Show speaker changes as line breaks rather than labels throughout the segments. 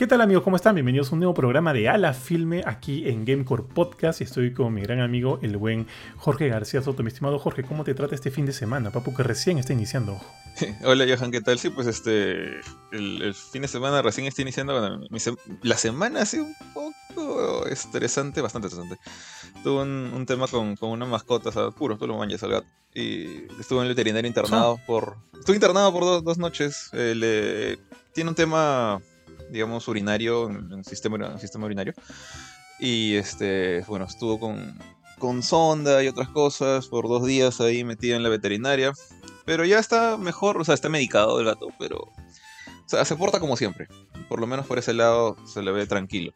¿Qué tal amigos? ¿Cómo están? Bienvenidos a un nuevo programa de Ala Filme aquí en Gamecore Podcast. Y estoy con mi gran amigo, el buen Jorge García Soto. Mi estimado Jorge, ¿cómo te trata este fin de semana, papu, que recién está iniciando?
Hola Johan, ¿qué tal? Sí, pues este, el, fin de semana recién está iniciando. la semana ha sido un poco estresante, bastante estresante. Tuve un, tema con, una mascota, o sea, puro, tú lo manches al gato. Y estuve en el veterinario internado ah. por... Estuve internado por dos, noches. Eh, tiene un tema digamos, urinario, en sistema, sistema urinario. Y este, bueno, estuvo con, con sonda y otras cosas por dos días ahí metido en la veterinaria. Pero ya está mejor, o sea, está medicado el gato, pero. O sea, se porta como siempre. Por lo menos por ese lado se le ve tranquilo.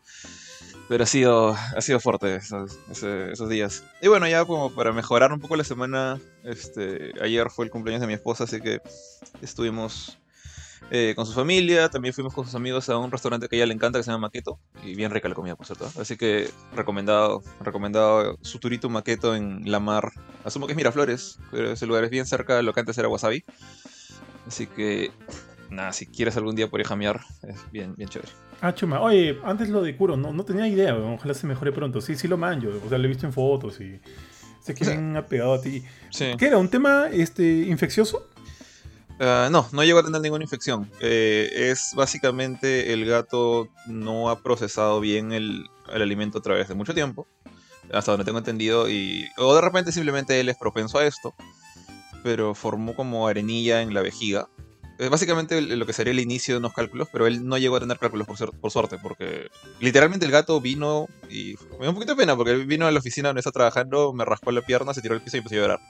Pero ha sido, ha sido fuerte esos, esos, días. Y bueno, ya como para mejorar un poco la semana, este, ayer fue el cumpleaños de mi esposa, así que estuvimos eh, con su familia. También fuimos con sus amigos a un restaurante que a ella le encanta que se llama Maqueto. Y bien rica la comida, por cierto. Así que recomendado, recomendado su turito Maqueto en la mar. Asumo que es Miraflores, pero ese lugar es bien cerca de lo que antes era Wasabi. Así que, nada, si quieres algún día por ir jamear, es bien, bien chévere.
Ah, chuma. Oye, antes lo de Kuro, no, no tenía idea, ojalá se mejore pronto. Sí, sí lo manjo, o sea, lo he visto en fotos y sé que bien apegado a ti. ¿Qué era? ¿Un tema este, infeccioso?
Ah, no, no llegó a tener ninguna infección. Eh, es básicamente el gato no ha procesado bien el, alimento a través de mucho tiempo, hasta donde tengo entendido, y o de repente simplemente él es propenso a esto, pero formó como arenilla en la vejiga básicamente lo que sería el inicio de unos cálculos, pero él no llegó a tener cálculos por, por suerte, porque literalmente el gato vino y me dio un poquito de pena, porque vino a la oficina donde está trabajando, me rascó la pierna, se tiró al piso y empezó a llorar.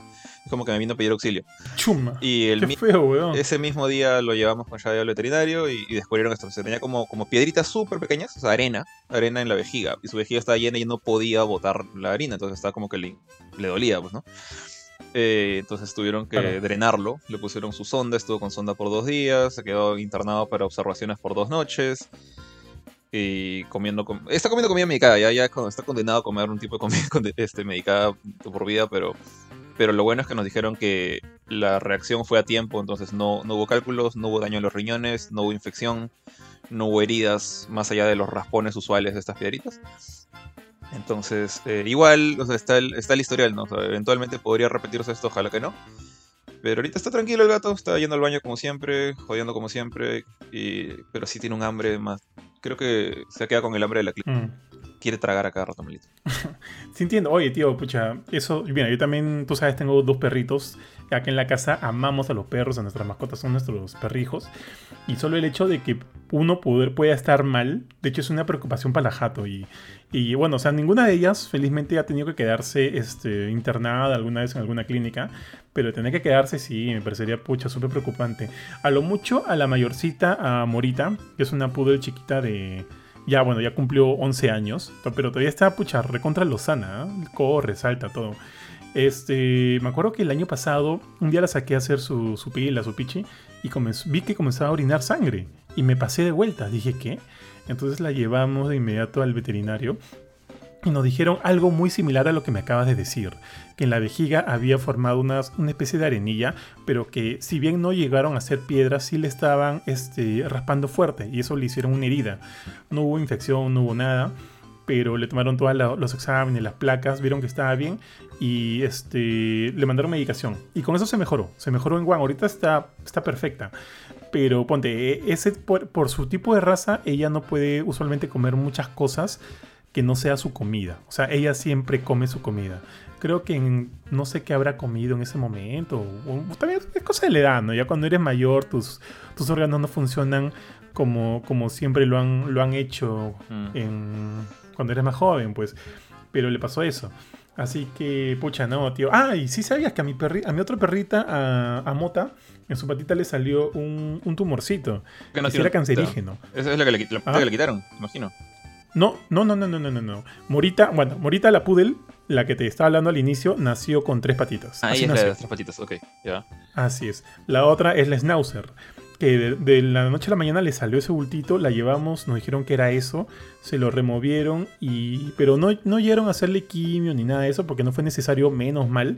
Es como que me vino a pedir auxilio.
Chuma.
Y el Qué feo, weón. Ese mismo día lo llevamos con llave al veterinario y, descubrieron esto. Se tenía como, como piedritas súper pequeñas, o sea, arena, arena en la vejiga. Y su vejiga estaba llena y no podía botar la harina, entonces estaba como que le, le dolía, pues, ¿no? Eh, entonces tuvieron que drenarlo. Le pusieron su sonda, estuvo con sonda por dos días, se quedó internado para observaciones por dos noches. Y comiendo. está comiendo comida medicada, ya, ya está condenado a comer un tipo de comida este, medicada por vida, pero. Pero lo bueno es que nos dijeron que la reacción fue a tiempo, entonces no, no hubo cálculos, no hubo daño en los riñones, no hubo infección, no hubo heridas más allá de los raspones usuales de estas piedritas. Entonces, eh, igual, o sea, está el, está el historial, ¿no? O sea, eventualmente podría repetirse esto, ojalá que no. Pero ahorita está tranquilo el gato, está yendo al baño como siempre, jodiendo como siempre, y, pero sí tiene un hambre más. Creo que se queda con el hambre de la clip. Mm. Quiere tragar a cada rato, Melito.
sí entiendo. Oye, tío, pucha, eso, mira, yo también, tú sabes, tengo dos perritos. Aquí en la casa amamos a los perros, a nuestras mascotas son nuestros perrijos. Y solo el hecho de que uno poder, pueda estar mal, de hecho es una preocupación para la jato. Y, y bueno, o sea, ninguna de ellas felizmente ha tenido que quedarse este, internada alguna vez en alguna clínica, pero tener que quedarse sí, me parecería pucha, súper preocupante. A lo mucho a la mayorcita, a Morita, que es una poodle chiquita de... Ya, bueno, ya cumplió 11 años, pero todavía está pucha recontra lozana, ¿eh? corre, salta, todo. Este, me acuerdo que el año pasado, un día la saqué a hacer su, su pila, su pichi, y vi que comenzaba a orinar sangre. Y me pasé de vuelta. Dije, ¿qué? Entonces la llevamos de inmediato al veterinario y nos dijeron algo muy similar a lo que me acabas de decir, que en la vejiga había formado una, una especie de arenilla, pero que si bien no llegaron a ser piedras, sí le estaban este, raspando fuerte y eso le hicieron una herida. No hubo infección, no hubo nada, pero le tomaron todos los exámenes, las placas, vieron que estaba bien y este, le mandaron medicación. Y con eso se mejoró, se mejoró en Guan, ahorita está, está perfecta. Pero ponte, e, ese, por, su tipo de raza, ella no puede usualmente comer muchas cosas que no sea su comida. O sea, ella siempre come su comida. Creo que no sé qué habrá comido en ese momento. O, también es cosa de la edad, ¿no? Ya cuando eres mayor, tus, tus órganos no funcionan como, como siempre lo han, lo han hecho mm. Cuando eres más joven, pues. Pero le pasó eso. Así que, pucha, no, tío. Ah, y sí sabías que a mi, perri a mi otra perrita, a, a Mota, en su patita le salió un, un tumorcito. Que no era cancerígeno.
Esa es la que le, la que le quitaron, imagino.
No, no, no, no, no, no, no. Morita, bueno, Morita la pudel, la que te estaba hablando al inicio, nació con tres patitas.
Ah, Así es de las tres patitas, ok, ya.
Así es. La otra es la Schnauzer que de, la noche a la mañana le salió ese bultito, la llevamos, nos dijeron que era eso, se lo removieron, y pero no, no llegaron a hacerle quimio ni nada de eso porque no fue necesario, menos mal,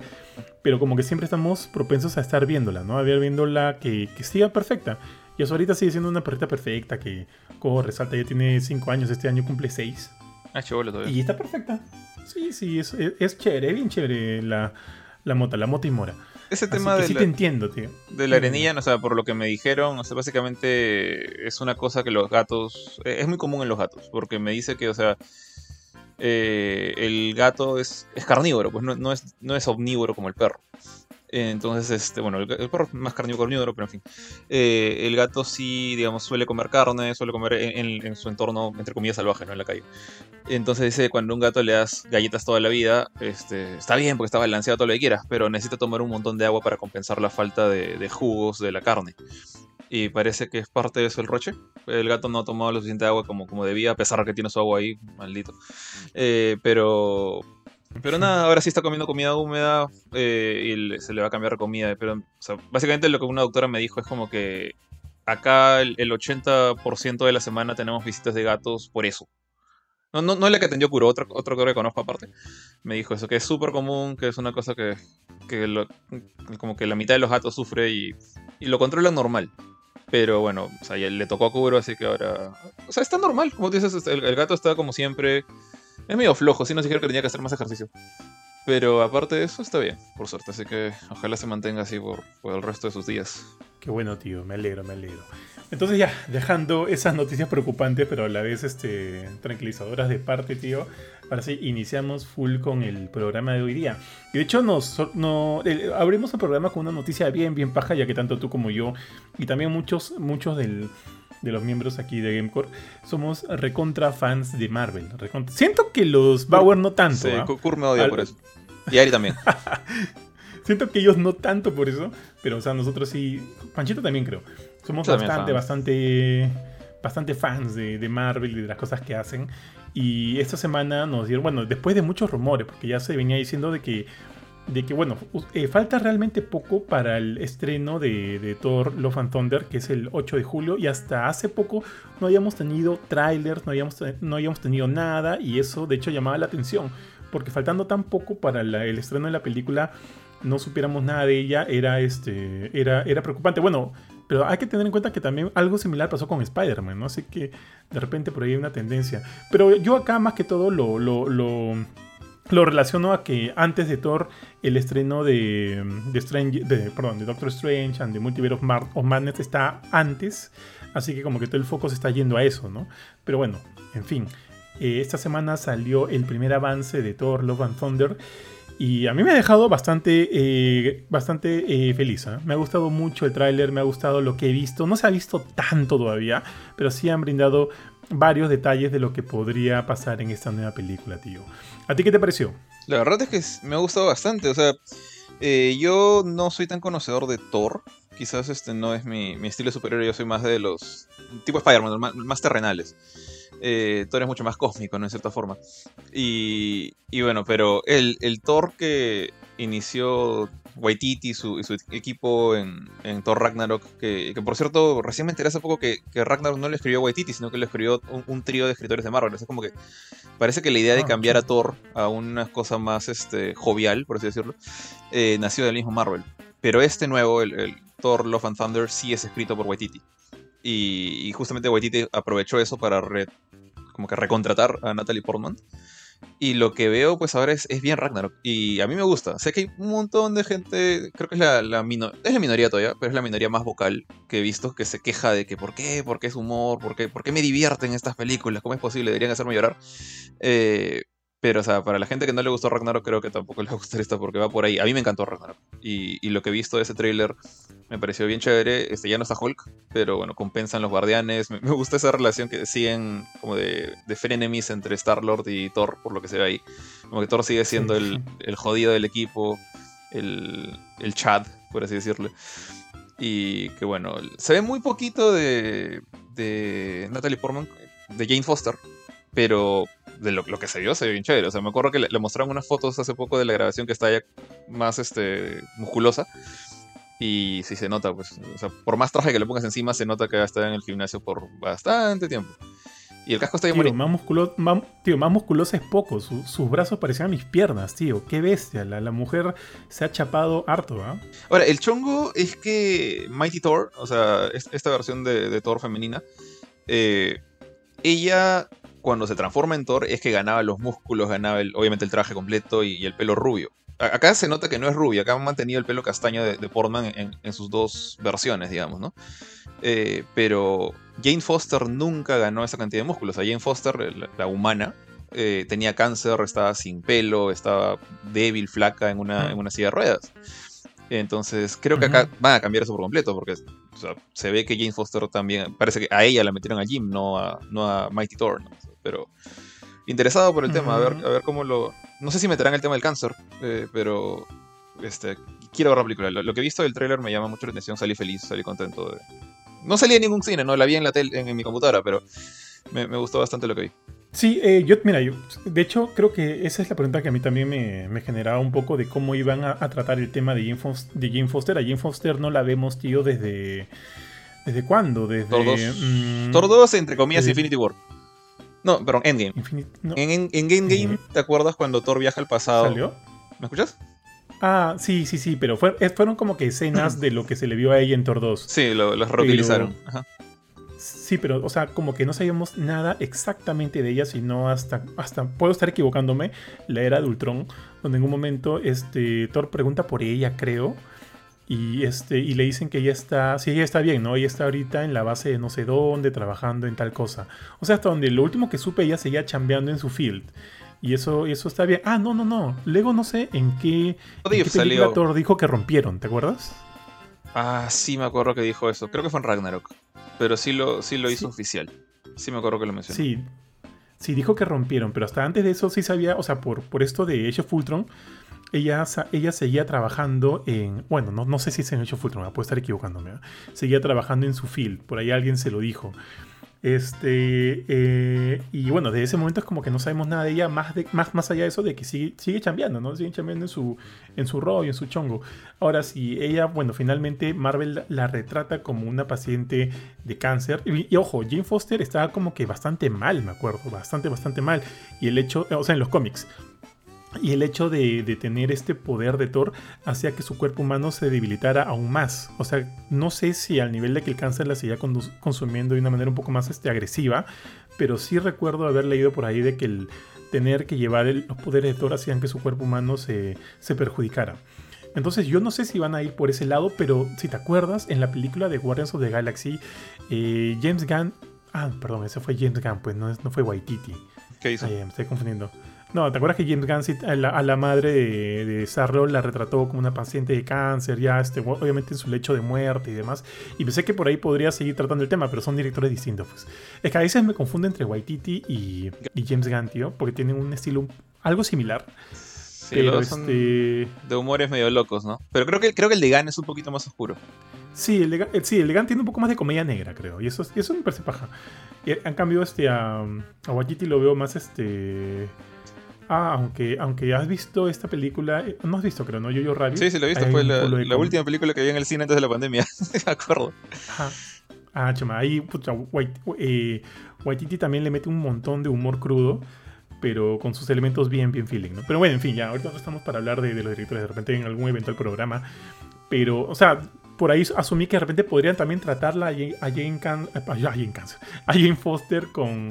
pero como que siempre estamos propensos a estar viéndola, ¿no? A ver viéndola que, que siga perfecta. Y eso ahorita sigue siendo una perrita perfecta que corre, resalta, ya tiene 5 años, este año cumple 6.
Ah, chévere todavía.
Y está perfecta. Sí, sí, es, es, chévere, bien chévere la, la mota, la mota y mora.
Ese tema de
sí
la,
te entiendo, tío.
De la arenilla, o sea, por lo que me dijeron, o sea, básicamente es una cosa que los gatos, eh, es muy común en los gatos, porque me dice que, o sea, eh, el gato es, es carnívoro, pues no, no, es, no es omnívoro como el perro. Entonces, este, bueno, el, perro es más carnívoro pero en fin. Eh, el gato sí, digamos, suele comer carne, suele comer en, su entorno, entre comillas, salvaje, ¿no? En la calle. Entonces dice, cuando a un gato le das galletas toda la vida, este, está bien porque está balanceado todo lo que quieras, pero necesita tomar un montón de agua para compensar la falta de, jugos de la carne. Y parece que es parte de eso el roche. El gato no ha tomado lo suficiente agua como, como debía, a pesar de que tiene su agua ahí, maldito. Eh, pero pero nada, ahora sí está comiendo comida húmeda eh, y se le va a cambiar comida. Pero básicamente lo que una doctora me dijo es como que acá el, 80% de la semana tenemos visitas de gatos por eso. No, no, no es la que atendió Kuro, otro, otro que conozco aparte. Me dijo eso, que es súper común, que es una cosa que, como que la mitad de los gatos sufre y, y lo controla normal. Pero bueno, o sea, le tocó a Kuro, así que ahora... O sea, está normal, como dices, este, el, el gato está como siempre es medio flojo, si nos dijeron que tenía que hacer más ejercicio. Pero aparte de eso, está bien, por suerte. Así que ojalá se mantenga así por, el resto de sus días.
Qué bueno, tío. Me alegro, me alegro. Entonces ya, dejando esas noticias preocupantes, pero a la vez este, tranquilizadoras de parte, tío. Ahora sí, iniciamos full con el programa de hoy día. Y de hecho, nos, no, abrimos el programa con una noticia bien, bien paja, ya que tanto tú como yo, y también muchos, muchos del, de los miembros aquí de Gamecore, somos recontra fans de Marvel. Siento que los Bauer no tanto. Sí,
¿ah? me odia por eso. Y Ari también.
Siento que ellos no tanto por eso, pero o sea, nosotros sí. Panchito también creo. Somos bastante, bastante, bastante fans de, de Marvel y de las cosas que hacen. Y esta semana nos dieron, bueno, después de muchos rumores, porque ya se venía diciendo de que de que, bueno, eh, falta realmente poco para el estreno de, Thor Love and Thunder, que es el 8 de julio, y hasta hace poco no habíamos tenido trailers, no habíamos, no habíamos tenido nada, y eso de hecho llamaba la atención, porque faltando tan poco para el estreno de la película, no supiéramos nada de ella, era, este, era, era preocupante. Bueno, pero hay que tener en cuenta que también algo similar pasó con Spider-Man, ¿no? Así que de repente por ahí hay una tendencia. Pero yo acá más que todo lo, lo relaciono a que antes de Thor, el estreno de, de, Strange, de, de Doctor Strange and the Multiverse of, Madness está antes, así que como que todo el foco se está yendo a eso, ¿no? Pero bueno, en fin, eh, esta semana salió el primer avance de Thor Love and Thunder y a mí me ha dejado bastante, eh, bastante eh, feliz. Me ha gustado mucho el tráiler, me ha gustado lo que he visto. No se ha visto tanto todavía, pero sí han brindado varios detalles de lo que podría pasar en esta nueva película, tío. ¿A ti qué te pareció?
La verdad es que me ha gustado bastante. O sea, eh, yo no soy tan conocedor de Thor. Quizás este no es mi, estilo superior. Yo soy más de los tipo Spider-Man, más, terrenales. Eh, Thor es mucho más cósmico, ¿no? En cierta forma. Y, y bueno, pero el Thor que inició Waititi y su, su equipo en, Thor Ragnarok, que, por cierto, recién me enteré hace poco que, Ragnarok no le escribió Waititi, sino que le escribió un, trío de escritores de Marvel. Es como que parece que la idea de ah, cambiar a Thor a una cosa más este, jovial, por así decirlo, eh, nació del mismo Marvel. Pero este nuevo, el, Thor Love and Thunder, sí es escrito por Waititi. Y, justamente Waititi aprovechó eso para como que recontratar a Natalie Portman y lo que veo, pues ahora es, es, bien Ragnarok. Y a mí me gusta. Sé que hay un montón de gente, creo que es la, la, es la minoría todavía, pero es la minoría más vocal que he visto que se queja de que por qué, por qué es humor, por qué, por qué me divierten estas películas, cómo es posible, deberían hacerme llorar. Eh, pero, o sea, para la gente que no le gustó Ragnarok, creo que tampoco le va a gustar esta porque va por ahí. A mí me encantó Ragnarok. Y, y lo que he visto de ese tráiler me pareció bien chévere. Este ya no está Hulk, pero bueno, compensan los guardianes. Me, gusta esa relación que siguen como de, de frenemies entre Star-Lord y Thor, por lo que se ve ahí. Como que Thor sigue siendo el, el, jodido del equipo, el, el Chad, por así decirlo. Y que bueno, se ve muy poquito de, de Natalie Portman, de Jane Foster, pero de lo, que se vio se ve bien chévere. O sea, me acuerdo que le, mostraron unas fotos hace poco de la grabación que está ya más este, musculosa. Y sí se nota, pues, o sea, por más traje que le pongas encima, se nota que va a estar en el gimnasio por bastante tiempo. Y el casco está bien
Tío, más, musculo- más- tío, más musculosa es poco. Su- sus brazos parecían mis piernas, tío. Qué bestia. La, la mujer se ha chapado harto, ¿ah?
Ahora, el chongo es que Mighty Thor, o sea, es- esta versión de, de Thor femenina, eh, ella cuando se transforma en Thor es que ganaba los músculos, ganaba el- obviamente el traje completo y, y el pelo rubio. A- Acá se nota que no es rubia, acá han mantenido el pelo castaño de, de Portman en, en sus dos versiones, digamos, ¿no? Eh, pero Jane Foster nunca ganó esa cantidad de músculos. O sea, Jane Foster, la, la humana, eh, tenía cáncer, estaba sin pelo, estaba débil, flaca en una, en una silla de ruedas. Entonces, creo que acá van a cambiar eso por completo, porque o sea, se ve que Jane Foster también, parece que a ella la metieron a Jim, no a, no a Mighty Thor, ¿no? Pero interesado por el tema, a ver, a ver cómo lo... No sé si meterán el tema del cáncer, eh, pero este, quiero ver la película. Lo, lo que he visto del tráiler me llama mucho la atención, salí feliz, salí contento. De... No salí en ningún cine, no la vi en la tele, en, en mi computadora, pero me, me gustó bastante lo que vi.
Sí, eh, yo, mira, yo, de hecho, creo que esa es la pregunta que a mí también me, me generaba un poco de cómo iban a, a tratar el tema de Jane, Fos- de Jane Foster. A Jane Foster no la vemos, tío, desde. ¿Desde cuándo? Desde.
Thor 2.
mm,
Thor 2, entre comillas,
eh,
Infinity War. No, perdón, Endgame.
Infinite- no,
En, en, en Endgame,
Eh.
¿te acuerdas cuando Thor viaja al pasado?
¿Salió?
¿Me escuchas?
Ah, sí, sí, sí, pero fue- eh, fueron como que escenas de lo que se le vio a ella en Thor 2.
Sí, lo- los reutilizaron. Ajá.
Sí, pero, o sea, como que no sabíamos nada exactamente de ella, sino hasta, hasta puedo estar equivocándome, la era de Ultron, donde en un momento este, Thor pregunta por ella, creo, y, este, y le dicen que ella está, sí, ella está bien, ¿no? Ella está ahorita en la base de no sé dónde, trabajando en tal cosa. O sea, hasta donde lo último que supe, ella seguía chambeando en su field. Y eso, eso está bien. Ah, no, no, no. Luego no sé en qué, en qué
salió.
Thor dijo que rompieron, ¿te acuerdas?
Ah, sí me acuerdo que dijo eso. Creo que fue en Ragnarok. Pero sí lo, sí lo hizo
Sí.
oficial. Sí me acuerdo que lo mencionó.
Sí, sí, dijo que rompieron, pero hasta antes de eso sí sabía, o sea, por, por esto de Age of Ultron, ella, ella seguía trabajando en, bueno, no, no sé si es en Age of Ultron, puedo estar equivocándome, seguía trabajando en su field, por ahí alguien se lo dijo. Este, eh, y bueno, de ese momento es como que no sabemos nada de ella, más, de, más, más allá de eso, de que sigue, sigue chambeando, ¿no? Sigue chambeando en su, en su rollo, en su chongo. Ahora, si ella, bueno, finalmente Marvel la, la retrata como una paciente de cáncer, y, y ojo, Jane Foster estaba como que bastante mal, me acuerdo, bastante, bastante mal. Y el hecho, o sea, en los cómics. Y el hecho de, de tener este poder de Thor hacía que su cuerpo humano se debilitara aún más. O sea, no sé si al nivel de que el cáncer la seguía consumiendo de una manera un poco más este, agresiva, pero sí recuerdo haber leído por ahí de que el tener que llevar el- los poderes de Thor hacían que su cuerpo humano se, se perjudicara. Entonces yo no sé si van a ir por ese lado, pero si te acuerdas, en la película de Guardians of the Galaxy, eh, James Gunn... Ah, perdón, ese fue James Gunn, pues no, no fue Waititi.
¿Qué hizo?
Ay, me estoy confundiendo. No, ¿te acuerdas que James Gunn a la, a la madre de, de la retrató como una paciente de cáncer, ya este, obviamente en su lecho de muerte y demás? Y pensé que por ahí podría seguir tratando el tema, pero son directores distintos. Pues. Es que a veces me confundo entre Waititi y, y James Gunn, tío, porque tienen un estilo algo similar.
Sí,
pero
son
este.
de humores medio locos, ¿no? Pero creo que, creo que el de Gan es un poquito más oscuro.
Sí, el, de Gunn- sí, el de Gunn tiene un poco más de comedia negra, creo. Y eso, y eso me parece paja. Y, en cambio, este, a, a Waititi lo veo más este. Ah, aunque, aunque has visto esta película. eh, No has visto, creo, ¿no? Yo, yo Rabbit.
Sí, sí, lo he visto. Fue la, la última película que vi en el cine antes de la pandemia. me acuerdo.
Ajá. Ah, chama, ahí, pucha, eh, Waititi también le mete un montón de humor crudo, pero con sus elementos bien, bien feeling, ¿no? Pero bueno, en fin, ya, ahorita no estamos para hablar de, de los directores de repente en algún eventual programa, pero, o sea, por ahí asumí que de repente podrían también tratarla a Jane, a Jane, Can- a Jane Cancer, a Jane Foster con,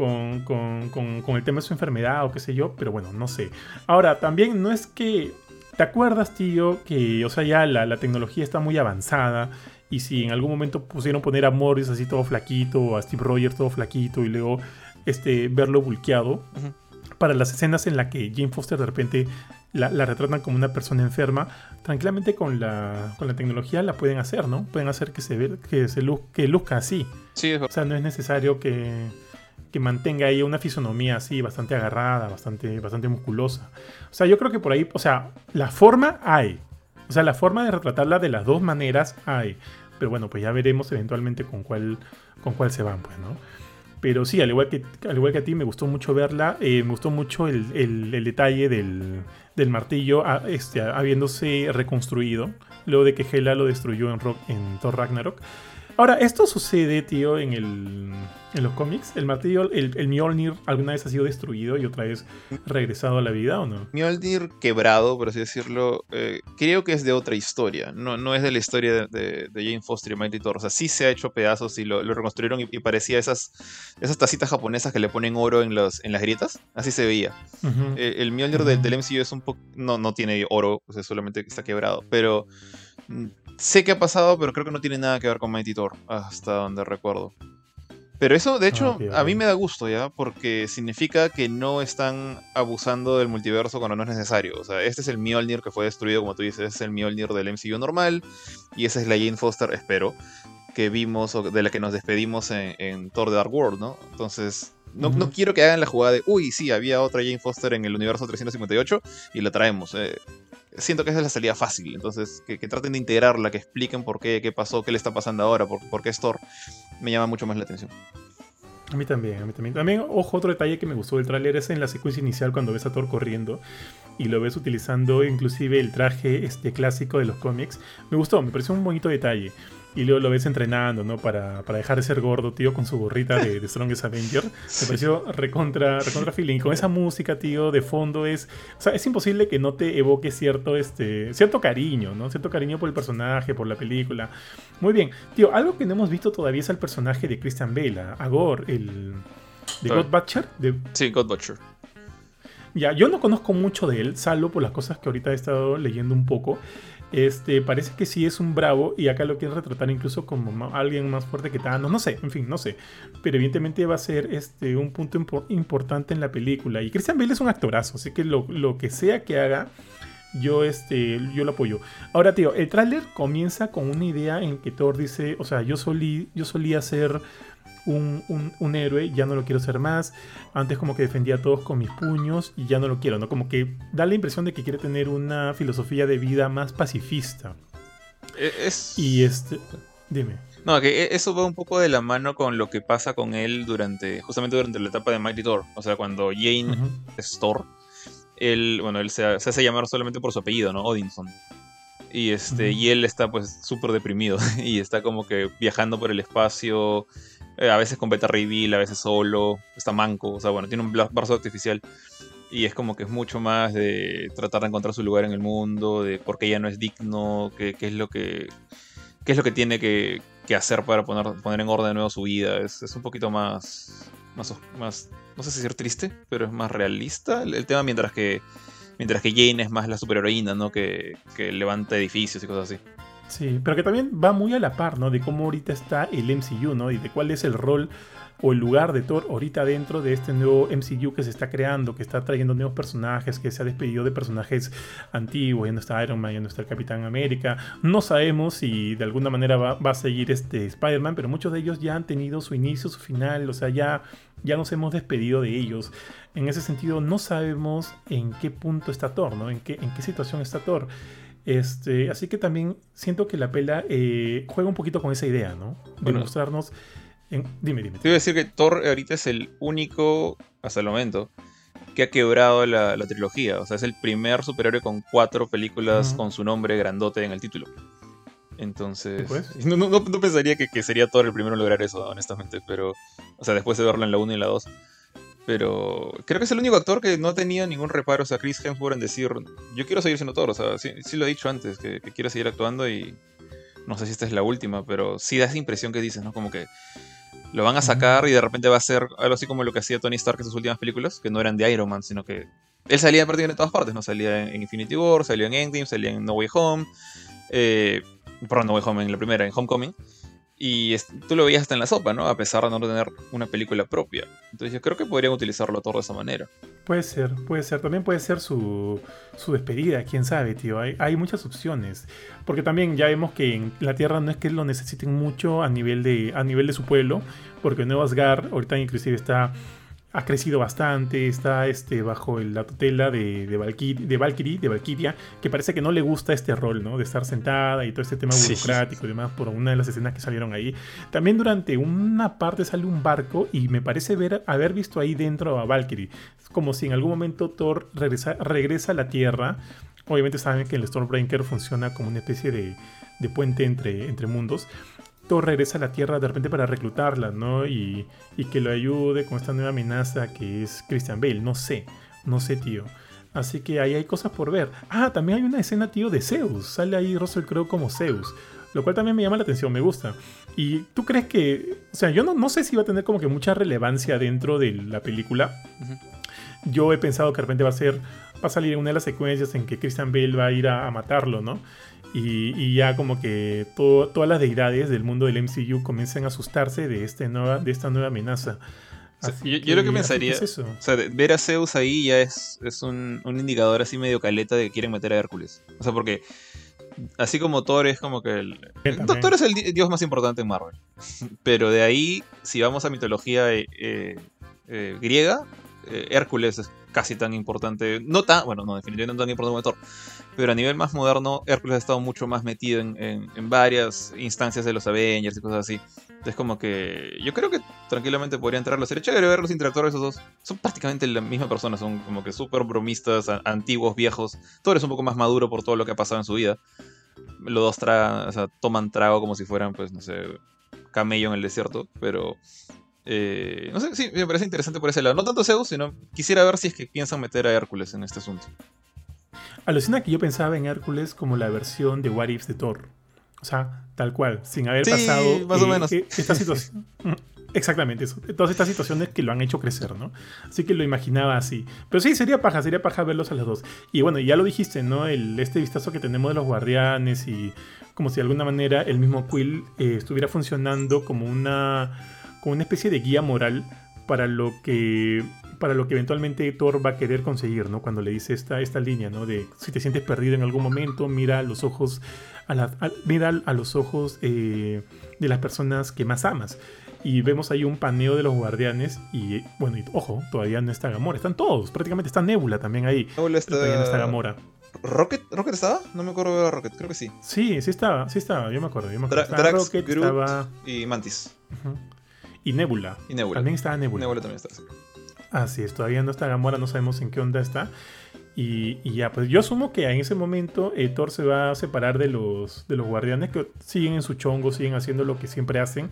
con, con, con, con el tema de su enfermedad o qué sé yo, pero bueno, no sé. Ahora, también no es que... ¿Te acuerdas, tío, que, o sea, ya la, la tecnología está muy avanzada y si en algún momento pusieron poner a Morris así todo flaquito, o a Steve Rogers todo flaquito y luego este, verlo bulqueado, para las escenas en las que Jane Foster de repente la, la retratan como una persona enferma, tranquilamente con la, con la tecnología la pueden hacer, ¿no? Pueden hacer que se, ve, que se luz- que luzca así.
Sí, es
O sea, no es necesario que, que mantenga ahí una fisonomía así, bastante agarrada, bastante, bastante musculosa. O sea, yo creo que por ahí, o sea, la forma hay. O sea, la forma de retratarla de las dos maneras hay. Pero bueno, pues ya veremos eventualmente con cuál, con cuál se van, pues, ¿no? Pero sí, al igual que, al igual que a ti, me gustó mucho verla. eh, me gustó mucho el, el- detalle del, del martillo ah, este, habiéndose reconstruido luego de que Hela lo destruyó en, Rock, en Thor Ragnarok. Ahora, esto sucede, tío, en el. En los cómics, el martillo, el, el Mjolnir alguna vez ha sido destruido y otra vez regresado a la vida o no?
Mjolnir quebrado, por así decirlo, eh, creo que es de otra historia. No, no es de la historia de, de, Jane Foster y Mighty Thor. O sea, sí se ha hecho pedazos y lo, lo reconstruyeron y, y, parecía esas, esas tacitas japonesas que le ponen oro en, los, en las grietas. Así se veía. Uh -huh. eh, el Mjolnir uh -huh. del MCU es un poco. No, no tiene oro, o sea, solamente está quebrado. Pero. Sé que ha pasado, pero creo que no tiene nada que ver con Mighty Thor, hasta donde recuerdo. Pero eso, de hecho, okay. a mí me da gusto, ¿ya? Porque significa que no están abusando del multiverso cuando no es necesario. O sea, este es el Mjolnir que fue destruido, como tú dices, es el Mjolnir del MCU normal. Y esa es la Jane Foster, espero, que vimos o de la que nos despedimos en, en Thor The Dark World, ¿no? Entonces, no, uh -huh. no, quiero que hagan la jugada de, uy, sí, había otra Jane Foster en el universo 358 y la traemos. Eh, siento que esa es la salida fácil. Entonces, que, traten de integrarla, que expliquen por qué, qué pasó, qué le está pasando ahora, por, por qué Thor, me llama mucho más la atención.
A mí también, a mí también. También, ojo, otro detalle que me gustó del tráiler es en la secuencia inicial cuando ves a Thor corriendo y lo ves utilizando inclusive el traje este clásico de los cómics. Me gustó, me pareció un bonito detalle. Y luego lo ves entrenando, ¿no? Para, para dejar de ser gordo, tío, con su gorrita de, de Strongest Avenger. Me pareció recontra, recontra feeling. Y con esa música, tío, de fondo es... O sea, es imposible que no te evoque cierto, este, cierto cariño, ¿no? Cierto cariño por el personaje, por la película. Muy bien. Tío, algo que no hemos visto todavía es el personaje de Christian Bale, a Gore, el... ¿De God Butcher? De...
Sí, God Butcher.
Ya, yo no conozco mucho de él, salvo por las cosas que ahorita he estado leyendo un poco. Este, parece que sí es un bravo y acá lo quieren retratar incluso como alguien más fuerte que Thanos, no sé, en fin, no sé. Pero evidentemente va a ser este, un punto impo importante en la película. Y Christian Bale es un actorazo, así que lo, lo que sea que haga, yo, este, yo lo apoyo. Ahora, tío, el tráiler comienza con una idea en que Thor dice, o sea, yo, solí, yo solía ser un, un, un, héroe, ya no lo quiero ser más. Antes como que defendía a todos con mis puños y ya no lo quiero, ¿no? Como que da la impresión de que quiere tener una filosofía de vida más pacifista.
Es...
Y este... Dime.
No, que e, eso va un poco de la mano con lo que pasa con él durante, justamente durante la etapa de Mighty Thor. O sea, cuando Jane uh -huh. es Thor, él, bueno, él se, se, hace llamar solamente por su apellido, ¿no? Odinson. Y, este, uh -huh. y él está pues súper deprimido y está como que viajando por el espacio, eh, a veces con Beta Bill, a veces solo, está manco, o sea, bueno, tiene un brazo artificial. Y es como que es mucho más de tratar de encontrar su lugar en el mundo, de por qué ella no es digno, qué, qué es lo que qué es lo que tiene que, que, hacer para poner, poner en orden de nuevo su vida. Es, es un poquito más, más, más, no sé si decir triste, pero es más realista el, el, tema, mientras que, mientras que Jane es más la superheroína, ¿no? Que, que levanta edificios y cosas así.
Sí, pero que también va muy a la par, ¿no? De cómo ahorita está el MCU, ¿no? Y de cuál es el rol o el lugar de Thor ahorita dentro de este nuevo MCU que se está creando, que está trayendo nuevos personajes, que se ha despedido de personajes antiguos, ya no está Iron Man, ya no está el Capitán América. No sabemos si de alguna manera va, va a seguir este Spider-Man, pero muchos de ellos ya han tenido su inicio, su final, o sea, ya, ya nos hemos despedido de ellos. En ese sentido, no sabemos en qué punto está Thor, ¿no? En qué, en qué situación está Thor. Este, así que también siento que la pela eh, juega un poquito con esa idea, ¿no? De bueno, mostrarnos. En... Dime, dime.
Te iba a decir que Thor ahorita es el único, hasta el momento, que ha quebrado la, la trilogía. O sea, es el primer superhéroe con cuatro películas uh -huh. con su nombre grandote en el título. Entonces, no, no, no, pensaría que, que, sería Thor el primero en lograr eso, honestamente. Pero, o sea, después de verlo en la 1 y la 2. Pero creo que es el único actor que no ha tenido ningún reparo, o sea, Chris Hemsworth en decir, yo quiero seguir siendo Thor, o sea, sí, sí lo he dicho antes, que, que, quiero seguir actuando y no sé si esta es la última, pero sí da esa impresión que dices, ¿no? Como que lo van a sacar y de repente va a ser algo así como lo que hacía Tony Stark en sus últimas películas, que no eran de Iron Man, sino que él salía prácticamente en todas partes, ¿no? Salía en Infinity War, salía en Endgame, salía en No Way Home, eh, perdón, No Way Home en la primera, en Homecoming. Y tú lo veías hasta en la sopa, ¿no? A pesar de no tener una película propia. Entonces yo creo que podrían utilizarlo todo de esa manera.
Puede ser, puede ser. También puede ser su, su despedida, quién sabe, tío. Hay, hay, muchas opciones. Porque también ya vemos que en la Tierra no es que lo necesiten mucho a nivel de, a nivel de su pueblo. Porque Nueva Asgard ahorita inclusive está ha crecido bastante, está este, bajo la tutela de, de, Valkyrie, de, Valkyrie, de Valkyria, que parece que no le gusta este rol, ¿no? De estar sentada y todo este tema burocrático sí. y demás, por una de las escenas que salieron ahí. También durante una parte sale un barco y me parece ver, haber visto ahí dentro a Valkyrie. Es como si en algún momento Thor regresa, regresa a la Tierra. Obviamente saben que el Stormbreaker funciona como una especie de, de puente entre, entre mundos Thor regresa a la Tierra de repente para reclutarla, ¿no? Y, y que lo ayude con esta nueva amenaza que es Christian Bale. No sé, no sé, tío. Así que ahí hay cosas por ver. Ah, también hay una escena, tío, de Zeus. Sale ahí Russell Crowe como Zeus. Lo cual también me llama la atención, me gusta. Y tú crees que. O sea, yo no, no sé si va a tener como que mucha relevancia dentro de la película. Yo he pensado que de repente va a ser. Va a salir una de las secuencias en que Christian Bale va a ir a, matarlo, ¿no? Y, ya como que todas las deidades del mundo del MCU comiencen a asustarse de, este nueva, de esta nueva amenaza.
yo, yo, lo que pensaría, o sea, ver a Zeus ahí ya es, es un, un, indicador así medio caleta de que quieren meter a Hércules. O sea, porque así como Thor es como que el... Thor es el dios más importante en Marvel. Pero de ahí, si vamos a mitología eh, eh, eh, griega, Hércules es casi tan importante. No tan, bueno, no, definitivamente no tan importante como Thor. Pero a nivel más moderno, Hércules ha estado mucho más metido en, varias instancias de los Avengers y cosas así. Entonces, como que yo creo que tranquilamente podría entrarlo. Sería chévere ver los interactores esos dos. Son prácticamente la misma persona, son como que súper bromistas, antiguos, viejos. Thor es un poco más maduro por todo lo que ha pasado en su vida. Los dos tragan, o sea, toman trago como si fueran, pues, no sé, camello en el desierto. Pero eh, no sé, sí, me parece interesante por ese lado. No tanto Zeus, sino quisiera ver si es que piensan meter a Hércules en este asunto.
Alucina que yo pensaba en Hércules como la versión de What If de Thor. O sea, tal cual, sin haber pasado
más o eh, menos.
Eh, esta situación. Exactamente, eso. Todas estas situaciones que lo han hecho crecer, ¿no? Así que lo imaginaba así. Pero sí, sería paja, sería paja verlos a los dos. Y bueno, ya lo dijiste, ¿no? El, este vistazo que tenemos de los guardianes y como si de alguna manera el mismo Quill eh, estuviera funcionando como una, como una especie de guía moral para lo que para lo que eventualmente Thor va a querer conseguir, ¿no? Cuando le dice esta, esta línea, ¿no? De si te sientes perdido en algún momento, mira a los ojos, a, mira a los ojos eh, de las personas que más amas. Y vemos ahí un paneo de los guardianes y, bueno, y, ojo, todavía no está Gamora. Están todos, prácticamente está Nebula también ahí.
Nebula está...
Todavía no está Gamora.
¿Rocket? ¿Rocket estaba? No me acuerdo de Rocket, creo que sí.
Sí, sí estaba, sí estaba, yo me acuerdo. Yo me acuerdo. Rocket, estaba...
y Mantis.
Y Nebula.
Y Nebula.
También estaba Nebula.
Nebula también está,
Así es, todavía no está Gamora, no sabemos en qué onda está. Y, ya, pues yo asumo que en ese momento eh, Thor se va a separar de los, de los guardianes que siguen en su chongo, siguen haciendo lo que siempre hacen.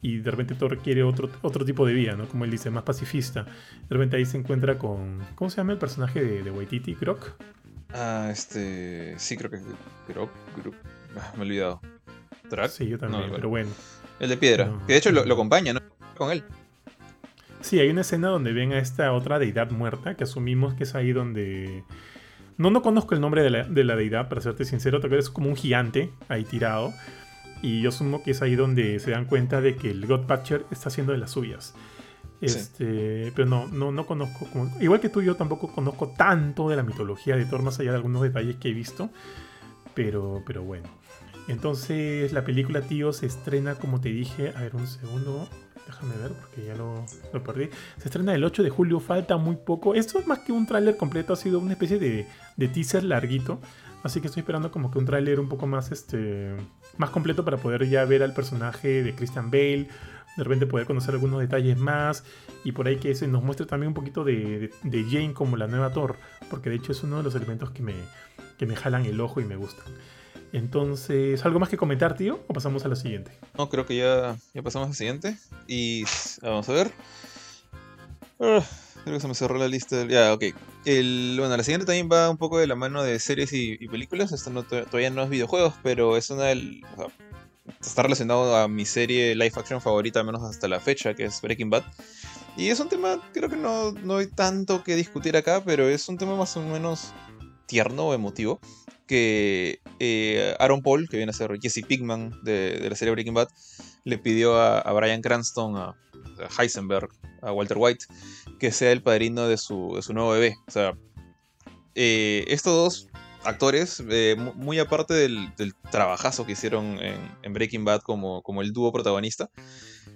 Y de repente Thor quiere otro, otro tipo de vida, ¿no? Como él dice, más pacifista. De repente ahí se encuentra con. ¿Cómo se llama el personaje de, de Waititi? ¿Grok?
Ah, este. Sí, creo que es Grok. Ah, me he olvidado.
¿Track? Sí, yo también, pero bueno.
El de piedra. Que de hecho lo, lo acompaña, ¿no? Con él.
Sí, hay una escena donde ven a esta otra deidad muerta, que asumimos que es ahí donde... No, no conozco el nombre de la, deidad, para serte sincero, tal vez es como un gigante ahí tirado. Y yo asumo que es ahí donde se dan cuenta de que el Godpatcher está haciendo de las suyas. Este, Pero no, no, no conozco. igual que tú, yo tampoco conozco tanto de la mitología de Thor, más allá de algunos detalles que he visto. Pero, pero bueno. Entonces, la película, tío, se estrena, como te dije. A ver, un segundo. Déjame ver porque ya lo, perdí. Se estrena el 8 de julio, falta muy poco. Esto es más que un tráiler completo, ha sido una especie de, teaser larguito. Así que estoy esperando como que un tráiler un poco más, este, más completo para poder ya ver al personaje de Christian Bale. De repente poder conocer algunos detalles más. Y por ahí que se nos muestre también un poquito de, Jane como la nueva Thor. Porque de hecho es uno de los elementos que me, que me jalan el ojo y me gustan. Entonces, ¿algo más que comentar, tío? ¿O pasamos a la siguiente?
No, creo que ya, ya pasamos a la siguiente. Y vamos a ver. Ah, creo que se me cerró la lista. Ya, ok. El, bueno, la siguiente también va un poco de la mano de series y, películas. Esto no, todavía no es videojuegos, pero es una del. está relacionado a mi serie live action favorita, al menos hasta la fecha, que es Breaking Bad. Y es un tema, creo que no, no hay tanto que discutir acá, pero es un tema más o menos tierno o emotivo que eh, Aaron Paul, que viene a ser Jesse Pigman de, la serie Breaking Bad, le pidió a, Brian Cranston, a, Heisenberg, a Walter White, que sea el padrino de su, nuevo bebé. O sea, eh, estos dos actores, eh, muy aparte del, trabajazo que hicieron en, Breaking Bad como, como el dúo protagonista,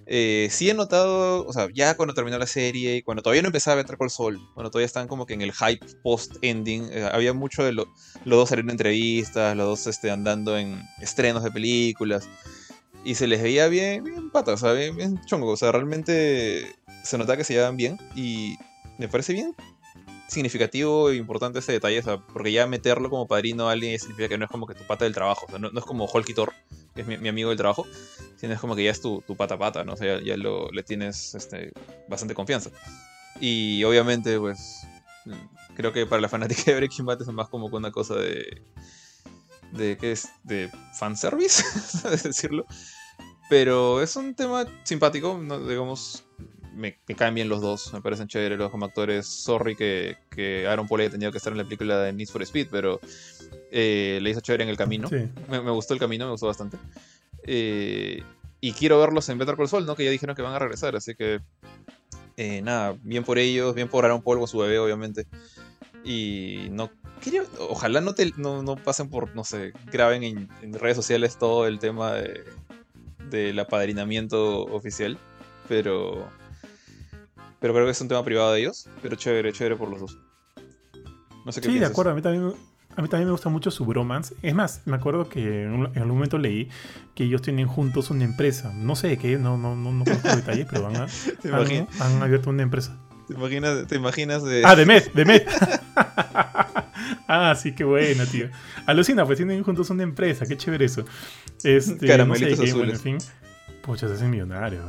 eh, sí he notado, o sea, ya cuando terminó la serie y cuando todavía no empezaba a entrar el sol, cuando todavía están como que en el hype post-ending, eh, había mucho de los dos saliendo entrevistas, los dos este, andando en estrenos de películas, y se les veía bien, bien pata, o sea, bien, chongo, o sea, realmente se notaba que se llevaban bien y me parece bien significativo e importante ese detalle, porque ya meterlo como padrino a alguien significa que no es como que tu pata del trabajo, no, es como Hulk Thor, que es mi, amigo del trabajo, sino es como que ya es tu, pata pata, ¿no? O sea, ya, lo, le tienes este, bastante confianza. Y obviamente, pues, creo que para la fanática de Breaking Bad es más como una cosa de... de ¿qué es? de fanservice, ¿sabes decirlo? Pero es un tema simpático, digamos, me, caen bien los dos, me parecen chéveres los como actores. Sorry que, que Aaron Paul haya tenido que estar en la película de Need for Speed, pero eh, le hizo chévere en el camino. Me, gustó el camino, me gustó bastante. Eh, y quiero verlos en Better Call Saul, ¿no? Que ya dijeron que van a regresar, así que eh, nada, bien por ellos, bien por Aaron Paul con su bebé, obviamente. Y no quería, ojalá no, te, no, pasen por, no sé, graben en, en, redes sociales todo el tema de, del apadrinamiento oficial, pero pero creo que es un tema privado de ellos. Pero chévere, chévere por los dos.
No sé qué Sí, de acuerdo. A mí, también, a mí también me gusta mucho su bromance. Es más, me acuerdo que en, algún momento leí que ellos tienen juntos una empresa. No sé de qué, no, no, no, no conozco detalles, pero van a, han, abierto una empresa.
¿Te imaginas, ¿Te imaginas de.?
Ah, de Med, de Med. ah, sí, qué bueno, tío. Alucina, pues tienen juntos una empresa, qué chévere eso. Este,
Caramelitos azules. Bueno, en
fin. Pucha, se hacen millonarios.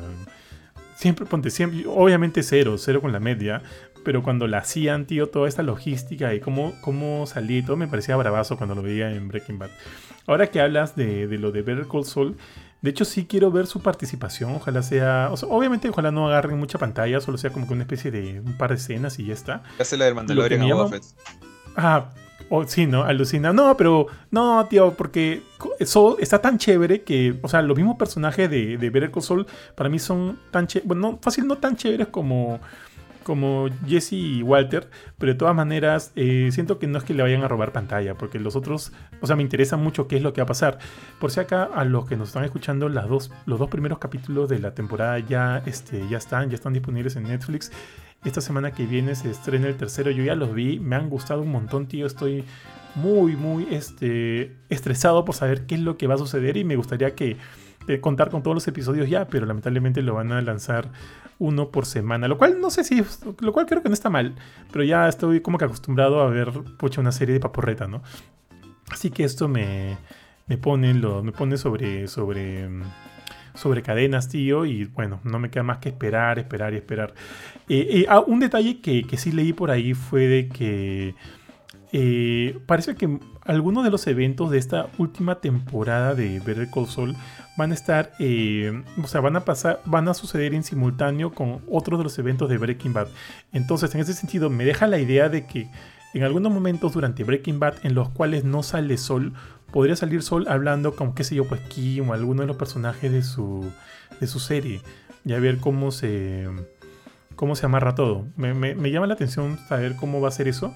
Siempre, ponte, siempre, obviamente cero, cero con la media, pero cuando la hacían, tío, toda esta logística y cómo, cómo salía y todo me parecía bravazo cuando lo veía en Breaking Bad. Ahora que hablas de, lo de Better Call Saul, de hecho sí quiero ver su participación, ojalá sea, obviamente ojalá no agarren mucha pantalla, solo sea como que una especie de un par de escenas y ya está.
Hace la del Mandalorian a
Ah, Oh, sí, ¿no? Alucina. No, pero no, tío, porque eso está tan chévere que, o sea, los mismos personajes de, de Better Call para mí son tan chéveres, bueno, no, fácil, no tan chéveres como, como Jesse y Walter, pero de todas maneras eh, siento que no es que le vayan a robar pantalla, porque los otros, o sea, me interesa mucho qué es lo que va a pasar. Por si acá a los que nos están escuchando, las dos, los dos primeros capítulos de la temporada ya, este, ya están, ya están disponibles en Netflix. Esta semana que viene se estrena el tercero. Yo ya los vi, me han gustado un montón, tío. Estoy muy, muy este, estresado por saber qué es lo que va a suceder y me gustaría que eh, contar con todos los episodios ya, pero lamentablemente lo van a lanzar uno por semana, lo cual no sé si, lo cual creo que no está mal, pero ya estoy como que acostumbrado a ver una serie de paporreta, ¿no? Así que esto me, me pone, lo, me pone sobre, sobre sobre cadenas, tío, y bueno, no me queda más que esperar, esperar y esperar. Eh, eh, ah, un detalle que, sí leí por ahí fue de que eh, parece que algunos de los eventos de esta última temporada de Better Call Saul van a estar, o sea, van a pasar, van a suceder en simultáneo con otros de los eventos de Breaking Bad. Entonces, en ese sentido, me deja la idea de que en algunos momentos durante Breaking Bad en los cuales no sale sol, podría salir Sol hablando con, qué sé yo, pues Kim o alguno de los personajes de su, de su serie. Y a ver cómo se, cómo se amarra todo. Me, llama la atención saber cómo va a ser eso.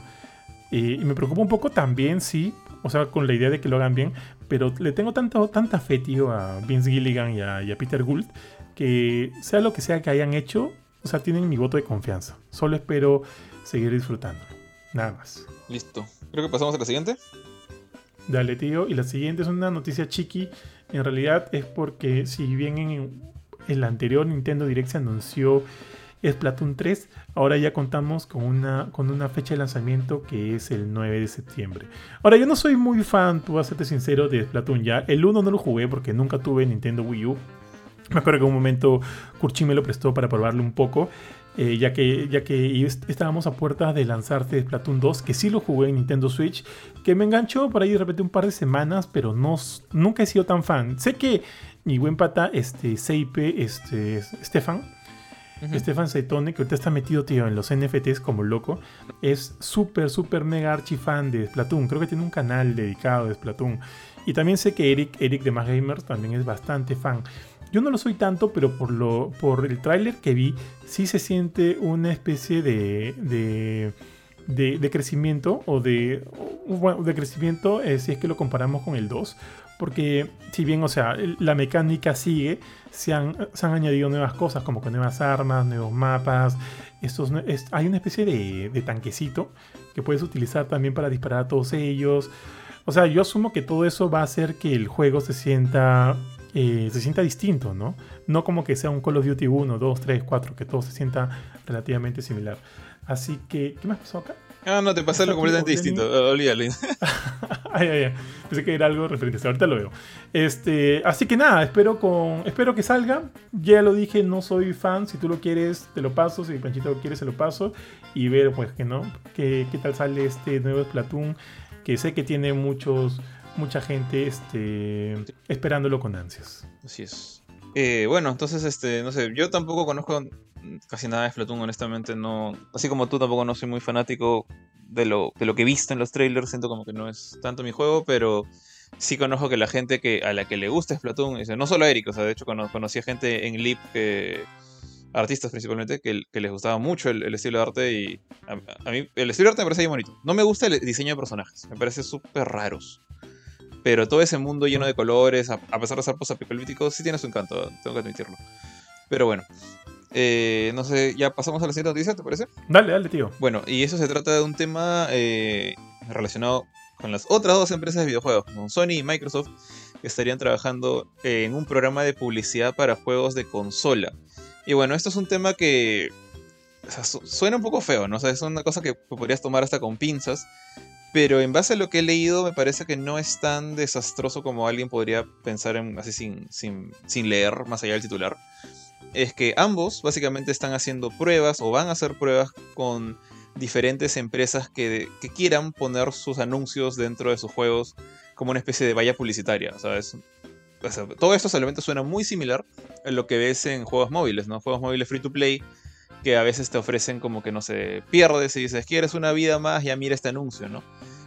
y me preocupa un poco también, sí, o sea, con la idea de que lo hagan bien, pero le tengo tanto, tanta fe, tío, a Vince Gilligan y a, y a Peter Gould, que sea lo que sea que hayan hecho, o sea, tienen mi voto de confianza. Solo espero seguir disfrutándolo. Nada más.
Listo. Creo que pasamos a la siguiente.
Dale, tío. Y la siguiente es una noticia chiqui. En realidad es porque si bien en el anterior Nintendo Direct se anunció Splatoon 3, ahora ya contamos con una, con una fecha de lanzamiento que es el 9 de septiembre. Ahora, yo no soy muy fan, tú vas a serte sincero, de Splatoon ya. El 1 no lo jugué porque nunca tuve Nintendo Wii U. Me acuerdo que en un momento Kurchi me lo prestó para probarlo un poco. Eh, ya que, ya que estábamos a puertas de lanzarse Splatoon 2, que sí lo jugué en Nintendo Switch, que me enganchó por ahí de repente un par de semanas, pero no, nunca he sido tan fan. Sé que mi buen pata, este, Seipe, este, Stefan, Stefan Saitone, que ahorita está metido, tío, en los NFTs como loco, es súper, súper mega archi fan de Splatoon. Creo que tiene un canal dedicado a Splatoon. Y también sé que Eric, Eric de Más Gamers también es bastante fan. Yo no lo soy tanto, pero por, lo, por el tráiler que vi, sí se siente una especie de, de, crecimiento o de, bueno, de crecimiento eh, si es que lo comparamos con el 2. Porque si bien, o sea, la mecánica sigue, se han, se han añadido nuevas cosas como con nuevas armas, nuevos mapas. Estos, hay una especie de, de tanquecito que puedes utilizar también para disparar a todos ellos. O sea, yo asumo que todo eso va a hacer que el juego se sienta eh, se sienta distinto, ¿no? No como que sea un Call of Duty 1, 2, 3, 4, que todo se sienta relativamente similar. Así que, ¿qué más pasó acá?
Ah, no, te pasé algo completamente distinto. Olvídalo.
ay, ay, ay. Pensé que era algo referente. Ahorita lo veo. Este, así que nada, espero con, espero que salga. Ya lo dije, no soy fan. Si tú lo quieres, te lo paso. Si Panchito lo quiere, se lo paso. Y ver, pues, que no. ¿Qué, qué tal sale este nuevo Splatoon? Que sé que tiene muchos, mucha gente este, esperándolo con ansias.
Así es. Eh, bueno, entonces, este, no sé, yo tampoco conozco casi nada de Splatoon, honestamente no. Así como tú tampoco no soy muy fanático de lo, de lo que he visto en los trailers, siento como que no es tanto mi juego, pero sí conozco que la gente que a la que le gusta Splatoon, no solo a Eric, o sea, de hecho conocí a gente en Leap que artistas principalmente, que, les gustaba mucho el, estilo de arte y a, mí el estilo de arte me parece muy bonito. No me gusta el diseño de personajes, me parece súper raros. Pero todo ese mundo lleno de colores, a, pesar de ser post-apocalíptico, sí tiene su encanto, tengo que admitirlo. Pero bueno, eh, no sé, ya pasamos a la siguiente noticia, ¿te parece?
Dale, dale, tío.
Bueno, y eso se trata de un tema eh, relacionado con las otras dos empresas de videojuegos, con Sony y Microsoft, que estarían trabajando en un programa de publicidad para juegos de consola. Y bueno, esto es un tema que suena un poco feo, ¿no? O sea, es una cosa que podrías tomar hasta con pinzas. Pero en base a lo que he leído, me parece que no es tan desastroso como alguien podría pensar en, así sin, sin, sin leer más allá del titular es que ambos básicamente están haciendo pruebas o van a hacer pruebas con diferentes empresas que, quieran poner sus anuncios dentro de sus juegos como una especie de valla publicitaria. ¿sabes? todo esto solamente suena muy similar a lo que ves en juegos móviles, ¿no? Juegos móviles free to play que a veces te ofrecen como que no se pierdes y dices, quieres una vida más, ya mira este anuncio, ¿no?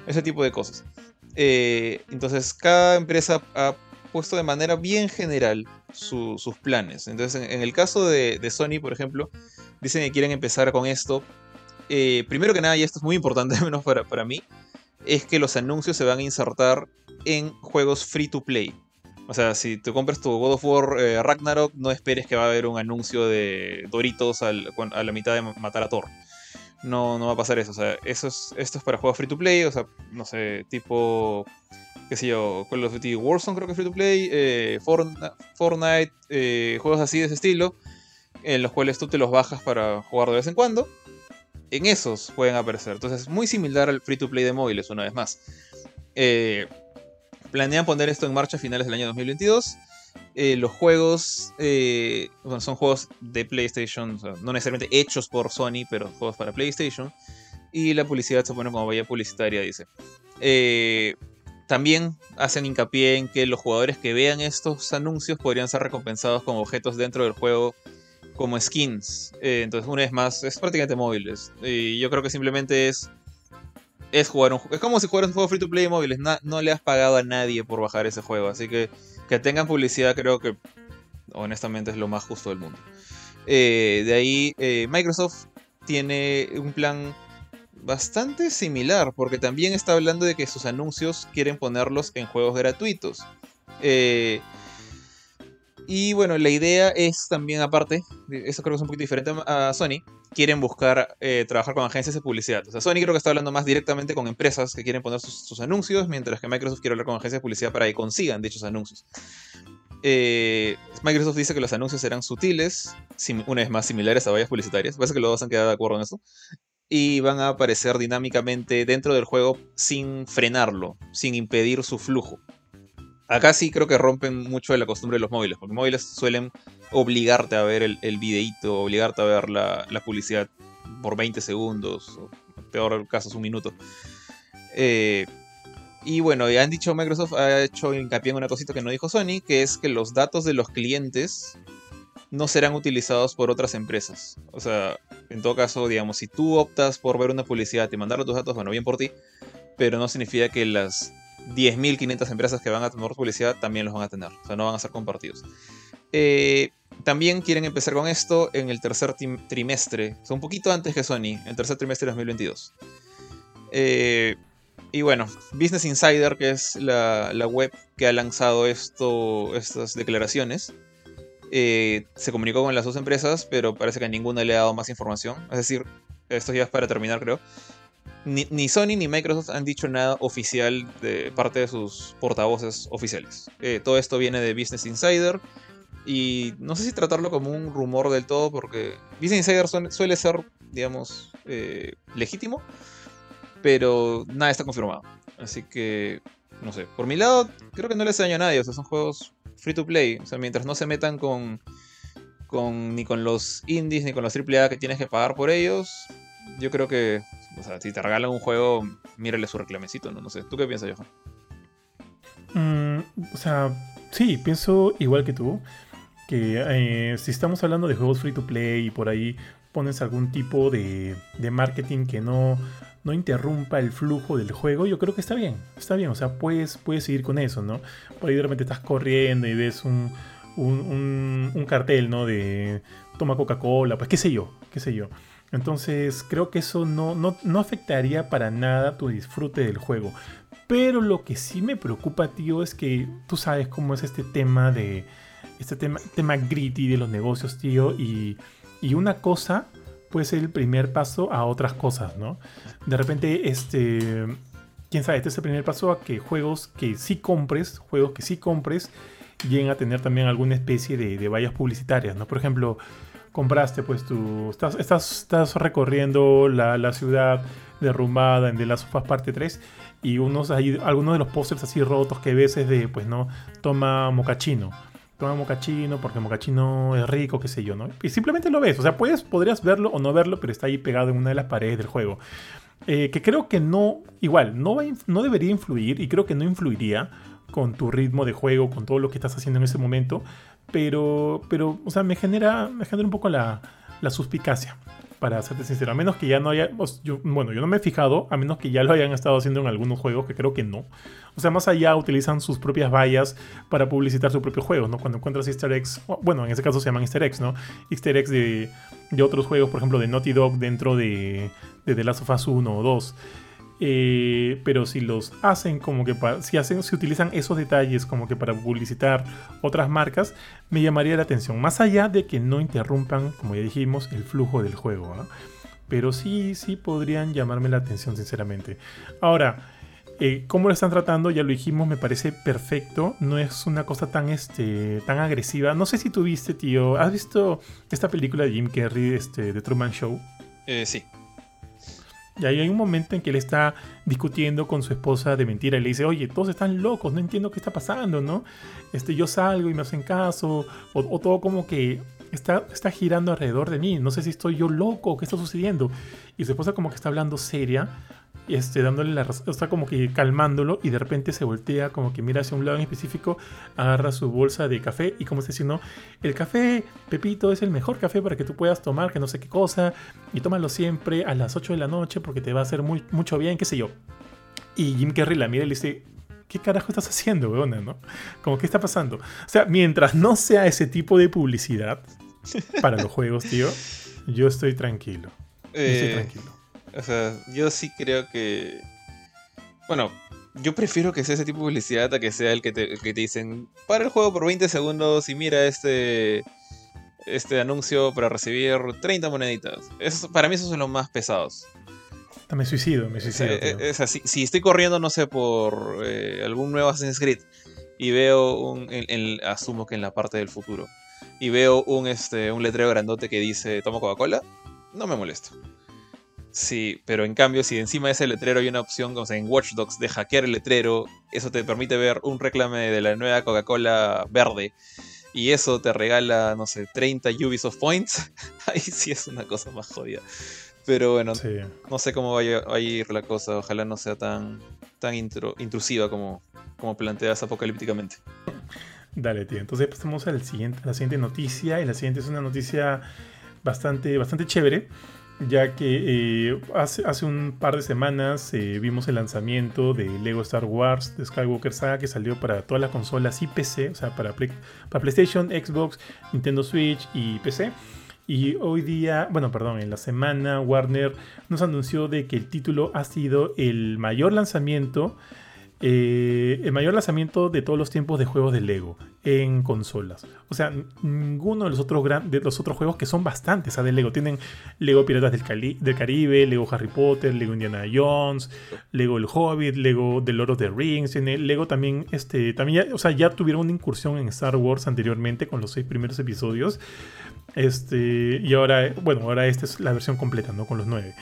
Ese tipo de cosas. Eh, entonces, cada empresa ha puesto de manera bien general sus planes. Entonces, en, el caso de, Sony, por ejemplo, dicen que quieren empezar con esto. Eh, primero que nada, y esto es muy importante, menos para, para mí, es que los anuncios se van a insertar en juegos free to play. O sea, si te compras tu God of War eh, Ragnarok, no esperes que va a haber un anuncio de Doritos a la mitad de matar a Thor. No, no va a pasar eso. O sea, eso es, esto es para juegos free to play. O sea, no sé, tipo qué sé yo, Call of Duty Warzone creo que es free to play, eh, Fortnite, eh, juegos así de ese estilo, en los cuales tú te los bajas para jugar de vez en cuando. En esos pueden aparecer. Entonces, muy similar al free to play de móviles, una vez más. Eh, planean poner esto en marcha a finales del año 2022. los juegos son juegos de PlayStation, no necesariamente hechos por Sony, pero juegos para PlayStation. Y la publicidad se pone como valla publicitaria, dice. Eh, también hacen hincapié en que los jugadores que vean estos anuncios podrían ser recompensados como objetos dentro del juego como skins. Eh, entonces, una vez más, es prácticamente móviles. Y yo creo que simplemente es. Es jugar un Es como si jugaras un juego free to play de móviles. no le has pagado a nadie por bajar ese juego. Así que que tengan publicidad, creo que honestamente es lo más justo del mundo. Eh, de ahí, eh, Microsoft tiene un plan bastante similar, porque también está hablando de que sus anuncios quieren ponerlos en juegos gratuitos. Eh, y bueno, la idea es también, aparte, eso creo que es un poquito diferente a Sony, quieren buscar eh, trabajar con agencias de publicidad. O sea, Sony creo que está hablando más directamente con empresas que quieren poner sus, anuncios, mientras que Microsoft quiere hablar con agencias de publicidad para que consigan dichos anuncios. Eh, Microsoft dice que los anuncios serán sutiles, una vez más similares a vallas publicitarias. Parece que los dos han quedado de acuerdo en eso y van a aparecer dinámicamente dentro del juego sin frenarlo, sin impedir su flujo. Acá sí creo que rompen mucho de la costumbre de los móviles, porque móviles suelen obligarte a ver el, el videíto, obligarte a ver la, publicidad por 20 segundos, o peor caso un minuto. Eh, y bueno, ya han dicho, Microsoft ha hecho hincapié en una cosita que no dijo Sony, que es que los datos de los clientes no serán utilizados por otras empresas. O sea, en todo caso, digamos, si tú optas por ver una publicidad y mandarle tus datos, bueno, bien por ti, pero no significa que las 10.500 empresas que van a tener publicidad también los van a tener, o sea, no van a ser compartidos. Eh, también quieren empezar con esto en el tercer trimestre, o sea, un poquito antes que Sony, en el tercer trimestre de 2022. Eh, y bueno, Business Insider, que es la, la, web que ha lanzado esto, estas declaraciones, eh, se comunicó con las dos empresas, pero parece que a ninguna le ha dado más información. Es decir, esto ya es para terminar, creo. Ni, Sony ni Microsoft han dicho nada oficial de parte de sus portavoces oficiales. Eh, todo esto viene de Business Insider. Y no sé si tratarlo como un rumor del todo, porque Business Insider suele ser, digamos, eh, legítimo. pero nada está confirmado. Así que, no sé, por mi lado, creo que no les daño a nadie, o sea, son juegos free to play, o sea, mientras no se metan con, con ni con los indies ni con los AAA que tienes que pagar por ellos, yo creo que, o sea, si te regalan un juego, mírale su reclamecito, ¿no? No sé, ¿tú qué piensas, Johan?
Mm, o sea, sí, pienso igual que tú, que eh, si estamos hablando de juegos free to play y por ahí pones algún tipo de, de marketing que no, no interrumpa el flujo del juego, yo creo que está bien, está bien, o sea, puedes, puedes seguir con eso, ¿no? Por ahí de repente estás corriendo y ves un, un, un, cartel, ¿no? De toma Coca-Cola, pues qué sé yo, qué sé yo. Entonces creo que eso no, no, no, afectaría para nada tu disfrute del juego. Pero lo que sí me preocupa, tío, es que tú sabes cómo es este tema de... Este tema, tema gritty de los negocios, tío. Y, y una cosa puede ser el primer paso a otras cosas, ¿no? De repente, este... Quién sabe, este es el primer paso a que juegos que sí compres, juegos que sí compres, lleguen a tener también alguna especie de, de vallas publicitarias, ¿no? Por ejemplo, compraste, pues tú estás, estás, estás recorriendo la, la, ciudad derrumbada en The Last of Us Parte 3 y unos, hay, algunos de los pósters así rotos que ves es de, pues no, toma mocachino. Toma mocachino porque mocachino es rico, qué sé yo, ¿no? Y simplemente lo ves, o sea, puedes, podrías verlo o no verlo, pero está ahí pegado en una de las paredes del juego. Eh, que creo que no, igual, no, va, no debería influir y creo que no influiría con tu ritmo de juego, con todo lo que estás haciendo en ese momento, pero, pero o sea, me genera, me genera un poco la, la suspicacia, para serte sincero. A menos que ya no haya, bueno, yo no me he fijado, a menos que ya lo hayan estado haciendo en algunos juegos, que creo que no. O sea, más allá utilizan sus propias vallas para publicitar su propio juego, ¿no? Cuando encuentras easter eggs, bueno, en ese caso se llaman easter eggs, ¿no? Easter eggs de, de otros juegos, por ejemplo, de Naughty Dog dentro de, de The Last of Us 1 o 2. Eh, pero si los hacen como que para, si hacen, si utilizan esos detalles como que para publicitar otras marcas, me llamaría la atención. Más allá de que no interrumpan, como ya dijimos, el flujo del juego. Pero sí, sí podrían llamarme la atención, sinceramente. Ahora, eh, cómo lo están tratando, ya lo dijimos, me parece perfecto. No es una cosa tan, este, tan agresiva. No sé si tú viste, tío. ¿Has visto esta película de Jim Carrey, este, The Truman Show?
Eh, sí.
Y ahí hay un momento en que él está discutiendo con su esposa de mentira y le dice, oye, todos están locos, no entiendo qué está pasando, ¿no? Este, yo salgo y me hacen caso, o, o todo como que está, está girando alrededor de mí, no sé si estoy yo loco, qué está sucediendo. Y su esposa como que está hablando seria, este, dándole la razón, está como que calmándolo y de repente se voltea, como que mira hacia un lado en específico, agarra su bolsa de café y como está diciendo, el café, Pepito, es el mejor café para que tú puedas tomar, que no sé qué cosa, y tómalo siempre a las 8 de la noche porque te va a hacer muy, mucho bien, qué sé yo. Y Jim Carrey la mira y le dice, ¿qué carajo estás haciendo, weona, no? Como, ¿qué está pasando? O sea, mientras no sea ese tipo de publicidad para los juegos, tío, yo estoy tranquilo. Yo estoy
Eh,
tranquilo.
O sea, yo sí creo que. Bueno, yo prefiero que sea ese tipo de publicidad a que sea el que te, el que te dicen para el juego por 20 segundos y mira este. Este anuncio para recibir 30 moneditas. Eso, para mí esos son los más pesados.
Me suicido, me suicido.
eh, o sea, si, si estoy corriendo, no sé, por eh, algún nuevo Assassin's Creed y veo un. en- en- asumo que en la parte del futuro. Y veo un, este, un letrero grandote que dice toma Coca-Cola, no me molesto. Sí, pero en cambio, si encima de ese letrero hay una opción, como sea, en Watch Dogs, de hackear el letrero, eso te permite ver un reclame de la nueva Coca-Cola verde. Y eso te regala, no sé, 30 Ubisoft Points. Ahí sí es una cosa más jodida. Pero bueno,
Sí.
no sé cómo vaya a ir la cosa. Ojalá no sea tan, tan intro- intrusiva como, como planteas apocalípticamente.
Dale, tío. Entonces pasamos al siguiente, a la siguiente noticia. Y la siguiente es una noticia bastante, bastante chévere. Ya que eh, hace, hace un par de semanas eh, vimos el lanzamiento de Lego Star Wars de Skywalker Saga que salió para todas las consolas y PC, o sea, para, para PlayStation, Xbox, Nintendo Switch y PC. Y hoy día, bueno, perdón, en la semana Warner nos anunció de que el título ha sido el mayor lanzamiento eh, el mayor lanzamiento de todos los tiempos de juegos de Lego en consolas. O sea, ninguno de los otros, gran- de los otros juegos que son bastantes. De Lego. Tienen Lego Piratas del, Caribe, Lego Harry Potter, Lego Indiana Jones, Lego El Hobbit, Lego The Lord of the Rings. Tiene Lego también, este, también o sea, ya tuvieron una incursión en Star Wars anteriormente con los seis primeros episodios. Este, y ahora, bueno, ahora esta es la versión completa, ¿no? Con los nueve.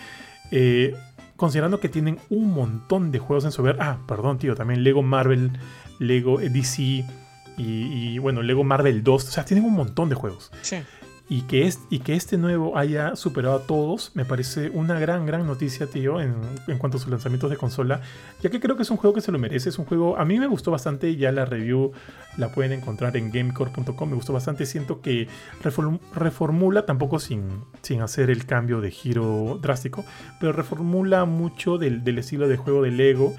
Eh, considerando que tienen un montón de juegos en su ver. Ah, perdón, tío, también Lego Marvel, Lego DC y, y, bueno, Lego Marvel 2. O sea, tienen un montón de juegos.
Sí
y que, es, y que este nuevo haya superado a todos, me parece una gran, gran noticia, tío, en, en, cuanto a sus lanzamientos de consola, ya que creo que es un juego que se lo merece, es un juego, a mí me gustó bastante, ya la review la pueden encontrar en gamecore.com, me gustó bastante, siento que reformula, tampoco sin, sin hacer el cambio de giro drástico, pero reformula mucho del, del estilo de juego de Lego.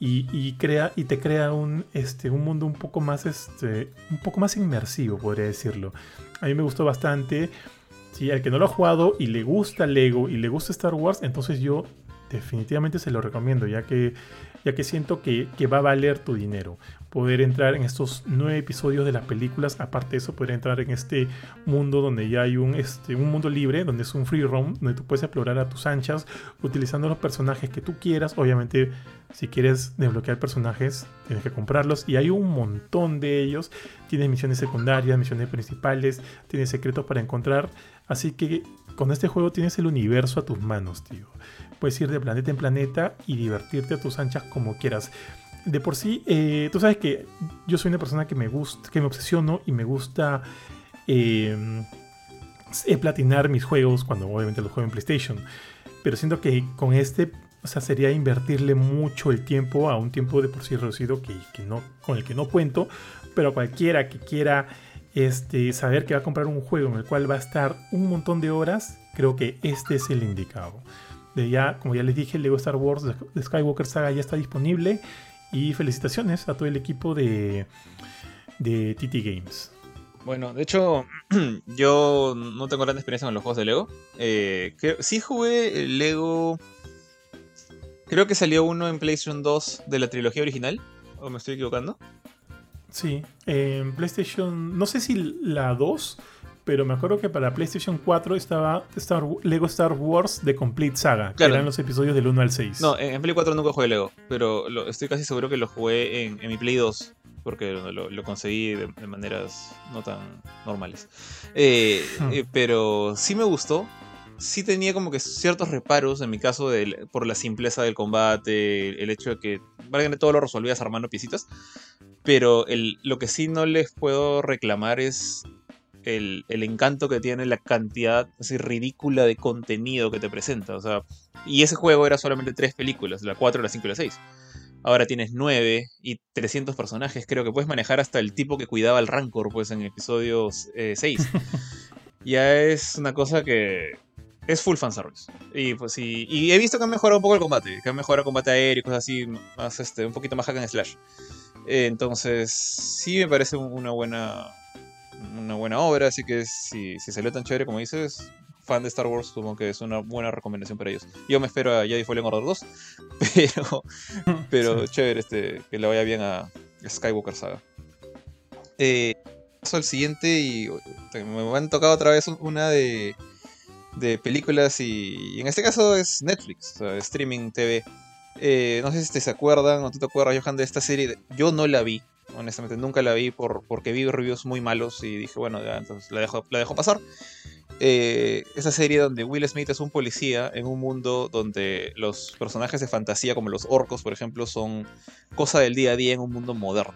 Y, crea y te crea un, este, un mundo un poco más este, un poco más inmersivo podría decirlo a mí me gustó bastante. Si al que no lo ha jugado y le gusta Lego y le gusta Star Wars, entonces yo definitivamente se lo recomiendo, ya que, ya que siento que, que, va a valer tu dinero. Poder entrar en estos nueve episodios de las películas, aparte de eso, poder entrar en este mundo donde ya hay un, este, un mundo libre, donde es un free roam, donde tú puedes explorar a tus anchas, utilizando los personajes que tú quieras. Obviamente, si quieres desbloquear personajes, tienes que comprarlos, y hay un montón de ellos. Tienes misiones secundarias, misiones principales, tienes secretos para encontrar. Así que con este juego tienes el universo a tus manos, tío. Puedes ir de planeta en planeta y divertirte a tus anchas como quieras. De por sí, eh, tú sabes que yo soy una persona que me gusta, que me obsesiono y me gusta eh, platinar mis juegos cuando obviamente los juego en PlayStation. Pero siento que con este, o sea, sería invertirle mucho el tiempo a un tiempo de por sí reducido que, que no, con el que no cuento. Pero cualquiera que quiera este, saber que va a comprar un juego en el cual va a estar un montón de horas, creo que este es el indicado ya, como ya les dije, Lego Star Wars de Skywalker Saga ya está disponible. Y felicitaciones a todo el equipo de, de TT Games.
Bueno, de hecho, yo no tengo gran experiencia con los juegos de Lego. Eh, sí jugué Lego. Creo que salió uno en PlayStation 2 de la trilogía original. ¿O me estoy equivocando?
Sí, en PlayStation. No sé si la 2 pero me acuerdo que para PlayStation 4 estaba Star, Lego Star Wars The Complete Saga, que eran los episodios del 1 al 6.
No, en, Play 4 nunca jugué Lego, pero estoy casi seguro que lo jugué en, mi Play 2, porque lo, conseguí de, maneras no tan normales. Eh, hmm. eh, pero sí me gustó. Sí tenía como que ciertos reparos, en mi caso, por la simpleza del combate, el, hecho de que, vale, todo lo resolvías armando piecitas. Pero el, lo que sí no les puedo reclamar es el, encanto que tiene la cantidad así ridícula de contenido que te presenta. O sea, y ese juego era solamente tres películas, la 4, la 5 y la 6. Ahora tienes 9 y 300 personajes. Creo que puedes manejar hasta el tipo que cuidaba el Rancor, pues en episodio 6. Eh, ya es una cosa que es full fanservice. Y pues y he visto que han mejorado un poco el combate, que han mejorado el combate aéreo y cosas así, más este, un poquito más hack and slash. entonces, sí me parece una buena una buena obra, así que si, si salió tan chévere como dices, fan de Star Wars, supongo que es una buena recomendación para ellos. Yo me espero a Jedi Fallen Order 2, pero, pero chévere este, que le vaya bien a Skywalker Saga. Eh, paso al siguiente y me han tocado otra vez una de, de películas y, en este caso es Netflix, o sea, streaming TV. Eh, no sé si te se acuerdan o tú te acuerdas, Johan, de esta serie. Yo no la vi, honestamente nunca la vi por, porque vi reviews muy malos y dije, bueno, ya, entonces la dejo, la pasar. Eh, esa serie donde Will Smith es un policía en un mundo donde los personajes de fantasía, como los orcos, por ejemplo, son cosa del día a día en un mundo moderno.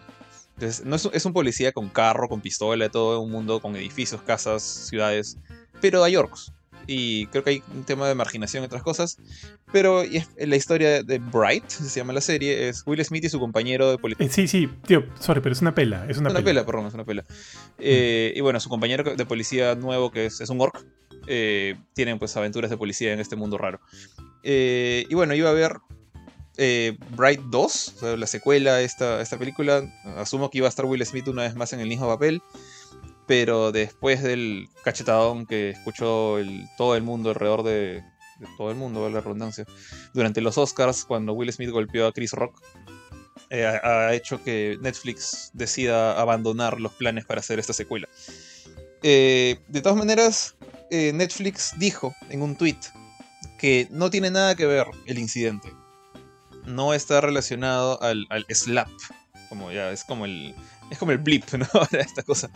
Entonces, no es, es un policía con carro, con pistola, todo un mundo con edificios, casas, ciudades, pero hay orcos y creo que hay un tema de marginación y otras cosas. Pero la historia de Bright, se llama la serie, es Will Smith y su compañero de policía.
Eh, sí, sí, tío, sorry, pero es una pela. Es una,
una pela. perdón, es una pela. Eh, y bueno, su compañero de policía nuevo, que es, un orc, eh, tienen pues aventuras de policía en este mundo raro. y bueno, iba a ver Bright 2, la secuela esta, esta película. Asumo que iba a estar Will Smith una vez más en el mismo papel pero después del cachetadón que escuchó todo el mundo alrededor de, todo el mundo, la redundancia, durante los Oscars, cuando Will Smith golpeó a Chris Rock, eh, ha, hecho que Netflix decida abandonar los planes para hacer esta secuela. Eh, de todas maneras, eh, Netflix dijo en un tweet que no tiene nada que ver el incidente. No está relacionado al, al slap como ya es como el es como el blip, ¿no? Ahora esta cosa.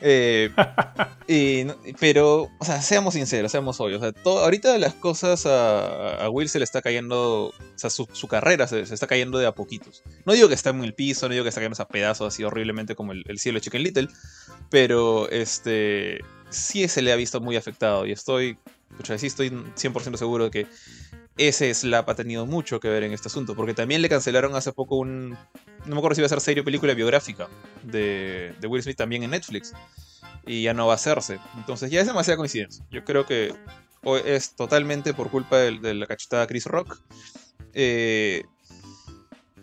Eh, y, pero, o sea, seamos sinceros, seamos obvios. O sea, ahorita las cosas a, Will se le está cayendo, o sea, su, carrera se, está cayendo de a poquitos. No digo que está en el piso, no digo que está cayendo a pedazos así horriblemente como el, cielo de Chicken Little, pero este sí se le ha visto muy afectado y estoy, sea, sí estoy 100% seguro de que ese Slap ha tenido mucho que ver en este asunto, porque también le cancelaron hace poco un, no me acuerdo si iba a ser serie o película biográfica de, Will Smith también en Netflix, y ya no va a hacerse. Entonces ya es demasiada coincidencia. Yo creo que es totalmente por culpa de, la cachetada Chris Rock. Eh,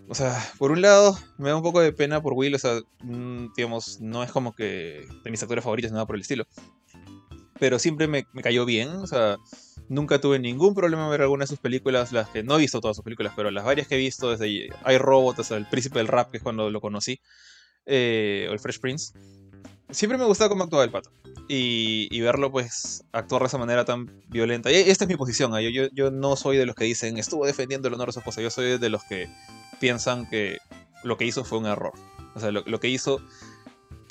o sea, por un lado, me da un poco de pena por Will, o sea, mm, digamos, no es como que de mis actores favoritos, nada por el estilo. Pero siempre me, cayó bien, o sea, Nunca tuve ningún problema en ver alguna de sus películas, las que no he visto todas sus películas, pero las varias que he visto, desde hay Robot hasta El Príncipe del Rap, que es cuando lo conocí, eh, o El Fresh Prince. Siempre me gustaba cómo actuaba el pato. Y, verlo, pues, actuar de esa manera tan violenta. Y esta es mi posición. ¿eh? Yo, yo, no soy de los que dicen, estuvo defendiendo el honor de su esposa. Yo soy de los que piensan que lo que hizo fue un error. O sea, lo que hizo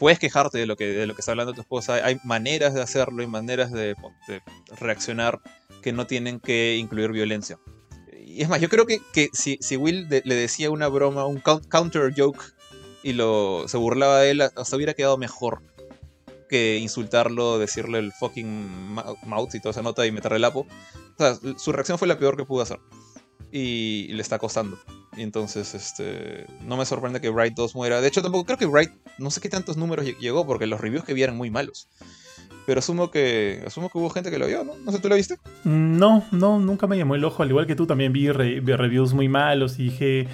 puedes quejarte de lo que, de lo que está hablando tu esposa. Hay maneras de hacerlo y maneras de, reaccionar que no tienen que incluir violencia. Y es más, yo creo que, si, Will le decía una broma, un counter joke, y lo, se burlaba de él, hasta hubiera quedado mejor que insultarlo, decirle el fucking mouth y toda esa nota y meterle el apo. O sea, su reacción fue la peor que pudo hacer. Y, le está costando. Y entonces, este, no me sorprende que Bright 2 muera. De hecho, tampoco creo que Bright, no sé qué tantos números llegó, porque los reviews que vi eran muy malos. Pero asumo que asumo que hubo gente que lo vio, ¿no? No sé, ¿tú lo viste?
Mm, no, no, nunca me llamó el ojo. Al igual que tú, también vi, reviews muy malos y dije...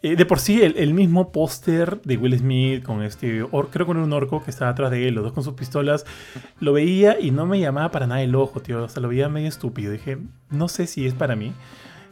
Eh, de por sí, el, mismo póster de Will Smith con este, or, creo con un orco que estaba atrás de él, los dos con sus pistolas, lo veía y no me llamaba para nada el ojo, tío. O sea, lo veía medio estúpido. Dije, no sé si es para mí.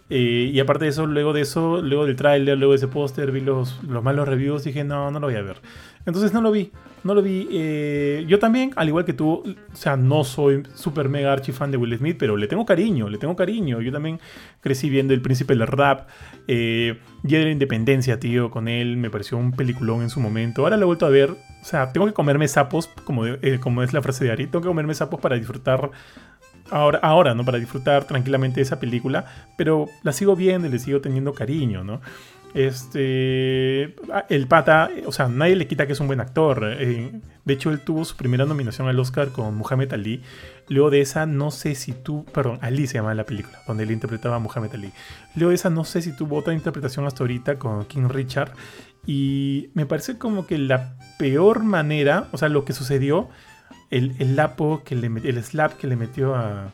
Eh, y aparte de eso, luego de eso, luego del tráiler, luego de ese póster, vi los, los malos reviews dije, no, no lo voy a ver. Entonces no lo vi, no lo vi. Eh, yo también, al igual que tú, o sea, no soy super mega archi fan de Will Smith, pero le tengo cariño, le tengo cariño. Yo también crecí viendo El Príncipe del Rap, eh, Día de la Independencia, tío, con él, me pareció un peliculón en su momento. Ahora lo he vuelto a ver, o sea, tengo que comerme sapos, como, eh, como es la frase de Ari, tengo que comerme sapos para disfrutar ahora, ahora, ¿no? Para disfrutar tranquilamente esa película, pero la sigo viendo y le sigo teniendo cariño, ¿no? Este, ah, el pata, o sea, nadie le quita que es un buen actor. Eh, de hecho, él tuvo su primera nominación al Oscar con Muhammad Ali. Luego de esa, no sé si tú, perdón, Ali se llama la película, donde él interpretaba a Muhammad Ali. Luego de esa, no sé si tuvo otra interpretación hasta ahorita con King Richard. Y me parece como que la peor manera, o sea, lo que sucedió el, el lapo que le el slap que le metió a,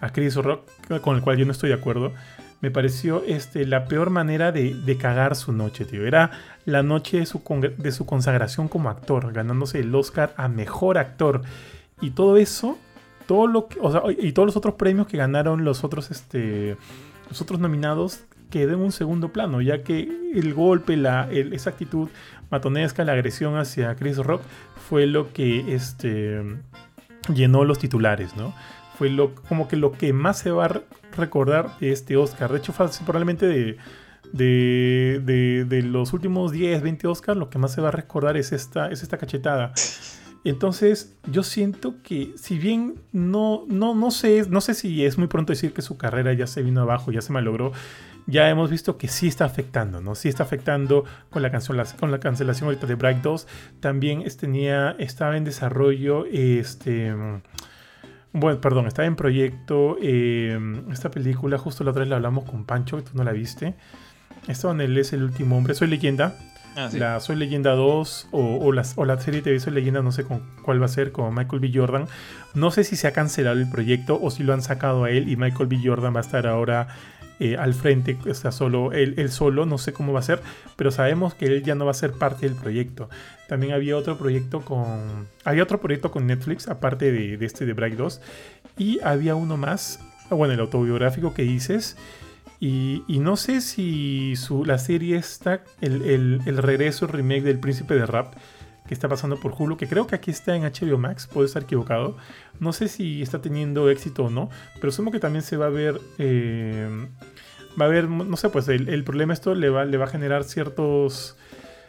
a Chris Rock, con el cual yo no estoy de acuerdo, me pareció este, la peor manera de, de cagar su noche, tío. Era la noche de su, de su consagración como actor, ganándose el Oscar a mejor actor. Y todo eso, todo lo que, o sea, y todos los otros premios que ganaron los otros, este, los otros nominados quedó en un segundo plano, ya que el golpe, la, esa actitud matonesca, la agresión hacia Chris Rock fue lo que este, llenó los titulares, ¿no? Fue lo, como que lo que más se va a recordar de este Oscar. De hecho, probablemente de, de, de, los últimos 10, 20 Oscars, lo que más se va a recordar es esta, es esta cachetada. Entonces, yo siento que si bien no, no, no, sé, no sé si es muy pronto decir que su carrera ya se vino abajo, ya se malogró, ya hemos visto que sí está afectando, ¿no? Sí está afectando con la, cancelación, con la cancelación ahorita de Bright 2. También tenía, estaba en desarrollo, este... Bueno, perdón, estaba en proyecto eh, esta película, justo la otra vez la hablamos con Pancho, que tú no la viste. Esto en él es el último hombre, Soy Leyenda. Ah, la Soy Leyenda 2 o, la, o la serie TV Soy Leyenda, no sé con cuál va a ser, con Michael B. Jordan. No sé si se ha cancelado el proyecto o si lo han sacado a él y Michael B. Jordan va a estar ahora eh, al frente, está solo él, solo, no sé cómo va a ser, pero sabemos que él ya no va a ser parte del proyecto. También había otro proyecto con. Había otro proyecto con Netflix, aparte de, este de Bright 2. Y había uno más, bueno, el autobiográfico que dices. Y, no sé si su, la serie está, el, el, regreso, el remake del Príncipe de Rap, que está pasando por Hulu, que creo que aquí está en HBO Max, puedo estar equivocado. No sé si está teniendo éxito o no, pero supongo que también se va a ver. Eh, va a haber, no sé, pues el, problema esto le va, le va a generar ciertos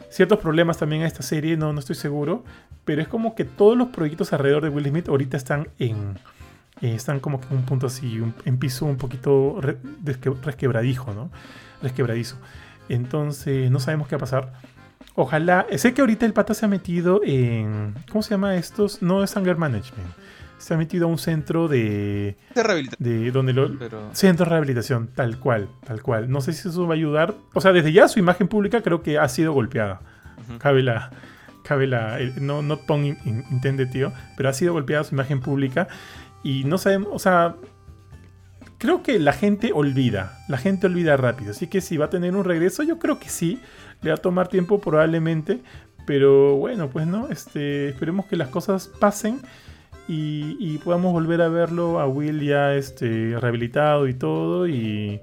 ciertos problemas también a esta serie, no, no estoy seguro. Pero es como que todos los proyectos alrededor de Will Smith ahorita están en. eh, están como que en un punto así, en piso un poquito re- resquebradijo, ¿no? Resquebradizo. Entonces, no sabemos qué va a pasar. Ojalá. Sé que ahorita el pata se ha metido en. ¿Cómo se llama estos? No es Anger Management. Se ha metido a un centro de.
De rehabilitación,
de donde lo,
pero
Centro de rehabilitación, tal cual, tal cual. No sé si eso va a ayudar. O sea, desde ya su imagen pública creo que ha sido golpeada.
Ujú.
Cabe la. Cabe la. no, no pon in- in- intende, tío. Pero ha sido golpeada su imagen pública. Y no sabemos. O sea. Creo que la gente olvida. La gente olvida rápido. Así que si va a tener un regreso, yo creo que sí. Le va a tomar tiempo probablemente. Pero bueno, pues no. Este, esperemos que las cosas pasen y, y podamos volver a verlo a Will ya este, rehabilitado y todo y,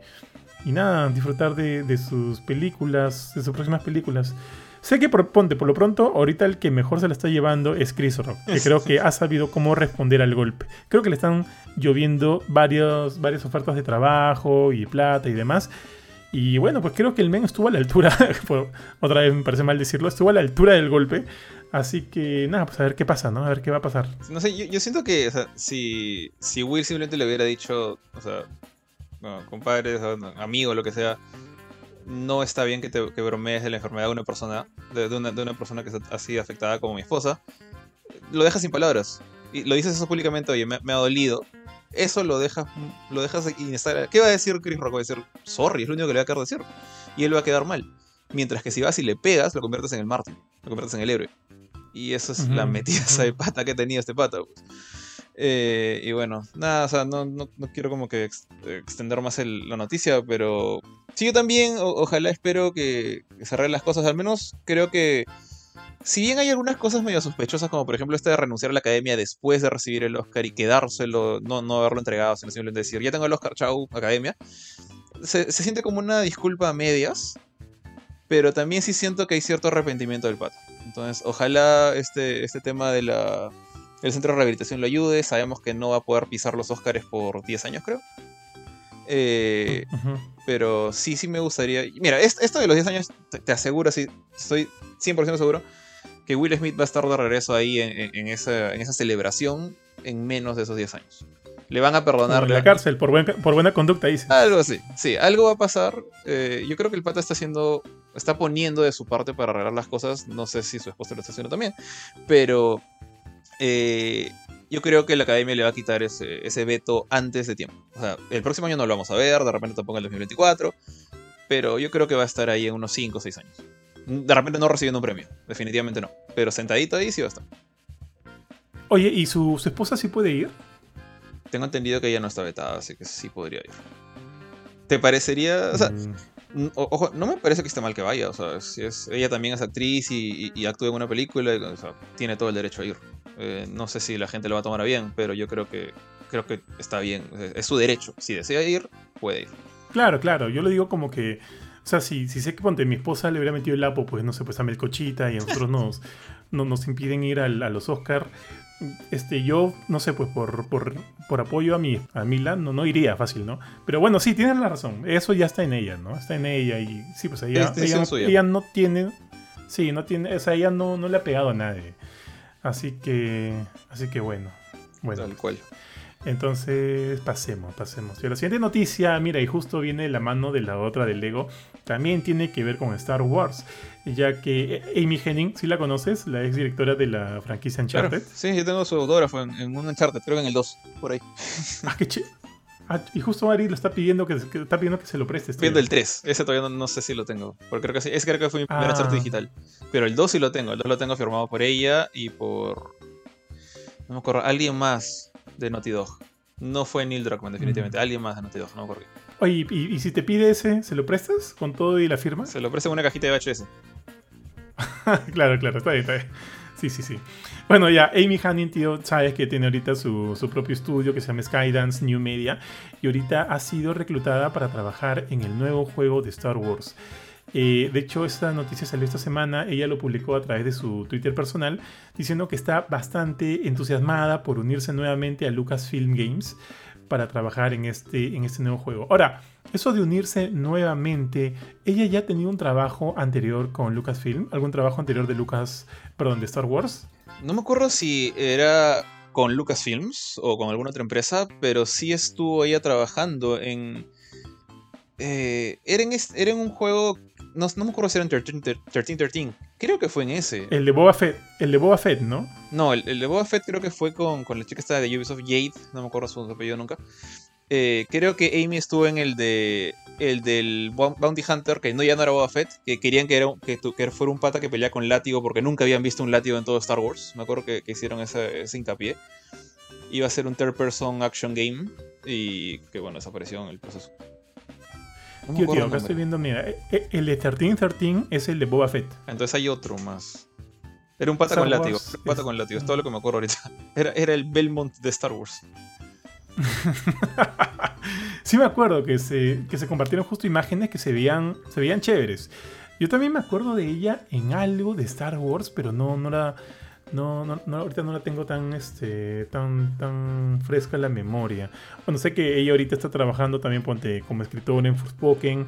y nada, disfrutar de, de sus películas, de sus próximas películas. Sé que por, ponte, por lo pronto, ahorita el que mejor se la está llevando es Chris Rock, que creo que ha sabido cómo responder al golpe. Creo que le están lloviendo varios, varias ofertas de trabajo y plata y demás. Y bueno, pues creo que el men estuvo a la altura, otra vez me parece mal decirlo, estuvo a la altura del golpe. Así que nada, pues a ver qué pasa, ¿no? A ver qué va a pasar.
No sé, yo, siento que si, si Will simplemente le hubiera dicho, o sea, no, compadre, amigo, lo que sea, no está bien que, te, que bromees de la enfermedad de una persona, de, una, persona que está así afectada como mi esposa, lo dejas sin palabras. Y lo dices eso públicamente, oye, me ha dolido. Eso lo dejas, lo dejas inestable. ¿Qué va a decir Chris Rock? Va a decir, sorry, es lo único que le va a quedar decir. Y él va a quedar mal. Mientras que si vas y le pegas, lo conviertes en el mártir, lo conviertes en el héroe. Y eso es la metidaza de pata que tenía este pata. pues. Eh, y bueno, nada, o sea, no, no, no quiero como que ex- extender más el- la noticia, pero sí, yo también, o- ojalá espero que, que se arreglen las cosas. Al menos creo que, si bien hay algunas cosas medio sospechosas, como por ejemplo este de renunciar a la academia después de recibir el Oscar y quedárselo, no, no haberlo entregado, sino simplemente decir, ya tengo el Oscar, chau, academia, se, se siente como una disculpa a medias, pero también sí siento que hay cierto arrepentimiento del pato. Entonces, ojalá este, este tema de la, el centro de rehabilitación lo ayude. Sabemos que no va a poder pisar los Oscars por 10 años, creo. Eh, pero sí, sí me gustaría. Mira, es- esto de los 10 años, te, te aseguro, sí, estoy 100% seguro que Will Smith va a estar de regreso ahí en, esa, en esa celebración en menos de esos 10 años. Le van a perdonar.
en la
la-
cárcel, por, buen- por buena conducta, dice.
algo así, sí, algo va a pasar. Eh, yo creo que el pata está haciendo, está poniendo de su parte para arreglar las cosas. No sé si su esposa lo está haciendo también, pero eh, yo creo que la academia le va a quitar ese, ese veto antes de tiempo. O sea, el próximo año no lo vamos a ver, de repente tampoco en el 2024, pero yo creo que va a estar ahí en unos 5 o 6 años. De repente no recibiendo un premio, definitivamente no, pero sentadito ahí sí va a estar.
Oye, ¿y su, su esposa sí puede ir?
Tengo entendido que ella no está vetada, así que sí podría ir. ¿Te parecería? O sea,
Mm,
Ojo, no me parece que esté mal que vaya, o sea, si es, ella también es actriz y, y- y actúa en una película, y, o sea, tiene todo el derecho a ir. Eh, no sé si la gente lo va a tomar a bien, pero yo creo que creo que está bien, es su derecho. Si desea ir, puede ir.
Claro, claro. Yo lo digo como que. O sea, si, si sé que ponte, mi esposa le hubiera metido el lapo, pues no sé, pues a Melcochita y a nosotros nos, no- nos impiden ir al- a los Oscar. Este, yo, no sé, pues por, por, por apoyo a mi a Milan, no, no iría fácil, ¿no? Pero bueno, sí, tienes la razón. Eso ya está en ella, ¿no? Está en ella y sí, pues ella,
Es decisión
ella, no tiene. Sí, no tiene. O sea, ella no, no le ha pegado a nadie. Así que. Así que bueno. Bueno.
Tal cual.
Entonces, pasemos, pasemos. Y la siguiente noticia, mira, y justo viene la mano de la otra del Lego, también tiene que ver con Star Wars, ya que Amy Henning, si la conoces, la ex directora de la franquicia
Claro.
Uncharted.
Sí, yo tengo su autógrafo en, en un Uncharted, creo que en el 2, por ahí.
Ah, qué ch- Ah, y justo Ari lo está pidiendo que, que está pidiendo que se lo prestes. tío.
Viendo el 3, ese todavía no, no sé si lo tengo, porque creo que sí, ese creo que fue mi primer
Ah.
Uncharted digital. Pero el 2 sí lo tengo, el 2 lo tengo firmado por ella y por... No me acuerdo, alguien más de Naughty Dog. No fue Neil Druckmann, definitivamente. Alguien más de Naughty Dog, no me acuerdo.
Oye, y, y si te pide ese, ¿se lo prestas con todo y la firma?
Se lo ofrece en una cajita de VHS.
claro, claro, está bien, está bien. Sí, sí, sí. Bueno, ya, Amy Hanning, tío, sabes que tiene ahorita su, su propio estudio que se llama Skydance New Media y ahorita ha sido reclutada para trabajar en el nuevo juego de Star Wars. Eh, de hecho, esta noticia salió esta semana, ella lo publicó a través de su Twitter personal, diciendo que está bastante entusiasmada por unirse nuevamente a Lucasfilm Games para trabajar en este, en este nuevo juego. Ahora, eso de unirse nuevamente, ¿ella ya tenía un trabajo anterior con Lucasfilm? ¿Algún trabajo anterior de Lucas, perdón, de Star Wars?
No me acuerdo si era con Lucasfilms o con alguna otra empresa, pero sí estuvo ella trabajando en... eh, era, en era en un juego... No, no me acuerdo si era en 1313. Creo que fue en ese.
El de Boba Fett, el de Boba Fett, ¿no?
No, el, el de Boba Fett creo que fue con, con la chica esta de Ubisoft, Jade, no me acuerdo su apellido nunca. Eh, creo que Amy estuvo en el de el del Bou- Bounty Hunter, que no ya no era Boba Fett, que querían que, era, un- que, tu- que fuera un pata que pelea con látigo porque nunca habían visto un látigo en todo Star Wars. Me acuerdo que, que hicieron ese, ese hincapié. Iba a ser un third person action game y que bueno, desapareció en el proceso. No
Tío, tío, acá estoy viendo, mira, eh, eh, el de 1313 es el de Boba Fett.
Entonces hay otro más. Era un pata
Star
con látigo.
Wars
Un pata
es-
con látigo, es todo lo que me acuerdo ahorita. Era, era el Belmont de Star Wars.
sí me acuerdo que se, que se compartieron justo imágenes que se veían, se veían chéveres. Yo también me acuerdo de ella en algo de Star Wars, pero no, no la. No, no, no, ahorita no la tengo tan, este, tan, tan fresca en la memoria. Bueno, sé que ella ahorita está trabajando también ponte, como escritora en Forspoken.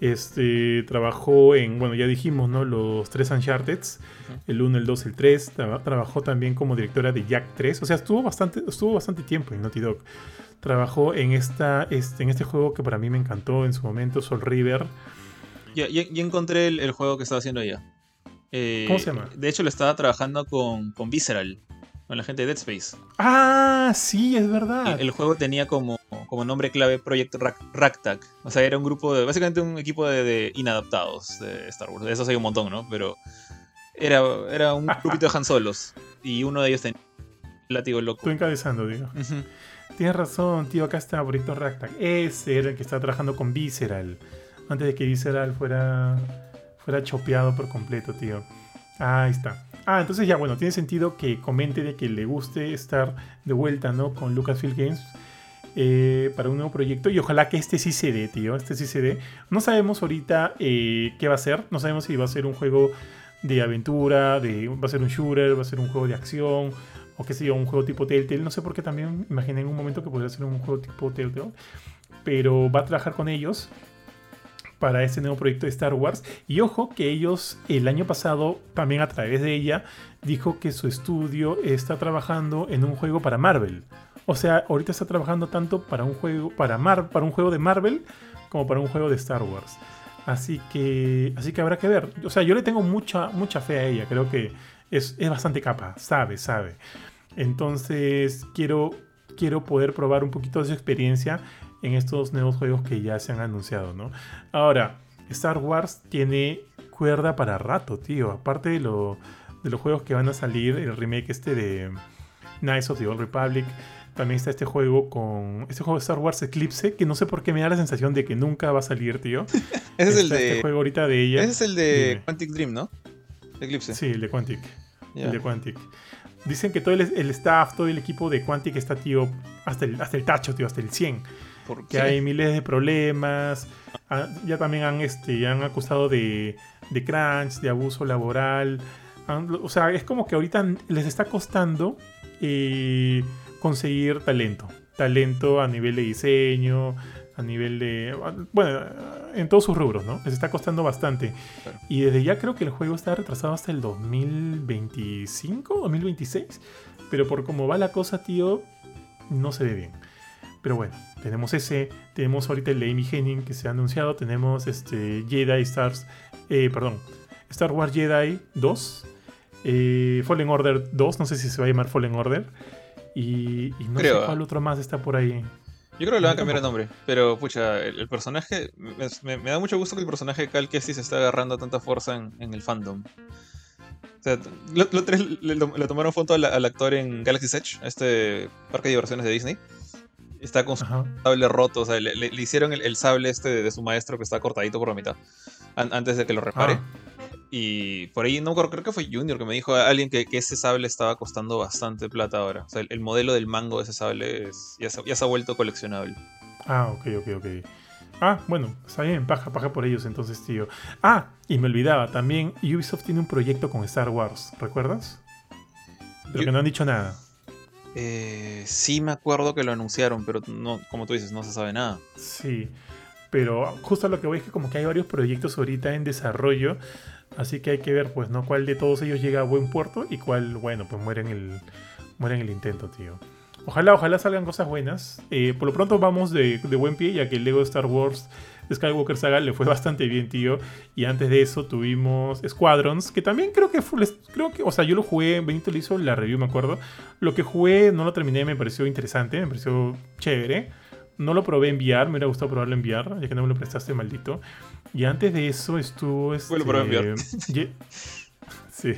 Este, trabajó en, bueno, ya dijimos, ¿no? Los tres Uncharted, el 1, el 2, el 3. Traba- trabajó también como directora de Jack 3. O sea, estuvo bastante, estuvo bastante tiempo en Naughty Dog. Trabajó en, esta, este, en este juego que para mí me encantó en su momento, Soul River.
Ya, ya- ya encontré el, el juego que estaba haciendo ella. Eh,
¿Cómo se llama?
De hecho, lo estaba trabajando con, con Visceral, con la gente de Dead Space.
Ah, sí, es verdad.
el juego tenía como, como nombre clave Project Ragtag. O sea, era un grupo de. Básicamente un equipo de, de inadaptados de Star Wars. De esos hay un montón, ¿no? Pero. Era, era un grupito de Han Solos. Y uno de ellos tenía un látigo loco.
Estoy encabezando, digo. Tienes razón, tío. Acá está Proyecto Ragtag. Ese era el que estaba trabajando con Visceral. Antes de que Visceral fuera, fuera chopeado por completo, tío. Ah, ahí está. Ah, entonces ya, bueno, tiene sentido que comente de que le guste estar de vuelta, ¿no? Con Lucasfilm Games eh, para un nuevo proyecto. Y ojalá que este sí se dé, tío. Este sí se dé. No sabemos ahorita eh, qué va a ser. No sabemos si va a ser un juego de aventura, de, va a ser un shooter, va a ser un juego de acción, o qué sé yo, un juego tipo Telltale. No sé por qué también imaginé en un momento que podría ser un juego tipo Telltale. Pero va a trabajar con ellos para este nuevo proyecto de Star Wars. Y ojo que ellos el año pasado, también a través de ella, dijo que su estudio está trabajando en un juego para Marvel. O sea, ahorita está trabajando tanto para un juego, para Mar, para un juego de Marvel como para un juego de Star Wars. Así que, así que habrá que ver. O sea, yo le tengo mucha, mucha fe a ella. Creo que es, es bastante capa, sabe, sabe. Entonces, quiero, quiero poder probar un poquito de su experiencia en estos nuevos juegos que ya se han anunciado, ¿no? Ahora, Star Wars tiene cuerda para rato, tío. Aparte de, lo, de los juegos que van a salir, el remake este de Knights of the Old Republic. También está este juego con. Este juego de Star Wars Eclipse, que no sé por qué me da la sensación de que nunca va a salir, tío.
Ese es el
Está
de.
Este juego ahorita de ella.
Ese es el de
Dime.
Quantic Dream, ¿no? Eclipse.
Sí, el de Quantic. El de Quantic. Dicen que todo el, el staff, todo el equipo de Quantic está, tío, hasta el, hasta el tacho, tío, hasta el 100.
¿Por
Que hay miles de problemas. Ah, Ya también han, este, han acusado de, de crunch, de abuso laboral. Han- o sea, es como que ahorita les está costando eh, conseguir talento. Talento a nivel de diseño, a nivel de... Bueno, en todos sus rubros, ¿no? Les está costando bastante.
Claro.
Y desde ya creo que el juego está retrasado hasta el 2025, 2026. Pero por cómo va la cosa, tío, no se ve bien. Pero bueno, tenemos ese. Tenemos ahorita el Amy Henning que se ha anunciado. Tenemos este Jedi Stars. eh, perdón. Star Wars Jedi 2. eh, Fallen Order 2. No sé si se va a llamar Fallen Order. Y, y no
Creo,
sé cuál otro más está por ahí.
Yo creo que le van a cambiar el nombre. Pero, pucha, el, el personaje. Me, me- me da mucho gusto que el personaje de Cal Kestis se está agarrando tanta fuerza en, en el fandom. O sea, lo, lo tres le, le- le tomaron foto al, al actor en Galaxy's Edge, este parque de diversiones de Disney. Está con su
Ajá.
sable roto, o sea, le, le- le hicieron el, el sable este de, de su maestro que está cortadito por la mitad. an- antes de que lo repare.
Ah,
Y por ahí, no creo que fue Junior que me dijo a alguien que, que ese sable estaba costando bastante plata ahora. O sea, el, el modelo del mango de ese sable es- ya, se, ya se ha vuelto coleccionable.
Ah, ok, ok, ok. Ah, bueno, está bien, paja, paja por ellos entonces, tío. Ah, y me olvidaba, también Ubisoft tiene un proyecto con Star Wars, ¿recuerdas? Pero
Yo-
que no han dicho nada.
Eh, sí me acuerdo que lo anunciaron, pero no, como tú dices, no se sabe nada.
Sí. Pero justo lo que voy es que como que hay varios proyectos ahorita en desarrollo. Así que hay que ver, pues, ¿no? Cuál de todos ellos llega a buen puerto y cuál, bueno, pues muere en el, muere en el intento, tío. Ojalá, ojalá salgan cosas buenas. Eh, por lo pronto vamos de, de buen pie, ya que el Lego Star Wars Skywalker Saga le fue bastante bien, tío. Y antes de eso tuvimos Squadrons, que también creo que fue, creo que, o sea, yo lo jugué, Benito le hizo la review, me acuerdo. Lo que jugué, no lo terminé, me pareció interesante, me pareció chévere. No lo probé en VR, me hubiera gustado probarlo en VR, ya que no me lo prestaste, maldito. Y antes de eso estuvo. Este,
Bueno, probé en VR.
Ye- sí.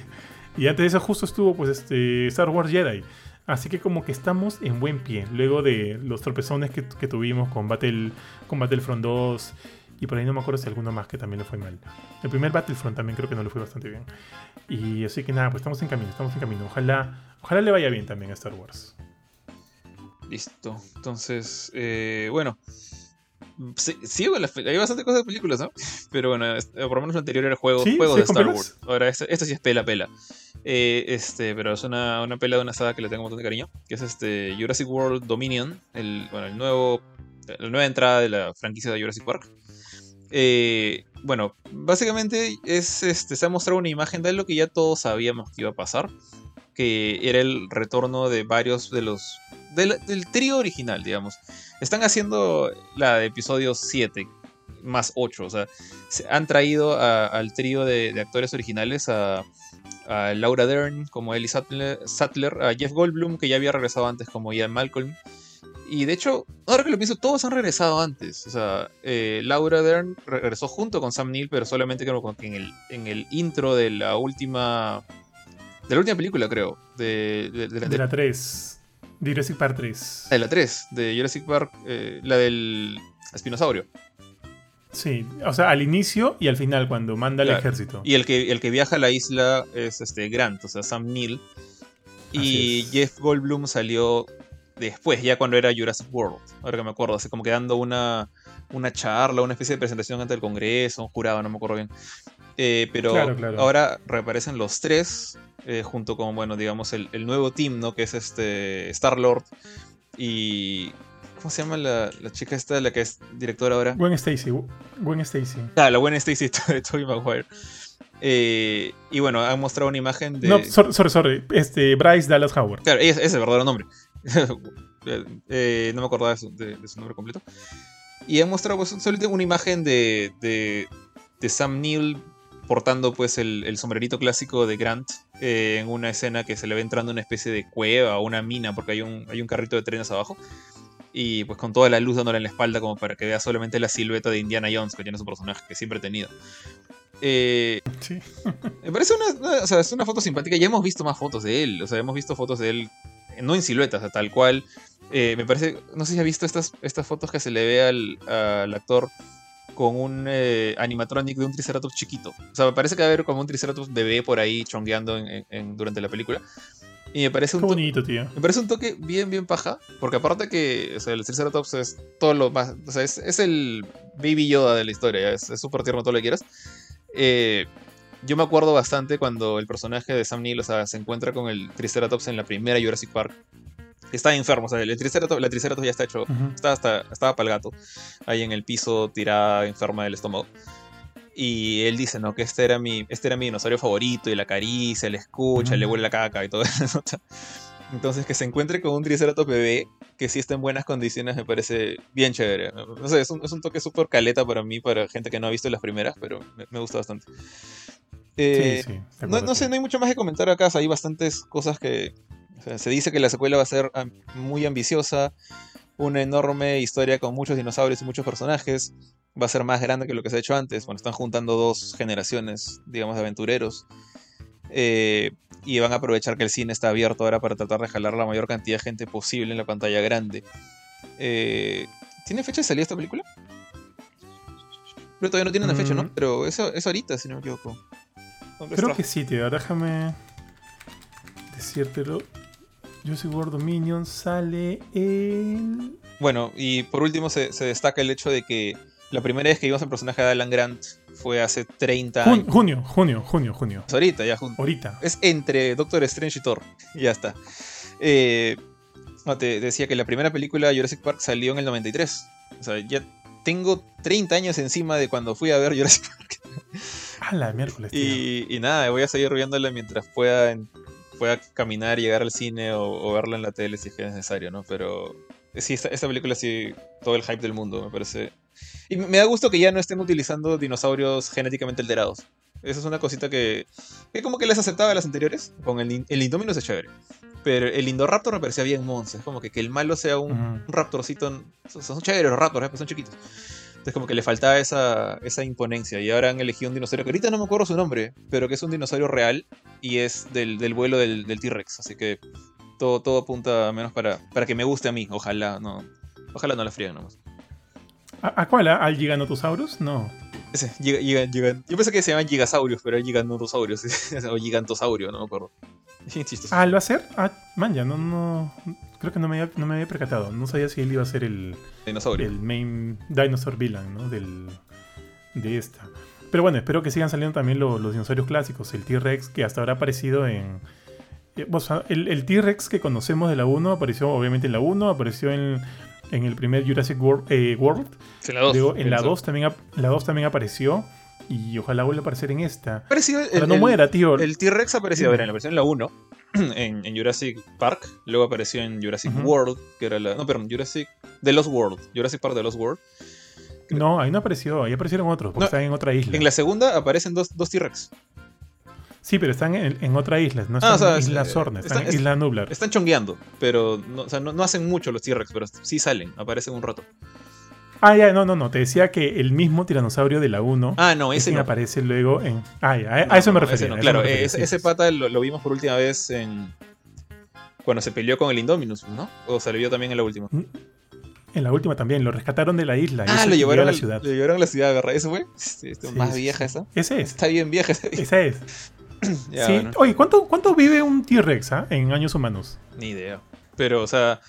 Y antes de eso justo estuvo, pues, este, Star Wars Jedi. Así que como que estamos en buen pie. Luego de los tropezones que, tuvimos con, Battle, con Battlefront 2. Y por ahí no me acuerdo si alguno más que también le fue mal. El primer Battlefront también creo que no le fue bastante bien. Y así que nada, pues estamos en camino, estamos en camino. Ojalá, ojalá le vaya bien también a Star Wars.
Listo. Entonces, eh, bueno. Sí, hay bastante cosas de películas, ¿no? Pero bueno, por lo menos lo anterior era juego,
¿Sí?
juegos
¿Sí,
de Star Wars. Ahora, esta, esta sí es pela pela. Eh, este, pero es una, una pela de una saga que le tengo un montón de cariño. Que es este Jurassic World Dominion. El, bueno, el nuevo. La nueva entrada de la franquicia de Jurassic Park. Eh, bueno, básicamente es este, se ha mostrado una imagen de lo que ya todos sabíamos que iba a pasar. Que era el retorno de varios de los. Del, del trío original, digamos. Están haciendo la de episodio 7 más 8. O sea, se han traído a- al trío de, de actores originales a, a Laura Dern como Ellie Sattler, Sattler, a Jeff Goldblum, que ya había regresado antes como Ian Malcolm. Y de hecho, ahora que lo pienso, todos han regresado antes. O sea, eh, Laura Dern regresó junto con Sam Neill, pero solamente que en el, en el intro de la última. De la última película, creo. De, de- De la
3. De Jurassic Park 3.
de la 3, de Jurassic Park, eh, la del espinosaurio.
Sí, o sea, al inicio y al final, cuando manda
Claro.
el ejército.
Y el que, el que viaja a la isla es este Grant, o sea, Sam Neill. Y. Jeff Goldblum salió después, ya cuando era Jurassic World. Ahora que me acuerdo, así como que dando una, una charla, una especie de presentación ante el Congreso, un jurado, no me acuerdo bien. Eh, pero
Claro, claro.
ahora reaparecen los tres, eh, junto con, bueno, digamos, el, el nuevo team, ¿no? Que es este Star-Lord y... ¿Cómo se llama la, la chica esta, la que es directora ahora?
Gwen Stacy. Gwen Stacy.
Ah, la buena Stacy de Tobey Maguire. Eh, y bueno, han mostrado una imagen de.
No, sorry, sorry, sorry. Este, Bryce Dallas Howard.
Claro, ese ese es el verdadero nombre. Eh, no me acordaba de su, de- de su nombre completo. Y han mostrado pues, solamente una imagen de, de, de Sam Neill portando pues el, el sombrerito clásico de Grant eh, en una escena que se le ve entrando en una especie de cueva o una mina porque hay un, hay un carrito de trenes abajo. Y pues con toda la luz dándole en la espalda como para que vea solamente la silueta de Indiana Jones que tiene su personaje que siempre ha tenido. Eh,
Sí.
me parece una, una- o sea, es una foto simpática. Ya hemos visto más fotos de él. O sea, hemos visto fotos de él, no en silueta, o sea, tal cual. Eh, me parece, no sé si has visto estas, estas fotos que se le ve al, al actor con un eh, animatronic de un Triceratops chiquito. O sea, me parece que va a haber como un Triceratops bebé por ahí chongueando en- en- en- durante la película. Y me parece un to-
bonito, tío.
me parece un toque bien, bien paja. Porque aparte que o sea, el Triceratops es todo lo más. O sea, es, es el Baby Yoda de la historia. es súper tierno, todo lo que quieras. Eh, yo me acuerdo bastante cuando el personaje de Sam Neill o sea, se encuentra con el Triceratops en la primera Jurassic Park. Está enfermo, o sea, el Triceratops, la Triceratops ya está hecho.
Ujú.
Estaba, hasta, estaba para el gato, ahí en el piso, tirada, enferma del estómago. Y él dice, ¿no? Que este era mi, este era mi dinosaurio favorito, y la acaricia, le escucha,
Ujú.
le huele la caca y todo eso. Entonces, que se encuentre con un Triceratops bebé que sí está en buenas condiciones me parece bien chévere. No sé, es un, es un toque súper caleta para mí, para gente que no ha visto las primeras, pero me, me gusta bastante. Eh,
sí, sí.
no, no sé, no hay mucho más que comentar acá. hay bastantes cosas que. O sea, se dice que la secuela va a ser muy ambiciosa. Una enorme historia con muchos dinosaurios y muchos personajes. Va a ser más grande que lo que se ha hecho antes. Bueno, están juntando dos generaciones, digamos, de aventureros. Eh, y van a aprovechar que el cine está abierto ahora para tratar de jalar la mayor cantidad de gente posible en la pantalla grande. Eh, ¿Tiene fecha de salida esta película? Pero todavía no tiene una fecha, ¿no?
Mm.
Pero eso es ahorita, si no me equivoco. ¿Dónde
Creo
está?
que sí, tío. Déjame decírtelo. Jurassic World Dominion sale el...
Bueno, y por último se, se destaca el hecho de que la primera vez que vimos el personaje de Alan Grant fue hace 30
Jun-
años.
junio, junio, junio, junio.
Ahorita, ya junto.
Ahorita.
Es entre Doctor Strange y Thor. Y ya está. Eh, no, te decía que la primera película de Jurassic Park salió en el 93. O sea, ya tengo 30 años encima de cuando fui a ver Jurassic Park.
A la miércoles, tío.
Y, y nada, voy a seguir viéndola mientras pueda, en- pueda caminar, llegar al cine o, o verla en la tele si es que es necesario, ¿no? Pero sí, esta, esta película sí, todo el hype del mundo, me parece. Y me da gusto que ya no estén utilizando dinosaurios genéticamente alterados. Esa es una cosita que, que como que les aceptaba a las anteriores. Con el, el Indominus es chévere. Pero el Indoraptor me parecía bien monce. Es como que, que el malo sea un,
Ujú.
un raptorcito. Son, son chéveres los raptors, ¿eh? pero son chiquitos. Entonces como que le faltaba esa, esa imponencia. Y ahora han elegido un dinosaurio que ahorita no me acuerdo su nombre, pero que es un dinosaurio real y es del, del vuelo del, del T-Rex. Así que todo, todo apunta menos para, para que me guste a mí. Ojalá no. Ojalá no la fríen nomás.
¿A, a cuál? ¿A- ¿Al Giganotosaurus? No.
Ese, giga- giga- giga- yo pensé que se llaman gigasaurios, pero es giganotosaurios. o gigantosaurio, no me acuerdo.
Ah, ¿lo va a hacer? Ah, man, ya no, no. Creo que no me, había, no me había percatado. No sabía si él iba a ser el,
dinosaurio.
el main dinosaur villain, ¿no? Del, de esta. Pero bueno, espero que sigan saliendo también lo- los dinosaurios clásicos. El T-Rex, que hasta ahora ha aparecido en. eh, o sea, el, el T-Rex que conocemos de la 1 apareció obviamente en la 1, apareció en, en el primer Jurassic World. eh, World.
En la 2.
Luego en la 2 también, ap- la 2 también apareció. Y ojalá vuelva a aparecer en esta.
Parecido el,
no
el-
muera, tío.
El T-Rex apareció, a ver, en la versión en la 1, en, en Jurassic Park, luego apareció en Jurassic. World, que era la... No, perdón, Jurassic... The Lost World, Jurassic Park The Lost World.
No, ahí no apareció. Ahí aparecieron otros, porque
No,
están en otra isla.
En la segunda aparecen dos, dos T-Rex.
Sí, pero están en, en otra isla. No
Ah,
están
o sea,
en Isla
es-
Sorna, están
está-
en
es-
Isla Nublar.
Están chongueando, pero no, o sea, no, no hacen mucho los T-Rex, pero sí salen, aparecen un rato.
Ah, ya, no, no, no. Te decía que el mismo tiranosaurio de la 1
Ah, no,
es
ese
quien
no.
aparece luego en. Ah, ya, a, eso me refería.
ese no, claro,
refería,
ese,
sí,
ese pata lo, lo vimos por última vez en... Cuando se peleó con el Indominus, ¿no? O se le vio también en la última.
En la última también, lo rescataron de la isla.
Ah,
ese
lo llevaron,
a la ciudad.
lo llevaron a la ciudad, ¿verdad? ¿Eso fue? Sí, está
Sí,
más vieja esa.
Ese es.
Está bien vieja esa.
Esa es.
Ya,
sí.
bueno.
Oye, ¿cuánto, ¿cuánto vive un T-Rex ah, en años humanos?
Ni idea. Pero, o sea,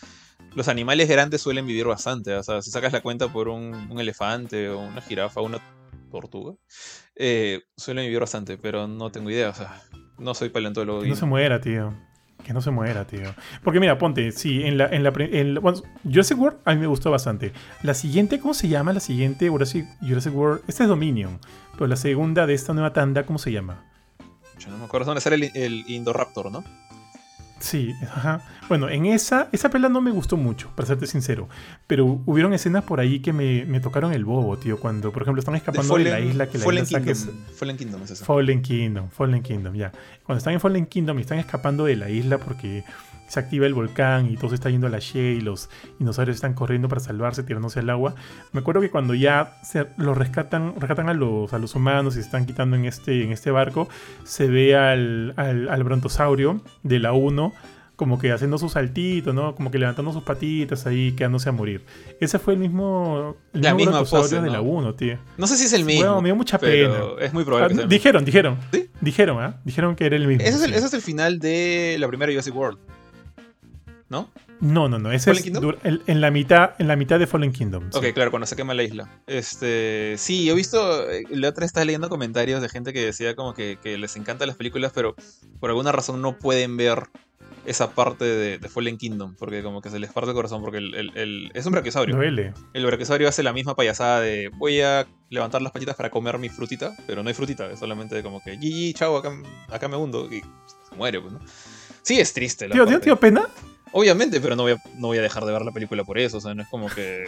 los animales grandes suelen vivir bastante. O sea, si sacas la cuenta por un, un elefante o una jirafa o una tortuga, eh, suelen vivir bastante, pero no tengo idea. O sea, no soy paleontólogo.
Que
y-
no se muera, tío. Que no se muera, tío. Porque mira, ponte, sí, en la, en la, en la- bueno, Jurassic World a mí me gustó bastante. La siguiente, ¿cómo se llama? La siguiente Jurassic, Jurassic World. Esta es Dominion. Pero la segunda de esta nueva tanda, ¿cómo se llama?
No me acuerdo dónde sale el, el Indoraptor, ¿no?
Sí, ajá. Bueno, en esa, esa pela no me gustó mucho, para serte sincero. Pero hubieron escenas por ahí que me, me tocaron el bobo, tío. Cuando, por ejemplo, están escapando de, la isla que la
Fallen
isla
Kingdom. Fallen Kingdom es esa.
Fallen Kingdom, Fallen Kingdom, ya. Cuando están en Fallen Kingdom y están escapando de la isla porque se activa el volcán y todo se está yendo a la Shea y los dinosaurios están corriendo para salvarse, tirándose al agua. Me acuerdo que cuando ya se los rescatan, rescatan a los, a los humanos y se están quitando en este, en este barco, se ve al, al, al brontosaurio de la 1 como que haciendo su saltito, ¿no? Como que levantando sus patitas ahí, quedándose a morir. Ese fue el mismo, el
La
mismo
misma
de la 1, tío.
No sé si es el mismo.
Bueno, me dio mucha pena.
es muy probable
Ah,
que sea el mismo.
dijeron, dijeron.
¿Sí?
Dijeron, ¿ah? Dijeron que era el mismo.
Ese es, el,
sí.
ese es el final de la primera Jurassic World. ¿No?
No, no, no. Ese
¿Fallen
es el- en, la mitad, en la mitad de Fallen Kingdom. sí.
Ok, claro, cuando se quema la isla. Este, sí, yo he visto, eh, la otra estaba leyendo comentarios de gente que decía como que, que les encantan las películas, pero por alguna razón no pueden ver esa parte de, de Fallen Kingdom, porque como que se les parte el corazón, porque el, el- el- es un brachiosaurio.
Duele.
El brachiosaurio hace la misma payasada de voy a levantar las patitas para comer mi frutita, pero no hay frutita, es solamente como que, GG, chao, acá, acá me hundo, y se muere, pues, ¿no? Sí, es triste la
Tío, tío, tío, pena.
Obviamente, pero no voy, a, no voy a dejar de ver la película por eso. O sea, no es como que.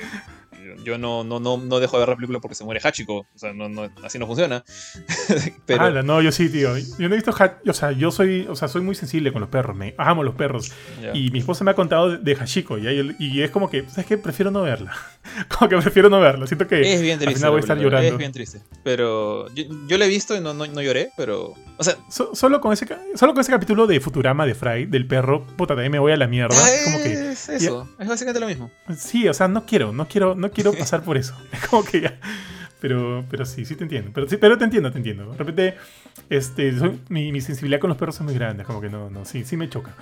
Yo, no, no, no, no dejo de ver la película porque se muere Hachiko. O sea, no, no, así no funciona. pero.
Ala, no, yo sí, tío. Yo no he visto. Ha- O sea, yo soy, o sea, soy muy sensible con los perros. Me amo los perros. Y mi esposa me ha contado de, Hachiko. ¿ya? Y, y es como que, ¿sabes qué? Prefiero no verla. como que prefiero no verla. Siento que
es bien triste.
final voy a
la
estar
película,
llorando.
Es bien triste. Pero yo, yo la he visto y no, no, no lloré, pero. O sea.
so- solo, con ese, solo con ese capítulo de Futurama de Fry, del perro, puta, también me voy a la mierda.
ah,
Es como que.
es eso. Es básicamente lo mismo.
Sí, o sea, no quiero, no quiero, no quiero pasar por eso. Es como que ya. Pero, pero sí, sí te entiendo. Pero, sí, pero te entiendo, te entiendo. De repente, este, soy- mi, mi sensibilidad con los perros es muy grande. Como que no, no, sí, sí me choca.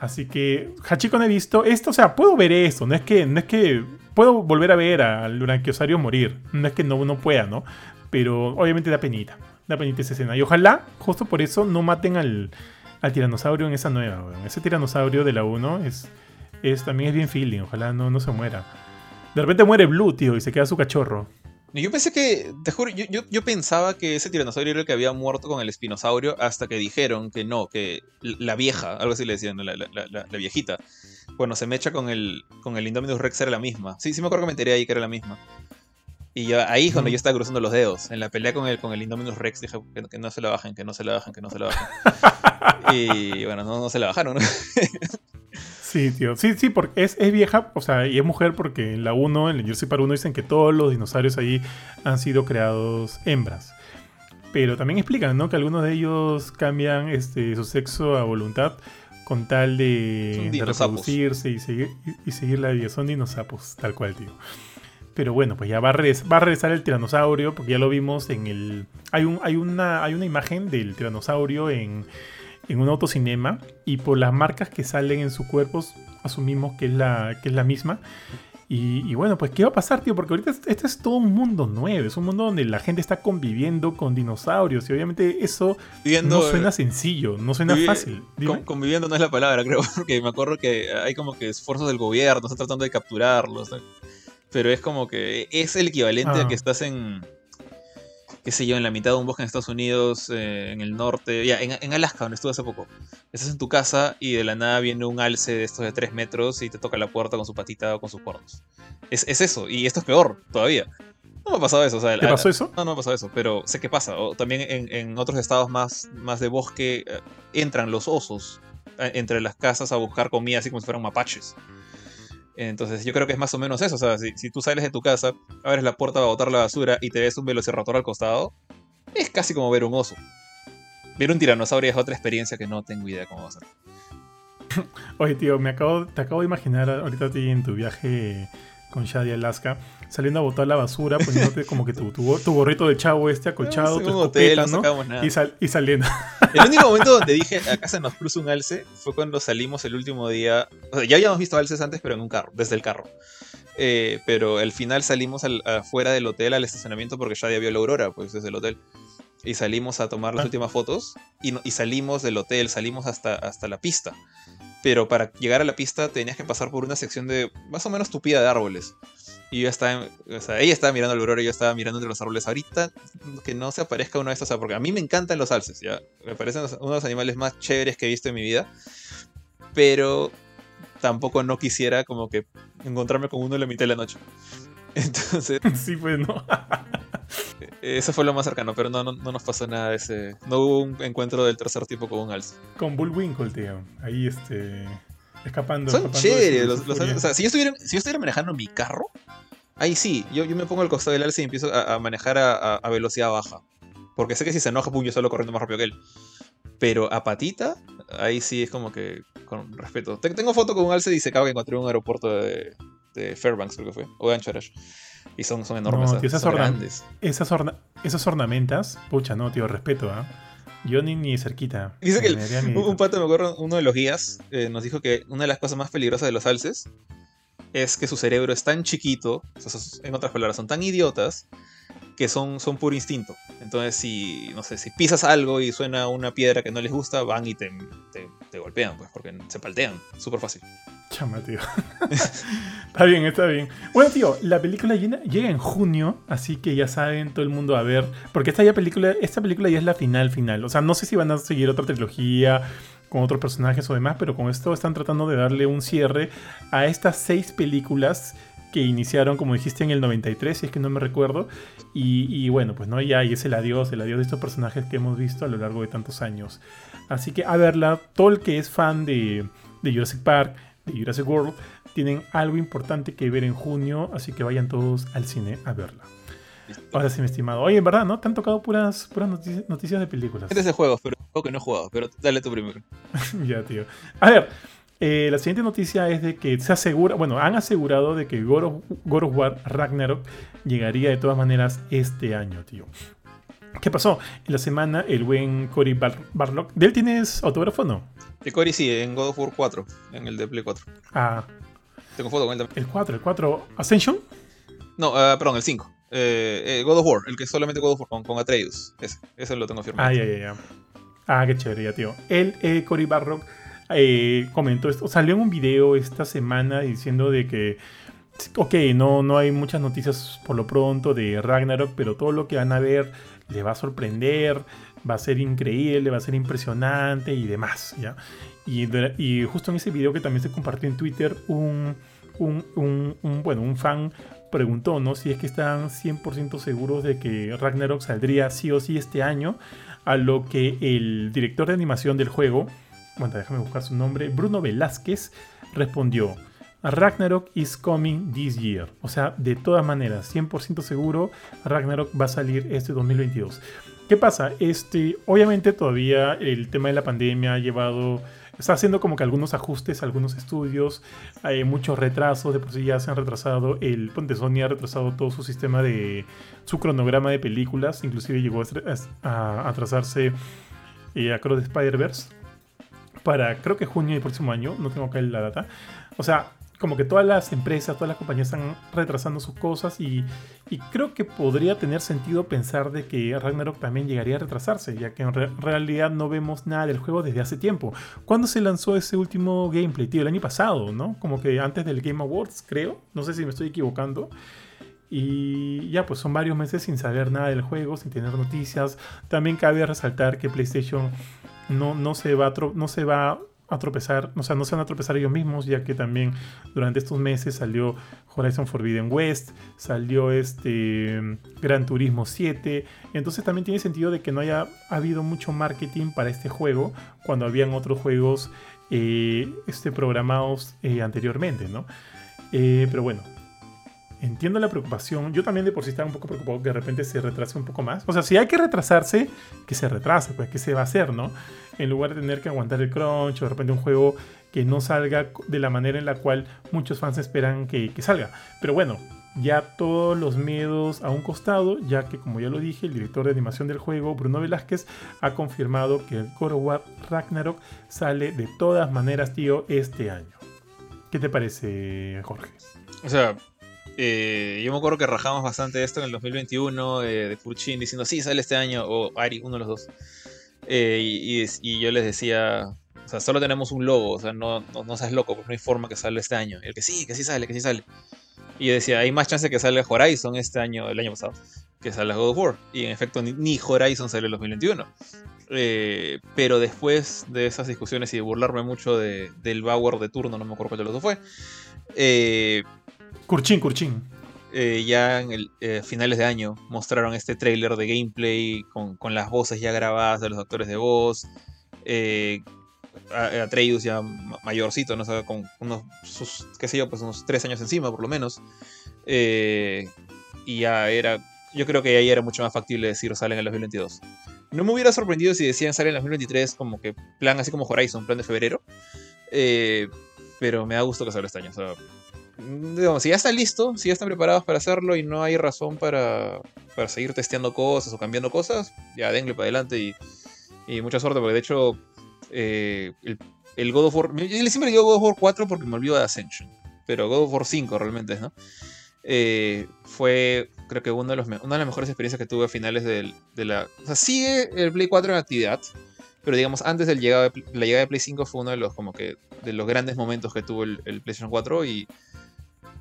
Así que, Hachiko no he visto esto. O sea, puedo ver esto. No es que, no es que puedo volver a ver al Brachiosario morir. No es que no, no pueda, ¿no? Pero obviamente da penita. Da penita esa escena. Y ojalá, justo por eso, no maten al, al tiranosaurio en esa nueva. Ese tiranosaurio de la 1 es, es, también es bien feeling. Ojalá no, no se muera. De repente muere Blue, tío, y se queda su cachorro.
Yo pensé que, te juro, yo, yo, yo, pensaba que ese tiranosaurio era el que había muerto con el espinosaurio hasta que dijeron que no, que la vieja, algo así le decían, la, la, la, la viejita, bueno, se mecha con el, con el Indominus Rex era la misma. Sí, sí me acuerdo que me enteré ahí que era la misma. Y ahí cuando yo estaba cruzando los dedos. En la pelea con el, con el Indominus Rex dije que, que no se la bajen, que no se la bajen, que no se la bajen. y bueno, no, no se la bajaron.
Sí, tío. Sí, sí, porque es, es, vieja, o sea, y es mujer porque en la 1, en el Jersey Park 1 dicen que todos los dinosaurios ahí han sido creados hembras. Pero también explican, ¿no? Que algunos de ellos cambian este, su sexo a voluntad con tal de, de reproducirse y seguir, y, y, seguir la vida. Son dinosaurios, tal cual, tío. Pero bueno, pues ya va a, regresar, va a regresar el tiranosaurio, porque ya lo vimos en el... Hay, un, hay, una, hay una imagen del tiranosaurio en en un autocinema y por las marcas que salen en su cuerpo asumimos que es la, que es la misma. Y, y, bueno, pues ¿qué va a pasar, tío? Porque ahorita este es todo un mundo nuevo, es un mundo donde la gente está conviviendo con dinosaurios y obviamente eso no suena sencillo, no suena fácil.
Con, conviviendo no es la palabra, creo, porque me acuerdo que hay como que esfuerzos del gobierno, están tratando de capturarlos, pero es como que es el equivalente a que estás en qué sé yo, en la mitad de un bosque en Estados Unidos, eh, en el norte, ya, en, en, Alaska, donde estuve hace poco. Estás en tu casa y de la nada viene un alce de estos de 3 metros y te toca la puerta con su patita o con sus cuernos. Es, es eso, y esto es peor todavía. No me ha pasado eso. O sea,
¿Te pasó eso?
No, no me ha pasado eso, pero sé que pasa. O también en, en otros estados más, más de bosque eh, entran los osos eh, entre las casas a buscar comida así como si fueran mapaches. Entonces yo creo que es más o menos eso. O sea, si, si, tú sales de tu casa, abres la puerta para botar la basura y te ves un velociraptor al costado, es casi como ver un oso. Ver un tiranosaurio es otra experiencia que no tengo idea cómo va a ser.
Oye, tío, me acabo, te acabo de imaginar ahorita a ti en tu viaje con Shadi Alaska, saliendo a botar la basura, poniéndote como que tu, tu, tu gorrito de chavo este acolchado, tu escopeta, hotel, ¿no? Y, sal, y, saliendo.
El único momento donde dije, acá se nos cruza un alce, fue cuando salimos el último día. O sea, ya habíamos visto alces antes, pero en un carro, desde el carro. Eh, pero al final salimos al, afuera del hotel al estacionamiento porque Shadi vio la aurora, pues desde el hotel. Y salimos a tomar las ah. últimas fotos y, y, salimos del hotel, salimos hasta, hasta la pista pero para llegar a la pista tenías que pasar por una sección de más o menos tupida de árboles. Y yo estaba, o sea, ella estaba mirando el aurora y yo estaba mirando entre los árboles. Ahorita que no se aparezca uno de estos, porque a mí me encantan los alces, ¿ya? Me parecen uno de los animales más chéveres que he visto en mi vida. Pero tampoco no quisiera como que encontrarme con uno en la mitad de la noche. Entonces...
Sí, pues no.
Eso fue lo más cercano, pero no, no, no, nos pasó nada de ese. No hubo un encuentro del tercer tipo con un alce.
Con Bullwinkle, tío. Ahí este. Escapando.
Son chéveres. Los, los, o sea, si yo, estuviera, si yo estuviera manejando mi carro, ahí sí, yo, yo me pongo al costado del alce y empiezo a, a manejar a, a, velocidad baja. Porque sé que si se enoja, pum, yo solo corriendo más rápido que él. Pero a patita, ahí sí es como que con respeto. Tengo foto con un alce y se acaba que encontré en un aeropuerto de, de Fairbanks, creo que fue, o de Anchorage. Y son, son enormes.
No, tío, esas, son grandes. Esas, orna esas, ornamentas, pucha, no, tío, respeto, ¿ah? ¿eh? Yo ni, ni cerquita.
Dice que el, un pato, me acuerdo, uno de los guías eh, nos dijo que una de las cosas más peligrosas de los alces es que su cerebro es tan chiquito, o sea, en otras palabras, son tan idiotas que son, son puro instinto. Entonces, si, no sé, si pisas algo y suena una piedra que no les gusta, van y te, te, golpean, pues, porque se paltean. Súper fácil.
Chama, tío. está bien, está bien. Bueno, tío, la película llega en junio, así que ya saben todo el mundo a ver. Porque esta, ya película, esta película ya es la final, final. O sea, no sé si van a seguir otra trilogía con otros personajes o demás, pero con esto están tratando de darle un cierre a estas seis películas que iniciaron, como dijiste, en el 93, si es que no me recuerdo. Y, y, bueno, pues no, ya y es el adiós, el adiós de estos personajes que hemos visto a lo largo de tantos años. Así que a verla, todo el que es fan de, de Jurassic Park, de Jurassic World tienen algo importante que ver en junio, así que vayan todos al cine a verla. Ahora sí, mi estimado. Oye, en verdad, ¿no? Te han tocado puras, puras noticias, noticias de películas.
Este es de juegos, pero que no he jugado, pero dale tú primero.
ya, tío. A ver, eh, la siguiente noticia es de que se asegura, bueno, han asegurado de que God of, God of War Ragnarok llegaría de todas maneras este año, tío. ¿Qué pasó? En la semana, el buen Cory Bar Barlock. ¿De él tienes autógrafo o no?
De Cory sí, en God of War 4, en el de Play 4.
Ah.
Tengo foto con él también.
¿El 4? ¿El 4? ¿Ascension?
No, uh, perdón, el 5. Eh, eh, God of War, el que solamente God of War con, con Atreus. Ese, ese lo tengo firmado.
Ah, ya, ya, ya. Ah, qué chévere, ya, tío. Él, eh, Cory Barlock, eh, comentó esto. Salió en un video esta semana diciendo de que ok, no, no hay muchas noticias por lo pronto de Ragnarok, pero todo lo que van a ver les va a sorprender, va a ser increíble, va a ser impresionante y demás, ¿ya? Y, y justo en ese video que también se compartió en Twitter, un, un, un, bueno, un fan preguntó, ¿no? Si es que están 100% seguros de que Ragnarok saldría sí o sí este año, a lo que el director de animación del juego, bueno, déjame buscar su nombre, Bruno Velázquez, respondió, Ragnarok is coming this year. O sea, de todas maneras, 100% seguro, Ragnarok va a salir este 2022. ¿Qué pasa? Este, obviamente todavía el tema de la pandemia ha llevado está haciendo como que algunos ajustes, algunos estudios, hay muchos retrasos, de por sí ya se han retrasado, el Ponte Sony ha retrasado todo su sistema de, su cronograma de películas, inclusive llegó a, atrasarse eh, a Cross Spider-Verse para creo que junio del próximo año, no tengo acá la data. O sea, como que todas las empresas, todas las compañías están retrasando sus cosas y, creo que podría tener sentido pensar de que Ragnarok también llegaría a retrasarse, ya que en realidad no vemos nada del juego desde hace tiempo. ¿Cuándo se lanzó ese último gameplay, tío? El año pasado, ¿no? Como que antes del Game Awards, creo. No sé si me estoy equivocando. Y ya, pues son varios meses sin saber nada del juego, sin tener noticias. También cabe resaltar que PlayStation no, no se va no se va a tropezar, o sea, no se van a tropezar ellos mismos, ya que también durante estos meses salió Horizon Forbidden West, salió este Gran Turismo 7, entonces también tiene sentido de que no haya habido mucho marketing para este juego cuando habían otros juegos eh, este, programados eh, anteriormente, ¿no? Eh, pero bueno, entiendo la preocupación. Yo también de por sí estaba un poco preocupado que de repente se retrase un poco más. O sea, si hay que retrasarse, que se retrase, pues, ¿qué se va a hacer, no? En lugar de tener que aguantar el crunch o de repente un juego que no salga de la manera en la cual muchos fans esperan que, salga. Pero bueno, ya todos los miedos a un costado, ya que como ya lo dije, el director de animación del juego, Bruno Velázquez, ha confirmado que el God of War Ragnarok sale de todas maneras, tío, este año. ¿Qué te parece, Jorge?
O sea, eh, yo me acuerdo que rajamos bastante esto en el 2021 eh, de Furchin diciendo, sí, sale este año, o Ari, uno de los dos. Eh, y, yo les decía, o sea, solo tenemos un logo, o sea, no, no, seas loco, pues no hay forma que salga este año. Y el que sí, que sí sale, que sí sale. Y yo decía, hay más chance que salga Horizon este año, el año pasado, que salga God of War. Y en efecto, ni, Horizon sale en el 2021. pero después de esas discusiones y de burlarme mucho del Bauer de turno, no me acuerdo cuál de los dos fue, eh,
Curchín, Curchín.
Eh, ya en eh, finales de año mostraron este trailer de gameplay con, las voces ya grabadas de los actores de voz. Eh, Atreus ya mayorcito, ¿no? O con unos, sus, qué sé yo, pues unos tres años encima por lo menos. Eh, y ya era, yo creo que ahí era mucho más factible decir salen en el 2022. No me hubiera sorprendido si decían salen en el 2023 como que plan así como Horizon, plan de febrero. pero me da gusto que salga este año. O si ya está listo, si ya están preparados para hacerlo y no hay razón para, para seguir testeando cosas o cambiando cosas, ya denle para adelante y, y mucha suerte, porque de hecho eh, el, el, God of War, yo siempre digo God of War 4 porque me olvido de Ascension, pero God of War 5 realmente es, ¿no? Eh, fue creo que uno de los, una de las mejores experiencias que tuve a finales de la... O sea, sigue el Play 4 en actividad, pero digamos, antes del de, la llegada de Play 5 fue uno de los como que de los grandes momentos que tuvo el, el PlayStation 4 y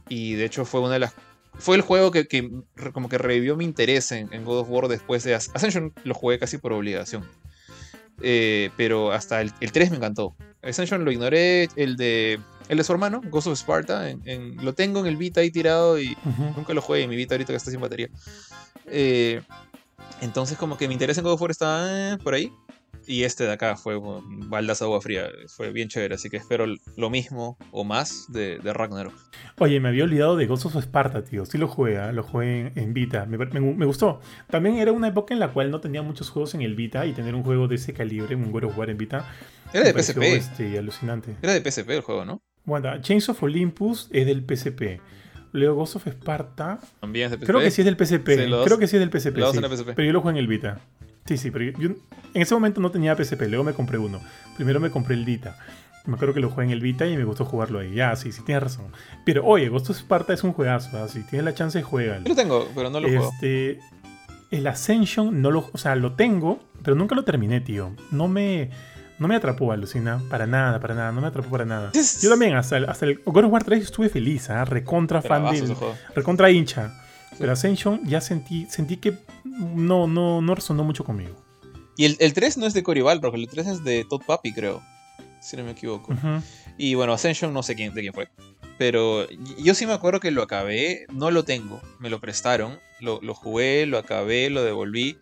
y de hecho fue una de las. Fue el juego que, como que revivió mi interés en, God of War después de Ascension. Lo jugué casi por obligación. Eh, pero hasta el, 3 me encantó. Ascension lo ignoré. El de, el de su hermano, Ghost of Sparta. En, lo tengo en el Vita ahí tirado y nunca lo jugué en mi Vita ahorita que está sin batería. Eh, entonces, como que mi interés en God of War estaba eh, por ahí. Y este de acá fue baldas agua fría. Fue bien chévere. Así que espero lo mismo o más de, de Ragnarok.
Oye, me había olvidado de Ghost of Sparta, tío. Sí lo jugué, ¿ah? lo jugué en, Vita. Me, gustó. También era una época en la cual no tenía muchos juegos en el Vita y tener un juego de ese calibre, un God of War en Vita.
Era de PSP.
Este, alucinante.
Era de PSP el juego, ¿no?
Bueno, Chains of Olympus es del PSP. Luego Ghost of Sparta.
También es de PSP.
Creo que sí es del PSP. Creo que sí es del PSP. Pero yo lo jugué en el Vita. Sí, sí, pero yo, en ese momento no tenía PSP, luego me compré uno. Primero me compré el Vita. Me acuerdo que lo jugué en el Vita y me gustó jugarlo ahí. Ya, sí, sí, tienes razón. Pero oye, Ghost of Sparta es un juegazo, si tienes la chance, juega.
Yo lo tengo, pero no lo
este, juego. El Ascension, no lo, o sea, lo tengo, pero nunca lo terminé, tío. No me, No me atrapó, alucina. Para nada, para nada. No me atrapó para nada. Yo también, hasta el, hasta el God of War 3 estuve feliz, ¿ah? Recontra fan del. Recontra hincha. Pero Ascension ya sentí, sentí que no, no, no resonó mucho conmigo.
Y el, el 3 no es de Cory Balrog, el 3 es de Todd Papi, creo. Si no me equivoco. Y bueno, Ascension no sé quién, de quién fue. Pero yo sí me acuerdo que lo acabé, no lo tengo, me lo prestaron, lo, lo jugué, lo acabé, lo devolví.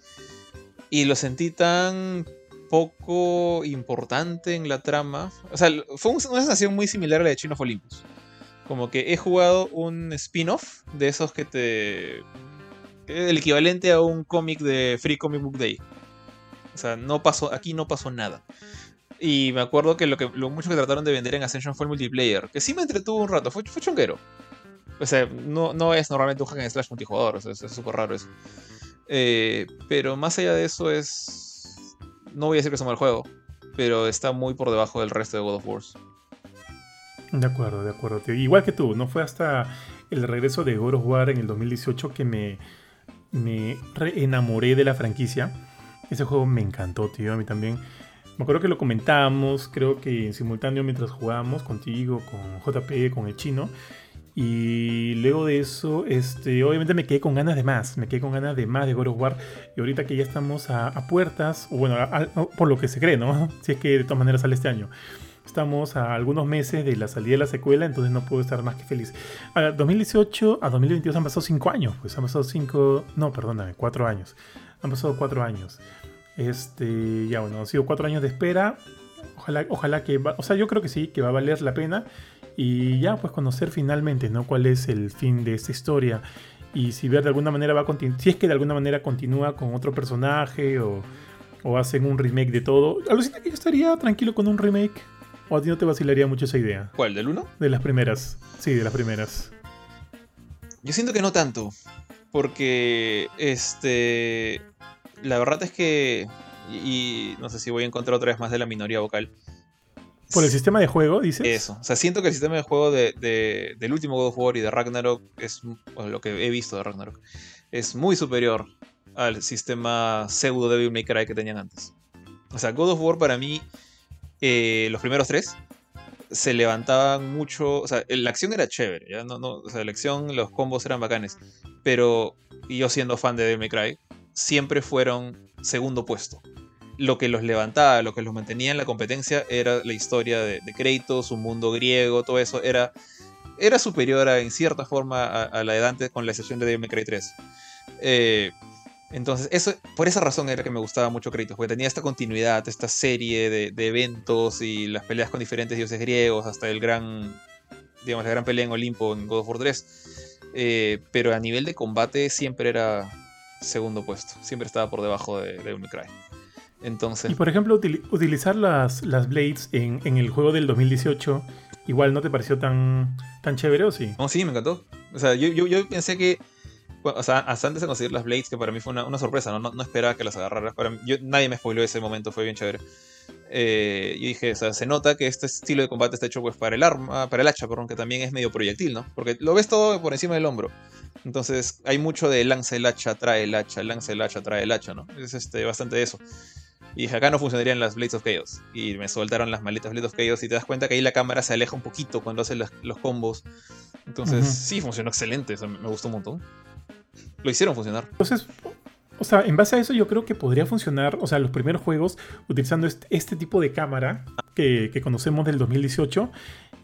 Y lo sentí tan poco importante en la trama. O sea, fue un- una sensación muy similar a la de Chino of Olympus. Como que he jugado un spin-off de esos que te... El equivalente a un cómic de Free Comic Book Day. O sea, no pasó, aquí no pasó nada. Y me acuerdo que lo, que lo mucho que trataron de vender en Ascension fue el multiplayer, que sí me entretuvo un rato, fue, fue chonguero. O sea, no, no es normalmente un hack and slash multijugador, o es súper raro eso. Eh, pero más allá de eso es... No voy a decir que es un mal juego, pero está muy por debajo del resto de God of Wars.
De acuerdo, de acuerdo. tío. Igual que tú, no fue hasta el regreso de God War en el 2018 que me, me re- enamoré de la franquicia. Ese juego me encantó, tío. A mí también. Me acuerdo que lo comentábamos, creo que en simultáneo mientras jugábamos contigo, con JP, con el chino. Y luego de eso, este, obviamente me quedé con ganas de más. Me quedé con ganas de más de God War. Y ahorita que ya estamos a, puertas, o bueno, por lo que se cree, ¿no? Si es que de todas maneras sale este año. Estamos a algunos meses de la salida de la secuela, entonces no puedo estar más que feliz. A 2018 a 2022 han pasado 5 años, pues han pasado 5, no, perdóname, 4 años. Han pasado 4 años. Este, ya bueno, han sido 4 años de espera. Ojalá, ojalá que, o sea, yo creo que sí, que va a valer la pena. Y ya, pues conocer finalmente, ¿no? Cuál es el fin de esta historia. Y si ver de alguna manera va a si es que de alguna manera continúa con otro personaje o, o hacen un remake de todo. Alucina que yo estaría tranquilo con un remake. ¿O a ti no te vacilaría mucho esa idea?
¿Cuál? ¿Del 1?
De las primeras. Sí, de las primeras.
Yo siento que no tanto. Porque, este. La verdad es que. Y, y no sé si voy a encontrar otra vez más de la minoría vocal.
Por el sistema de juego, dices.
Eso. O sea, siento que el sistema de juego de, de- del último God of War y de Ragnarok es. bueno, lo que he visto de Ragnarok. Es muy superior al sistema pseudo Devil May Cry que tenían antes. O sea, God of War para mí. Eh, los primeros tres. Se levantaban mucho. O sea, la acción era chévere. ¿ya? O sea, la acción, los combos eran bacanes. Pero yo siendo fan de Devil Cry, siempre fueron segundo puesto. Lo que los levantaba, lo que los mantenía en la competencia era la historia de, de Kratos, un mundo griego, todo eso era, era superior en cierta forma a, la de Dante, con la excepción de Devil Cry 3. Eh, entonces, eso, por esa razón era que me gustaba mucho Kratos, porque tenía esta continuidad, esta serie de, de eventos y las peleas con diferentes dioses griegos, hasta el gran, digamos, la gran pelea en Olimpo en God of War 3. Eh, pero a nivel de combate siempre era segundo puesto, siempre estaba por debajo de Devil May Cry. Entonces,
Y por ejemplo, util- utilizar las, las Blades en, en el juego del 2018, igual no te pareció tan, tan chévere o sí?
No, sí, me encantó. O sea, yo, yo, yo pensé que. O sea, hasta antes de conseguir las Blades, que para mí fue una, una sorpresa, ¿no? No, no esperaba que las agarraras. Para mí- yo, nadie me spoiló ese momento, fue bien chévere. Eh, yo dije, o sea, se nota que este estilo de combate está hecho pues para el arma, para el hacha, perdón, que también es medio proyectil, ¿no? Porque lo ves todo por encima del hombro. Entonces, hay mucho de lanza el hacha, trae el hacha, lanza el hacha, trae el hacha, ¿no? Es este, bastante eso. Y dije, acá no funcionarían las Blades of Chaos. Y me soltaron las maletas Blades of Chaos y te das cuenta que ahí la cámara se aleja un poquito cuando hace las- los combos. Entonces, sí, funcionó excelente. o sea, me gustó un montón. Lo hicieron funcionar.
Entonces, o sea, en base a eso yo creo que podría funcionar, o sea, los primeros juegos utilizando este, este tipo de cámara que, que conocemos del 2018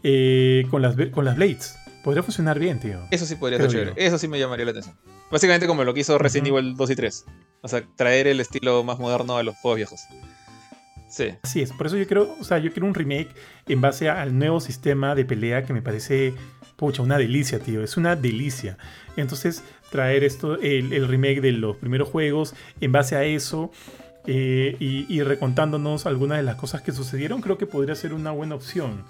eh, con, las, con las Blades. Podría funcionar bien, tío.
Eso sí podría
Creo
ser chévere. Eso sí me llamaría la atención. Básicamente como lo que hizo Resident
Ujú.
Evil 2 y 3. O sea, traer el estilo más moderno a los juegos viejos. Sí.
Así es, por eso yo quiero, o sea, yo quiero un remake en base al nuevo sistema de pelea que me parece, pucha, una delicia, tío, es una delicia. Entonces, traer esto, el, remake de los primeros juegos en base a eso eh, y, y recontándonos algunas de las cosas que sucedieron, creo que podría ser una buena opción.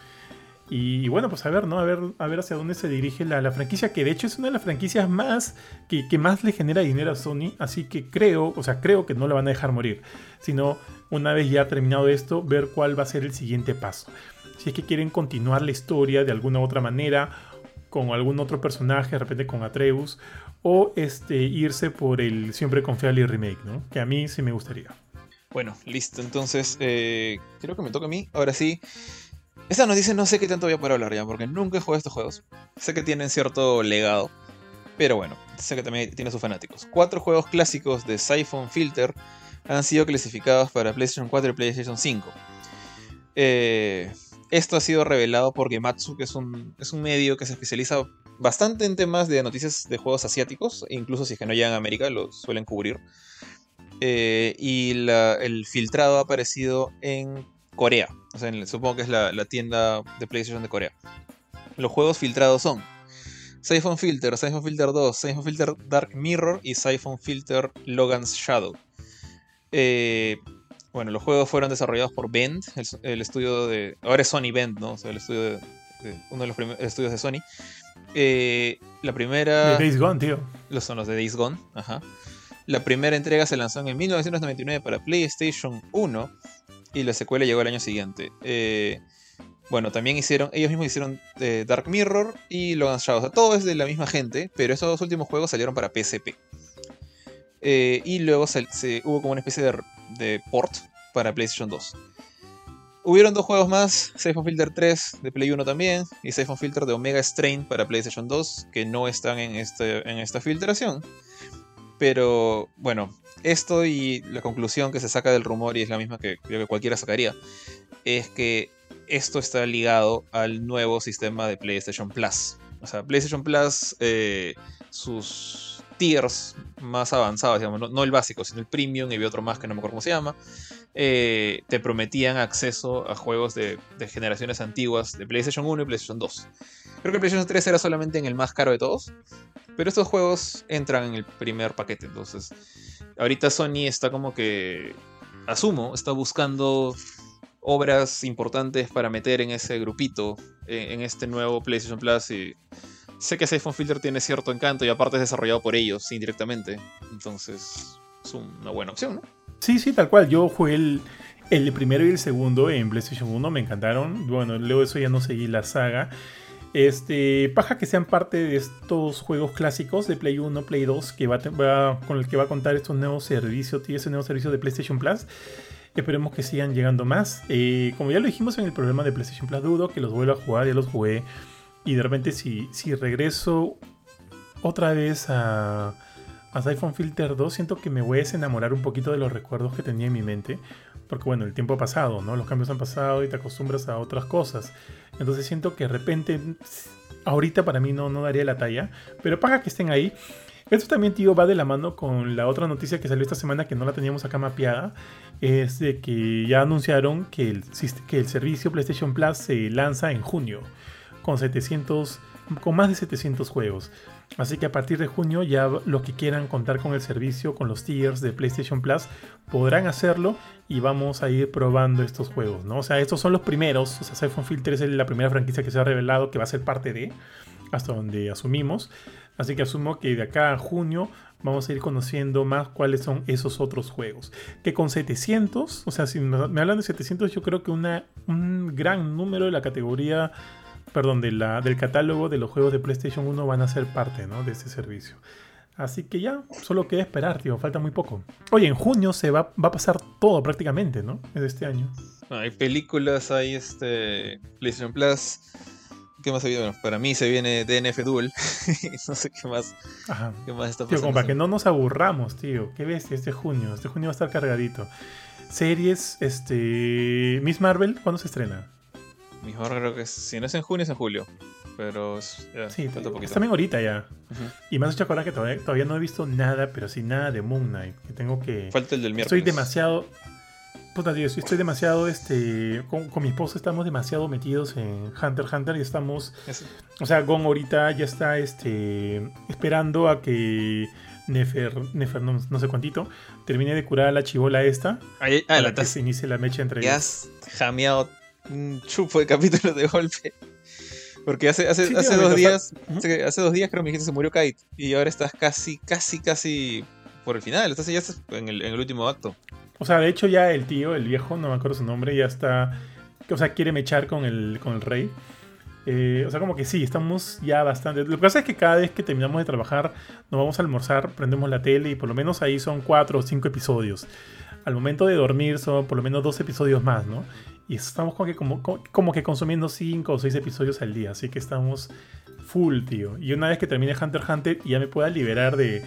Y, bueno, pues a ver, ¿no? A ver, a ver hacia dónde se dirige la, la franquicia, que de hecho es una de las franquicias más que, que más le genera dinero a Sony, así que creo, o sea, creo que no la van a dejar morir, sino una vez ya terminado esto, ver cuál va a ser el siguiente paso. Si es que quieren continuar la historia de alguna otra manera, con algún otro personaje, de repente con Atreus, o este, irse por el siempre confiable remake, ¿no? Que a mí sí me gustaría.
Bueno, listo. Entonces, eh, creo que me toca a mí. Ahora sí. Esta noticia no sé qué tanto voy a poder hablar ya, porque nunca he jugado estos juegos. Sé que tienen cierto legado. Pero bueno, sé que también tiene sus fanáticos. Cuatro juegos clásicos de Siphon Filter han sido clasificados para PlayStation 4 y PlayStation 5. Eh, esto ha sido revelado por Gematsu, que es un, es un medio que se especializa bastante en temas de noticias de juegos asiáticos, incluso si es que no llegan a América, lo suelen cubrir. Eh, y el filtrado ha aparecido en Corea, supongo que es la, tienda de PlayStation de Corea. Los juegos filtrados son Siphon Filter, Siphon Filter 2, Siphon Filter Dark Mirror y Siphon Filter Logan's Shadow. Eh, bueno, los juegos fueron desarrollados por Bend, el, estudio de. Ahora es Sony Bend, ¿no? O sea, el estudio de, uno de los estudios de Sony. Eh, la primera.
De Days Gone, tío.
Los son los de Days Gone, ajá. La primera entrega se lanzó en 1999 para PlayStation 1 y la secuela llegó el año siguiente. Eh, bueno, también hicieron, ellos mismos hicieron eh, Dark Mirror y Logan's Shadow. O sea, todo es de la misma gente, pero esos dos últimos juegos salieron para PSP. y luego se, hubo como una especie de de port para PlayStation 2. Hubieron dos juegos más, Siphon Filter 3 de Play 1 también, y Siphon Filter de Omega Strain para PlayStation 2, que no están en, este, en esta filtración. Pero bueno, esto y la conclusión que se saca del rumor, y es la misma que creo que cualquiera sacaría, es que esto está ligado al nuevo sistema de PlayStation Plus. O sea, PlayStation Plus, eh, sus tiers más avanzados, digamos, no, el básico, sino el premium y otro más que no me acuerdo cómo se llama, eh, te prometían acceso a juegos de, generaciones antiguas de PlayStation 1 y PlayStation 2. Creo que PlayStation 3 era solamente en el más caro de todos, pero estos juegos entran en el primer paquete, entonces ahorita Sony está como que, asumo, está buscando obras importantes para meter en ese grupito, en este nuevo PlayStation Plus y sé que Siphon Filter tiene cierto encanto y aparte es desarrollado por ellos indirectamente. Entonces es una buena opción, ¿no?
Sí, sí, tal cual. Yo jugué el, el primero y el segundo en PlayStation 1, me encantaron. Bueno, luego eso ya no seguí la saga. Este, paja que sean parte de estos juegos clásicos de Play 1, Play 2, que va, con el que va a contar estos nuevos servicios, ese nuevo servicio de PlayStation Plus. Esperemos que sigan llegando más. Eh, como ya lo dijimos en el programa de PlayStation Plus, dudo que los vuelva a jugar, ya los jugué. Y de repente si, si regreso otra vez a, a iPhone Filter 2, siento que me voy a desenamorar un poquito de los recuerdos que tenía en mi mente. Porque bueno, el tiempo ha pasado, ¿no? Los cambios han pasado y te acostumbras a otras cosas. Entonces siento que de repente, ahorita para mí no, no daría la talla. Pero para que estén ahí. Esto también, tío, va de la mano con la otra noticia que salió esta semana que no la teníamos acá mapeada. Es de que ya anunciaron que el, que el servicio PlayStation Plus se lanza en junio con 700 con más de 700 juegos. Así que a partir de junio ya los que quieran contar con el servicio, con los tiers de PlayStation Plus, podrán hacerlo y vamos a ir probando estos juegos, ¿no? O sea, estos son los primeros, o sea, Siphon Filter es la primera franquicia que se ha revelado que va a ser parte de, hasta donde asumimos. Así que asumo que de acá a junio vamos a ir conociendo más cuáles son esos otros juegos. Que con 700, o sea, si me hablan de 700, yo creo que un gran número de la categoría perdón, de la, del catálogo de los juegos de PlayStation 1 van a ser parte ¿no? de ese servicio. Así que ya, solo queda esperar, tío, falta muy poco. Oye, en junio se va, va a pasar todo prácticamente, ¿no? De este año.
Hay películas, hay este PlayStation Plus. ¿Qué más ha habido? Bueno, para mí se viene DNF Duel. no sé qué más, qué más está pasando.
Tío, como para que no nos aburramos, tío. ¿Qué ves este junio? Este junio va a estar cargadito. Series, este. Miss Marvel, ¿cuándo se estrena?
Mejor creo que si no es en junio es en julio. Pero
ya, sí, falta poquito. Es también ahorita ya. Y me has hecho acordar que todavía, no he visto nada, pero sí nada de Moon Knight. Que tengo que.
Falta el del miércoles.
Estoy demasiado. Puta, tío, estoy demasiado. este con, mi esposo estamos demasiado metidos en Hunter x Hunter y estamos. O sea, Gon ahorita ya está este esperando a que. Nefer, Nefer no, sé cuántito, termine de curar a la chivola esta.
Ahí,
ah, la que se inicie la mecha entre
ellos. Ya has jameado un chupo de capítulos de golpe. Porque hace, hace, hace dos días, hace, dos días creo que me dijiste se murió Kite. Y ahora estás casi, casi, casi por el final. Estás ya en el, en el último acto.
O sea, de hecho ya el tío, el viejo, no me acuerdo su nombre, ya está. O sea, quiere mechar con el, con el rey. Eh, o sea, como que sí, estamos ya bastante. Lo que pasa es que cada vez que terminamos de trabajar, nos vamos a almorzar, prendemos la tele y por lo menos ahí son cuatro o cinco episodios. al momento de dormir son por lo menos dos episodios más, ¿no? Y estamos como que, como, como- que consumiendo cinco o seis episodios al día, así que estamos full, tío. Y una vez que termine Hunter x Hunter ya me pueda liberar de,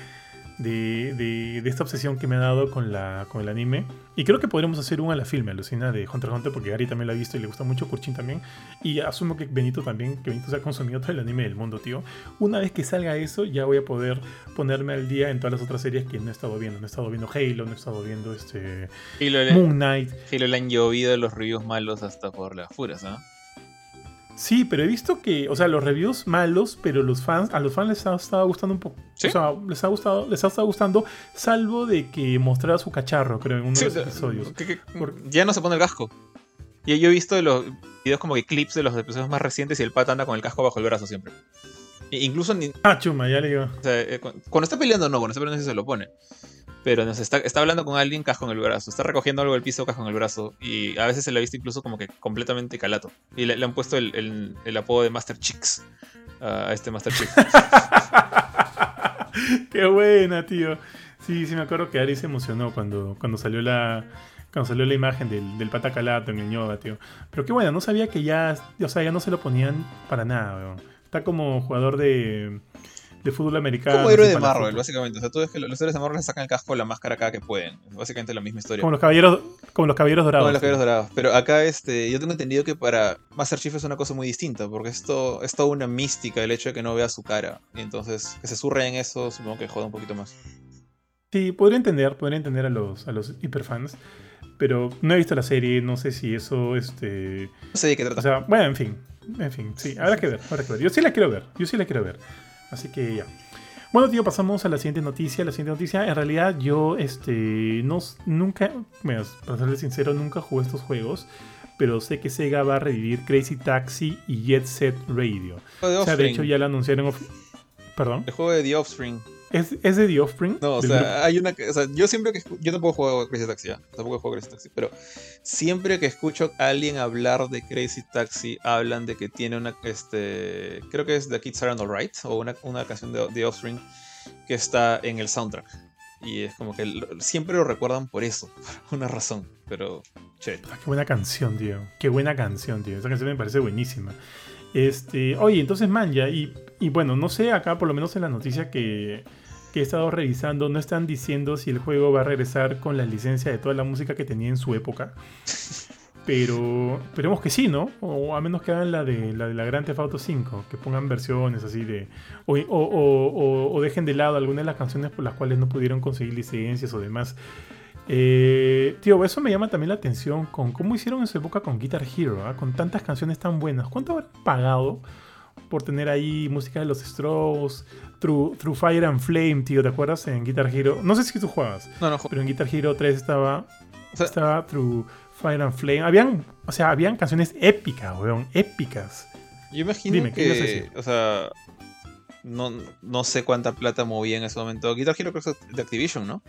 de, de- de esta obsesión que me ha dado con, la, con el anime. Y creo que podremos hacer un a la filme, alucina, de Hunter x Hunter, porque Gary también lo ha visto y le gusta mucho, Kurchin también. Y asumo que Benito también, que Benito se ha consumido todo el anime del mundo, tío. Una vez que salga eso, ya voy a poder ponerme al día en todas las otras series que no he estado viendo. No he estado viendo Halo, no he estado viendo este
Halo
Moon Knight.
Halo le han llovido los reviews malos hasta por las furas, ¿ah?
Sí, pero he visto que, o sea, los reviews malos, pero los fans, a los fans les ha estado gustando un poco.
¿Sí?
O sea, les ha gustado, les ha estado gustando, salvo de que mostrara su cacharro, creo, en uno
Sí,
de los episodios.
que- que-
Por-
Ya no se pone el casco. Y yo he visto los videos como que clips de los episodios más recientes y el pata anda con el casco bajo el brazo siempre. E incluso ni-
Ah, chuma, ya le digo.
o sea, eh, cu- cuando está peleando no, cuando está peleando sí se lo pone. Pero no sé, está, hablando con alguien, casco en el brazo. Está recogiendo algo del piso, casco en el brazo. Y a veces se le ha visto incluso como que completamente calato. Y le, han puesto el, apodo de Master Chicks a este Master Chick.
Qué buena, tío. Sí, sí, me acuerdo que Ari se emocionó cuando, cuando salió la. Cuando salió la imagen del, pata calato en el yoga, tío. Pero qué buena, no sabía que ya. O sea, ya no se lo ponían para nada, weón. Está como jugador de. De fútbol americano.
como héroe de Marvel, básicamente. O sea, tú ves que los héroes de Marvel le sacan el casco o la máscara cada que pueden. Es básicamente la misma historia.
Como los caballeros, como los caballeros dorados.
Como los caballeros dorados. Pero acá este, yo tengo entendido que para Master Chief es una cosa muy distinta, porque esto es toda una mística el hecho de que no vea su cara. Y entonces, que se surre en eso, supongo que joda un poquito más.
Sí, podría entender, podría entender a los, a los hiperfans. Pero no he visto la serie, no sé si eso, este.
No sé de qué trata.
O sea, bueno, en fin. En fin, sí, habrá que ver, habrá que ver. Yo sí la quiero ver, yo sí la quiero ver. Así que ya. Bueno, tío, pasamos a la siguiente noticia. La siguiente noticia, en realidad, yo, este, no, nunca, bueno, para serles sincero, nunca jugué estos juegos. Pero sé que Sega va a revivir Crazy Taxi y Jet Set Radio. O sea, de hecho, ya lo anunciaron. Perdón.
El juego de The Offspring.
¿Es, es de The Offspring?
No, o sea, hay una. O sea, yo siempre que. Yo tampoco juego Crazy Taxi, ¿ya? Tampoco juego Crazy Taxi. Pero siempre que escucho a alguien hablar de Crazy Taxi, hablan de que tiene una. Este. Creo que es The Kids Aren't Alright. O una, una canción de The Offspring que está en el soundtrack. Y es como que siempre lo recuerdan por eso. Por una razón. Pero. Che.
Ah, Qué buena canción, tío. Qué buena canción, tío. Esa canción me parece buenísima. Este, oye, entonces, man, ya, y, y bueno, no sé, acá por lo menos en la noticia que, que he estado revisando, no están diciendo si el juego va a regresar con la licencia de toda la música que tenía en su época. Pero esperemos que sí, ¿no? O a menos que hagan la de la, de la Grand Theft Auto 5, que pongan versiones así de... O, o- dejen de lado algunas de las canciones por las cuales no pudieron conseguir licencias o demás. Eh, tío, eso me llama también la atención con cómo hicieron en su época con Guitar Hero, ¿ah? con tantas canciones tan buenas. ¿Cuánto habrán pagado por tener ahí música de los Strokes, Through, Through Fire and Flame, tío? ¿Te acuerdas en Guitar Hero? No sé si tú jugabas,
No, no,
pero en Guitar Hero 3 estaba,
O sea-
estaba Through Fire and Flame. Habían, o sea, habían canciones épicas, weón, épicas.
Yo imagino
Dime, ¿qué ibas a
que,
decir?
o sea, no, no sé cuánta plata movía en ese momento. Guitar Hero creo que es de Activision, ¿no?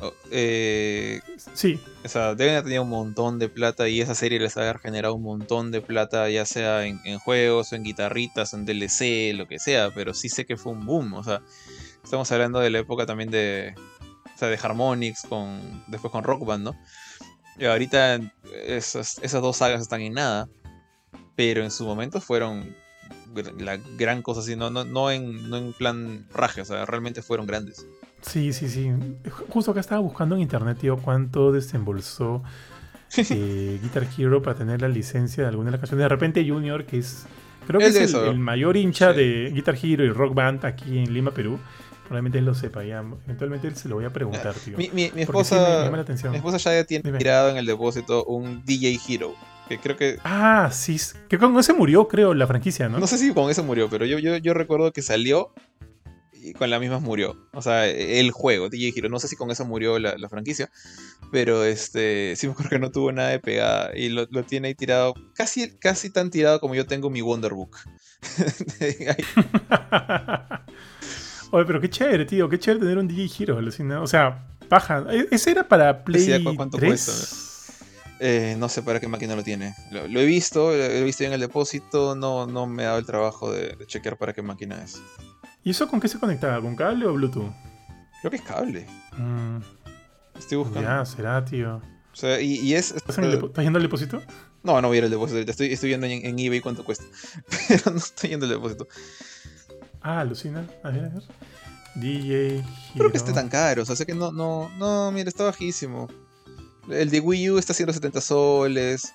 O- eh,
Sí,
o sea, deben haber tenido un montón de plata y esa serie les ha generado un montón de plata, ya sea en, en juegos o en guitarritas o en DLC, lo que sea, pero sí sé que fue un boom. O sea, estamos hablando de la época también de, o sea, de Harmonix, con, después con Rock Band, ¿no? Y ahorita esas, esas dos sagas están en nada, pero en su momento fueron la gran cosa, así, no, no, no, en, no en plan raje, o sea, realmente fueron grandes.
Sí, sí, sí. Justo acá estaba buscando en internet, tío, cuánto desembolsó eh, Guitar Hero para tener la licencia de alguna de las canciones. De repente Junior, que es creo que
Es
el, mayor hincha
Sí.
de Guitar Hero y Rock Band aquí en Lima, Perú, probablemente él lo sepa ya. Eventualmente se lo voy a preguntar, tío.
Mi, mi-
sí me
esposa,
llama la atención.
mi esposa ya tiene
Dime.
tirado en el depósito un DJ Hero, que creo que
Ah, sí, que con ese murió, creo, la franquicia, ¿no?
No sé si con eso murió, pero yo, yo, yo recuerdo que salió y con la misma murió. O sea, el juego, DJ Hero. No sé si con eso murió la, la franquicia, pero este sí me acuerdo que no tuvo nada de pegada y lo, lo tiene ahí tirado, casi, casi tan tirado como yo tengo mi Wonderbook.
Oye, pero qué chévere, tío, qué chévere tener un DJ Hero, alucina. O sea, baja. E- Ese era para Play
cuánto
3.
cuesta, eh, no sé para qué máquina lo tiene. Lo, lo he visto, lo he visto en el depósito, no, no me ha dado el trabajo de, de chequear para qué máquina es.
¿Y eso con qué se conectaba? ¿Con cable o Bluetooth?
Creo que es cable.
Mm.
Estoy buscando.
Ya, será, tío.
O sea, y, y es.
¿Estás, ¿Estás yendo al depósito?
No, no voy a ir al depósito ahorita. Estoy, estoy viendo en, en eBay cuánto cuesta. Pero no estoy yendo al depósito.
Ah, alucina. A ver, a ver. DJ.
Creo que esté
Hero.
tan caro. O sea, sé que no, no. No, mira, está bajísimo. El de Wii U está a 170 soles.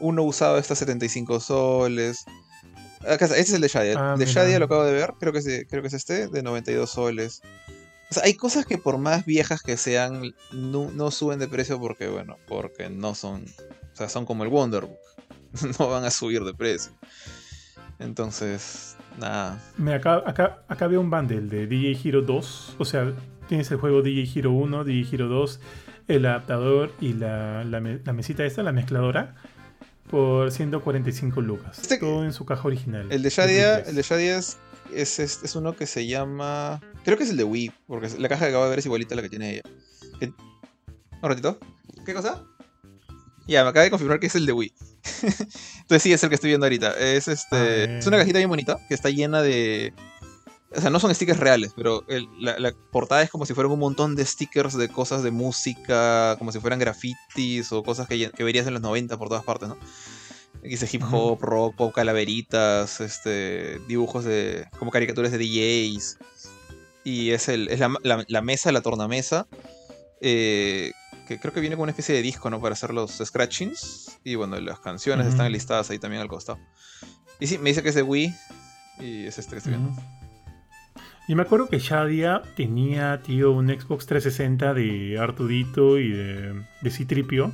Uno usado está a 75 soles. Acá está, este es el de Shadia.
Ah,
el de. Shadia lo acabo de ver. Creo que, es de- creo que es este, de 92 soles. O sea, hay cosas que por más viejas que sean, no, no suben de precio porque, bueno, porque no son. O sea, son como el Wonderbook. No van a subir de precio. Entonces, nada.
Mira, acá, acá, acá veo un bundle de DJ Hero 2. O sea, tienes el juego DJ Hero 1, DJ Hero 2, el adaptador y la, la mesita esta, la mezcladora, por 145 lucas.
Este-
Todo en su caja original.
El de Shadia,
3.
el de Shadia es, es, es- es uno que se llama. Creo que es el de Wii, porque la caja que acabo de ver es igualita a la que tiene ella. ¿Qué- ¿Un ratito? ¿Qué cosa? Ya, me acaba de confirmar que es el de Wii. Entonces sí, es el que estoy viendo ahorita. Es este.
Ah,
es una cajita bien bonita que está llena de. O sea, no son stickers reales, pero el- la, la portada es como si fueran un montón de stickers de cosas de música, como si fueran grafitis o cosas que, verías en los 90 por todas partes, ¿no? Dice hip hop, rock, pop, calaveritas, este, dibujos de. como caricaturas de DJs. Y es, el, es la, la- la mesa, la tornamesa. eh, que creo que viene con una especie de disco, ¿no? Para hacer los scratchings. Y bueno, las canciones están listadas ahí también al costado. Y sí, me dice que es de Wii. Y es este que estoy viendo.
Ujú. Y me acuerdo que Shadia tenía, tío, un Xbox 360 de Artudito y de, de Citripio,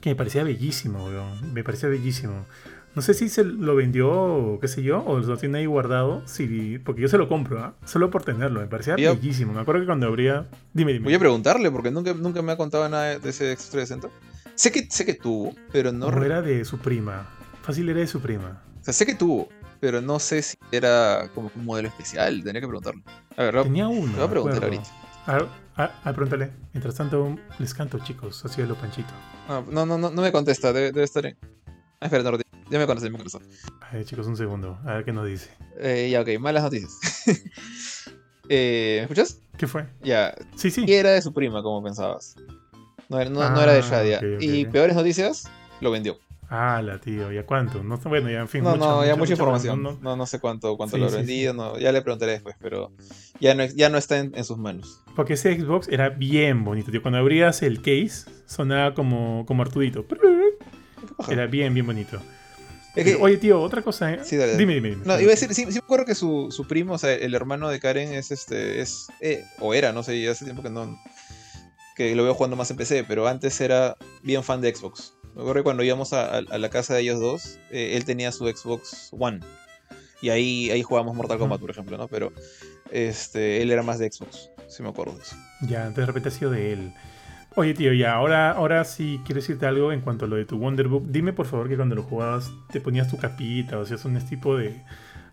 que me parecía bellísimo, weón. Me parecía bellísimo. No sé si se lo vendió o qué sé yo, o lo tiene ahí guardado, sí, porque yo se lo compro, ¿ah? solo por tenerlo, me parecía
Yo-
bellísimo. Me acuerdo que cuando abría... Dime, dime.
Voy a preguntarle porque nunca, nunca me ha contado nada de ese Xbox 360. Sé que, sé que tuvo, pero no.
Era de su prima. Fácil era de su prima.
O sea, sé que tuvo, pero no sé si era como un modelo especial. Tendría que preguntarle. A ver,
Tenía uno.
te voy a preguntar ahorita.
Ah, ah, ah, pregúntale. Mientras tanto, les canto, chicos. Así es lo panchito.
No, no, no, no me contesta. Debe, debe estar en. Ah, espera, no, ya me contesta, ya me.
A ver, chicos, un segundo. A ver qué nos dice.
Eh, ya, ok, malas noticias. eh, ¿Me escuchas?
¿Qué fue?
Ya,
Sí, sí.
y era de su prima, como pensabas. No, era- no, no era de
Ah,
Shadia. y peores noticias, lo vendió.
Ah, la tío, ¿ya cuánto? No, bueno, ya en fin.
No,
mucha,
no, ya mucha
mucha,
información.
no,
No, sé cuánto, cuánto
Sí,
lo
sí,
vendido. No, ya le preguntaré después, pero ya no, ya no está en, en sus manos.
Porque ese Xbox era bien bonito, tío. Cuando abrías el case, sonaba como, como Artudito. Era bien, bien bonito.
Es que-
Oye, tío, otra cosa, ¿eh?
Sí, dale, dale.
Dime, dime, dime.
No, iba a decir, sí, sí me acuerdo que su, su primo, o sea, el hermano de Karen es este, es, eh, o era, no sé, ya hace tiempo que no, que lo veo jugando más en PC, pero antes era bien fan de Xbox. Me acuerdo que cuando íbamos a, a- a la casa de ellos dos, eh, él tenía su Xbox One. Y ahí, ahí jugábamos Mortal Kombat, por ejemplo, ¿no? Pero este, él era más de Xbox, si me acuerdo de eso.
Ya, entonces de repente ha sido de él. Oye, tío, ya, ahora, ahora sí quiero decirte algo en cuanto a lo de tu Wonderbook. Dime, por favor, que cuando lo jugabas te ponías tu capita o hacías un tipo de...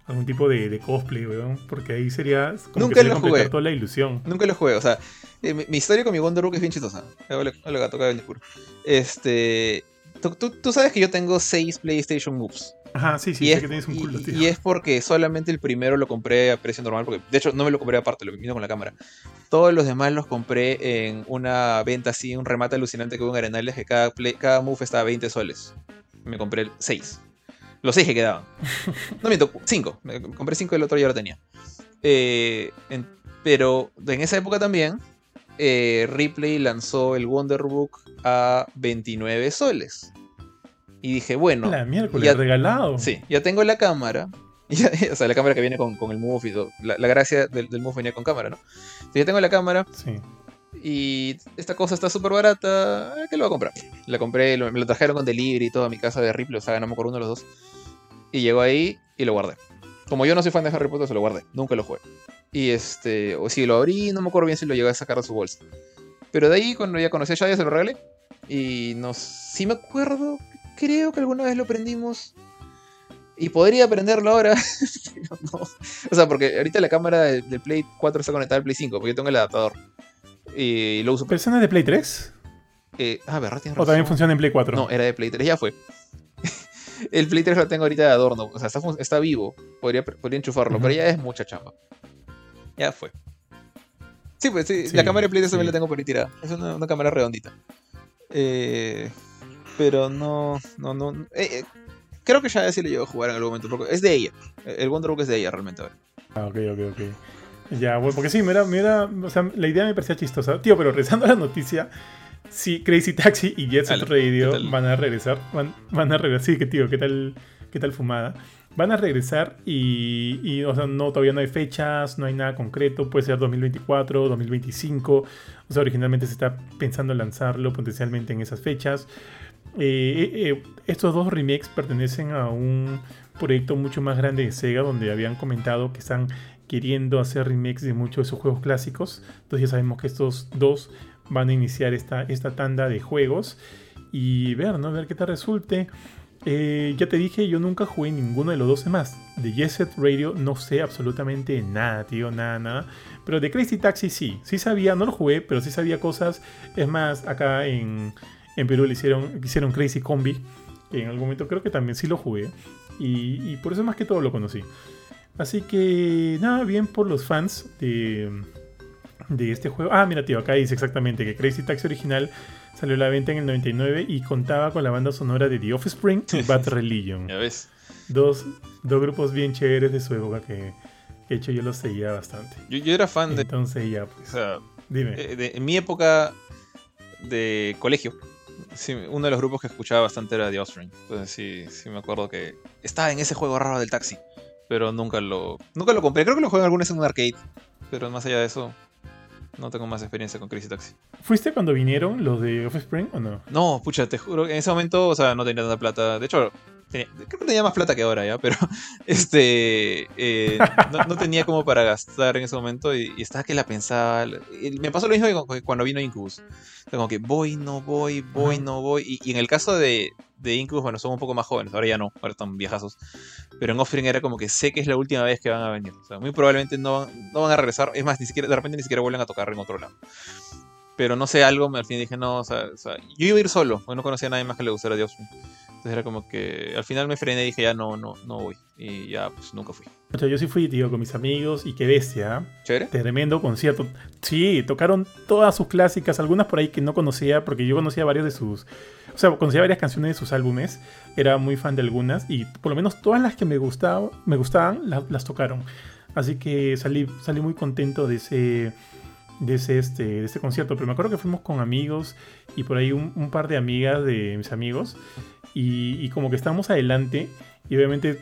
Algún tipo de, de cosplay, weón. Porque ahí sería como
Nunca
que
lo jugué.
toda la ilusión.
Nunca lo jugué, o sea, eh, mi, mi historia con mi Wonder Book es bien chistosa. Hola gato, caga el discurso. Este. Tú, tú- tú sabes que yo tengo 6 PlayStation Moves.
Ajá, sí, sí,
y,
sé
es,
que tienes un
y-
culo, tío.
y es porque solamente el primero lo compré a precio normal, porque de hecho no me lo compré aparte, lo vino con la cámara. Todos los demás los compré en una venta así, un remate alucinante que hubo en Arenales, que cada, play- cada move estaba a 20 soles. Me compré 6. Los 6 que quedaban. No miento, 5. Me compré 5 y el otro ya lo tenía. Eh, en- pero en esa época también, eh, Ripley lanzó el Wonderbook a 29 soles. Y dije, bueno,
La miércoles,
ya-
regalado.
Sí, ya tengo la cámara. Ya- o sea, la cámara que viene con, con el Move y todo. La, la gracia del, del Move venía con cámara, ¿no? Entonces ya tengo la cámara
Sí.
y esta cosa está súper barata. eh, ¿Qué lo voy a comprar? La compré, lo- me lo trajeron con delivery y todo a mi casa de Ripley, o sea, me acuerdo uno de los dos. Y llegó ahí y lo guardé. Como yo no soy fan de Harry Potter, se lo guardé. Nunca lo jugué. Y este, o si lo abrí, no me acuerdo bien si lo llegué a sacar de su bolsa. Pero de ahí, cuando ya conocí a Shaya, se lo regalé. Y no, sí me acuerdo, creo que alguna vez lo prendimos. Y podría prenderlo ahora. pero no. O sea, porque ahorita la cámara del, del Play 4 está conectada al Play 5, porque yo tengo el adaptador. Y lo uso.
¿Pero es de Play 3?
Eh, ah, ¿verdad? Tienes
¿O también
razón.
funciona en Play 4?
No, era de Play 3, ya fue. El Play 3 lo tengo ahorita de adorno. O sea, está, está vivo. Podría, podría enchufarlo,
Ujú.
pero ya es mucha chamba. Ya fue. Sí, pues sí,
Sí,
la cámara de Play 2 también
sí.
la tengo por ahí tirada. Es una, una cámara redondita. Eh, pero no, no, no. eh, eh, creo que ya sí le llevo a jugar en algún momento. Porque es de ella. El Wonderbook es de ella realmente ahora.
Ah, ok, ok, ok. Ya, bueno, porque sí, me era, me era- o sea, la idea me parecía chistosa. Tío, pero regresando a la noticia, sí, Crazy Taxi y Jet Set Radio van a regresar. Van, van a regresar. Sí, que tío, ¿qué tal, qué tal fumada? Van a regresar y, y, o sea, no, todavía no hay fechas, no hay nada concreto. Puede ser 2024, 2025. O sea, originalmente se está pensando lanzarlo potencialmente en esas fechas. Eh, eh, eh, estos dos remakes pertenecen a un proyecto mucho más grande de Sega donde habían comentado que están queriendo hacer remakes de muchos de sus juegos clásicos. Entonces ya sabemos que estos dos van a iniciar esta, esta tanda de juegos y ver, ¿no? Ver qué tal resulte. Eh, ya te dije, yo nunca jugué ninguno de los 12 más. De Jet Set Radio no sé absolutamente nada, tío, nada, nada. Pero de Crazy Taxi sí, sí sabía, no lo jugué, pero sí sabía cosas. Es más, acá en, en Perú le hicieron, hicieron Crazy Combi, en algún momento creo que también sí lo jugué. Y, y por eso más que todo lo conocí. Así que nada, bien por los fans de, de este juego. Ah, mira, tío, acá dice exactamente que Crazy Taxi original salió a la venta en el 99 y contaba con la banda sonora de The Offspring y Bad Religion.
Ya ves.
Dos, dos grupos bien chéveres de su época que, de hecho yo los seguía bastante.
Yo, yo era fan de.
Entonces ya,
O
pues,
sea,
dime.
eh, de- en mi época de colegio, sí, uno de los grupos que escuchaba bastante era The Offspring. Entonces sí, sí me acuerdo que estaba en ese juego raro del taxi. Pero nunca lo. Nunca lo compré. Creo que lo jugué alguna vez en un arcade. Pero más allá de eso, no tengo más experiencia con Crazy Taxi.
¿Fuiste cuando vinieron los de Offspring o no?
No, pucha, te juro que en ese momento, o sea, no tenía tanta plata. De hecho, tenía- creo que tenía más plata que ahora ya, pero este eh, no, no tenía como para gastar en ese momento y, y estaba que la pensaba. Me pasó lo mismo que cu- cuando vino Incubus. O sea, Como que voy, no voy, voy, no voy. Y, y en el caso de, de Incubus, bueno, son un poco más jóvenes, ahora ya no, ahora están viejazos. Pero en Offspring era como que sé que es la última vez que van a venir. O sea, muy probablemente no, no van a regresar. Es más, ni siquiera, de repente ni siquiera vuelven a tocar en otro lado. Pero no sé, algo, al fin dije, no, o sea, o sea, yo iba a ir solo, porque no conocía a nadie más que le gustara Offspring. Entonces era como que al final me frené y dije, ya no, no, no voy. Y ya, pues nunca fui.
O sea, yo sí fui, tío, con mis amigos y qué bestia.
¿Chévere?
Tremendo concierto. Sí, tocaron todas sus clásicas, algunas por ahí que no conocía, porque yo conocía varios de sus. O sea, conocía varias canciones de sus álbumes. Era muy fan de algunas. Y por lo menos todas las que me gustaban, me gustaban la- las tocaron. Así que salí, salí muy contento de ese. De ese, este, de ese concierto. Pero me acuerdo que fuimos con amigos y por ahí un, par de amigas de mis amigos. Y, y como que estábamos adelante. Y obviamente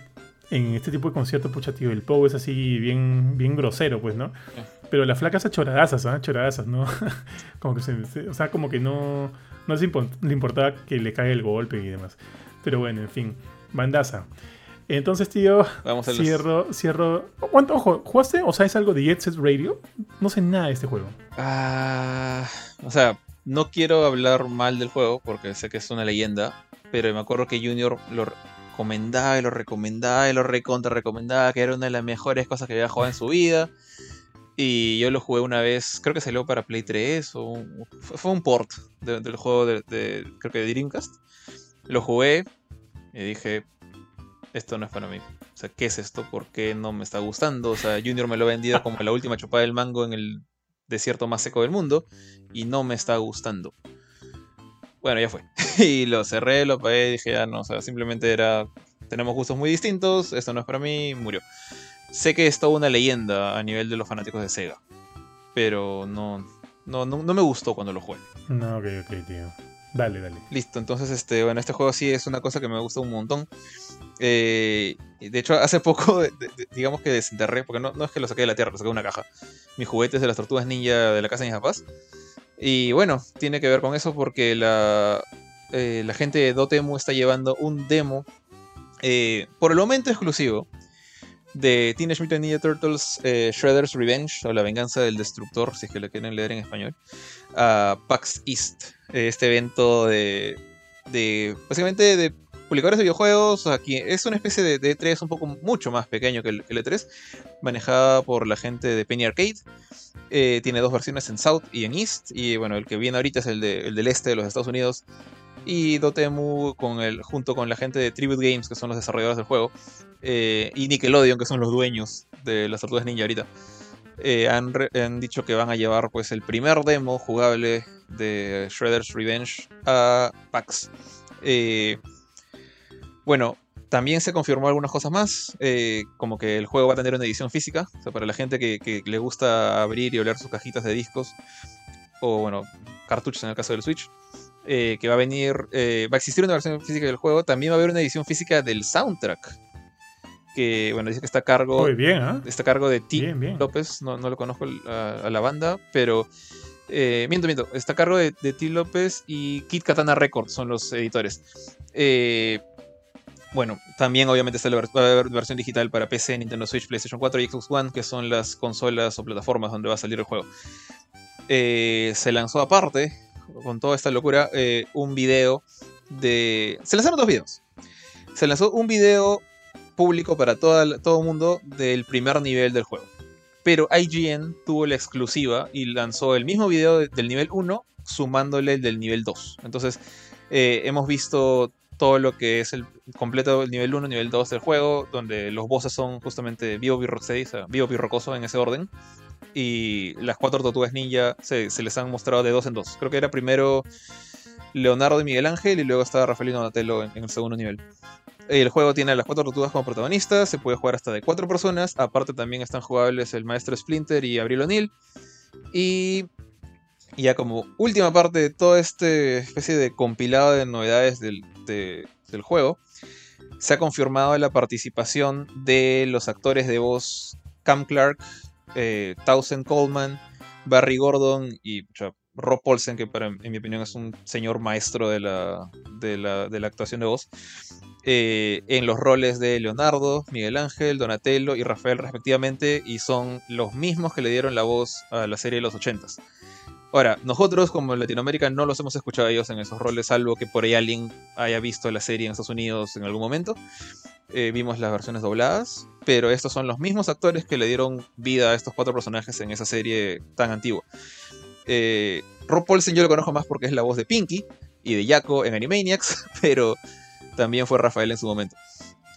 en este tipo de conciertos, pucha, tío, el Pogo es así bien, bien grosero, pues, ¿no? Pero las flacas a choradazas, ¿ah? Choradazas, ¿no? como que se, se- o sea, como que no, no import- le importaba que le caiga el golpe y demás. Pero bueno, en fin, bandaza. Entonces, tío,
Vamos a los...
cierro, cierro. ¿Cuánto, ojo, ¿jugaste o sabes algo de Jet Set Radio? No sé nada de este juego.
Ah, o sea, no quiero hablar mal del juego porque sé que es una leyenda, pero me acuerdo que Junior lo recomendaba y lo recomendaba y lo recontra recomendaba, que era una de las mejores cosas que había jugado en su vida. Y yo lo jugué una vez, creo que salió para Play 3 o fue, un port de- del juego de, de- creo que de Dreamcast. Lo jugué y dije, esto no es para mí. O sea, ¿qué es esto? ¿Por qué no me está gustando? O sea, Junior me lo ha vendido como la última chupada del mango en el desierto más seco del mundo y no me está gustando. Bueno, ya fue. y lo cerré, lo apagué y dije, ya no, o sea, simplemente era, tenemos gustos muy distintos, esto no es para mí, murió. Sé que es toda una leyenda a nivel de los fanáticos de Sega, pero no, no, no, no me gustó cuando lo jugué.
No, ok, ok, tío. Dale, dale.
Listo, entonces este, bueno, este juego sí es una cosa que me gusta un montón. Eh, de hecho, hace poco, de- de- digamos que desenterré, porque no, no es que lo saqué de la tierra, lo saqué de una caja. Mis juguetes de las tortugas ninja de la casa de mis papás. Y bueno, tiene que ver con eso porque la, eh, la gente de Dotemu está llevando un demo, eh, por el momento exclusivo, de Teenage Mutant Ninja Turtles eh, Shredder's Revenge, o La Venganza del Destructor, si es que lo quieren leer en español, a PAX East, eh, este evento de, de básicamente de publicadores de videojuegos, aquí es una especie de, de E3 un poco mucho más pequeño que el, el E3, manejada por la gente de Penny Arcade. Eh, tiene dos versiones en South y en East, y bueno, el que viene ahorita es el, de- el del este de los Estados Unidos. Y Dotemu con el, junto con la gente de Tribute Games, que son los desarrolladores del juego, eh, y Nickelodeon, que son los dueños de las tortugas ninja ahorita. eh, han, han dicho que van a llevar pues el primer demo jugable de Shredder's Revenge a PAX. Eh, bueno, también se confirmó algunas cosas más, como que el juego va a tener una edición física, o sea, para la gente que, que le gusta abrir y oler sus cajitas de discos, o bueno, cartuchos en el caso del Switch, eh, que va a venir, eh, va a existir una versión física del juego, también va a haber una edición física del soundtrack, que bueno, dice que está a cargo,
Muy bien, ¿ah?
está a cargo de T.
Bien, bien.
López, no, no lo conozco a, a la banda, pero eh, miento, miento, está a cargo de, de T. López y Kit Katana Records, son los editores. Eh, bueno, también obviamente está la va a haber versión digital para PC, Nintendo Switch, PlayStation 4 y Xbox One, que son las consolas o plataformas donde va a salir el juego. Eh, se lanzó aparte, con toda esta locura, eh, un video de... Se lanzaron dos videos. Se lanzó un video público para toda todo el mundo del primer nivel del juego. Pero IGN tuvo la exclusiva y lanzó el mismo video de- del nivel 1 sumándole el del nivel 2. Entonces eh, hemos visto todo lo que es el completo el nivel 1, nivel 2 del juego, donde los bosses son justamente Vivo Rocksteady, o sea, Vivo Rocoso en ese orden. Y las cuatro tortugas ninja se, se les han mostrado de dos en dos. Creo que era primero Leonardo y Miguel Ángel y luego estaba Rafaelino Donatello en, el segundo nivel. El juego tiene a las cuatro tortugas como protagonistas, se puede jugar hasta de cuatro personas. Aparte también están jugables el maestro Splinter y Abril O'Neill. Y y ya como última parte de toda esta especie de compilado de novedades del, de- del juego, se ha confirmado la participación de los actores de voz Cam Clark, eh, Townsend Coleman, Barry Gordon y Rob Paulsen, que para, en mi opinión es un señor maestro de la, de la, de la actuación de voz, eh, en los roles de Leonardo, Miguel Ángel, Donatello y Rafael respectivamente, y son los mismos que le dieron la voz a la serie de los 80s. Ahora, nosotros como en Latinoamérica no los hemos escuchado a ellos en esos roles, salvo que por ahí alguien haya visto la serie en Estados Unidos en algún momento. Eh, vimos las versiones dobladas, pero estos son los mismos actores que le dieron vida a estos cuatro personajes en esa serie tan antigua. Eh, Rob Paulsen yo lo conozco más porque es la voz de Pinky y de Jaco en Animaniacs, pero también fue Rafael en su momento.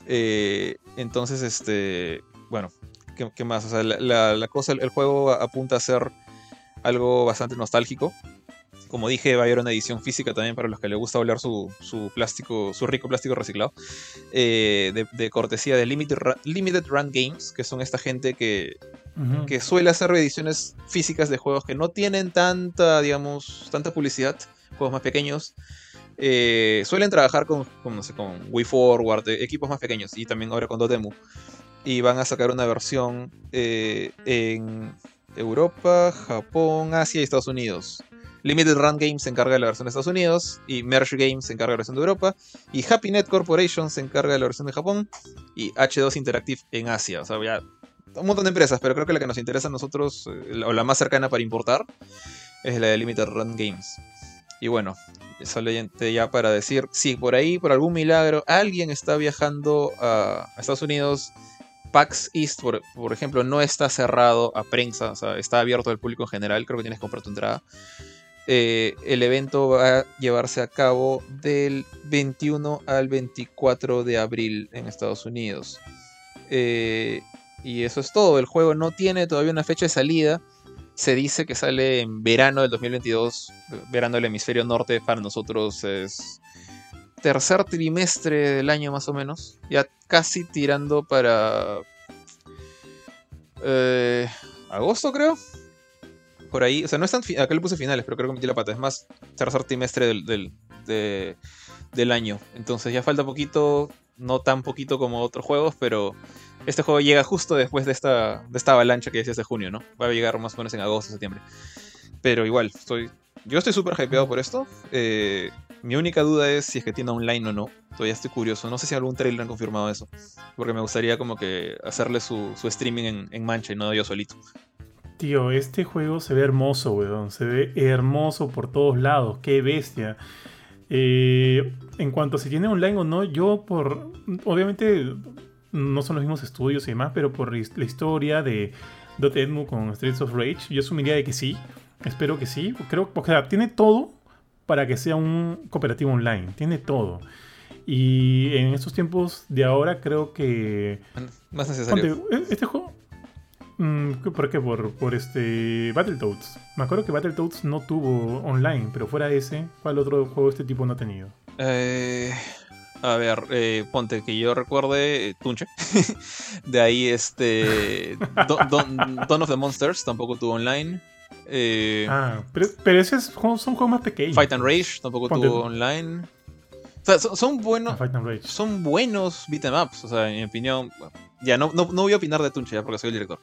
Eh, entonces, este, bueno, ¿qué, más? O sea, la, cosa, el juego apunta a ser algo bastante nostálgico. Como dije, va a haber una edición física también para los que les gusta oler su, su plástico, su rico plástico reciclado. eh, de, de cortesía de Limited, Run- Limited Run Games, que son esta gente que, que suele hacer ediciones físicas de juegos que no tienen tanta, digamos, tanta publicidad, juegos más pequeños. Eh, suelen trabajar con, con, no sé, con WeForward, eh, equipos más pequeños, y también ahora con Dotemu. Y van a sacar una versión eh, en Europa, Japón, Asia y Estados Unidos. Limited Run Games se encarga de la versión de Estados Unidos, y Merge Games se encarga de la versión de Europa, y Happy Net Corporation se encarga de la versión de Japón, y H2 Interactive en Asia. O sea, ya un montón de empresas, pero creo que la que nos interesa a nosotros, eh, o la más cercana para importar, es la de Limited Run Games. Y bueno, solamente ya para decir, si por ahí, por algún milagro, alguien está viajando a Estados Unidos, PAX East, por, por ejemplo, no está cerrado a prensa, o sea, está abierto al público en general, creo que tienes que comprar tu entrada. Eh, el evento va a llevarse a cabo del 21 al 24 de abril en Estados Unidos. Eh, y eso es todo. El juego no tiene todavía una fecha de salida. Se dice que sale en verano del 2022. Verano del hemisferio norte para nosotros es tercer trimestre del año más o menos. Ya casi tirando para eh, agosto creo. Por ahí. O sea, no es tan... fi- Acá le puse finales, pero creo que metí la pata. Es más tercer trimestre del, del, de- del año. Entonces ya falta poquito. No tan poquito como otros juegos, pero este juego llega justo después de esta, de esta avalancha que decías de junio, ¿no? Va a llegar más o menos en agosto, septiembre. Pero igual, estoy, yo estoy súper hypeado por esto. Eh, mi única duda es si es que tiene online o no. Todavía estoy curioso. No sé si algún trailer han confirmado eso. Porque me gustaría como que hacerle su, su streaming en, en mancha y no yo solito.
Tío, este juego se ve hermoso, weón. Se ve hermoso por todos lados. Qué bestia. Eh, en cuanto a si tiene online o no, yo por... Obviamente no son los mismos estudios y demás, pero por la historia de Dotemu con Streets of Rage, yo asumiría de que sí. Espero que sí. Creo o sea, tiene todo para que sea un cooperativo online. Tiene todo. Y en estos tiempos de ahora creo que...
Más necesario.
Ponte, e- este juego. Mm, ¿Por qué? Por, por este Battletoads. Me acuerdo que Battletoads no tuvo online, pero fuera ese, ¿cuál otro juego de este tipo no ha tenido?
Eh, a ver, eh, ponte que yo recuerde eh, Tunche. de ahí este. Dawn Don- Dawn of the Monsters tampoco tuvo online. Eh,
Ah, pero, pero esos son, son juegos más pequeños.
Fight and Rage tampoco
Ponte-
tuvo online. O sea, son, son
Ah,
buenos.
Fight and Rage.
Son buenos beat'em ups. O sea, en mi opinión. Ya, no, no, no voy a opinar de Tunche ya porque soy el director.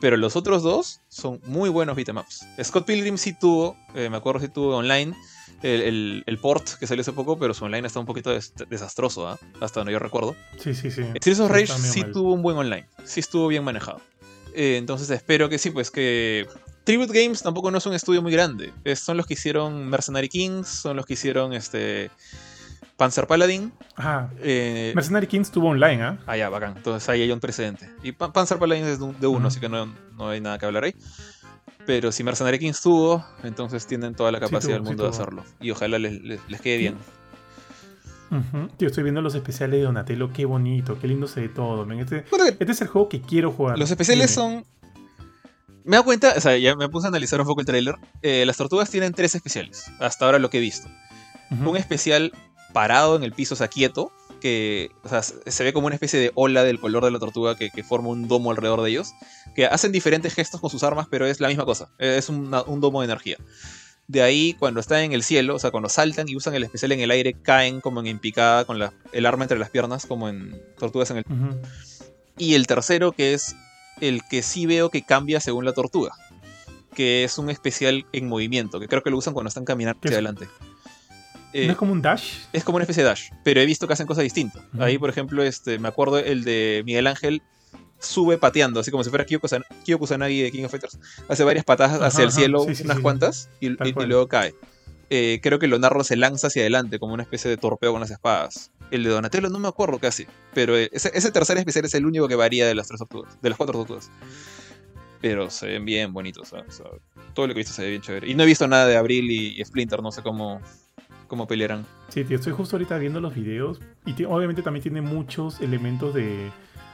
Pero los otros dos son muy buenos beat'em ups. Scott Pilgrim sí tuvo, eh, me acuerdo si tuvo online. El, el- el port que salió hace poco, pero su online está un poquito des- desastroso, ¿ah? hasta donde yo recuerdo.
Sí, sí, sí.
Streets of Rage sí
mal.
tuvo un buen online, sí estuvo bien manejado. Eh, entonces espero que sí, pues que Tribute Games tampoco no es un estudio muy grande. Es- son los que hicieron Mercenary Kings, son los que hicieron este Panzer Paladin.
Ah,
Eh,
Mercenary Kings tuvo online, ¿ah?
ah, ya, bacán. Entonces ahí hay un precedente. Y Pa- Panzer Paladin es de un- de uno, así que no, no hay nada que hablar ahí. Pero si Mercenary Kings tuvo, entonces tienen toda la
Sí
capacidad
tuvo,
del
sí
mundo de hacerlo. Y ojalá les, les- les quede bien.
Tío, estoy viendo los especiales de Donatello, qué bonito, qué lindo se ve todo. Este, este es el juego que quiero jugar.
Los especiales
Dime.
son. Me da cuenta, o sea, ya me puse a analizar un poco el tráiler. Eh, las tortugas tienen tres especiales, hasta ahora lo que he visto. Un especial parado en el piso, o sea, quieto, que o sea, se ve como una especie de ola del color de la tortuga que, que forma un domo alrededor de ellos, que hacen diferentes gestos con sus armas, pero es la misma cosa, es una- un domo de energía. De ahí, cuando están en el cielo, o sea, cuando saltan y usan el especial en el aire, caen como en picada con la- el arma entre las piernas, como en tortugas en el y el tercero, que es el que sí veo que cambia según la tortuga. Que es un especial en movimiento, que creo que lo usan cuando están caminando
¿Qué
hacia
es?
adelante. Eh,
¿No es como un dash?
es como una especie de dash, pero he visto que hacen cosas distintas. Ahí, por ejemplo, este, me acuerdo el de Miguel Ángel sube pateando, así como si fuera Kyo Kusan- Kyo Kusanagi de King of Fighters. Hace varias patadas
Ajá,
hacia el
ajá,
cielo,
sí, sí,
unas
sí.
cuantas, y, y- luego cae. Eh, creo que Leonardo se lanza hacia adelante como una especie de torpeo con las espadas. El de Donatello no me acuerdo casi, pero eh, ese, ese tercer especial es el único que varía de las tres tortugas, de las cuatro tortugas. Pero se ven bien bonitos, ¿sabes? O sea, todo lo que he visto se ve bien chévere. Y no he visto nada de Abril y, y Splinter, no sé cómo, cómo pelearán.
Sí, tío, estoy justo ahorita viendo los videos. Y obviamente también tiene muchos elementos de,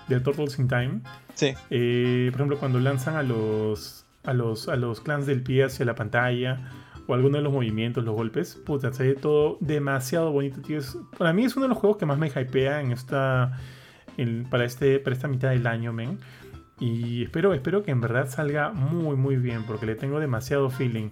de Turtles in Time.
Sí.
Eh, por ejemplo, cuando lanzan a los, a los, a los clans del pie hacia la pantalla. O alguno de los movimientos, los golpes. Puta, se ve todo demasiado bonito, tío. Es- para mí es uno de los juegos que más me hypea en esta. en- para, este, para esta mitad del año, men. Y espero, espero que en verdad salga muy, muy bien. Porque le tengo demasiado feeling.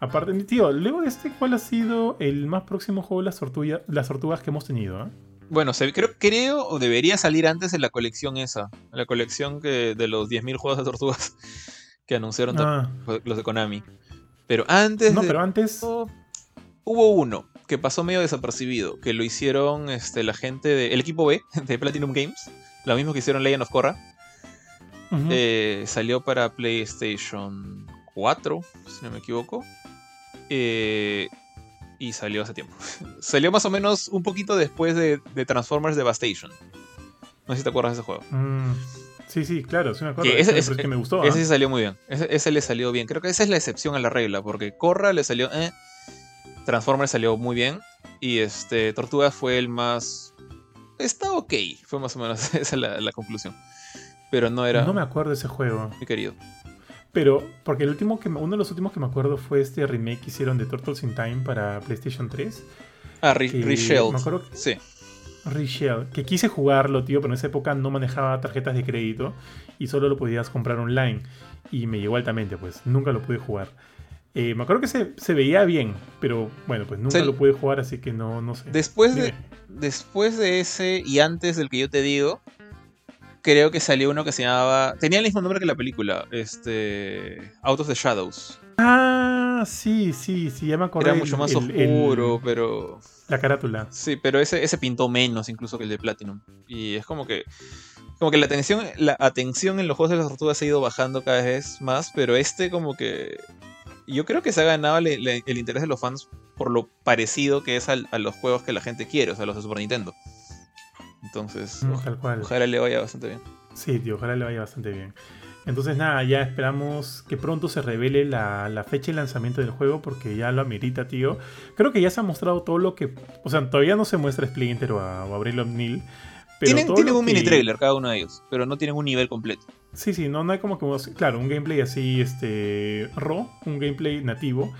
Aparte, tío, luego de este, ¿cuál ha sido el más próximo juego de las, tortuga- las tortugas que hemos tenido? ah?
Bueno, se- creo, creo o debería salir antes en la colección esa. En la colección que, de los 10.000 juegos de tortugas que anunciaron
Ah,
los de Konami. Pero antes
no,
de
pero antes.
eso, hubo uno que pasó medio desapercibido, que lo hicieron este, la gente del equipo B de Platinum Games, lo mismo que hicieron Legend of Korra. Eh, salió para PlayStation 4, si no me equivoco. Eh, y salió hace tiempo. salió más o menos un poquito después de, de Transformers Devastation. No sé si te acuerdas de ese juego.
Mm, sí, sí, claro, sí me acuerdo.
Que ese-
Ese- que me gustó.
Ese
ah.
sí salió muy bien. Ese, ese le salió bien. Creo que esa es la excepción a la regla. Porque Korra le salió. Eh, Transformers salió muy bien. Y este. Tortuga fue el más. Está ok. Fue más o menos esa es la, la conclusión. Pero no era
No me acuerdo de ese juego.
muy querido.
Pero, porque el último que me- uno de los últimos que me acuerdo fue este remake que hicieron de Turtles in Time para PlayStation 3.
Ah, Re- Reshelled. Sí.
Reshell, que quise jugarlo, tío, pero en esa época no manejaba tarjetas de crédito y solo lo podías comprar online. Y me llegó altamente, pues nunca lo pude jugar. Eh, me acuerdo que se, se veía bien, pero bueno, pues nunca
Se-
lo pude jugar, así que no, no sé.
Después de, después de ese y antes del que yo te digo, creo que salió uno que se llamaba. Tenía el mismo nombre que la película. Este. Out of the Shadows.
Ah, sí, sí, sí, ya me acordé.
Era mucho más
el- el-
oscuro, pero.
La carátula.
Sí, pero ese, ese pintó menos incluso que el de Platinum. Y es como que. Como que la atención, la atención en los juegos de las tortugas ha ido bajando cada vez más, pero este como que. Yo creo que se ha ganado le- le- el interés de los fans por lo parecido que es al- a los juegos que la gente quiere, o sea, los de Super Nintendo. Entonces,
Mm,
ojalá le vaya bastante bien.
Sí, tío, ojalá le vaya bastante bien. Entonces, nada, ya esperamos que pronto se revele la, la fecha de lanzamiento del juego porque ya lo amerita, tío. Creo que ya se ha mostrado todo lo que. O sea, todavía no se muestra Splinter o a, o Abril O'Neil. Pero
Tienen, un mini trailer cada uno de ellos, pero no tienen un nivel completo.
Sí, sí, no, no hay como que. Claro, un gameplay así, este. raw, un gameplay nativo.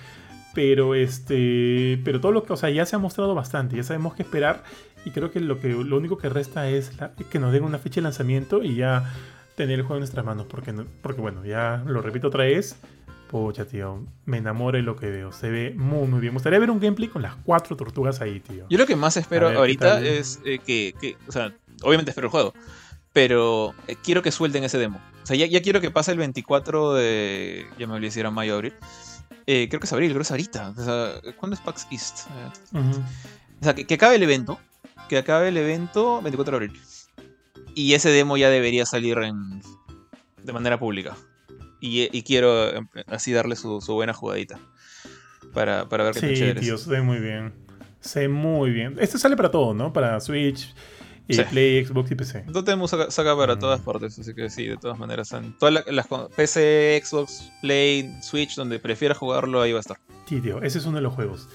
Pero este. Pero todo lo que. O sea, ya se ha mostrado bastante. Ya sabemos qué esperar. Y creo que lo, que, lo único que resta es que nos den una fecha de lanzamiento y ya tener el juego en nuestras manos. Porque, porque bueno, ya lo repito otra vez. Pucha, tío, me enamoro de lo que veo. Se ve muy, muy bien. Me gustaría ver un gameplay con las cuatro tortugas ahí, tío.
Yo lo que más espero ahorita es eh, que, que, o sea, obviamente espero el juego, pero eh, quiero que suelten ese demo. O sea, ya, quiero que pase el 24 de. Ya me olvidé si era mayo o abril. Eh, creo que es abril, creo que es ahorita. O sea, ¿cuándo es PAX East? O sea, que, que, acabe el evento. Que acabe el evento 24 de abril. Y ese demo ya debería salir en, de manera pública. Y, quiero em, así darle su, buena jugadita. Para, para ver qué
sí, tío, se ve muy bien. Se ve muy bien. Este sale para todo, ¿no? Para Switch, y Play, Xbox y PC.
tenemos saca, para todas mm. partes, así que sí, de todas maneras. En todas las, PC, Xbox, Play, Switch, donde prefieras jugarlo, ahí va a estar.
Sí, tío, ese es uno de los juegos.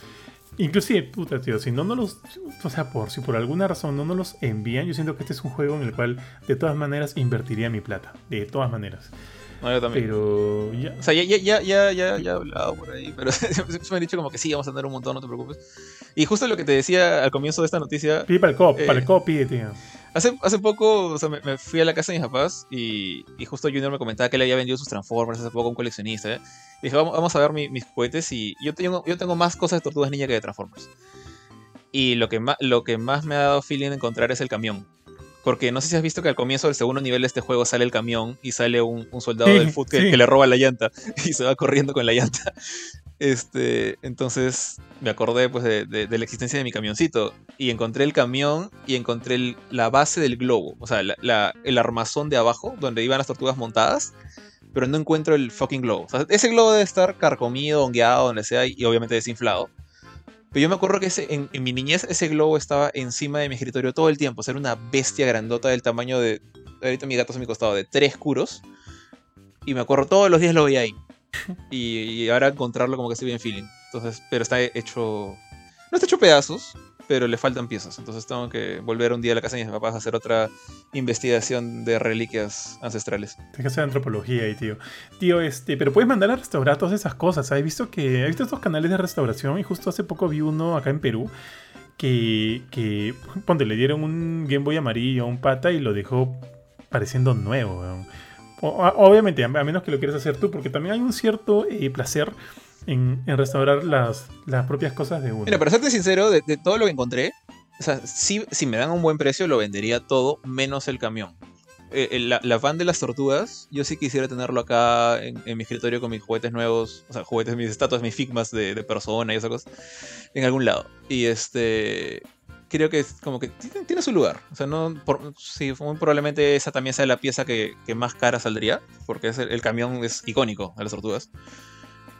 Inclusive, puta, tío, si no nos los. O sea, por si por alguna razón no nos los envían, yo siento que este es un juego en el cual de todas maneras invertiría mi plata. De todas maneras.
No, yo también.
Pero ya.
O sea, ya, ya, ya, ya, ya, he hablado por ahí. Pero me han dicho como que sí, vamos a tener un montón, no te preocupes. Y justo lo que te decía al comienzo de esta noticia.
Pide para el cop, para el eh, cop pide, tío.
Hace, hace poco, o sea, me, fui a la casa de mis papás y, y, justo Junior me comentaba que él había vendido sus Transformers hace poco a un coleccionista. ¿eh? Y dije, vamos, vamos a ver mis juguetes y yo tengo, yo tengo más cosas de Tortugas Ninja que de Transformers. Y lo que, más, lo que más me ha dado feeling de encontrar es el camión. Porque no sé si has visto que al comienzo del segundo nivel de este juego sale el camión y sale un, soldado del foot que, le roba la llanta y se va corriendo con la llanta. Este, entonces me acordé pues de, la existencia de mi camioncito y encontré el camión y encontré la base del globo, o sea, el armazón de abajo donde iban las tortugas montadas, pero no encuentro el fucking globo. ese globo debe estar carcomido, hongueado, donde sea y obviamente desinflado. Pero yo me acuerdo que en, mi niñez ese globo estaba encima de mi escritorio todo el tiempo. O era una bestia grandota del tamaño de... Ahorita mi gato se me costado de tres curos. Y me acuerdo todos los días lo veía ahí. Y, ahora encontrarlo como que estoy bien feeling. Entonces, pero está hecho... No está hecho pedazos, pero le faltan piezas. Entonces tengo que volver un día a la casa de mis papás a hacer otra investigación de reliquias ancestrales.
Tienes que hacer antropología ahí, tío. Tío, este, pero puedes mandar a restaurar todas esas cosas. He visto que he visto estos canales de restauración y justo hace poco vi uno acá en Perú que, que ponte, le dieron un Game Boy amarillo a un pata y lo dejó pareciendo nuevo. Obviamente, a menos que lo quieras hacer tú, porque también hay un cierto eh, placer en, restaurar las, las, propias cosas de uno.
Mira, para serte sincero, de, todo lo que encontré, o sea, si, si, me dan un buen precio, lo vendería todo, menos el camión. Eh, la, la, van de las tortugas, yo sí quisiera tenerlo acá en, mi escritorio con mis juguetes nuevos, o sea, juguetes, mis estatuas, mis figmas de, de persona y esas cosas, en algún lado. Y este, creo que es como que tiene, su lugar. O sea, no, por, sí, muy probablemente esa también sea la pieza que, que más cara saldría, porque es el, camión es icónico a las tortugas.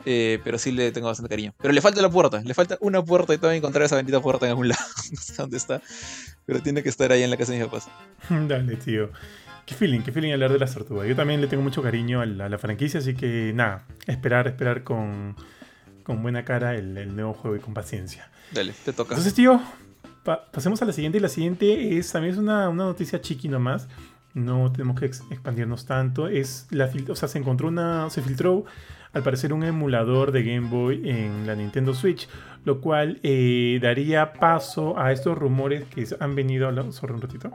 Eh, pero sí le tengo bastante cariño. Pero le falta la puerta, le falta una puerta y tengo que encontrar esa bendita puerta en algún lado. no sé dónde está. Pero tiene que estar ahí en la casa de mis papás.
Dale, tío. Qué feeling, qué feeling hablar de las tortugas. Yo también le tengo mucho cariño a la, franquicia, así que nada, esperar, esperar con, con buena cara el, nuevo juego y con paciencia.
Dale, te toca.
Entonces, tío, pasemos a la siguiente. Y la siguiente es también es una, una noticia chiqui nomás. No tenemos que expandirnos tanto. Es la, o sea, se encontró una, se filtró al parecer un emulador de Game Boy en la Nintendo Switch, lo cual eh, daría paso a estos rumores que han venido hablando. Sorry, un ratito.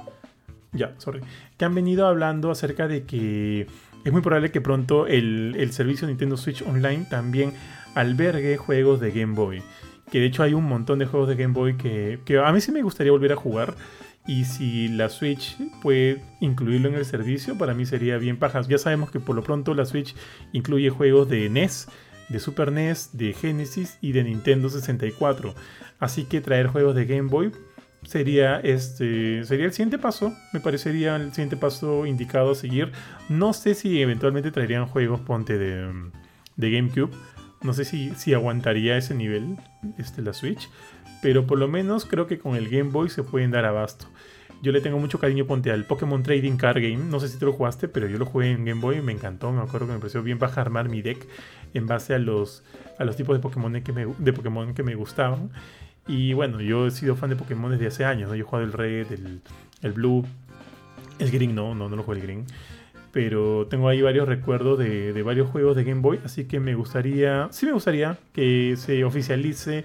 Ya, sorry. Que han venido hablando acerca de que es muy probable que pronto el, servicio Nintendo Switch Online también albergue juegos de Game Boy. Que de hecho hay un montón de juegos de Game Boy que, a mí sí me gustaría volver a jugar. Y si la Switch puede incluirlo en el servicio, para mí sería bien pajas. Ya sabemos que por lo pronto la Switch incluye juegos de NES, de Super NES, de Genesis y de Nintendo 64. Así que traer juegos de Game Boy sería este sería el siguiente paso me parecería el siguiente paso indicado a seguir no sé si eventualmente traerían juegos ponte de, de GameCube no sé si, si aguantaría ese nivel este, la Switch pero por lo menos creo que con el Game Boy se pueden dar abasto. Yo le tengo mucho cariño, ponte al Pokémon Trading Card Game. No sé si tú lo jugaste, pero yo lo jugué en Game Boy y me encantó. Me acuerdo que me pareció bien bajar armar mi deck en base a los, a los tipos de Pokémon que, me, de Pokémon que me gustaban. Y bueno, yo he sido fan de Pokémon desde hace años. Yo he jugado el Red, el, el Blue, el Green, no, no, no lo jugué el Green. Pero tengo ahí varios recuerdos de, varios juegos de Game Boy, así que me gustaría, sí me gustaría que se oficialice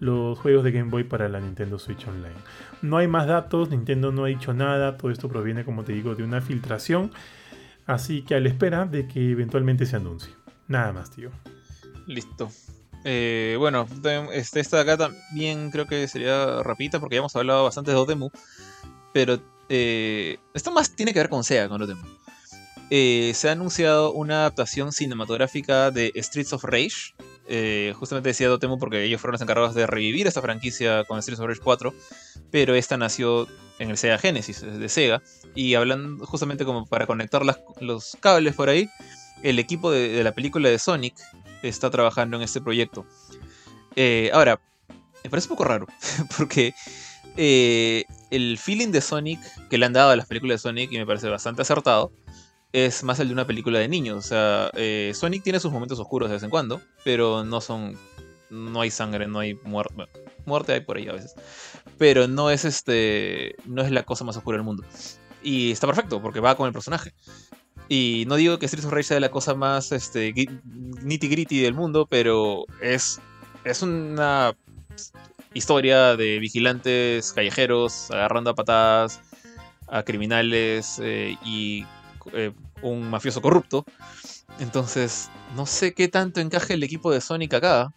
los juegos de Game Boy para la Nintendo Switch Online. No hay más datos, Nintendo no ha dicho nada, todo esto proviene, como te digo, de una filtración, así que a la espera de que eventualmente se anuncie. Nada más, tío.
Listo. Eh, bueno, este, esta de acá también creo que sería rapidita porque ya hemos hablado bastante de Dotemu. Pero eh, esto más tiene que ver con SEGA, con Dotemu. Eh, se ha anunciado una adaptación cinematográfica de Streets of Rage. justamente decía Dotemu porque ellos fueron los encargados de revivir esta franquicia con Streets of Rage 4. Pero esta nació en el Sega Genesis de Sega. Y hablando justamente como para conectar los cables por ahí, el equipo de, la película de Sonic está trabajando en este proyecto. Eh, ahora, me parece un poco raro, porque eh, el feeling de Sonic que le han dado a las películas de Sonic, y me parece bastante acertado, es más el de una película de niños. O sea, eh, Sonic tiene sus momentos oscuros de vez en cuando, pero no son. No hay sangre, no hay muerte. muerte hay por ahí a veces. Pero no es este. No es la cosa más oscura del mundo. Y está perfecto, porque va con el personaje. Y no digo que Streets of Rage sea la cosa más este, nitty gritty del mundo, pero es, es una historia de vigilantes callejeros agarrando a patadas a criminales eh, y eh, un mafioso corrupto. Entonces, no sé qué tanto encaje el equipo de Sonic acá.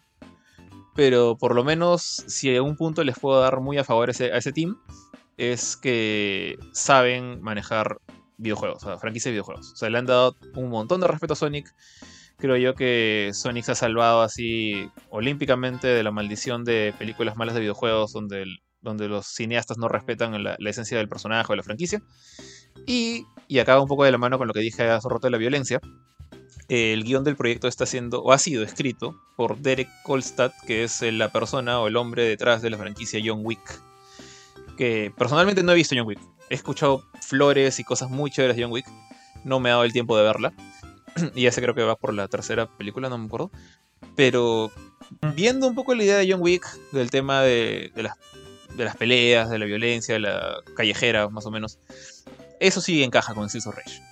Pero por lo menos, si a un punto les puedo dar muy a favor a ese team, es que saben manejar videojuegos, o sea, franquicia de videojuegos. O sea, le han dado un montón de respeto a Sonic. Creo yo que Sonic se ha salvado así olímpicamente de la maldición de películas malas de videojuegos donde, donde los cineastas no respetan la, esencia del personaje o de la franquicia. Y, y acaba un poco de la mano con lo que dije hace rato de la violencia. El guion del proyecto está siendo, o ha sido escrito, por Derek Kolstad, que es la persona o el hombre detrás de la franquicia John Wick. Que personalmente no he visto John Wick he escuchado flores y cosas muy chéveres de John Wick. No me ha dado el tiempo de verla. y ya sé creo que va por la tercera película, no me acuerdo. Pero viendo un poco la idea de John Wick, del tema de, las, de las peleas, de la violencia, de la callejera, más o menos, eso sí encaja con Streets of Rage.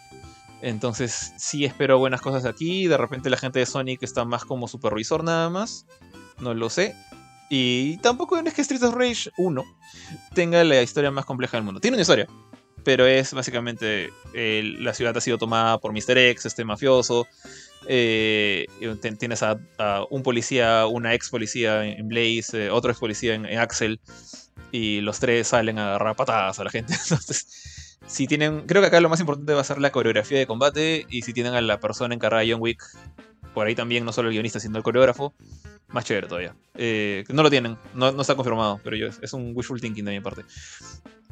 Entonces sí espero buenas cosas aquí. De repente la gente de Sonic está más como supervisor nada más. No lo sé. Y tampoco es que Street of Rage 1 tenga la historia más compleja del mundo. Tiene una historia, pero es básicamente la ciudad ha sido tomada por Mr. X, este mafioso. Eh, tienes a, un policía, una ex policía en Blaze, eh, otro ex policía en, Axel, y los tres salen a agarrar patadas a la gente. Entonces, si tienen, creo que acá lo más importante va a ser la coreografía de combate, y si tienen a la persona encargada de John Wick, por ahí también, no solo el guionista, sino el coreógrafo, más chévere todavía. Eh, no lo tienen, no, está confirmado, pero yo, es un wishful thinking de mi parte.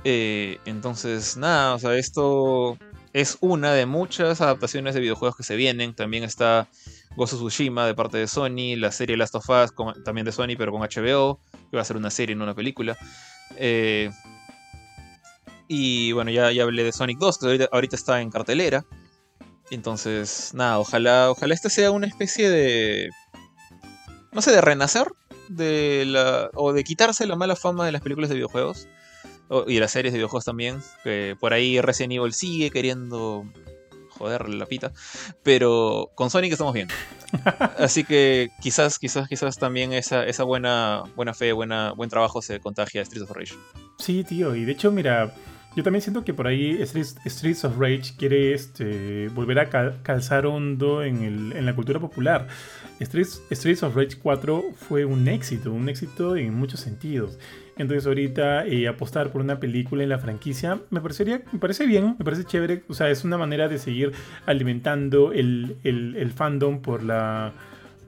Eh, entonces, nada, o sea, esto es una de muchas adaptaciones de videojuegos que se vienen. También está Ghost of Tsushima de parte de Sony, la serie Last of Us también de Sony, pero con HBO, que va a ser una serie, no una película. Eh, y bueno, ya, ya hablé de Sonic 2, que ahorita, está en cartelera. Entonces, nada, ojalá, ojalá este sea una especie de no sé, de renacer de la, o de quitarse la mala fama de las películas de videojuegos y de las series de videojuegos también, que por ahí Resident Evil sigue queriendo joder la pita, pero con Sonic estamos bien. Así que quizás, quizás, quizás también esa, esa buena, buena fe, buena, buen trabajo se contagia a Streets of Rage.
Sí, tío, y de hecho, mira, yo también siento que por ahí Streets, of Rage quiere este, volver a calzar hondo en, el, en, la cultura popular. Streets, Streets, of Rage 4 fue un éxito, un éxito en muchos sentidos. Entonces ahorita eh, apostar por una película en la franquicia me parecería, me parece bien, me parece chévere. O sea, es una manera de seguir alimentando el, el, fandom por la,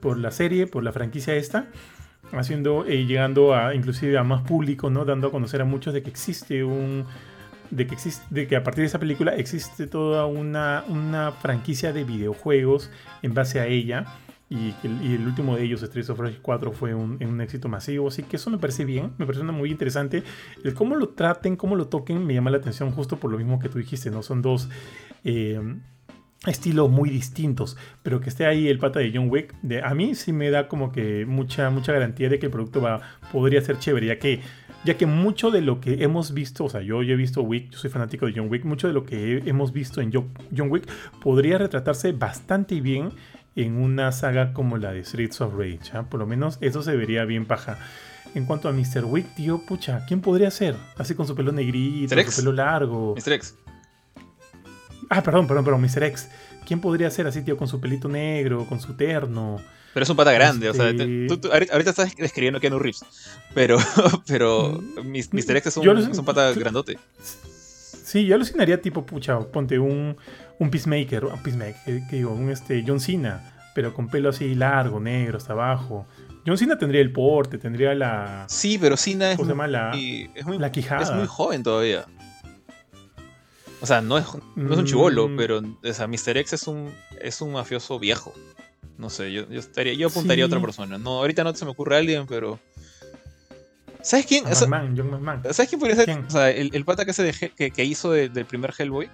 por la serie, por la franquicia esta haciendo eh, llegando a inclusive a más público, ¿no? Dando a conocer a muchos de que existe un de que, existe, de que a partir de esa película existe toda una, una franquicia de videojuegos en base a ella. Y, el último de ellos, Streets of Rage 4, fue un, un, éxito masivo. Así que eso me parece bien, me parece muy interesante. El cómo lo traten, cómo lo toquen, me llama la atención justo por lo mismo que tú dijiste, ¿no? Son dos eh, estilos muy distintos. Pero que esté ahí el pata de John Wick, de, a mí sí me da como que mucha, mucha garantía de que el producto va, podría ser chévere, ya que ya que mucho de lo que hemos visto, o sea, yo, yo he visto Wick, yo soy fanático de John Wick, mucho de lo que he- hemos visto en Jo- John Wick podría retratarse bastante bien en una saga como la de Streets of Rage. ¿ah? Por lo menos eso se vería bien paja. En cuanto a Mr. Wick, tío, pucha, ¿quién podría ser? Así con su pelo negrito.
X.
su pelo largo.
Mr. X.
Ah, perdón, perdón, perdón, Mr. X. ¿Quién podría ser así, tío, con su pelito negro, con su terno?
Pero es un pata grande, o sea,
Este-
te- tú- tú- ahorita, ahorita estás describiendo Keanu Reeves. Pero, pero
Mm,
Mr. X es un, es un pata grandote.
Sí, yo alucinaría tipo, pucha, ponte un, un Peacemaker, un Peacemaker, que, que digo, un este, John Cena, pero con pelo así largo, negro, hasta abajo. John Cena tendría el porte, tendría la,
Sí, pero Cena es
¿cómo se
muy?
La,
es muy,
la quijada.
es muy joven todavía. O sea, no es, no es un chivolo,
Mm.
pero o sea, Mr. X es un, es un mafioso viejo. No sé, yo, yo, estaría, yo apuntaría a otra persona. No, ahorita no se me ocurre alguien, pero. ¿Sabes quién? O sea,
McMahon, John McMahon.
¿Sabes quién podría ser?
¿Quién?
O sea, el, el pata que, se de que, que hizo de- del primer Hellboy.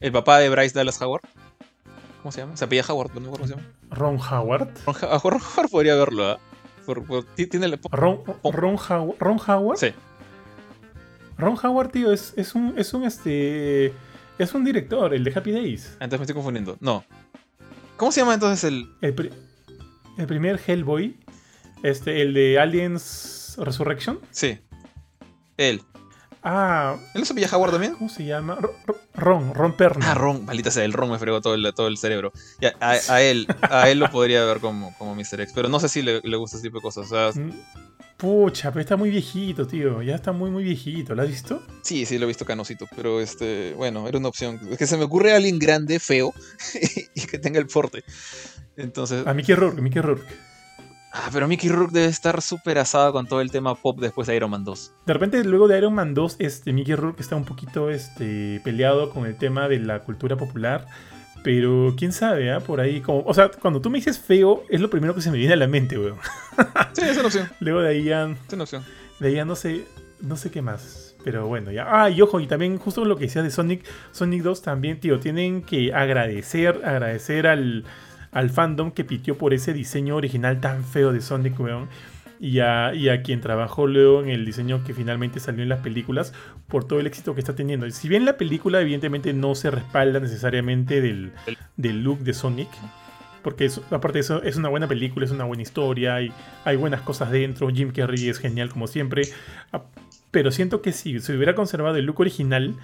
El papá de Bryce Dallas Howard. ¿Cómo se llama? Se apellida Howard, no me acuerdo cómo se llama.
Ron Howard.
Ron, Howard podría verlo, ¿ah? Por- por- ti- tiene
Ron, Ron, How- Ron Howard.
Sí.
Ron Howard, tío, es, es un, es un este. Es un director, el de Happy Days.
Entonces me estoy confundiendo. No. ¿Cómo se llama entonces el.
El, pri- el primer Hellboy. Este, el de Aliens Resurrection.
Sí. Él.
Ah,
¿Él no se apellida Howard también?
¿cómo se llama? Ro- Ro- Ron, Ron Perlman.
Ah, Ron, maldita sea, el Ron me fregó todo el, todo el cerebro. Ya, a, a él, a él lo podría ver como, como Mr. X, pero no sé si le, le gusta ese tipo de cosas. O sea,
Mm, Pucha, pero está muy viejito, tío. Ya está muy, muy viejito. ¿Lo has visto?
sí, sí lo he visto canosito, pero este, bueno, era una opción. Es que se me ocurre alguien grande, feo, y que tenga el porte. Entonces,
A Mickey Rourke, Mickey Rourke.
Ah, pero Mickey Rourke debe estar súper asado con todo el tema pop después de Iron Man 2.
De repente, luego de Iron Man 2, este, Mickey Rourke está un poquito este, peleado con el tema de la cultura popular. Pero quién sabe, ¿ah? Por ahí, como. O sea, cuando tú me dices feo, es lo primero que se me viene a la mente, weón.
Sí, es una opción,
Luego de ahí ya,
es una opción.
de ahí ya no sé. No sé qué más. Pero bueno, ya. Ah, y ojo, y también justo lo que decías de Sonic. Sonic 2 también, tío. Tienen que agradecer, agradecer al, al fandom que pitió por ese diseño original tan feo de Sonic, weón. Y a, y a quien trabajó luego en el diseño que finalmente salió en las películas por todo el éxito que está teniendo. Si bien la película evidentemente no se respalda necesariamente del, del look de Sonic, porque es- aparte de eso es una buena película, es una buena historia, hay, hay buenas cosas dentro, Jim Carrey es genial como siempre, Ah, pero siento que si se hubiera conservado el look original,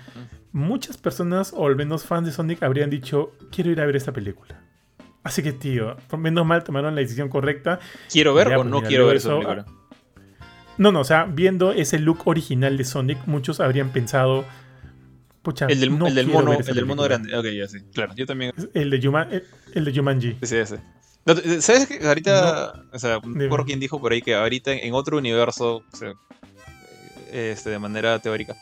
muchas personas, o al menos fans de Sonic, habrían dicho, quiero ir a ver esta película. Así que, tío, menos mal tomaron la decisión correcta.
¿Quiero ver
Ya,
o
pues
no
mira,
quiero ver
eso,
esa película?
No, no, o sea, viendo ese look original de Sonic, muchos habrían pensado, pucha,
El del,
no
el del
quiero
mono, el del mono
película".
grande. Ok, ya sí. Claro, yo también.
El de, Yuma- el, el de Jumanji.
Sí, sí, ese. No, ¿Sabes que ahorita, o sea, recuerdo quién dijo por ahí que ahorita en otro universo, o sea, este, de manera teórica,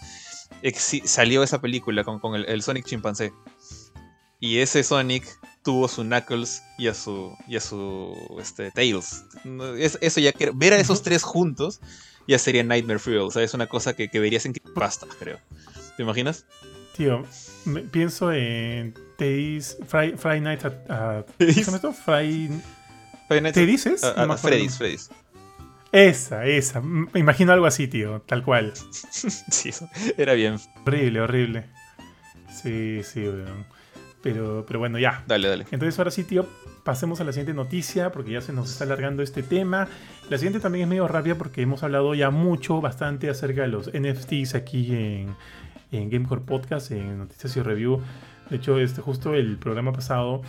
salió esa película con, con el, el Sonic chimpancé. Y ese Sonic tuvo su Knuckles y a su, y a su este, Tails. Es- eso ya que ver a esos tres juntos ya sería Nightmare Fuel. O sea, es una cosa que, que verías en pasta, creo. ¿Te imaginas?
Tío, me- pienso en Teddy's Friday, Friday Night at.
Five Nights
¿Te dices?
a- a-
No me acuerdo.
Freddy's, Freddy's.
Esa, esa. Me imagino algo así, tío. Tal cual.
Sí, era bien.
Horrible, horrible. Sí, sí, weón. Pero, pero bueno, ya.
Dale, dale.
Entonces ahora sí, tío, pasemos a la siguiente noticia porque ya se nos está alargando este tema. La siguiente también es medio rápida porque hemos hablado ya mucho, bastante acerca de los NFTs aquí en, en Gamecore Podcast, en Noticias y Review. De hecho, este, justo el programa pasado,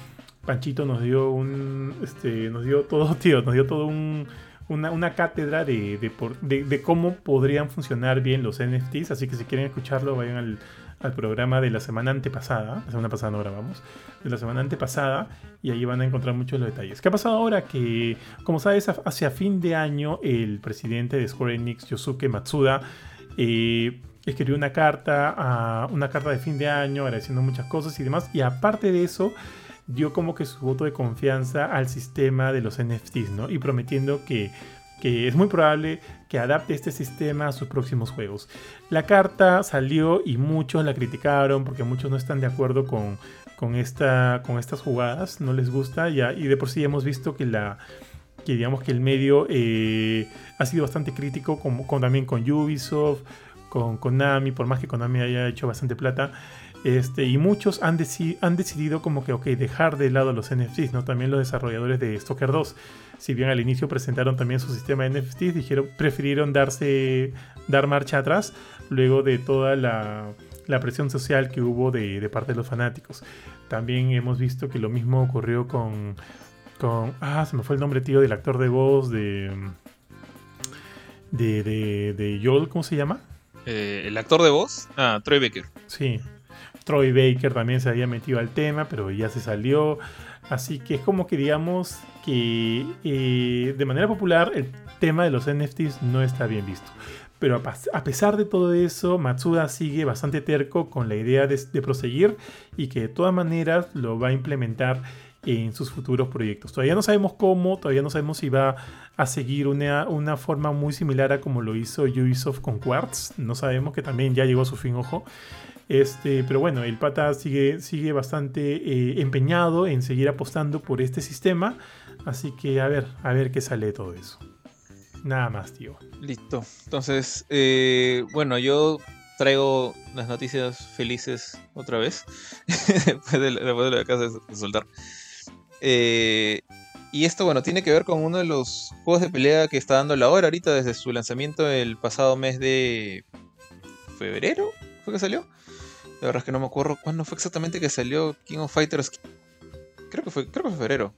Panchito nos dio un, este, nos dio todo, tío, nos dio todo un, una, una cátedra de, de, por- de- de cómo podrían funcionar bien los NFTs. Así que si quieren escucharlo, vayan al, al programa de la semana antepasada. La semana pasada no grabamos. De la semana antepasada. Y ahí van a encontrar muchos los detalles. ¿Qué ha pasado ahora? Que, como sabes, hacia fin de año, el presidente de Square Enix, Yosuke Matsuda, eh, escribió una carta, a, una carta de fin de año agradeciendo muchas cosas y demás. Y aparte de eso, dio como que su voto de confianza al sistema de los NFTs, ¿no? Y prometiendo que, que es muy probable que adapte este sistema a sus próximos juegos. La carta salió y muchos la criticaron porque muchos no están de acuerdo con, con, esta, con estas jugadas, no les gusta ya, y de por sí hemos visto que la, que digamos que el medio eh, ha sido bastante crítico con, también con Ubisoft, con Konami, por más que Konami haya hecho bastante plata. Este, y muchos han, deci- han decidido como que, ok, dejar de lado los NFTs, ¿no? También los desarrolladores de Stalker 2. Si bien al inicio presentaron también su sistema de NFTs, dijeron, prefirieron darse, dar marcha atrás luego de toda la, la presión social que hubo de, de parte de los fanáticos. También hemos visto que lo mismo ocurrió con, con... Ah, se me fue el nombre, tío, del actor de voz de... De, de, de Joel, ¿cómo se llama?
Eh, el actor de voz, ah, Troy Baker.
Sí. Troy Baker también se había metido al tema, pero ya se salió. Así que es como que digamos que eh, de manera popular el tema de los NFTs no está bien visto. Pero a, pesar de todo eso, Matsuda sigue bastante terco con la idea de, de proseguir y que de todas maneras lo va a implementar en sus futuros proyectos. Todavía no sabemos cómo, todavía no sabemos si va a seguir una, una forma muy similar a como lo hizo Ubisoft con Quartz. No sabemos que también ya llegó a su fin, ojo. Este, pero bueno, el pata sigue, sigue bastante eh, empeñado en seguir apostando por este sistema. Así que a ver, a ver qué sale de todo eso. Nada más, tío.
Listo. Entonces, eh, bueno, yo traigo las noticias felices otra vez. después, de, después de lo que de soltar. Eh, y esto, bueno, tiene que ver con uno de los juegos de pelea que está dando la hora ahorita desde su lanzamiento el pasado mes de febrero. ¿Fue que salió? La verdad es que no me acuerdo cuándo fue exactamente que salió King of Fighters. Creo que fue, creo que fue febrero.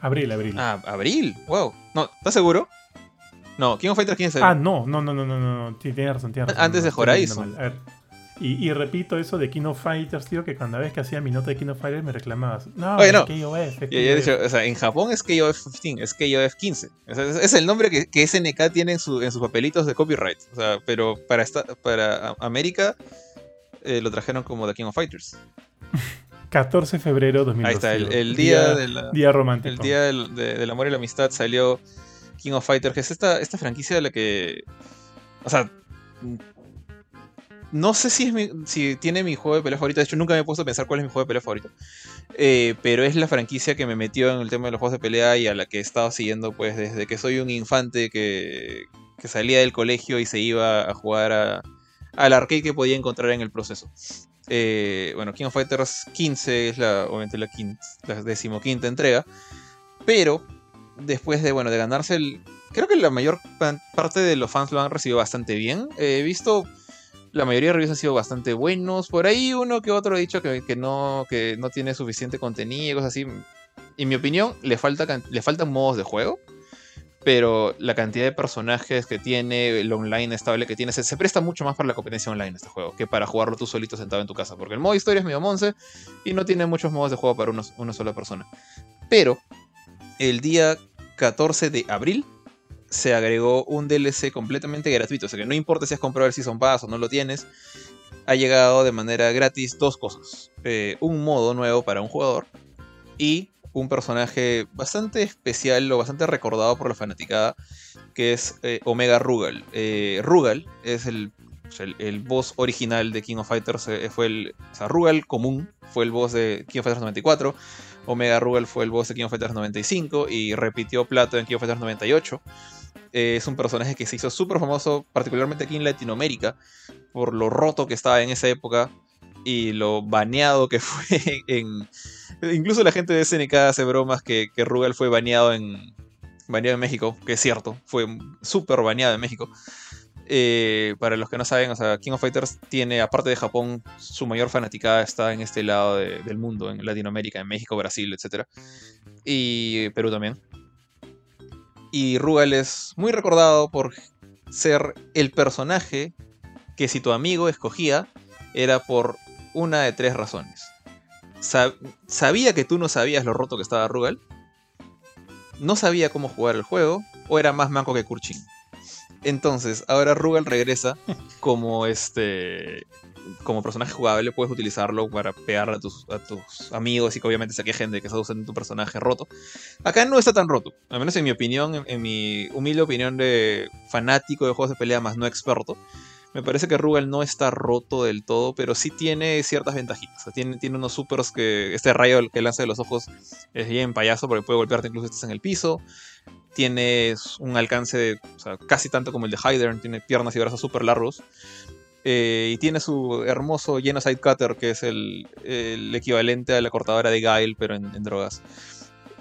Abril, abril.
Ah, abril. Wow. No, ¿estás seguro? No, King of Fighters 15.
Ah, no, no, no, no, no, no. Sí, tienes razón, tienes razón.
Antes
No,
de Horizon.
A ver. Y, y repito eso de King of Fighters, tío, que cuando vez que hacía mi nota de King of Fighters me reclamabas. No,
Oye,
es
no.
KOF, es
Ya, ya he
KOF".
dicho, o sea, en Japón es KOF 15, es KOF 15. O sea, es, es el nombre que, que SNK tiene en, su- en sus papelitos de copyright. O sea, pero para, esta, para América eh, lo trajeron como The King of Fighters.
14 de febrero de 2002.
Ahí está, el, día, de la-
día romántico.
el día del, de- del amor y la amistad salió King of Fighters, que es esta, esta franquicia de la que. O sea. No sé si, es mi- si tiene mi juego de pelea favorito. De hecho, nunca me he puesto a pensar cuál es mi juego de pelea favorito. Eh, pero es la franquicia que me metió en el tema de los juegos de pelea y a la que he estado siguiendo pues desde que soy un infante que, que salía del colegio y se iba a jugar a- al arcade que podía encontrar en el proceso. Eh, bueno, King of Fighters 15 es obviamente la, quin- la decimoquinta entrega. Pero después de, bueno, de ganarse el... Creo que la mayor parte de los fans lo han recibido bastante bien. He visto... La mayoría de reviews han sido bastante buenos. Por ahí uno que otro ha dicho que, que no, que no tiene suficiente contenido y cosas así. En mi opinión, le, falta, le faltan modos de juego. Pero la cantidad de personajes que tiene, el online estable que tiene, se, presta mucho más para la competencia online este juego que para jugarlo tú solito sentado en tu casa. Porque el modo historia es medio monce y no tiene muchos modos de juego para una sola persona. Pero el día 14 de abril se agregó un DLC completamente gratuito. O sea que no importa si has comprado el Season Pass o no lo tienes, ha llegado de manera gratis dos cosas. Eh, un modo nuevo para un jugador y un personaje bastante especial o bastante recordado por la fanaticada, que es eh, Omega Rugal. Eh, Rugal es el, el, boss original de King of Fighters, eh, fue el, o sea, Rugal común fue el boss de King of Fighters 94, Omega Rugal fue el boss de King of Fighters 95 y repitió plato en King of Fighters 98. Eh, es un personaje que se hizo súper famoso, particularmente aquí en Latinoamérica, por lo roto que estaba en esa época y lo baneado que fue en... Incluso la gente de SNK hace bromas que, que Rugal fue baneado en, baneado en México, que es cierto, fue súper baneado en México. Eh, para los que no saben, o sea, King of Fighters tiene, aparte de Japón, su mayor fanaticada está en este lado de- del mundo, en Latinoamérica, en México, Brasil, etc. Y Perú también. Y Rugal es muy recordado por ser el personaje que si tu amigo escogía era por una de tres razones. Sa- sabía que tú no sabías lo roto que estaba Rugal, no sabía cómo jugar el juego, o era más manco que Kurchin. Entonces, ahora Rugal regresa como este como personaje jugable, puedes utilizarlo para pegarle a tus, a tus amigos y que obviamente se quejen de que estás usando tu personaje roto. Acá no está tan roto, al menos en mi opinión, en, en mi humilde opinión de fanático de juegos de pelea más no experto. Me parece que Rugal no está roto del todo, pero sí tiene ciertas ventajitas. tiene, tiene unos supers que. Este rayo que lanza de los ojos es bien payaso porque puede golpearte incluso si estás en el piso. Tiene un alcance de, casi tanto como el de Hydern. Tiene piernas y brazos súper largos. Eh, y tiene su hermoso Genocide Cutter, que es el, equivalente a la cortadora de Guile, pero en drogas.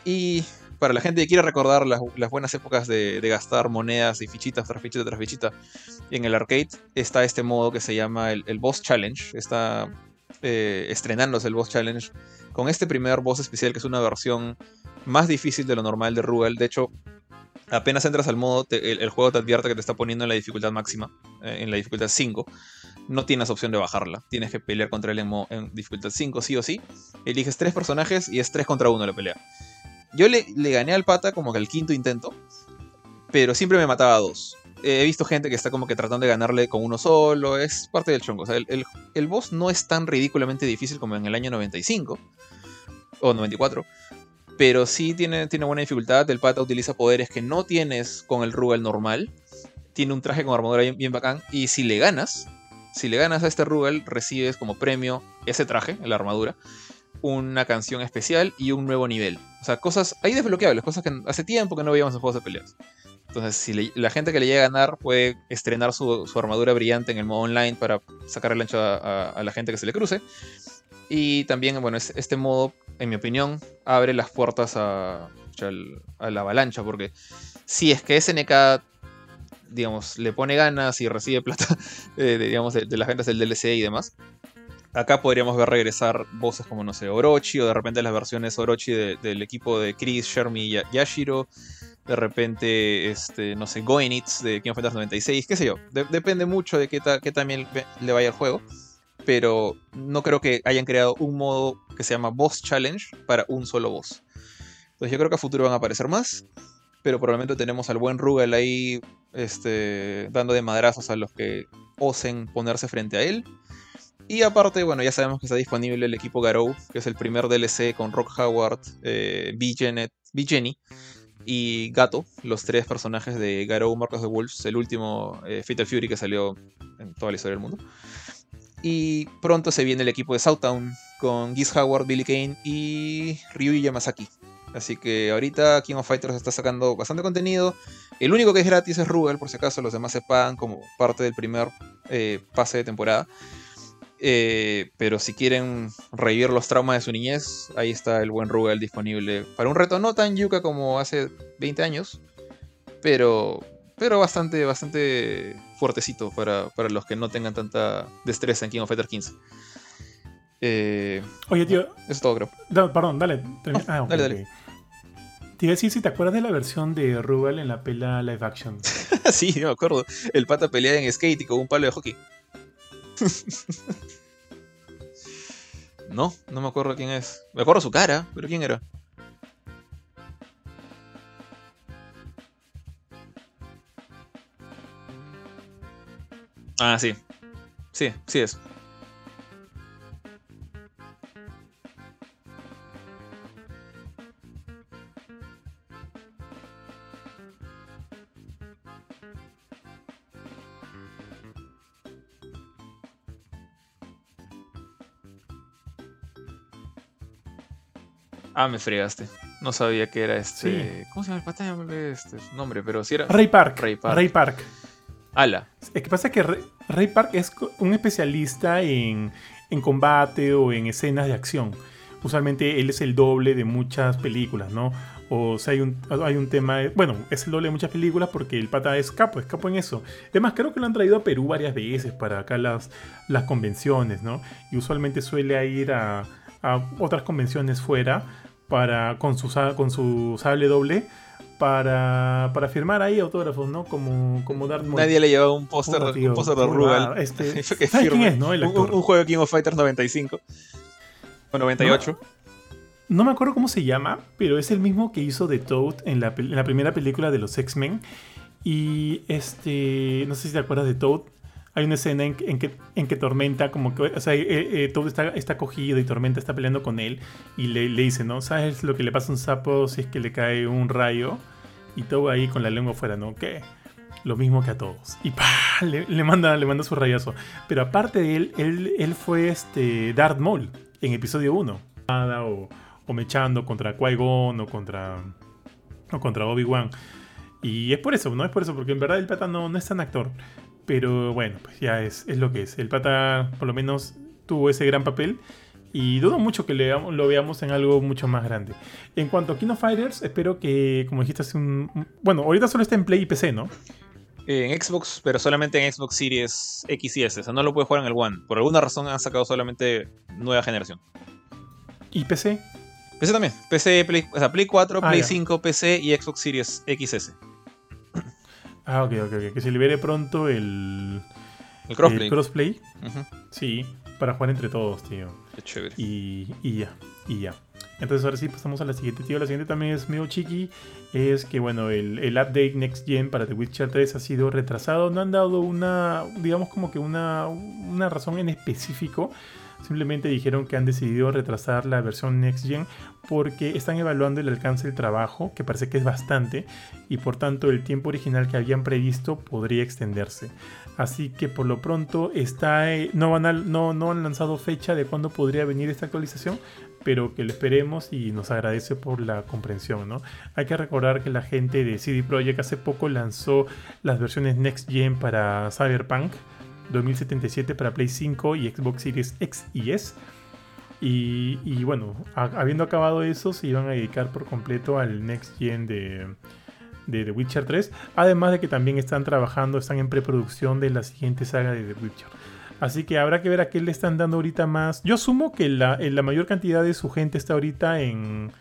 Y para la gente que quiere recordar las, buenas épocas de, gastar monedas y fichitas tras fichita tras fichita en el arcade, está este modo que se llama el, Boss Challenge. Está eh, estrenándose el Boss Challenge con este primer boss especial que es una versión más difícil de lo normal de Rugal. De hecho, apenas entras al modo, el, juego te advierte que te está poniendo en la dificultad máxima, eh, en la dificultad 5. No tienes opción de bajarla. Tienes que pelear contra él en, en dificultad 5, sí o sí. Eliges tres personajes y es 3 contra 1 la pelea. Yo le, gané al pata como que al quinto intento, pero siempre me mataba a dos. He visto gente que está como que tratando de ganarle con uno solo, es parte del chongo. O sea, el, boss no es tan ridículamente difícil como en el año 95 o 94, pero sí tiene, tiene buena dificultad. El pata utiliza poderes que no tienes con el Rugal normal. Tiene un traje con armadura bien, bien bacán. Y si le ganas, si le ganas a este Rugal, recibes como premio ese traje, la armadura una canción especial y un nuevo nivel. O sea, cosas ahí desbloqueables, cosas que hace tiempo que no veíamos en juegos de peleas. Entonces, si la gente que le llega a ganar puede estrenar su, armadura brillante en el modo online para sacar el ancho a, la gente que se le cruce. Y también, bueno, este modo, en mi opinión, abre las puertas a, a la avalancha, porque si es que SNK, digamos, le pone ganas y recibe plata, eh, digamos, de, de las ventas del DLC y demás, Acá podríamos ver regresar voces como, no sé, Orochi, o de repente las versiones Orochi del equipo de Chris, Shermie y Yashiro. De repente, este, no sé, Goenitz de King of Fighters 96, qué sé yo. depende mucho de qué, también le vaya el juego. Pero no creo que hayan creado un modo que se llama Boss Challenge para un solo boss. Entonces yo creo que a futuro van a aparecer más. Pero probablemente tenemos al buen Rugal ahí este, dando de madrazos a los que osen ponerse frente a él. Y aparte, bueno, ya sabemos que está disponible el equipo Garou, que es el primer DLC con Rock Howard, eh, B. Jenny y Gato, los tres personajes de Garou Marcos de Wolves, el último eh, Fatal Fury que salió en toda la historia del mundo. Y pronto se viene el equipo de Southtown con Giz Howard, Billy Kane y Ryuji Yamazaki. Así que ahorita King of Fighters está sacando bastante contenido. El único que es gratis es Rugal, por si acaso los demás se pagan como parte del primer eh, pase de temporada. Eh, pero si quieren revivir los traumas de su niñez, ahí está el buen Rugal disponible para un reto no tan yuca como hace 20 años, pero, pero bastante, bastante fuertecito para, los que no tengan tanta destreza en King of Fighters 15.
Eh, Oye, tío.
Eso es todo, creo.
perdón, dale. Ah, dale, dale. Te iba a decir si te acuerdas de la versión de Rugal en la pela live action.
sí, me acuerdo. El pata pelea en skate y con un palo de hockey. no, no me acuerdo quién es. Me acuerdo su cara, pero ¿quién era? Ah, sí. Sí, sí es. Ah, me fregaste. No sabía que era este. ¿Cómo se llama el pata? Este nombre, pero si era.
Ray Park. Ray Park. Ray Park.
Ala.
Es que pasa que Ray, Park es un especialista en, en combate o en escenas de acción. Usualmente él es el doble de muchas películas, ¿no? O sea, hay un, hay un tema, bueno, es el doble de muchas películas porque el pata es capo, es capo en eso. Además, creo que lo han traído a Perú varias veces para acá las, las convenciones, ¿no? Y usualmente suele ir a, a otras convenciones fuera para, con, su, con su sable doble para, para firmar ahí autógrafos, ¿no? Como, como
Nadie le llevaba un póster de Rugal.
Este, quién es, no?
Un, juego de King of Fighters 95 o 98.
No, me acuerdo cómo se llama, pero es el mismo que hizo de Toad en la, en la primera película de los X-Men. Y este, no sé si te acuerdas de Toad, hay una escena en, que, en que Tormenta, como que, o sea, eh, eh, todo está, está cogido y Tormenta está peleando con él y le, le, dice, ¿no? ¿Sabes lo que le pasa a un sapo si es que le cae un rayo? Y todo ahí con la lengua fuera, ¿no? ¿Qué? lo mismo que a todos. Y. Le, le manda, le manda su rayazo. Pero aparte de él, él, él fue este Darth Maul en episodio 1. O, o mechando contra Qui-Gon o contra, o contra Obi-Wan. Y es por eso, no es por eso, porque en verdad el pata no, no es tan actor. Pero bueno, pues ya es, es lo que es. El pata por lo menos tuvo ese gran papel. Y dudo mucho que le, lo veamos en algo mucho más grande. En cuanto a Kino Fighters, espero que, como dijiste hace un... Bueno, ahorita solo está en Play y PC, ¿no?
En Xbox, pero solamente en Xbox Series X y S. O sea, no lo puedes jugar en el One. Por alguna razón han sacado solamente nueva generación.
Y PC.
PC también. PC, Play, o sea, Play 4,
Ah,
Play
ya.
5, PC y Xbox Series XS.
Ah, ok, ok, ok. Que se libere pronto el...
El crossplay.
el crossplay. Sí, para jugar entre todos, tío.
Qué chévere.
Y, y ya, y ya. Entonces ahora sí pasamos a la siguiente, tío. La siguiente también es medio chiqui. Es que, bueno, el, el update Next Gen para The Witcher 3 ha sido retrasado. No han dado una, digamos como que una, una razón en específico. Simplemente dijeron que han decidido retrasar la versión Next Gen porque están evaluando el alcance del trabajo, que parece que es bastante, y por tanto el tiempo original que habían previsto podría extenderse. Así que por lo pronto está, eh, no, van a- no, no han lanzado fecha de cuándo podría venir esta actualización, pero que lo esperemos y nos agradece por la comprensión. ¿no? Hay que recordar que la gente de CD Projekt hace poco lanzó las versiones Next Gen para Cyberpunk 2077 para Play 5 y Xbox Series X y S. Y, y bueno, habiendo acabado eso, se iban a dedicar por completo al Next Gen de, de The Witcher 3. Además de que también están trabajando, están en preproducción de la siguiente saga de The Witcher. Así que habrá que ver a qué le están dando ahorita más. Yo asumo que la, en la mayor cantidad de su gente está ahorita en,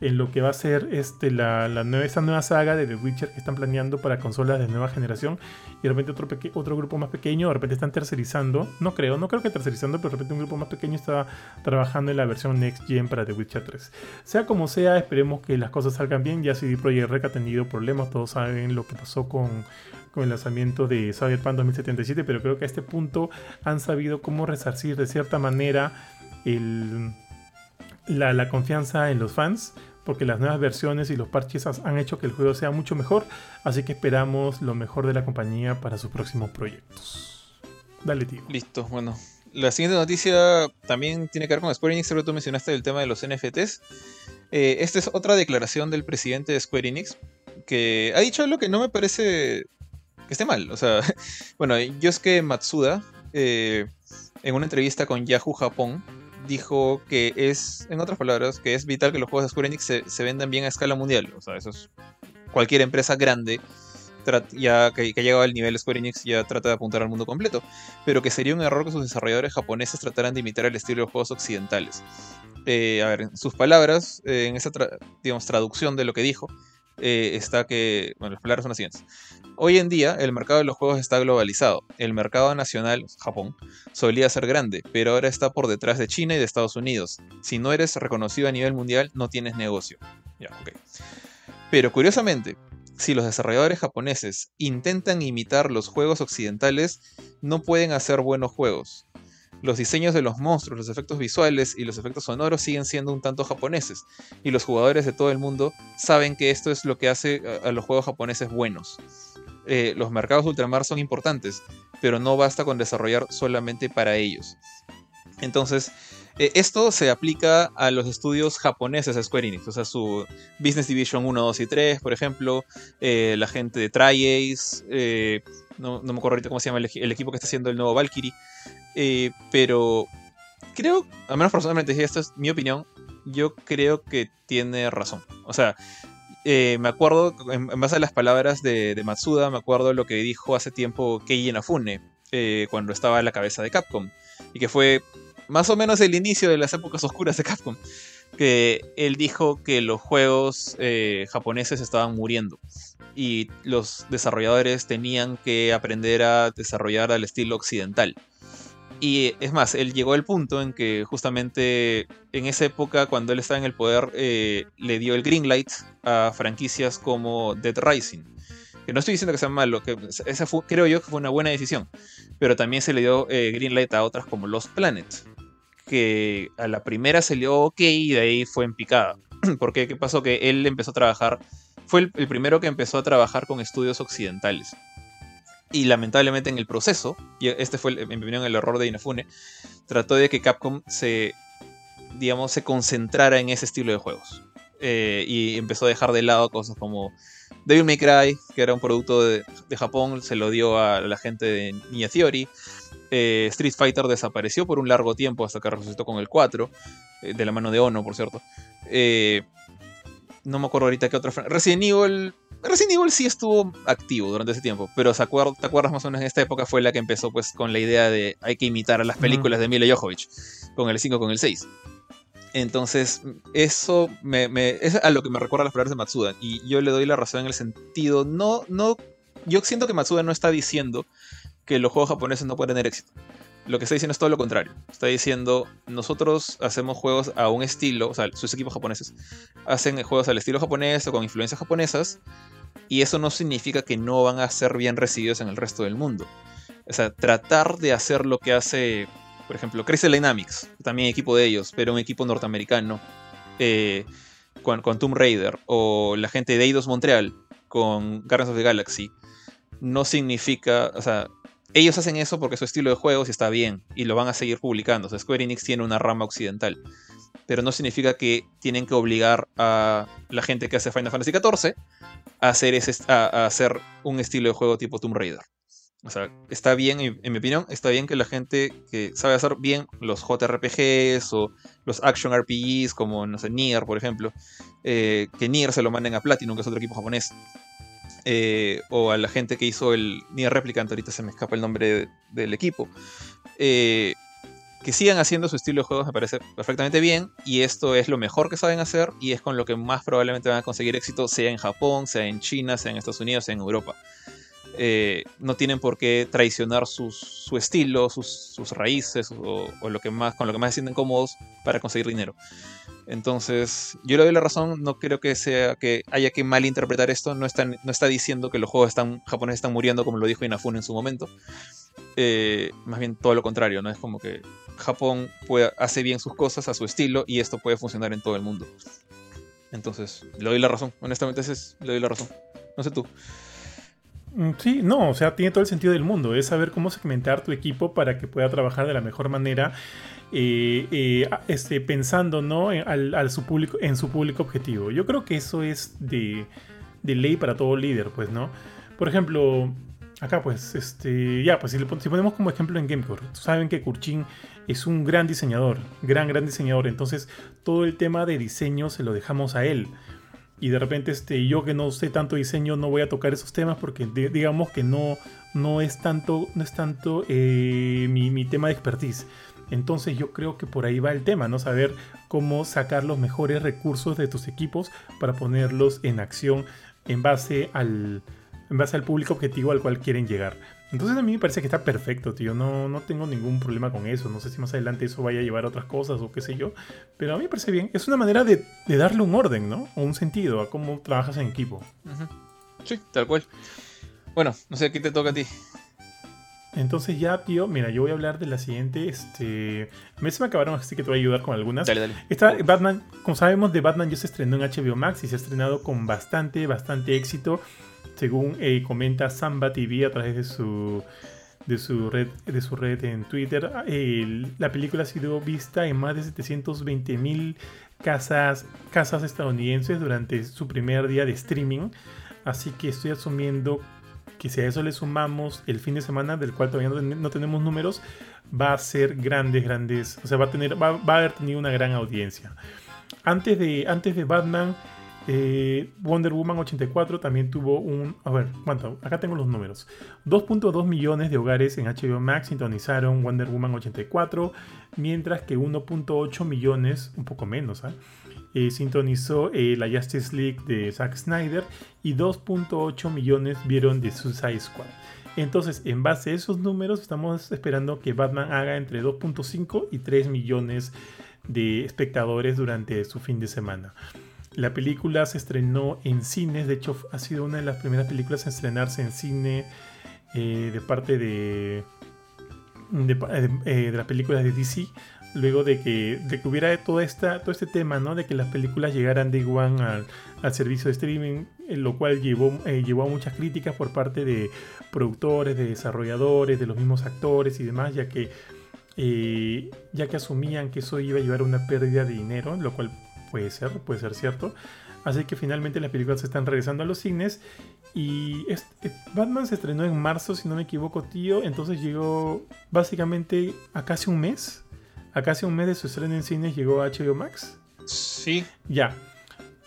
en lo que va a ser este, la, la nueva, esta nueva saga de The Witcher que están planeando para consolas de nueva generación. Y de repente otro, otro grupo más pequeño, de repente están tercerizando. No creo, no creo que tercerizando, pero de repente un grupo más pequeño está trabajando en la versión Next Gen para The Witcher 3. Sea como sea, esperemos que las cosas salgan bien. Ya CD Projekt Red ha tenido problemas, todos saben lo que pasó con, con el lanzamiento de Cyberpunk 2077, pero creo que a este punto han sabido cómo resarcir de cierta manera el, la, la confianza en los fans. Porque las nuevas versiones y los parches han hecho que el juego sea mucho mejor. Así que esperamos lo mejor de la compañía para sus próximos proyectos. Dale, tío.
Listo, bueno. La siguiente noticia también tiene que ver con Square Enix, que tú mencionaste el tema de los NFTs. Eh, esta es otra declaración del presidente de Square Enix, que ha dicho algo que no me parece que esté mal. O sea, bueno, Yosuke Matsuda, eh, en una entrevista con Yahoo Japón, dijo que es, en otras palabras, que es vital que los juegos de Square Enix se, vendan bien a escala mundial. O sea, eso es cualquier empresa grande ya que, ha llegado al nivel Square Enix ya trata de apuntar al mundo completo pero que sería un error que sus desarrolladores japoneses trataran de imitar el estilo de los juegos occidentales. Eh, a ver, en sus palabras, eh, en esa tra- digamos, traducción de lo que dijo, eh, está que, bueno, las palabras son las siguientes. Hoy en día el mercado de los juegos está globalizado. El mercado nacional, Japón, solía ser grande, pero ahora está por detrás de China y de Estados Unidos. Si no eres reconocido a nivel mundial, no tienes negocio. Pero curiosamente, si los desarrolladores japoneses intentan imitar los juegos occidentales, no pueden hacer buenos juegos. Los diseños de los monstruos, los efectos visuales y los efectos sonoros siguen siendo un tanto japoneses, y los jugadores de todo el mundo saben que esto es lo que hace a los juegos japoneses buenos. Eh, los mercados ultramar son importantes, pero no basta con desarrollar solamente para ellos. Entonces, eh, esto se aplica a los estudios japoneses de Square Enix, o sea, su Business Division 1, 2 y 3, por ejemplo, eh, la gente de Tri-Ace, no, me acuerdo ahorita cómo se llama el, equi- el equipo que está haciendo el nuevo Valkyrie, pero creo, al menos personalmente, si esto es mi opinión, yo creo que tiene razón. O sea, eh, me acuerdo, en, base a las palabras de, de Matsuda, me acuerdo lo que dijo hace tiempo Keiji Inafune, eh, cuando estaba a la cabeza de Capcom, y que fue más o menos el inicio de las épocas oscuras de Capcom, que él dijo que los juegos eh, japoneses estaban muriendo y los desarrolladores tenían que aprender a desarrollar al estilo occidental. Y es más, él llegó al punto en que justamente en esa época, cuando él estaba en el poder, eh, le dio el green light a franquicias como Dead Rising. Que no estoy diciendo que sea malo, que esa fue, creo yo que fue una buena decisión. Pero también se le dio eh, green light a otras como Lost Planet. Que a la primera se le dio ok y de ahí fue en picada. Porque qué pasó? Que él empezó a trabajar, fue el, el primero que empezó a trabajar con estudios occidentales. Y lamentablemente en el proceso, y este fue, en mi opinión, el error de Inafune, trató de que Capcom se, digamos, se concentrara en ese estilo de juegos. Eh, y empezó a dejar de lado cosas como Devil May Cry, que era un producto de, Japón, se lo dio a la gente de Ninja Theory. Eh, Street Fighter desapareció por un largo tiempo hasta que resucitó con el 4, eh, de la mano de Ono, por cierto. no me acuerdo ahorita qué otra. Resident Evil. Resident Evil sí estuvo activo durante ese tiempo, pero ¿te acuerdas más o menos en esta época fue la que empezó pues con la idea de hay que imitar a las películas de Mila Jovovich, con el 5, con el 6. Entonces, eso me, es a lo que me recuerda las palabras de Matsuda. Y yo le doy la razón en el sentido. No, no. Yo siento que Matsuda no está diciendo que los juegos japoneses no pueden tener éxito. Lo que está diciendo es todo lo contrario. Está diciendo, nosotros hacemos juegos a un estilo, o sea, sus equipos japoneses hacen juegos al estilo japonés o con influencias japonesas, y eso no significa que no van a ser bien recibidos en el resto del mundo. O sea, tratar de hacer lo que hace por ejemplo, Crystal Dynamics, también equipo de ellos, pero un equipo norteamericano, eh, con, Tomb Raider, o la gente de Eidos Montreal con Guardians of the Galaxy, no significa, o sea, ellos hacen eso porque su estilo de juegos está bien y lo van a seguir publicando. O sea, Square Enix tiene una rama occidental. Pero no significa que tienen que obligar a la gente que hace Final Fantasy XIV a hacer, ese, a hacer un estilo de juego tipo Tomb Raider. O sea, está bien, en mi opinión, está bien que la gente que sabe hacer bien los JRPGs o los Action RPGs, como, no sé, Nier, por ejemplo, eh, que Nier se lo manden a Platinum, que es otro equipo japonés. Eh, o a la gente que hizo el Nier Replicant, ahorita se me escapa el nombre del equipo. Eh, que sigan haciendo su estilo de juegos me parece perfectamente bien y esto es lo mejor que saben hacer y es con lo que más probablemente van a conseguir éxito, sea en Japón, sea en China, sea en Estados Unidos, sea en Europa. Eh, no tienen por qué traicionar su estilo, sus, raíces o, lo que más, con lo que más se sienten cómodos para conseguir dinero. Entonces, yo le doy la razón, no creo que sea que haya que malinterpretar esto, no, no está diciendo que los juegos están, japoneses están muriendo como lo dijo Inafune en su momento. Eh, más bien todo lo contrario, ¿no? Es como que Japón hace bien sus cosas a su estilo y esto puede funcionar en todo el mundo. Entonces, le doy la razón, honestamente le doy la razón. No sé tú.
Mm, sí, no, o sea, tiene todo el sentido del mundo. Es saber cómo segmentar tu equipo para que pueda trabajar de la mejor manera, eh, eh, este, pensando ¿no? en, su público, en su público objetivo. Yo creo que eso es de, ley para todo líder, pues, ¿no? Por ejemplo, acá, pues, este, ya, pues, si, si ponemos como ejemplo en Gamecore, saben que Kurchin es un gran diseñador, gran, gran diseñador. Entonces, todo el tema de diseño se lo dejamos a él y de repente este, yo que no sé tanto diseño no voy a tocar esos temas porque digamos que no, no es tanto, no es tanto eh, mi, tema de expertise. Entonces yo creo que por ahí va el tema, ¿no? Saber cómo sacar los mejores recursos de tus equipos para ponerlos en acción en base al, en base al público objetivo al cual quieren llegar. Entonces a mí me parece que está perfecto, tío. No, no tengo ningún problema con eso. No sé si más adelante eso vaya a llevar a otras cosas o qué sé yo. Pero a mí me parece bien. Es una manera de, darle un orden, ¿no? O un sentido a cómo trabajas en equipo.
Sí, tal cual. Bueno, no sé, ¿qué te toca a ti?
Entonces ya, tío, mira, yo voy a hablar de la siguiente. Este, me se me acabaron, así que te voy a ayudar con algunas.
Dale, dale.
Esta Batman, como sabemos, de Batman ya se estrenó en HBO Max y se ha estrenado con bastante, bastante éxito según eh, comenta Samba TV a través de su, de su, red, de su red en Twitter, la película ha sido vista en más de 720 mil casas, casas estadounidenses durante su primer día de streaming. Así que estoy asumiendo que si a eso le sumamos el fin de semana, del cual todavía no, tenemos números, va a ser grandes, grandes, o sea, va a, tener, va, va a haber tenido una gran audiencia. Antes de, antes de Batman, eh, Wonder Woman 84 también tuvo un... A ver, ¿cuánto? Acá tengo los números. 2.2 millones de hogares en HBO Max sintonizaron Wonder Woman 84, mientras que 1.8 millones, un poco menos, ¿ah? eh, sintonizó eh, la Justice League de Zack Snyder y 2.8 millones vieron The Suicide Squad. Entonces, en base a esos números, estamos esperando que Batman haga entre 2.5 y 3 millones de espectadores durante su fin de semana. La película se estrenó en cines, de hecho ha sido una de las primeras películas en estrenarse en cine eh, de parte de, de, eh, las películas de DC. luego de que, de que hubiera todo, esta, todo este tema, ¿no? De que las películas llegaran de igual al, al servicio de streaming, lo cual llevó, eh, llevó a muchas críticas por parte de productores, de desarrolladores, de los mismos actores y demás, ya que, eh, ya que asumían que eso iba a llevar a una pérdida de dinero, lo cual puede ser, puede ser cierto. Así que finalmente las películas se están regresando a los cines. Y este, Batman se estrenó en marzo, si no me equivoco, tío. Entonces llegó básicamente a casi un mes. A casi un mes de su estreno en cines llegó a HBO Max.
Sí.
Ya.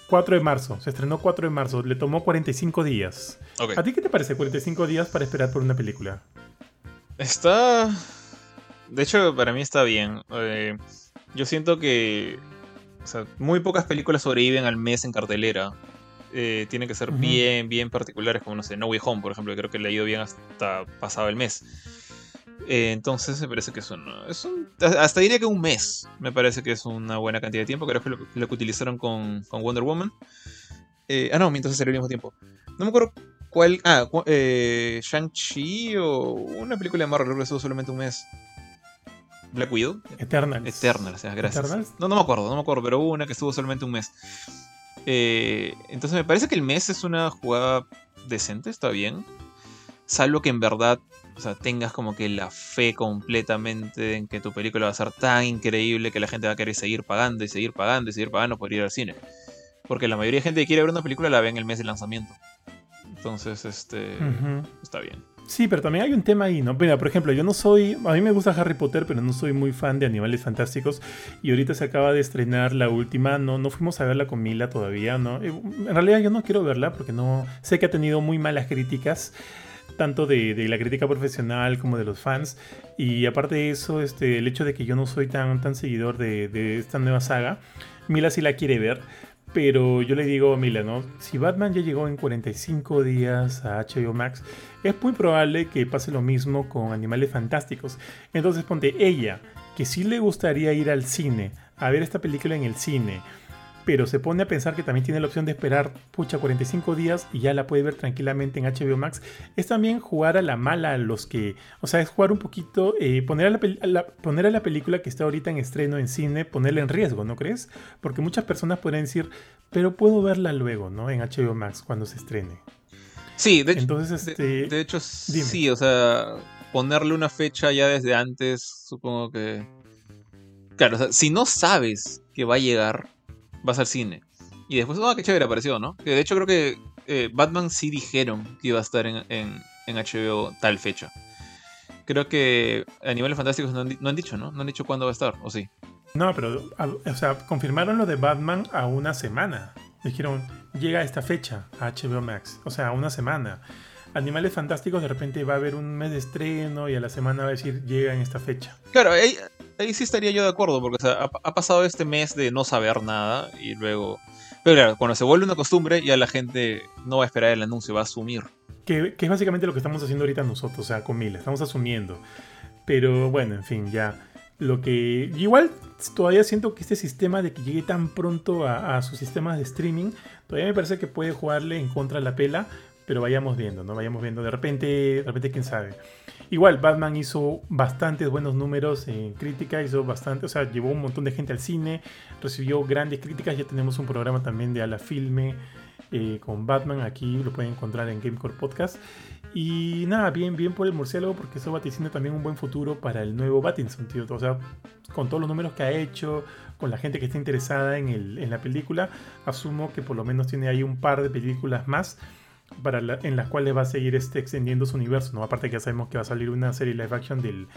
4 de marzo. Se estrenó 4 de marzo. Le tomó 45 días. ¿A ti qué te parece 45 días para esperar por una película?
Está. De hecho, para mí está bien. Eh, yo siento que. O sea, muy pocas películas sobreviven al mes en cartelera. Eh, tienen que ser bien, bien particulares, como no sé, No Way Home, por ejemplo, que creo que le ha ido bien hasta pasado el mes. Eh, entonces me parece que es un, es un- Hasta diría que un mes. Me parece que es una buena cantidad de tiempo. Creo que lo, lo que utilizaron con, con Wonder Woman. Eh, ah, no, entonces salió al mismo tiempo. No me acuerdo cuál. Ah, cu- Shang-Chi o una película de Marvel creo que estuvo solamente un mes. Black Widow.
Eternals.
Eternal, o sea, gracias.
Eternals.
No, no me acuerdo, no me acuerdo, pero hubo una que estuvo solamente un mes. Eh, entonces me parece que el mes es una jugada decente, está bien. Salvo que en verdad, o sea, tengas como que la fe completamente en que tu película va a ser tan increíble que la gente va a querer seguir pagando y seguir pagando y seguir pagando por ir al cine. Porque la mayoría de gente que quiere ver una película la ve en el mes de lanzamiento. Entonces, este, está bien.
Sí, pero también hay un tema ahí, ¿no? Mira, por ejemplo, yo no soy. A mí me gusta Harry Potter, pero no soy muy fan de animales fantásticos. Y ahorita se acaba de estrenar la última. No, no fuimos a verla con Mila todavía, ¿no? Eh, En realidad yo no quiero verla porque no. Sé que ha tenido muy malas críticas. Tanto de, de la crítica profesional como de los fans. Y aparte de eso, este, el hecho de que yo no soy tan, tan seguidor de, de esta nueva saga. Mila sí la quiere ver. Pero yo le digo a Mila, ¿no? Si Batman ya llegó en 45 días a HBO Max, es muy probable que pase lo mismo con Animales Fantásticos. Entonces ponte ella, que sí le gustaría ir al cine, a ver esta película en el cine, pero se pone a pensar que también tiene la opción de esperar, pucha, 45 días y ya la puede ver tranquilamente en HBO Max, es también jugar a la mala a los que, o sea, es jugar un poquito, eh, poner, a la, pel- a la- poner a la película que está ahorita en estreno en cine, ponerla en riesgo, ¿no crees? Porque muchas personas podrían decir, pero puedo verla luego, ¿no? En HBO Max cuando se estrene.
Sí, de hecho,
Entonces,
de,
este...
de hecho
dime.
sí, o sea, ponerle una fecha ya desde antes, supongo que... Claro, o sea, si no sabes que va a llegar, vas al cine. Y después, ah, qué chévere apareció, ¿no? Que de hecho creo que eh, Batman sí dijeron que iba a estar en, en, HBO tal fecha. Creo que Animales Fantásticos no han, no han dicho, ¿no? No han dicho cuándo va a estar, ¿o sí?
No, pero, o sea, confirmaron lo de Batman a una semana. Dijeron, llega esta fecha a HBO Max. O sea, a una semana. Animales Fantásticos de repente va a haber un mes de estreno y a la semana va a decir, llega en esta fecha.
Claro, ahí, ahí sí estaría yo de acuerdo, porque o sea, ha, ha pasado este mes de no saber nada y luego... Pero claro, cuando se vuelve una costumbre, ya la gente no va a esperar el anuncio, va a asumir.
Que, que es básicamente lo que estamos haciendo ahorita nosotros, o sea, con Mila. Estamos asumiendo. Pero bueno, en fin, ya. Lo que. Igual todavía siento que este sistema de que llegue tan pronto a, a sus sistemas de streaming, todavía me parece que puede jugarle en contra de la pela. Pero vayamos viendo, ¿no? Vayamos viendo. De repente, de repente, quién sabe. Igual, Batman hizo bastantes buenos números en crítica, hizo bastante, o sea, llevó un montón de gente al cine, recibió grandes críticas. Ya tenemos un programa también de A la Filme eh, con Batman. Aquí lo pueden encontrar en Gamecore Podcast. Y nada, bien, bien por el murciélago, porque eso vaticina también un buen futuro para el nuevo Batinson, tío. O sea, con todos los números que ha hecho, con la gente que está interesada en, el- en la película, asumo que por lo menos tiene ahí un par de películas más para la- en las cuales va a seguir este, extendiendo su universo. ¿no? Aparte que ya sabemos que va a salir una serie live action del,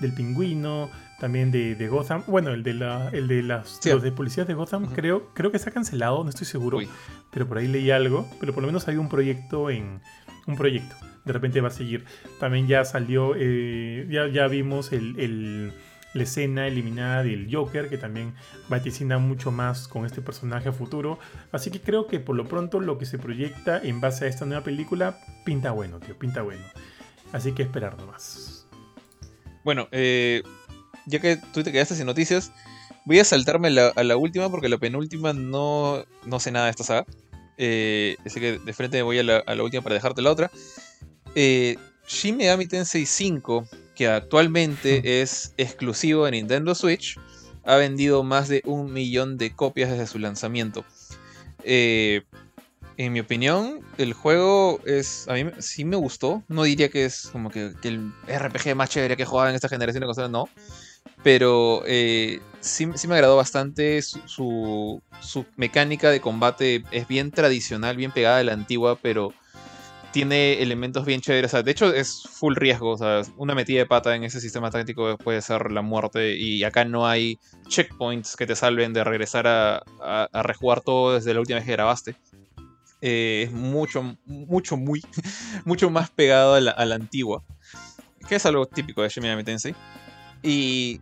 del pingüino, también de, de Gotham. Bueno, el de, la, el de las,
Sí.
los de policías de Gotham, creo, creo que está cancelado, no estoy seguro
Uy.
pero por ahí leí algo, pero por lo menos hay un proyecto en un proyecto. De repente va a seguir. También ya salió, eh, ya, ya vimos el, el- la escena eliminada del Joker, que también vaticina mucho más con este personaje a futuro. Así que creo que por lo pronto lo que se proyecta en base a esta nueva película pinta bueno, tío, pinta bueno. Así que esperar nomás.
Bueno, eh, ya que tú te quedaste sin noticias, voy a saltarme la- a la última porque la penúltima no, no sé nada de esta saga. Eh, así que de frente voy a la, última para dejarte la otra. Eh, Shin Megami Tensei 5, que actualmente es exclusivo de Nintendo Switch, ha vendido más de un millón de copias desde su lanzamiento. Eh, en mi opinión, el juego es. A mí sí me gustó. No diría que es como que, el RPG más chévere que he jugado en esta generación de consolas, no. Pero eh, sí, me agradó bastante. Su, su, mecánica de combate es bien tradicional, bien pegada a la antigua, pero tiene elementos bien chéveres. de hecho, es full riesgo. O sea, una metida de pata en ese sistema táctico puede ser la muerte. Y acá no hay checkpoints que te salven de regresar a, a, rejugar todo desde la última vez que grabaste. Eh, es mucho, mucho, muy, mucho más pegado a la, antigua. Que es algo típico de Shin Megami Tensei. Y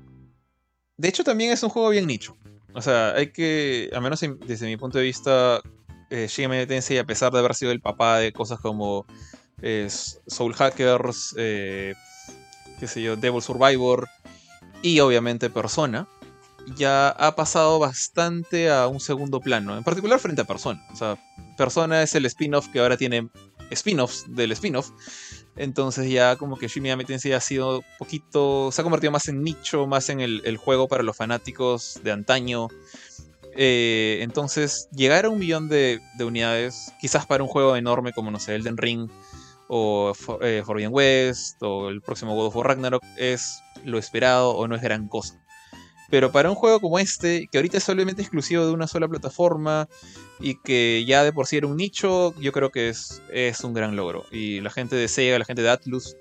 de hecho también es un juego bien nicho. O sea, hay que, al menos desde mi punto de vista, eh, Shin a pesar de haber sido el papá de cosas como eh, Soul Hackers, eh, qué sé yo, Devil Survivor y obviamente Persona, ya ha pasado bastante a un segundo plano, en particular frente a Persona. O sea, Persona es el spin-off que ahora tiene spin-offs del spin-off. Entonces ya como que Shin Megami Tensei ha sido poquito, se ha convertido más en nicho, más en el juego para los fanáticos de antaño. Eh, entonces, llegar a un millón de, unidades, quizás para un juego enorme como, no sé, Elden Ring o eh, Forbidden West o el próximo God of War Ragnarok, es lo esperado o no es gran cosa. Pero para un juego como este, que ahorita es solamente exclusivo de una sola plataforma y que ya de por sí era un nicho, yo creo que es, es un gran logro. Y la gente de Sega, la gente de Atlus,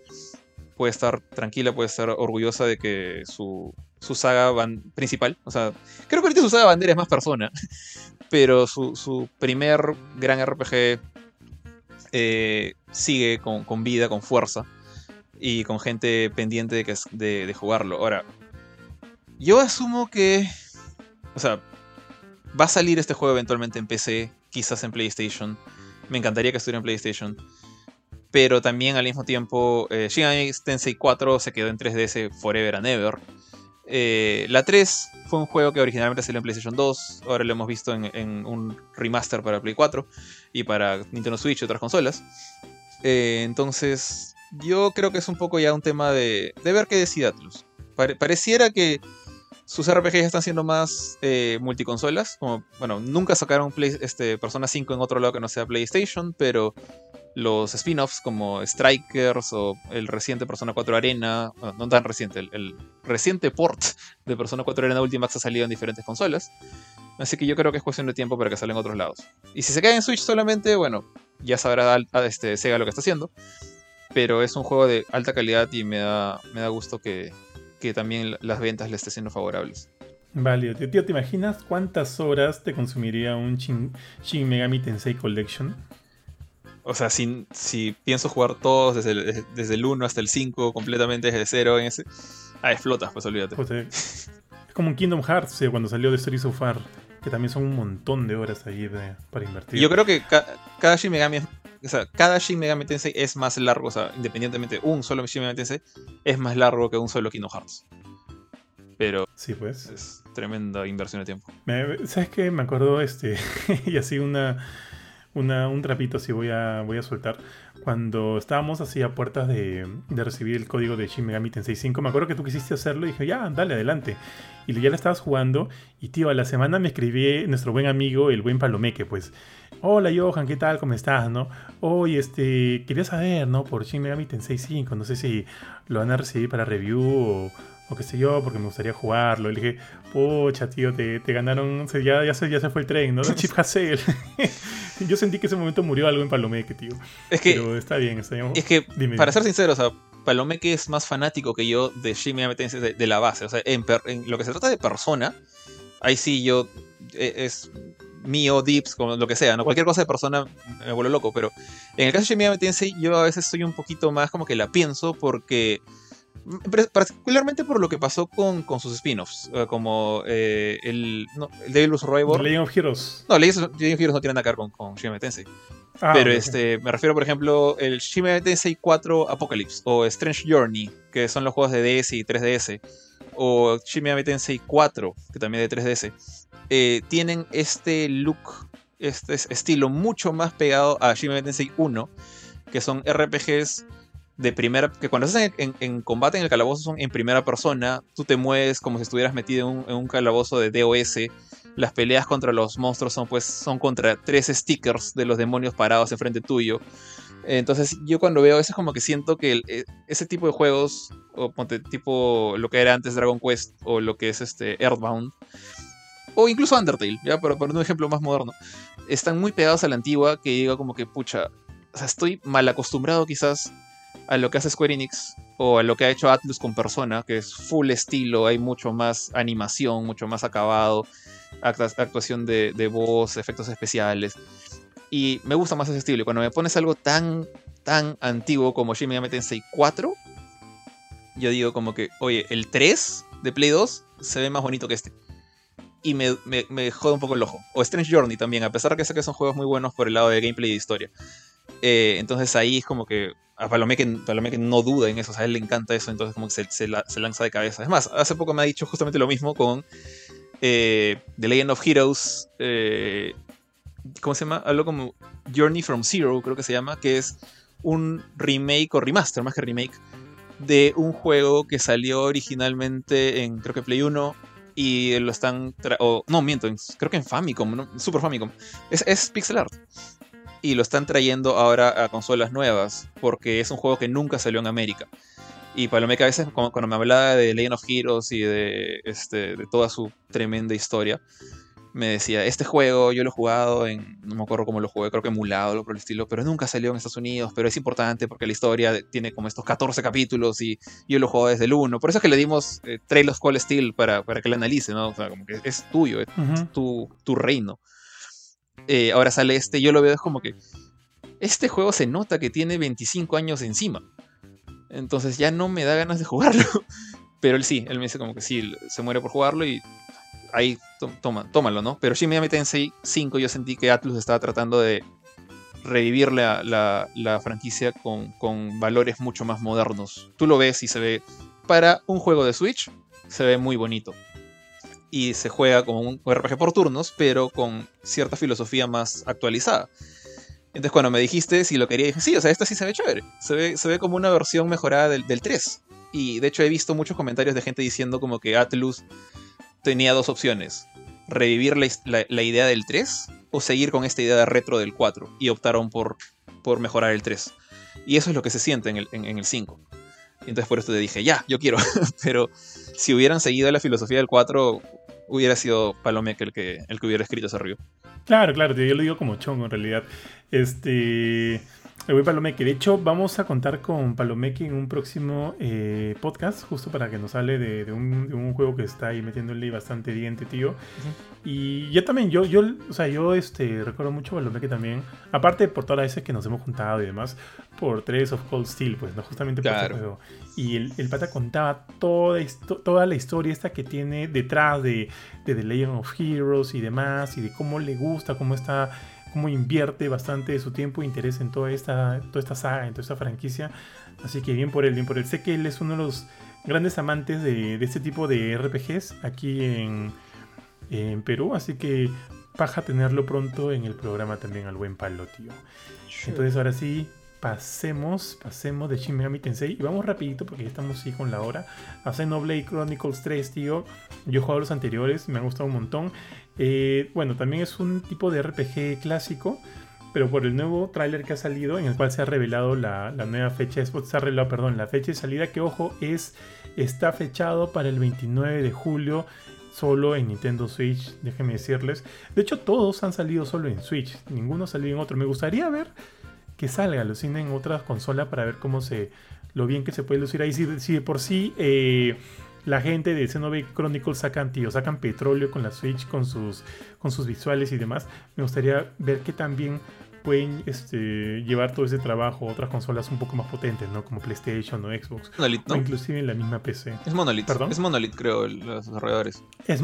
puede estar tranquila, puede estar orgullosa de que su, su saga principal. O sea, creo que ahorita su saga bandera es más persona. Pero su, primer gran RPG eh, sigue con, vida, con fuerza. Y con gente pendiente de, que, de, jugarlo. Ahora, yo asumo que. O sea, va a salir este juego eventualmente en PC, quizás en PlayStation. Me encantaría que estuviera en PlayStation. Pero también al mismo tiempo, eh, Shin Tensei 4 se quedó en 3DS Forever and Ever. Eh, la 3 fue un juego que originalmente salió en PlayStation 2, ahora lo hemos visto en, un remaster para Play 4 y para Nintendo Switch y otras consolas. Eh, entonces, yo creo que es un poco ya un tema de, ver qué decide Atlus. pareciera que sus RPGs están siendo más eh, multiconsolas. Como, bueno, nunca sacaron este, Persona 5 en otro lado que no sea PlayStation, pero los spin-offs como Strikers o el reciente Persona 4 Arena, no tan reciente, el, reciente port de Persona 4 Arena Ultimax ha salido en diferentes consolas. Así que yo creo que es cuestión de tiempo para que salga en otros lados. Y si se cae en Switch solamente, bueno, ya sabrá este, Sega lo que está haciendo. Pero es un juego de alta calidad y me da, me da gusto que, también las ventas le estén siendo favorables.
Vale, tío, ¿te imaginas cuántas horas te consumiría un Shin Megami Tensei Collection?
O sea, si, si pienso jugar todos desde el, desde el 1 hasta el 5, completamente desde cero en ese. Ah, explotas, pues olvídate. Pues,
eh, es como un Kingdom Hearts, eh, cuando salió de Story So Far, que también son un montón de horas ahí para invertir.
Yo creo que cada Shin Megami o sea, cada Shin Megami Tensei es más largo, o sea, independientemente, un solo Shin Megami Tensei es más largo que un solo Kingdom Hearts. Pero
sí, pues.
es tremenda inversión de tiempo.
¿Sabes qué? Me acuerdo, este, y así una un trapito si voy a, voy a soltar. Cuando estábamos así a puertas de, recibir el código de Shin Megami Tensei 5, me acuerdo que tú quisiste hacerlo y dije, ya, dale, adelante. Y ya la estabas jugando y, tío, a la semana me escribí nuestro buen amigo, el buen Palomeque, pues. Hola, Johan, ¿qué tal? ¿Cómo estás, no? Hoy, este, quería saber, ¿no? Por Shin Megami Tensei 5, no sé si lo van a recibir para review o o qué sé yo, porque me gustaría jugarlo. Y le dije, pocha, tío, te, te ganaron, ya, ya, se, ya se fue el tren, ¿no? Chip Hassel. yo sentí que ese momento murió algo en Palomeque, tío.
Es que,
Pero está bien, está bien.
Es que, para ser sincero, o sea, Palomeque es más fanático que yo de Megami de, de, la base. O sea, en, lo que se trata de persona, ahí sí yo e, es mío, dips, como lo que sea, ¿no? Cualquier cosa de persona me vuelve loco, pero en el caso de Shin Megami yo a veces soy un poquito más como que la pienso porque particularmente por lo que pasó con, con sus spin-offs, eh, como eh, el, no, el Devil Survivor.
Legend of Heroes.
No, Legend of Heroes no tiene nada que ver con, con Tensei. Ah, Pero este, me refiero, por ejemplo, el Shin Tensei 4 Apocalypse o Strange Journey, que son los juegos de DS y 3DS, o Shin Tensei 4, que también es de 3DS, eh, tienen este look, este estilo mucho más pegado a Shin Tensei 1, que son RPGs de primera, que cuando estás en, combate en el calabozo son en primera persona, tú te mueves como si estuvieras metido en un, calabozo de DOS, las peleas contra los monstruos son pues son contra tres stickers de los demonios parados enfrente tuyo. Entonces yo cuando veo eso es como que siento que e, ese tipo de juegos, o tipo lo que era antes Dragon Quest o lo que es este Earthbound, o incluso Undertale, ya, pero por un ejemplo más moderno, están muy pegados a la antigua que digo como que pucha, o sea, estoy mal acostumbrado quizás a lo que hace Square Enix o a lo que ha hecho Atlus con Persona, que es full estilo, hay mucho más animación, mucho más acabado, actuación de, de voz, efectos especiales. Y me gusta más ese estilo. Y cuando me pones algo tan, tan antiguo como Shin Megami Tensei 4, yo digo como que, oye, el 3 de Play 2 se ve más bonito que este. Y me, me, me jode un poco el ojo. O Strange Journey también, a pesar de que sé que son juegos muy buenos por el lado de gameplay y de historia. Eh, entonces ahí es como que a Palomé que, no duda en eso, o sea, a él le encanta eso, entonces como que se, se, se lanza de cabeza. Es más, hace poco me ha dicho justamente lo mismo con eh, The Legend of Heroes eh, ¿Cómo se llama? Algo como Journey from Zero, creo que se llama, que es un remake o remaster, más que remake, de un juego que salió originalmente en, creo que Play 1, y lo están. O, no, miento, creo que en Famicom, Super Famicom. Es pixel art. Y lo están trayendo ahora a consolas nuevas, porque es un juego que nunca salió en América. Y Palomeca a veces, cuando me hablaba de Legend of Heroes y de, este, de toda su tremenda historia, me decía, este juego yo lo he jugado en, no me acuerdo cómo lo jugué, creo que emulado, lo por el estilo, pero nunca salió en Estados Unidos, pero es importante porque la historia tiene como estos 14 capítulos y yo lo juego desde el 1. Por eso es que le dimos eh, Trail Call Steel para, para que lo analice, ¿no? O sea, como que es tuyo, es tu, tu, reino. Eh, ahora sale este, yo lo veo es como que este juego se nota que tiene 25 años encima. Entonces ya no me da ganas de jugarlo. Pero él sí, él me dice como que sí, se muere por jugarlo y ahí toma, tómalo, ¿no? Pero Shin Megami Tensei 5 yo sentí que Atlus estaba tratando de revivir la, franquicia con, con, valores mucho más modernos. Tú lo ves y se ve, para un juego de Switch, se ve muy bonito. Y se juega como un RPG por turnos, pero con cierta filosofía más actualizada. Entonces cuando me dijiste si lo quería, dije, sí, o sea, esta sí se ve chévere. Se ve, se ve como una versión mejorada del, del 3. Y de hecho he visto muchos comentarios de gente diciendo como que Atlus tenía dos opciones. Revivir la, idea del 3 o seguir con esta idea de retro del 4. Y optaron por, por mejorar el 3. Y eso es lo que se siente en el, en, el 5. entonces por eso te dije, ya, yo quiero. Pero si hubieran seguido la filosofía del 4, hubiera sido Palomeque el que, el que hubiera escrito ese review.
Claro, claro, yo lo digo como chongo en realidad. Este. El buen Palomeque. De hecho, vamos a contar con Palomeque en un próximo eh, podcast, justo para que nos hable de, un, juego que está ahí metiéndole bastante diente, tío. Y yo también, yo, yo, o sea, yo este, recuerdo mucho Palomeque también, aparte por todas las veces que nos hemos juntado y demás, por Tres of Cold Steel, pues, ¿no? Justamente por este juego. Y el, el, pata contaba toda, toda la historia esta que tiene detrás de, de The Legend of Heroes y demás, y de cómo le gusta, cómo está cómo invierte bastante de su tiempo e interés en toda esta, toda esta saga, en toda esta franquicia. Así que bien por él, bien por él. Sé que él es uno de los grandes amantes de, este tipo de RPGs aquí en, en, Perú, así que paja tenerlo pronto en el programa también al buen palo, tío. Entonces ahora sí, pasemos, pasemos de Shin Megami Tensei y vamos rapidito porque ya estamos sí con la hora a Xenoblade Chronicles 3, tío. Yo he jugado los anteriores, me han gustado un montón. Eh, bueno, también es un tipo de RPG clásico, pero por el nuevo tráiler que ha salido, en el cual se ha revelado la, nueva fecha, la fecha de salida, que ojo, es, está fechado para el 29 de julio, solo en Nintendo Switch, déjenme decirles. De hecho, todos han salido solo en Switch, ninguno ha salido en otro. Me gustaría ver que salga, lo en otras consolas para ver cómo se, lo bien que se puede lucir ahí. Si, si de por sí... Eh, la gente de Xenoblade Chronicles sacan, tío, sacan petróleo con la Switch, con sus, con sus visuales y demás. Me gustaría ver que también pueden este, llevar todo ese trabajo a otras consolas un poco más potentes, ¿no? Como PlayStation o Xbox.
Monolith, ¿no?
O inclusive en la misma PC.
Es Monolith. ¿Perdón? Es Monolith, creo, los desarrolladores.
Es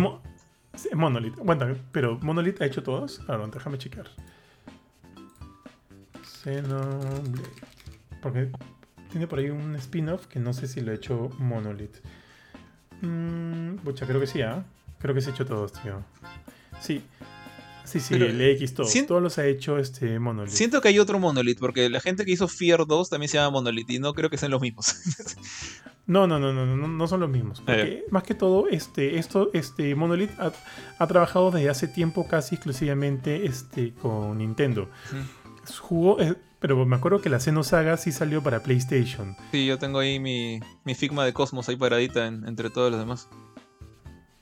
Monolith. Bueno, pero Monolith ha hecho todos. Ahora, déjame checar. Xenoblade. Porque tiene por ahí un spin-off que no sé si lo ha hecho Monolith. Mmm, creo que sí, ¿ah? Creo que se ha hecho todos, tío. Sí. Sí, sí,
Pero,
el X, todo.
sien-
Todos los ha hecho este Monolith.
Siento que hay otro Monolith, porque la gente que hizo Fear 2 también se llama Monolith y no creo que sean los mismos.
No, no, no, no, no, no son los mismos. Porque más que todo, este, esto, este, Monolith ha, ha trabajado desde hace tiempo casi exclusivamente este, con Nintendo. Jugó, eh, pero me acuerdo que la Xenosaga sí salió para PlayStation.
sí, yo tengo ahí mi, mi Figma de Cosmos ahí paradita en- entre todos los demás.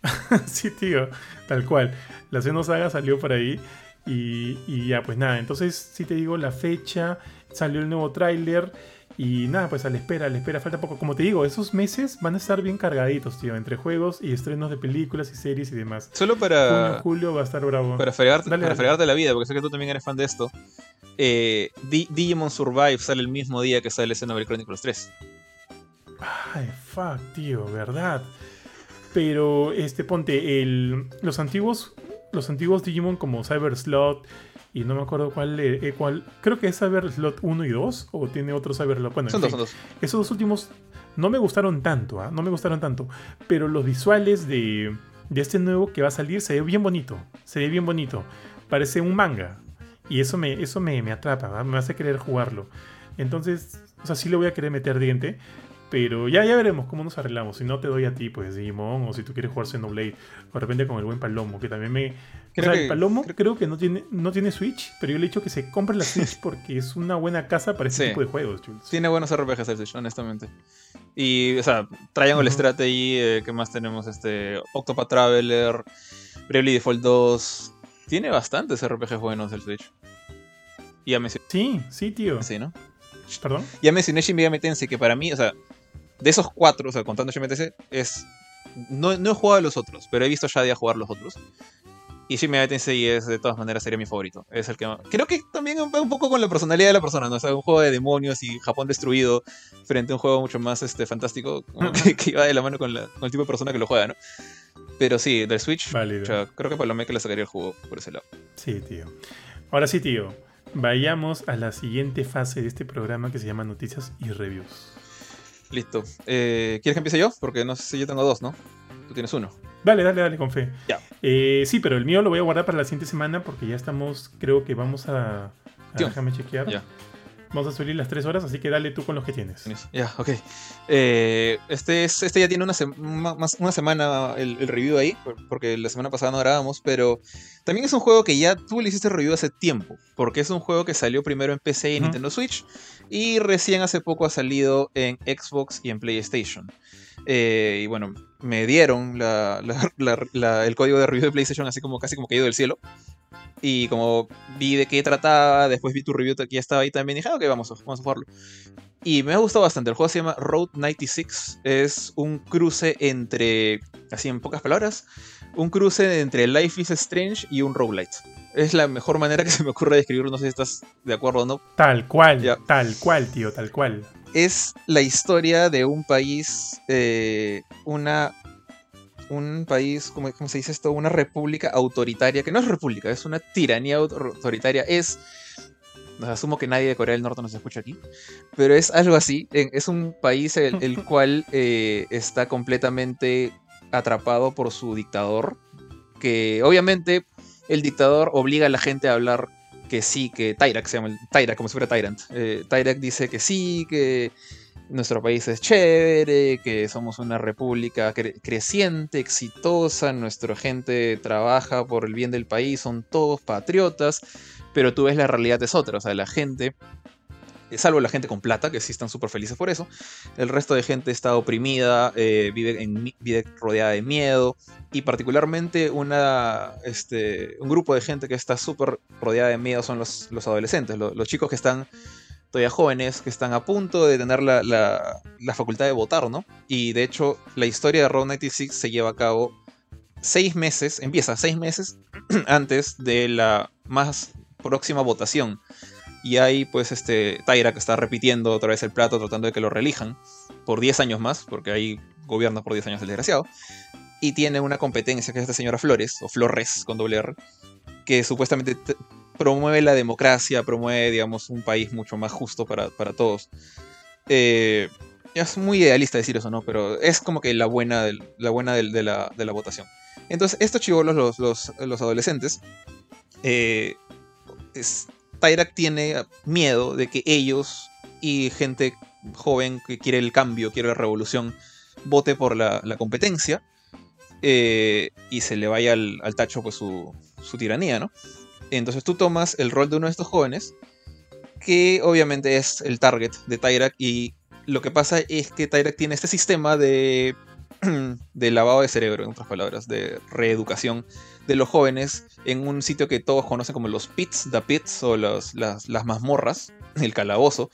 sí, tío, tal cual. La Xenosaga salió por ahí. Y, y ya, pues nada. Entonces, sí te digo la fecha, salió el nuevo tráiler. Y nada, pues a la espera, a la espera, falta poco. Como te digo, esos meses van a estar bien cargaditos, tío. Entre juegos y estrenos de películas y series y demás.
Solo
Junio,
para,
julio va a estar bravo.
para, fregarte,
Dale,
para
dale.
fregarte la vida, porque sé que tú también eres fan de esto. eh, Di- Digimon Survive sale el mismo día que sale Xenoblade Chronicles 3.
Ay, fuck, tío, verdad. Pero, este, ponte, el, los antiguos, los antiguos Digimon como Cyber Slot y no me acuerdo cuál, eh, eh, cuál, creo que es Cyber Slot 1 y 2 o tiene otro Cyber Slot. Bueno, en
Son dos,
fin,
son dos.
esos dos últimos no me gustaron tanto, ¿ah? no me gustaron tanto, pero los visuales de, de este nuevo que va a salir se ve bien bonito, se ve bien bonito, parece un manga y eso me, eso me, me atrapa, ¿ah? me hace querer jugarlo. Entonces, o sea, sí le voy a querer meter diente, pero ya, ya veremos cómo nos arreglamos. Si no te doy a ti, pues Digimon, o si tú quieres jugar Xenoblade, o de repente con el buen Palomo, que también me...
Creo
o sea,
que-
el Palomo
creo-
creo, que no tiene, no tiene Switch, pero yo le he dicho que se compre la Switch porque es una buena casa para este
Sí.
tipo de juegos.
Tiene buenos RPGs el Switch, honestamente. Y, o sea, Triangle
Ujú.
Strategy, eh, ¿qué más tenemos? Este, Octopath Traveler, Bravely Default 2. Tiene bastantes RPGs buenos el Switch. Y mencioné,
Sí, sí, tío.
sí, ¿no?
Perdón.
Ya mencioné Shin Megami Tensei, que para mí, o sea, de esos cuatro, o sea, contando Tensei, es... No, no he jugado a los otros, pero he visto a Shadia jugar los otros. Y Megami Tensei es, de todas maneras, sería mi favorito. Es el que Creo que también va un poco con la personalidad de la persona, ¿no? O sea, un juego de demonios y Japón destruido frente a un juego mucho más este, fantástico, como que, que iba de la mano con, la- con el tipo de persona que lo juega, ¿no? Pero sí, del Switch,
Válido.
o sea, creo que Palomé que le sacaría el juego por ese lado.
Sí, tío. Ahora sí, tío. Vayamos a la siguiente fase de este programa que se llama Noticias y Reviews.
Listo. Eh, ¿Quieres que empiece yo? Porque no sé si yo tengo dos, ¿no? Tú tienes uno.
Dale, dale, dale, con fe.
Ya.
Eh, sí, pero el mío lo voy a guardar para la siguiente semana porque ya estamos, creo que vamos a... a- déjame chequear.
Ya.
Vamos a subir las tres horas, así que dale tú con los que tienes.
Ya, ok. Eh, este, es, este ya tiene una, más, semana el, el review ahí, por- porque la semana pasada no grabamos, pero también es un juego que ya tú le hiciste review hace tiempo, porque es un juego que salió primero en PC y. Nintendo Switch, y recién hace poco ha salido en Xbox y en PlayStation. Eh, y bueno, me dieron la- la- la- la- el código de review de PlayStation así como casi como caído del cielo. Y como vi de qué trataba, después vi tu review que ya estaba ahí también, dije, "Ah, ok, vamos, a- vamos a jugarlo. Y me ha gustado bastante. El juego se llama Road 96. Es un cruce entre, así en pocas palabras, un cruce entre Life is Strange y un roguelite. Es la mejor manera que se me ocurre de describirlo. No sé si estás de acuerdo o no.
Tal cual,
Ya.
tal cual, tío, tal cual.
Es la historia de un país, eh, una. Un país, ¿cómo, cómo se dice esto? Una república autoritaria, que no es república, es una tiranía autor- autoritaria. Es asumo que nadie de Corea del Norte nos escucha aquí, pero es algo así. Es un país el, el cual eh, está completamente atrapado por su dictador, que obviamente el dictador obliga a la gente a hablar que sí, que Tyrak se llama, Tyrak como si fuera Tyrant. Eh, Tyrak dice que sí, que nuestro país es chévere, que somos una república cre- creciente, exitosa, nuestra gente trabaja por el bien del país, son todos patriotas, pero tú ves la realidad es otra, o sea, la gente, eh, salvo la gente con plata, que sí están súper felices por eso, el resto de gente está oprimida, eh, vive, en vive rodeada de miedo, y particularmente una, este, un grupo de gente que está súper rodeada de miedo son los, los adolescentes, lo- los chicos que están todavía jóvenes, que están a punto de tener la, la- la facultad de votar, ¿no? Y de hecho, la historia de Road 96 se lleva a cabo seis meses, empieza seis meses antes de la más próxima votación. Y hay pues este Tyra que está repitiendo otra vez el plato tratando de que lo reelijan por 10 años más, porque ahí gobierna por 10 años el desgraciado. Y tiene una competencia que es esta señora Flores, o Flores con doble R, que supuestamente promueve la democracia, promueve, digamos, un país mucho más justo para, para todos. Eh, es muy idealista decir eso, ¿no? Pero es como que la buena, la buena de, la, votación. Entonces, estos chivolos, los, los, los adolescentes, eh, Tyrak tiene miedo de que ellos y gente joven que quiere el cambio, quiere la revolución, vote por la, la competencia eh, y se le vaya al, al tacho pues su, su, tiranía, ¿no? Entonces tú tomas el rol de uno de estos jóvenes, que obviamente es el target de Tyrak, y lo que pasa es que Tyrak tiene este sistema de, de lavado de cerebro, en otras palabras, de reeducación de los jóvenes en un sitio que todos conocen como los pits, the pits o las, las mazmorras, el calabozo,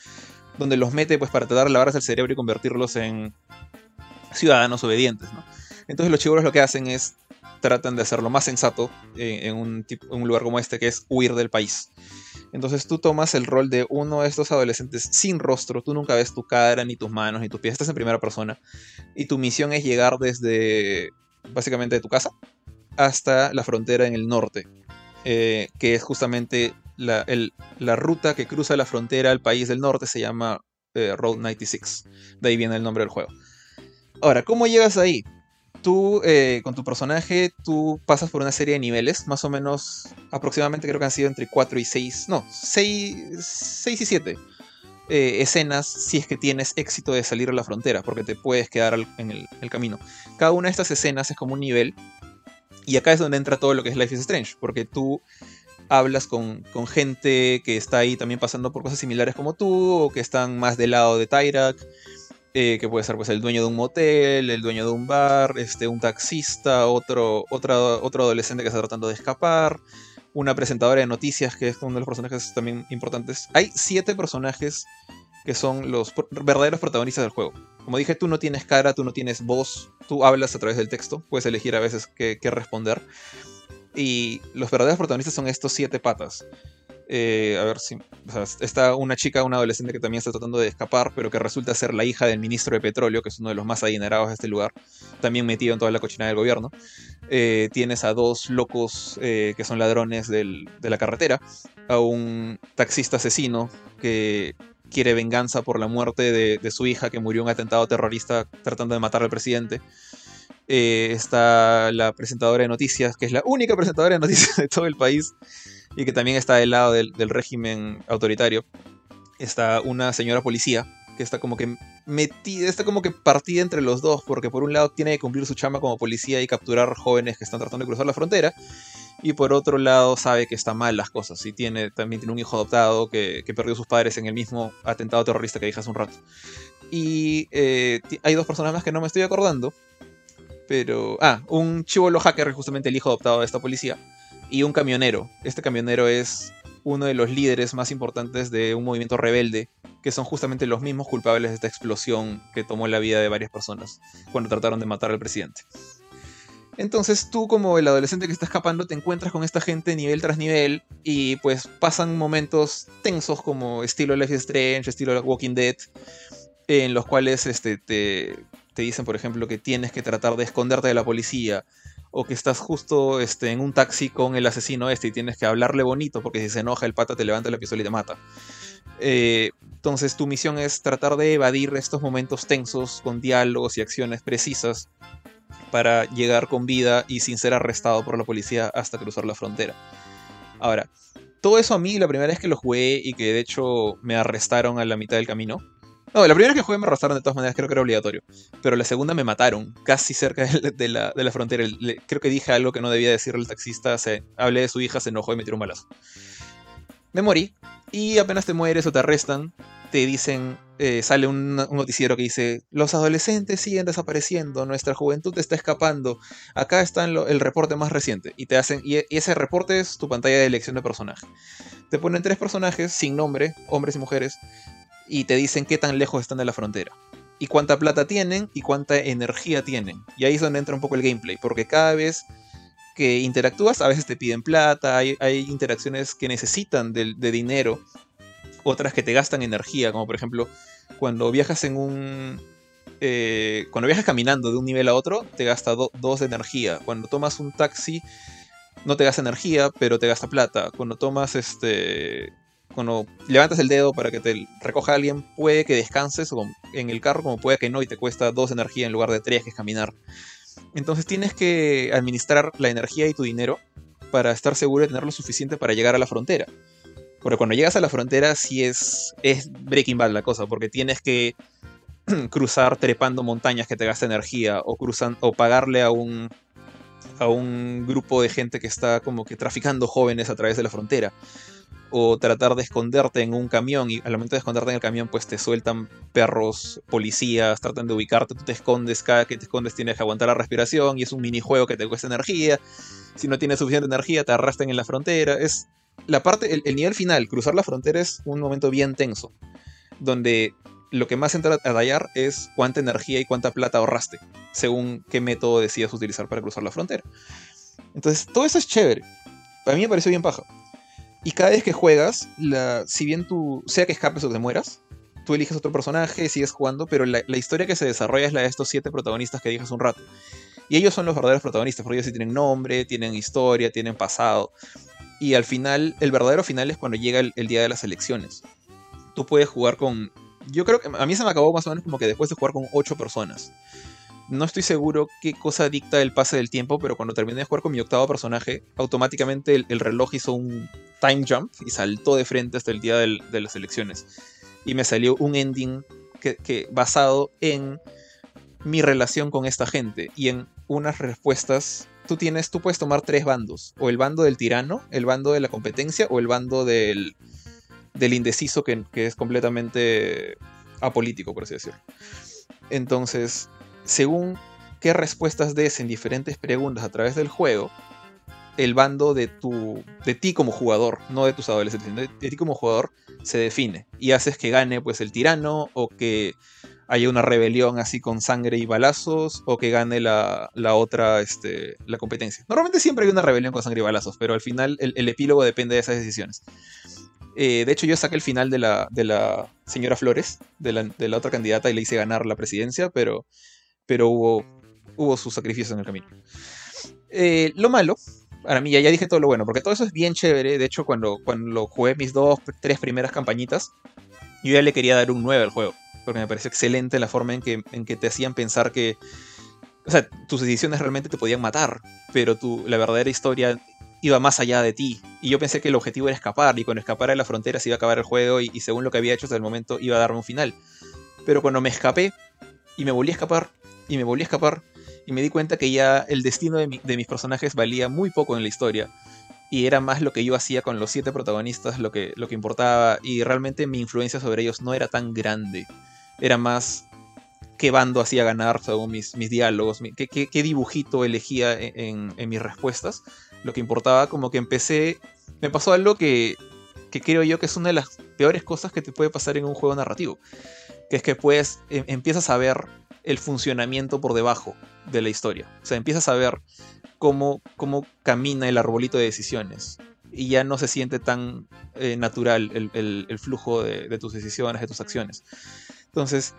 donde los mete pues para tratar de lavarse el cerebro y convertirlos en ciudadanos obedientes, ¿no? Entonces los chivolos lo que hacen es tratan de hacer lo más sensato en, en, un, lugar como este, que es huir del país. Entonces tú tomas el rol de uno de estos adolescentes sin rostro, tú nunca ves tu cara, ni tus manos, ni tus pies, estás en primera persona, y tu misión es llegar desde básicamente de tu casa hasta la frontera en el norte, eh, que es justamente la, ruta que cruza la frontera al país del norte, se llama eh, Road 96, de ahí viene el nombre del juego. Ahora, ¿cómo llegas ahí? Tú eh, con tu personaje, tú pasas por una serie de niveles, más o menos, aproximadamente creo que han sido entre 4 y 6, no, 6, 6 y 7 eh, escenas si es que tienes éxito de salir a la frontera, porque te puedes quedar en el, el, camino. Cada una de estas escenas es como un nivel, y acá es donde entra todo lo que es Life is Strange, porque tú hablas con, con gente que está ahí también pasando por cosas similares como tú, o que están más del lado de Tyrak. Eh, que puede ser pues el dueño de un motel, el dueño de un bar, este, un taxista, otro, otro, adolescente que está tratando de escapar, una presentadora de noticias que es uno de los personajes también importantes. Hay siete personajes que son los verdaderos protagonistas del juego. Como dije, tú no tienes cara, tú no tienes voz, tú hablas a través del texto, puedes elegir a veces qué, qué responder. Y los verdaderos protagonistas son estos siete patas. Eh, a ver si. Está una chica, una adolescente que también está tratando de escapar, pero que resulta ser la hija del ministro de petróleo, que es uno de los más adinerados de este lugar, también metido en toda la cochina del gobierno. Eh, tienes a dos locos eh, que son ladrones de la carretera, a un taxista asesino que quiere venganza por la muerte de, de su hija que murió en un atentado terrorista tratando de matar al presidente. Eh, está la presentadora de noticias, que es la única presentadora de noticias de todo el país, y que también está del lado del, del régimen autoritario. Está una señora policía que está como que metida, está como que partida entre los dos, porque por un lado tiene que cumplir su chamba como policía y capturar jóvenes que están tratando de cruzar la frontera, y por otro lado sabe que está mal las cosas, y tiene, también tiene un hijo adoptado que, que perdió sus padres en el mismo atentado terrorista que dije hace un rato. Y eh, hay dos personas más que no me estoy acordando, pero... Ah, un chivolo hacker, justamente el hijo adoptado de esta policía, y un camionero. Este camionero es uno de los líderes más importantes de un movimiento rebelde, que son justamente los mismos culpables de esta explosión que tomó la vida de varias personas cuando trataron de matar al presidente. Entonces tú como el adolescente que está escapando te encuentras con esta gente nivel tras nivel y pues pasan momentos tensos como estilo Life is Strange, estilo Walking Dead, en los cuales este, te, te dicen por ejemplo que tienes que tratar de esconderte de la policía o que estás justo este, en un taxi con el asesino este y tienes que hablarle bonito porque si se enoja el pata te levanta la pistola y te mata. Eh, entonces tu misión es tratar de evadir estos momentos tensos con diálogos y acciones precisas para llegar con vida y sin ser arrestado por la policía hasta cruzar la frontera. Ahora, todo eso a mí la primera vez que lo jugué y que de hecho me arrestaron a la mitad del camino, no, la primera que jugué me arrastraron de todas maneras, creo que era obligatorio. Pero la segunda me mataron, casi cerca de la, de la frontera. Creo que dije algo que no debía decirle al taxista. Se, hablé de su hija, se enojó y me tiró un balazo. Me morí. Y apenas te mueres o te arrestan, te dicen, eh, sale un, noticiero que dice, los adolescentes siguen desapareciendo, nuestra juventud está escapando, acá está el reporte más reciente, y te hacen, y, ese reporte es tu pantalla de elección de personaje. Te ponen tres personajes sin nombre, hombres y mujeres, y te dicen qué tan lejos están de la frontera. Y cuánta plata tienen y cuánta energía tienen. Y ahí es donde entra un poco el gameplay, porque cada vez que interactúas, a veces te piden plata, hay, hay interacciones que necesitan de, de, dinero, otras que te gastan energía, como por ejemplo cuando viajas en un... Eh, cuando viajas caminando de un nivel a otro, te gasta 2 do, de energía. Cuando tomas un taxi, no te gasta energía, pero te gasta plata. Cuando tomas este cuando levantas el dedo para que te recoja alguien, puede que descanses en el carro, como puede que no, y te cuesta dos energía en lugar de tres, que es caminar. Entonces tienes que administrar la energía y tu dinero para estar seguro de tener lo suficiente para llegar a la frontera. Porque cuando llegas a la frontera sí es, es Breaking Bad la cosa, porque tienes que cruzar trepando montañas que te gasta energía o, cruzan, o pagarle a un, a un grupo de gente que está como que traficando jóvenes a través de la frontera. O tratar de esconderte en un camión y al momento de esconderte en el camión pues te sueltan perros, policías, tratan de ubicarte, tú te escondes, cada que te escondes tienes que aguantar la respiración y es un minijuego que te cuesta energía. Si no tienes suficiente energía te arrastran en la frontera. Es la parte, el, el nivel final, cruzar la frontera es un momento bien tenso. Donde lo que más entra a tallar es cuánta energía y cuánta plata ahorraste, según qué método decidas utilizar para cruzar la frontera. Entonces, todo eso es chévere. A mí me pareció bien paja. Y cada vez que juegas, la, si bien tú, sea que escapes o te mueras, tú eliges otro personaje, sigues jugando, pero la, la historia que se desarrolla es la de estos siete protagonistas que dije hace un rato. Y ellos son los verdaderos protagonistas, porque ellos sí tienen nombre, tienen historia, tienen pasado. Y al final, el verdadero final es cuando llega el, el día de las elecciones. Tú puedes jugar con yo creo que a mí se me acabó más o menos como que después de jugar con 8 personas. No estoy seguro qué cosa dicta el pase del tiempo, pero cuando terminé de jugar con mi octavo personaje, automáticamente el, el reloj hizo un time jump y saltó de frente hasta el día de las elecciones. Y me salió un ending que, que, basado en mi relación con esta gente y en unas respuestas. Tú tienes, tú puedes tomar tres bandos: o el bando del tirano, el bando de la competencia o el bando del, del indeciso que, que, es completamente apolítico, por así decirlo. Entonces, según qué respuestas des en diferentes preguntas a través del juego, el bando de, tu, de ti como jugador, no de tus adolescentes, de, de ti como jugador, se define. Y haces que gane pues el tirano o que haya una rebelión así con sangre y balazos o que gane la, la, otra, este, la competencia. Normalmente siempre hay una rebelión con sangre y balazos, pero al final el, el epílogo depende de esas decisiones. Eh, de hecho, yo saqué el final de la, de la señora Flores, de la, de la, otra candidata, y le hice ganar la presidencia, pero, pero hubo, hubo sus sacrificios en el camino. Eh, lo malo, para mí, ya, ya, dije todo lo bueno, porque todo eso es bien chévere. De hecho, cuando, cuando jugué mis dos, tres primeras campañitas, yo ya le quería dar un 9 al juego, porque me pareció excelente la forma en que, en que te hacían pensar que. O sea, tus decisiones realmente te podían matar, pero tu, la verdadera historia iba más allá de ti. Y yo pensé que el objetivo era escapar, y cuando escapara de la frontera se iba a acabar el juego, y, y, según lo que había hecho hasta el momento iba a darme un final. Pero cuando me escapé, y me volví a escapar, y me volví a escapar, y me di cuenta que ya el destino de, mi, de mis personajes valía muy poco en la historia. Y era más lo que yo hacía con los siete protagonistas lo que, lo que importaba, y realmente mi influencia sobre ellos no era tan grande. Era más qué bando hacía ganar según mis, mis diálogos, qué, qué, dibujito elegía en, en, en mis respuestas lo que importaba, como que empecé. Me pasó algo que, que creo yo que es una de las peores cosas que te puede pasar en un juego narrativo. Que es que pues em, empiezas a ver el funcionamiento por debajo de la historia. O sea, empiezas a ver cómo, cómo camina el arbolito de decisiones. Y ya no se siente tan eh, natural el, el, flujo de, de, tus decisiones, de tus acciones. Entonces,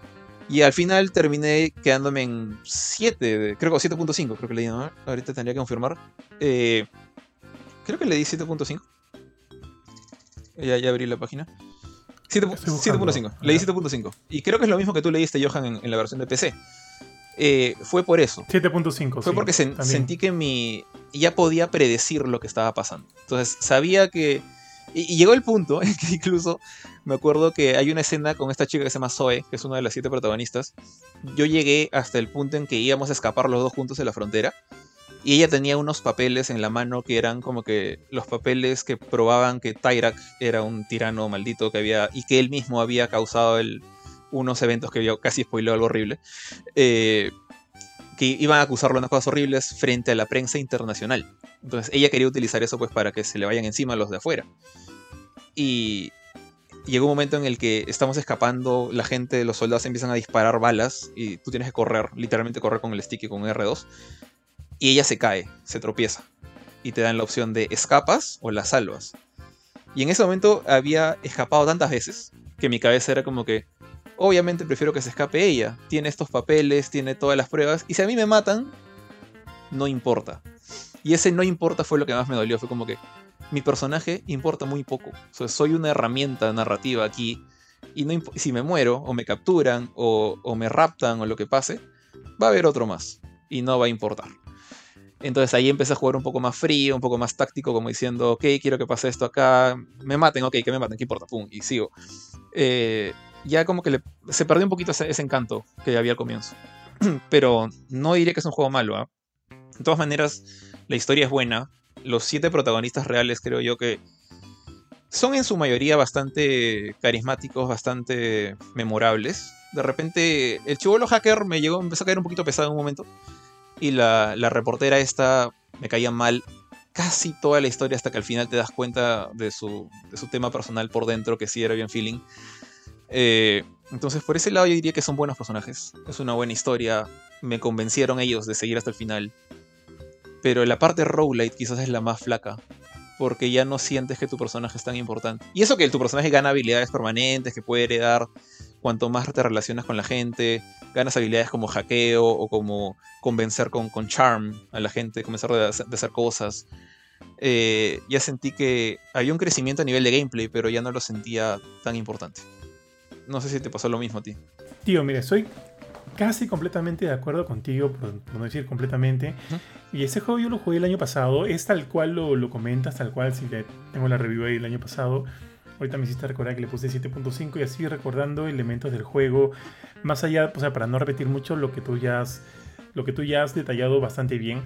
y al final terminé quedándome en 7, creo que 7.5, creo que le di, ¿no? Ahorita tendría que confirmar. Eh, creo que le di 7.5. Ya, ya abrí la página. 7.5, le di 7.5. Y creo que es lo mismo que tú leíste, Johan, en, en la versión de PC. Eh, fue por eso.
7.5.
Fue sí, porque sen, sentí que mi. ya podía predecir lo que estaba pasando. Entonces sabía que. Y, y, llegó el punto en que incluso me acuerdo que hay una escena con esta chica que se llama Zoe, que es una de las siete protagonistas. Yo llegué hasta el punto en que íbamos a escapar los dos juntos de la frontera. Y ella tenía unos papeles en la mano que eran como que los papeles que probaban que Tyrak era un tirano maldito que había. y que él mismo había causado unos eventos que yo casi spoiló algo horrible. Eh, que iban a acusarlo de unas cosas horribles frente a la prensa internacional. Entonces ella quería utilizar eso pues para que se le vayan encima a los de afuera. Y llegó un momento en el que estamos escapando, la gente, los soldados empiezan a disparar balas y tú tienes que correr, literalmente correr con el stick y con R2. Y ella se cae, se tropieza. Y te dan la opción de escapas o la salvas. Y en ese momento había escapado tantas veces que mi cabeza era como que, obviamente prefiero que se escape ella. Tiene estos papeles, tiene todas las pruebas. Y si a mí me matan, no importa. Y ese no importa fue lo que más me dolió. Fue como que mi personaje importa muy poco. Soy una herramienta narrativa aquí. Y no si me muero, o me capturan, o me raptan, o lo que pase, va a haber otro más. Y no va a importar. Entonces ahí empecé a jugar un poco más frío, un poco más táctico, como diciendo, ok, quiero que pase esto acá, me maten, ok, que me maten, ¿qué importa? Pum, y sigo. Eh, ya como que le- se perdió un poquito ese, ese encanto que había al comienzo. Pero no diré que es un juego malo, ¿ah? De todas maneras, la historia es buena. Los siete protagonistas reales creo yo que son en su mayoría bastante carismáticos, bastante memorables. De repente, el chivolo hacker me llegó, empezó a caer un poquito pesado en un momento. Y la, reportera esta me caía mal casi toda la historia hasta que al final te das cuenta de su, de su tema personal por dentro, que sí era bien feeling. Eh, entonces, por ese lado yo diría que son buenos personajes. Es una buena historia. Me convencieron ellos de seguir hasta el final. Pero la parte roguelite quizás es la más flaca. Porque ya no sientes que tu personaje es tan importante. Y eso que tu personaje gana habilidades permanentes, que puede heredar cuanto más te relacionas con la gente. Ganas habilidades como hackeo o como convencer con, con charm a la gente, comenzar de hacer, de hacer cosas. Eh, ya sentí que había un crecimiento a nivel de gameplay, pero ya no lo sentía tan importante. No sé si te pasó lo mismo a ti.
Tío, mire, soy casi completamente de acuerdo contigo, por, por no decir completamente. Y ese juego yo lo jugué el año pasado, es tal cual lo, lo comentas, tal cual, si le tengo la review ahí el año pasado. Ahorita me hiciste recordar que le puse 7.5 y así recordando elementos del juego, más allá, o sea, para no repetir mucho lo que tú ya has, lo que tú ya has detallado bastante bien.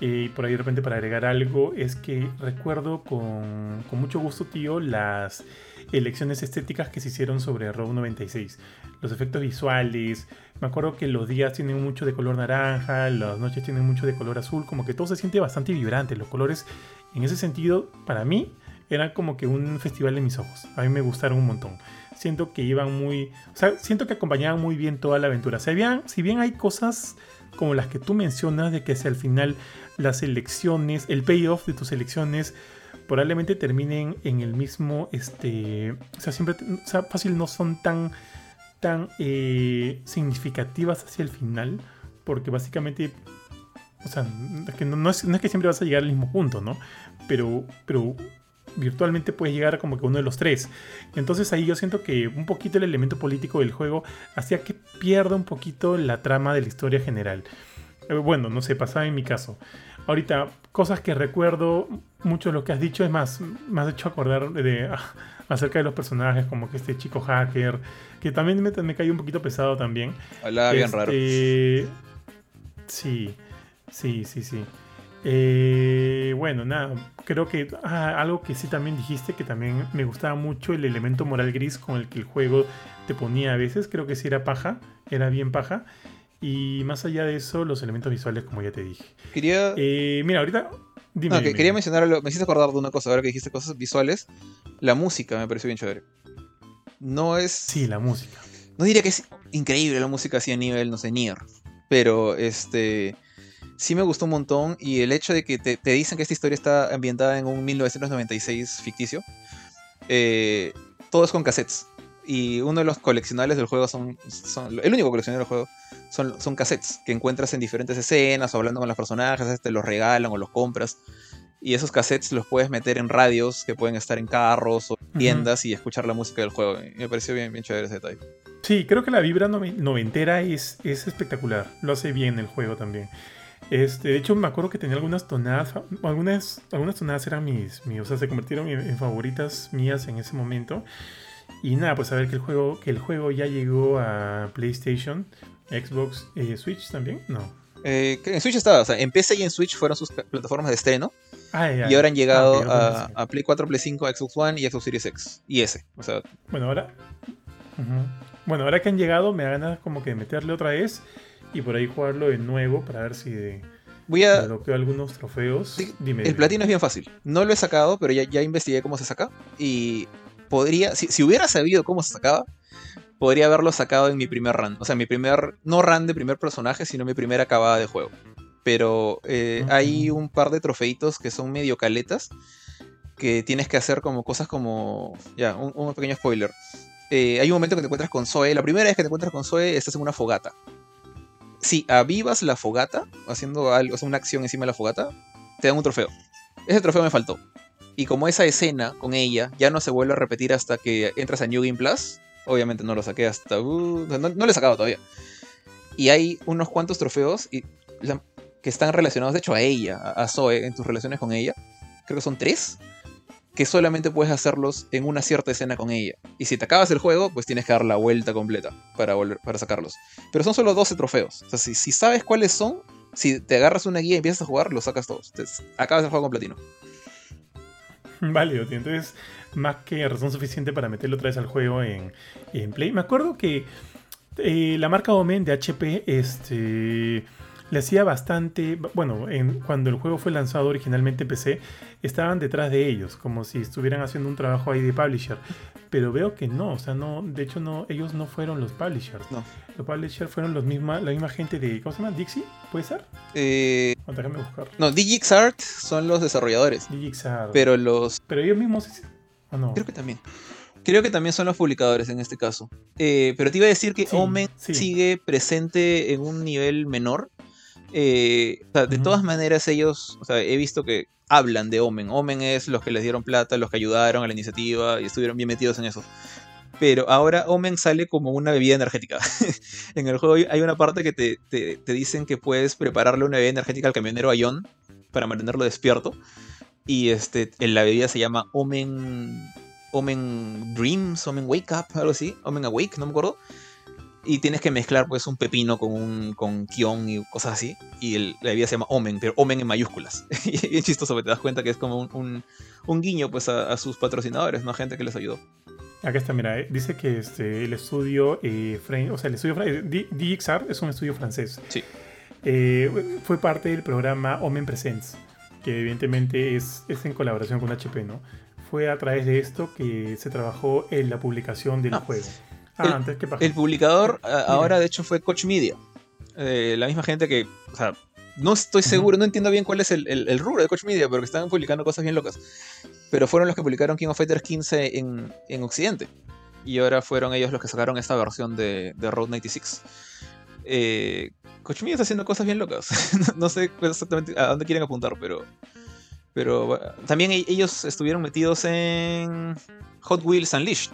eh, Y por ahí de repente para agregar algo, es que recuerdo con, con mucho gusto, tío, las elecciones estéticas que se hicieron sobre Row 96. Los efectos visuales, me acuerdo que los días tienen mucho de color naranja, las noches tienen mucho de color azul, como que todo se siente bastante vibrante. Los colores, en ese sentido, para mí, eran como que un festival en mis ojos. A mí me gustaron un montón. Siento que iban muy. O sea, siento que acompañaban muy bien toda la aventura. Si bien, si bien hay cosas como las que tú mencionas, de que si al final las elecciones, el payoff de tus elecciones probablemente terminen en el mismo, este, o sea, siempre, o sea, fácil no son tan, tan eh, significativas hacia el final, porque básicamente, o sea, no es, no es que siempre vas a llegar al mismo punto, ¿no? Pero, pero virtualmente puedes llegar a como que uno de los tres. Entonces ahí yo siento que un poquito el elemento político del juego hacía que pierda un poquito la trama de la historia general. Eh, Bueno, no sé, pasaba en mi caso. Ahorita, cosas que recuerdo, mucho de lo que has dicho, es más, me has hecho acordar de, ah, acerca de los personajes, como que este chico hacker, que también me, me cayó un poquito pesado también.
Hablaba bien raro.
Este, Sí, sí, sí, sí. Eh, bueno, nada, creo que ah, algo que sí también dijiste, que también me gustaba mucho el elemento moral gris con el que el juego te ponía a veces, creo que sí era paja, era bien paja. Y más allá de eso, los elementos visuales, como ya te dije.
Quería,
Eh, mira, ahorita... Dime,
no, que
dime.
quería mencionar algo. Me hiciste acordar de una cosa ahora que dijiste cosas visuales. La música me pareció bien chévere. No es.
Sí, la música.
No diría que es increíble la música así a nivel, no sé, Nier. Pero este. Sí me gustó un montón. Y el hecho de que te, te dicen que esta historia está ambientada en un 1996 ficticio. eh, todo es con cassettes. Y uno de los coleccionables del juego son. son- el único coleccionable del juego son, son cassettes que encuentras en diferentes escenas o hablando con los personajes, te los regalan o los compras. Y esos cassettes los puedes meter en radios que pueden estar en carros o tiendas y escuchar la música del juego. Y me pareció bien, bien chévere ese detalle.
Sí, creo que la vibra nove- noventera es, es espectacular. Lo hace bien el juego también. Este, de hecho, me acuerdo que tenía algunas tonadas. Algunas, algunas tonadas eran mis, mis. O sea, se convirtieron en, en favoritas mías en ese momento. Y nada, pues a ver que el juego, que el juego ya llegó a PlayStation, Xbox, eh, Switch también. No.
Eh, en Switch estaba, o sea, en PC y en Switch fueron sus plataformas de estreno.
Ah, ya.
Y ahora han llegado
Ah, ahora
a, Play 4, Play 5, Xbox One y Xbox Series X. Y S. O sea,
Bueno, ahora. Bueno, ahora que han llegado, me da ganas como que de meterle otra vez y por ahí jugarlo de nuevo para ver si de-
voy a.
desbloqueo algunos trofeos.
Sí,
Dime.
El platino es bien fácil. No lo he sacado, pero ya, ya investigué cómo se saca. Y podría. Si, si hubiera sabido cómo se sacaba, podría haberlo sacado en mi primer run. O sea, mi primer. No run de primer personaje, sino mi primera acabada de juego. Pero eh, hay un par de trofeitos que son medio caletas. Que tienes que hacer como cosas como. Ya, un, un pequeño spoiler. Eh, hay un momento que te encuentras con Zoe. La primera vez que te encuentras con Zoe, estás en una fogata. Si avivas la fogata, haciendo algo, o sea, una acción encima de la fogata, te dan un trofeo. Ese trofeo me faltó. Y como esa escena con ella ya no se vuelve a repetir hasta que entras a New Game Plus, obviamente no lo saqué hasta. uh, no, no lo he sacado todavía. Y hay unos cuantos trofeos que están relacionados, de hecho, a ella, a Zoe, en tus relaciones con ella. Creo que son tres. Que solamente puedes hacerlos en una cierta escena con ella. Y si te acabas el juego, pues tienes que dar la vuelta completa para, volver, para sacarlos. Pero son solo 12 trofeos. O sea, si, si sabes cuáles son, si te agarras una guía y empiezas a jugar, los sacas todos. Entonces, acabas el juego con platino.
Tío. Entonces, más que razón suficiente para meterlo otra vez al juego en, en Play. Me acuerdo que eh, la marca Omen de HP este, le hacía bastante. Bueno, en, cuando el juego fue lanzado originalmente en PC, estaban detrás de ellos, como si estuvieran haciendo un trabajo ahí de publisher. Pero veo que no, o sea, no, de hecho, no, ellos no fueron los publishers.
No.
Los publishers fueron los misma, la misma gente de. ¿Cómo se llama? ¿Dixie? ¿Puede ser?
Eh,
O déjame buscar.
no, DigixArt son los desarrolladores.
DigiXar.
Pero los.
Pero ellos mismos. ¿O no?
Creo que también. Creo que también son los publicadores en este caso. Eh, pero te iba a decir que
Sí,
Omen
sí.
sigue presente en un nivel menor. Eh, o sea, de
Ujú.
todas maneras, ellos, o sea, he visto que hablan de Omen. Omen es los que les dieron plata, los que ayudaron a la iniciativa y estuvieron bien metidos en eso. Pero ahora Omen sale como una bebida energética. en el juego hay- una parte que te, te- te dicen que puedes prepararle una bebida energética al camionero Ion para mantenerlo despierto. Y este, en la bebida se llama Omen. Omen Dreams, Omen Wake Up, algo así. Omen Awake, no me acuerdo. Y tienes que mezclar pues un pepino con un con kion y cosas así. Y el- la bebida se llama Omen, pero Omen en mayúsculas. y es chistoso, porque te das cuenta que es como un, un- un guiño pues a, a sus patrocinadores, ¿no? Gente que les ayudó.
Acá está, mira, eh, dice que este, el estudio, eh, o sea, el estudio DXR es un estudio francés.
Sí.
Eh, fue parte del programa Omen Presents, que evidentemente es, es en colaboración con HP, ¿no? Fue a través de esto que se trabajó en la publicación del
Ah,
juego. Ah,
el-
antes, ¿qué pasó?
El publicador ahora de hecho fue Coach Media. Eh, la misma gente que, o sea, no estoy seguro, no entiendo bien cuál es el, el- el rubro de Coach Media, pero que están publicando cosas bien locas. Pero fueron los que publicaron King of Fighters 15 en, en Occidente. Y ahora fueron ellos los que sacaron esta versión de, de Road 96. Eh, Coach Media está haciendo cosas bien locas. no sé exactamente a dónde quieren apuntar, pero... Pero bueno, también e- ellos estuvieron metidos en Hot Wheels Unleashed.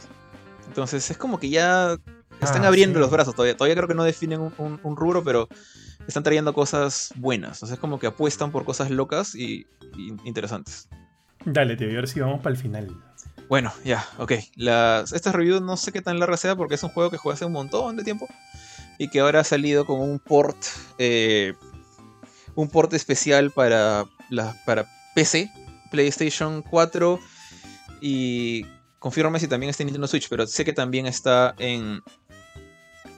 Entonces es como que ya están
Ah,
abriendo
sí.
los brazos todavía. Todavía creo que no definen un, un- un rubro, pero están trayendo cosas buenas. O sea, es como que apuestan por cosas locas y, y interesantes.
Dale, te voy a ver si vamos para el final.
Bueno, ya, ok. Las, esta review no sé qué tan larga sea porque es un juego que jugué hace un montón de tiempo y que ahora ha salido con un port, eh, un port especial para, la, para PC, PlayStation 4 y confírmame si también está en Nintendo Switch, pero sé que también está en,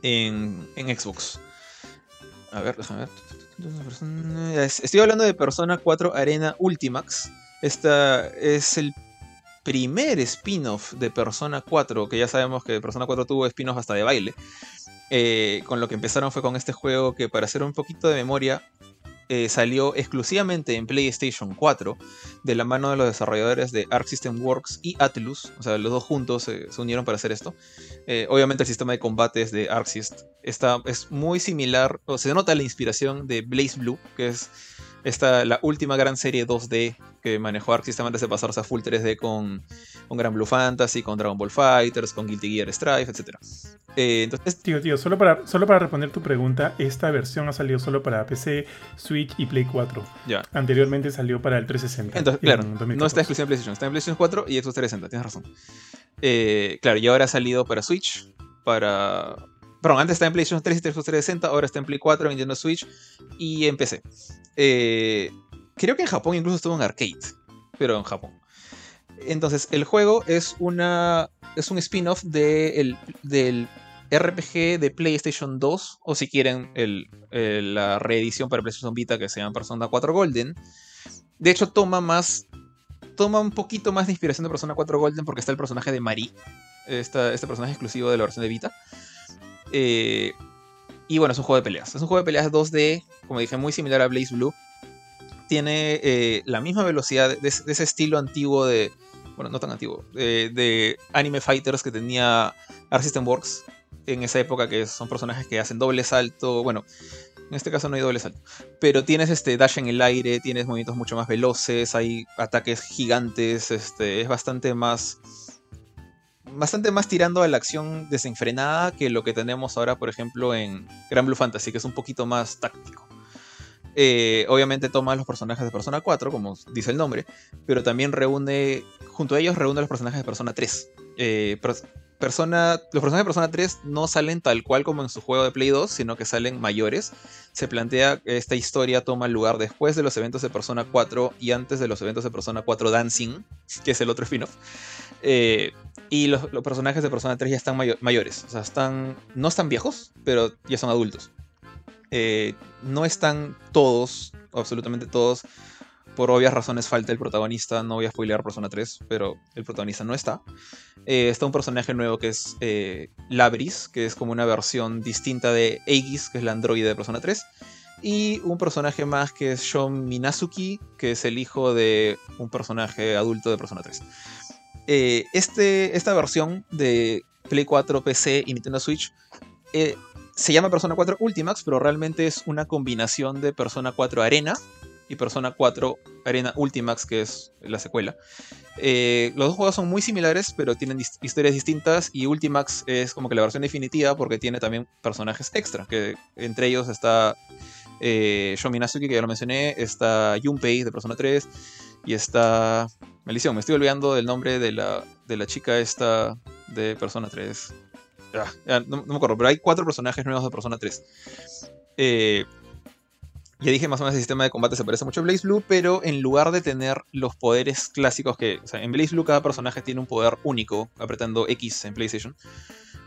en, en Xbox. A ver, déjame ver. Es- Estoy hablando de Persona 4 Arena Ultimax. Esta es el primer spin-off de Persona 4, que ya sabemos que Persona 4 tuvo spin-off hasta de baile. Eh, con lo que empezaron fue con este juego que, para hacer un poquito de memoria, eh, salió exclusivamente en PlayStation 4, de la mano de los desarrolladores de Arc System Works y Atlus. O sea, los dos juntos eh, se unieron para hacer esto. Eh, obviamente el sistema de combates de Arc System está, es muy similar, o se nota la inspiración de Blaze Blue, que es esta, la última gran serie 2D que manejó Arc System antes de pasarse a full 3D con, con Gran Blue Fantasy, con Dragon Ball Fighters, con Guilty Gear Strive, etc. Eh, entonces,
Tío, tío, solo para, solo para responder tu pregunta, esta versión ha salido solo para PC, Switch y Play 4.
ya.
Anteriormente salió para el 360.
Entonces,
en
claro, no
2014.
está exclusiva en PlayStation, está en PlayStation 4 y Xbox 360, tienes razón. Eh, claro, y ahora ha salido para Switch, para... Perdón, antes está en PlayStation 3 y Xbox 360, ahora está en Play 4, Nintendo Switch y en PC. Eh, creo que en Japón incluso estuvo en arcade, pero en Japón. Entonces, el juego es una es un spin-off de el- del RPG de PlayStation 2, o si quieren, la reedición para PlayStation Vita que se llama Persona 4 Golden. De hecho, toma más. Toma un poquito más de inspiración de Persona 4 Golden porque está el personaje de Marie. Esta- este personaje exclusivo de la versión de Vita. Eh, y bueno, es un juego de peleas. Es un juego de peleas 2D, como dije, muy similar a Blaze Blue. Tiene eh, la misma velocidad de, ese- estilo antiguo de. Bueno, no tan antiguo. De, Anime Fighters que tenía Arc System Works en esa época, que son personajes que hacen doble salto. Bueno, en este caso no hay doble salto. Pero tienes este dash en el aire, tienes movimientos mucho más veloces, hay ataques gigantes, este, es bastante más. Bastante más tirando a la acción desenfrenada que lo que tenemos ahora, por ejemplo, en Gran Blue Fantasy, que es un poquito más táctico. eh, obviamente toma los personajes de Persona 4, como dice el nombre, pero también reúne, junto a ellos reúne los personajes de Persona 3. Eh, Persona, los personajes de Persona 3 no salen tal cual como en su juego de Play 2, sino que salen mayores. Se plantea que esta historia toma lugar después de los eventos de Persona 4 y antes de los eventos de Persona 4 Dancing, que es el otro spin-off. Eh, y los, personajes de Persona 3 ya están mayores. O sea, no están viejos, pero ya son adultos. Eh, no están todos, absolutamente todos, por obvias razones falta el protagonista. No voy a spoilear Persona 3, pero el protagonista no está. Eh, está un personaje nuevo que es eh, Labris, que es como una versión distinta de Aegis, que es la androide de Persona 3. Y un personaje más que es Shon Minazuki, que es el hijo de un personaje adulto de Persona 3. Eh, este, esta versión de Play 4, PC y Nintendo Switch se llama Persona 4 Ultimax, pero realmente es una combinación de Persona 4 Arena y Persona 4 Arena Ultimax, que es la secuela. Eh, los dos juegos son muy similares, pero tienen historias distintas y Ultimax es como que la versión definitiva porque tiene también personajes extra, que entre ellos está eh, que ya lo mencioné, está Junpei de Persona 3 y está... Maldición, me estoy olvidando del nombre de la, de la chica esta de Persona 3. Ah, no, no, me acuerdo, pero hay cuatro personajes nuevos de Persona 3. Eh, ya dije más o menos el sistema de combate se parece mucho a Blaze Blue, pero en lugar de tener los poderes clásicos que. O sea, en Blaze Blue cada personaje tiene un poder único apretando X en PlayStation.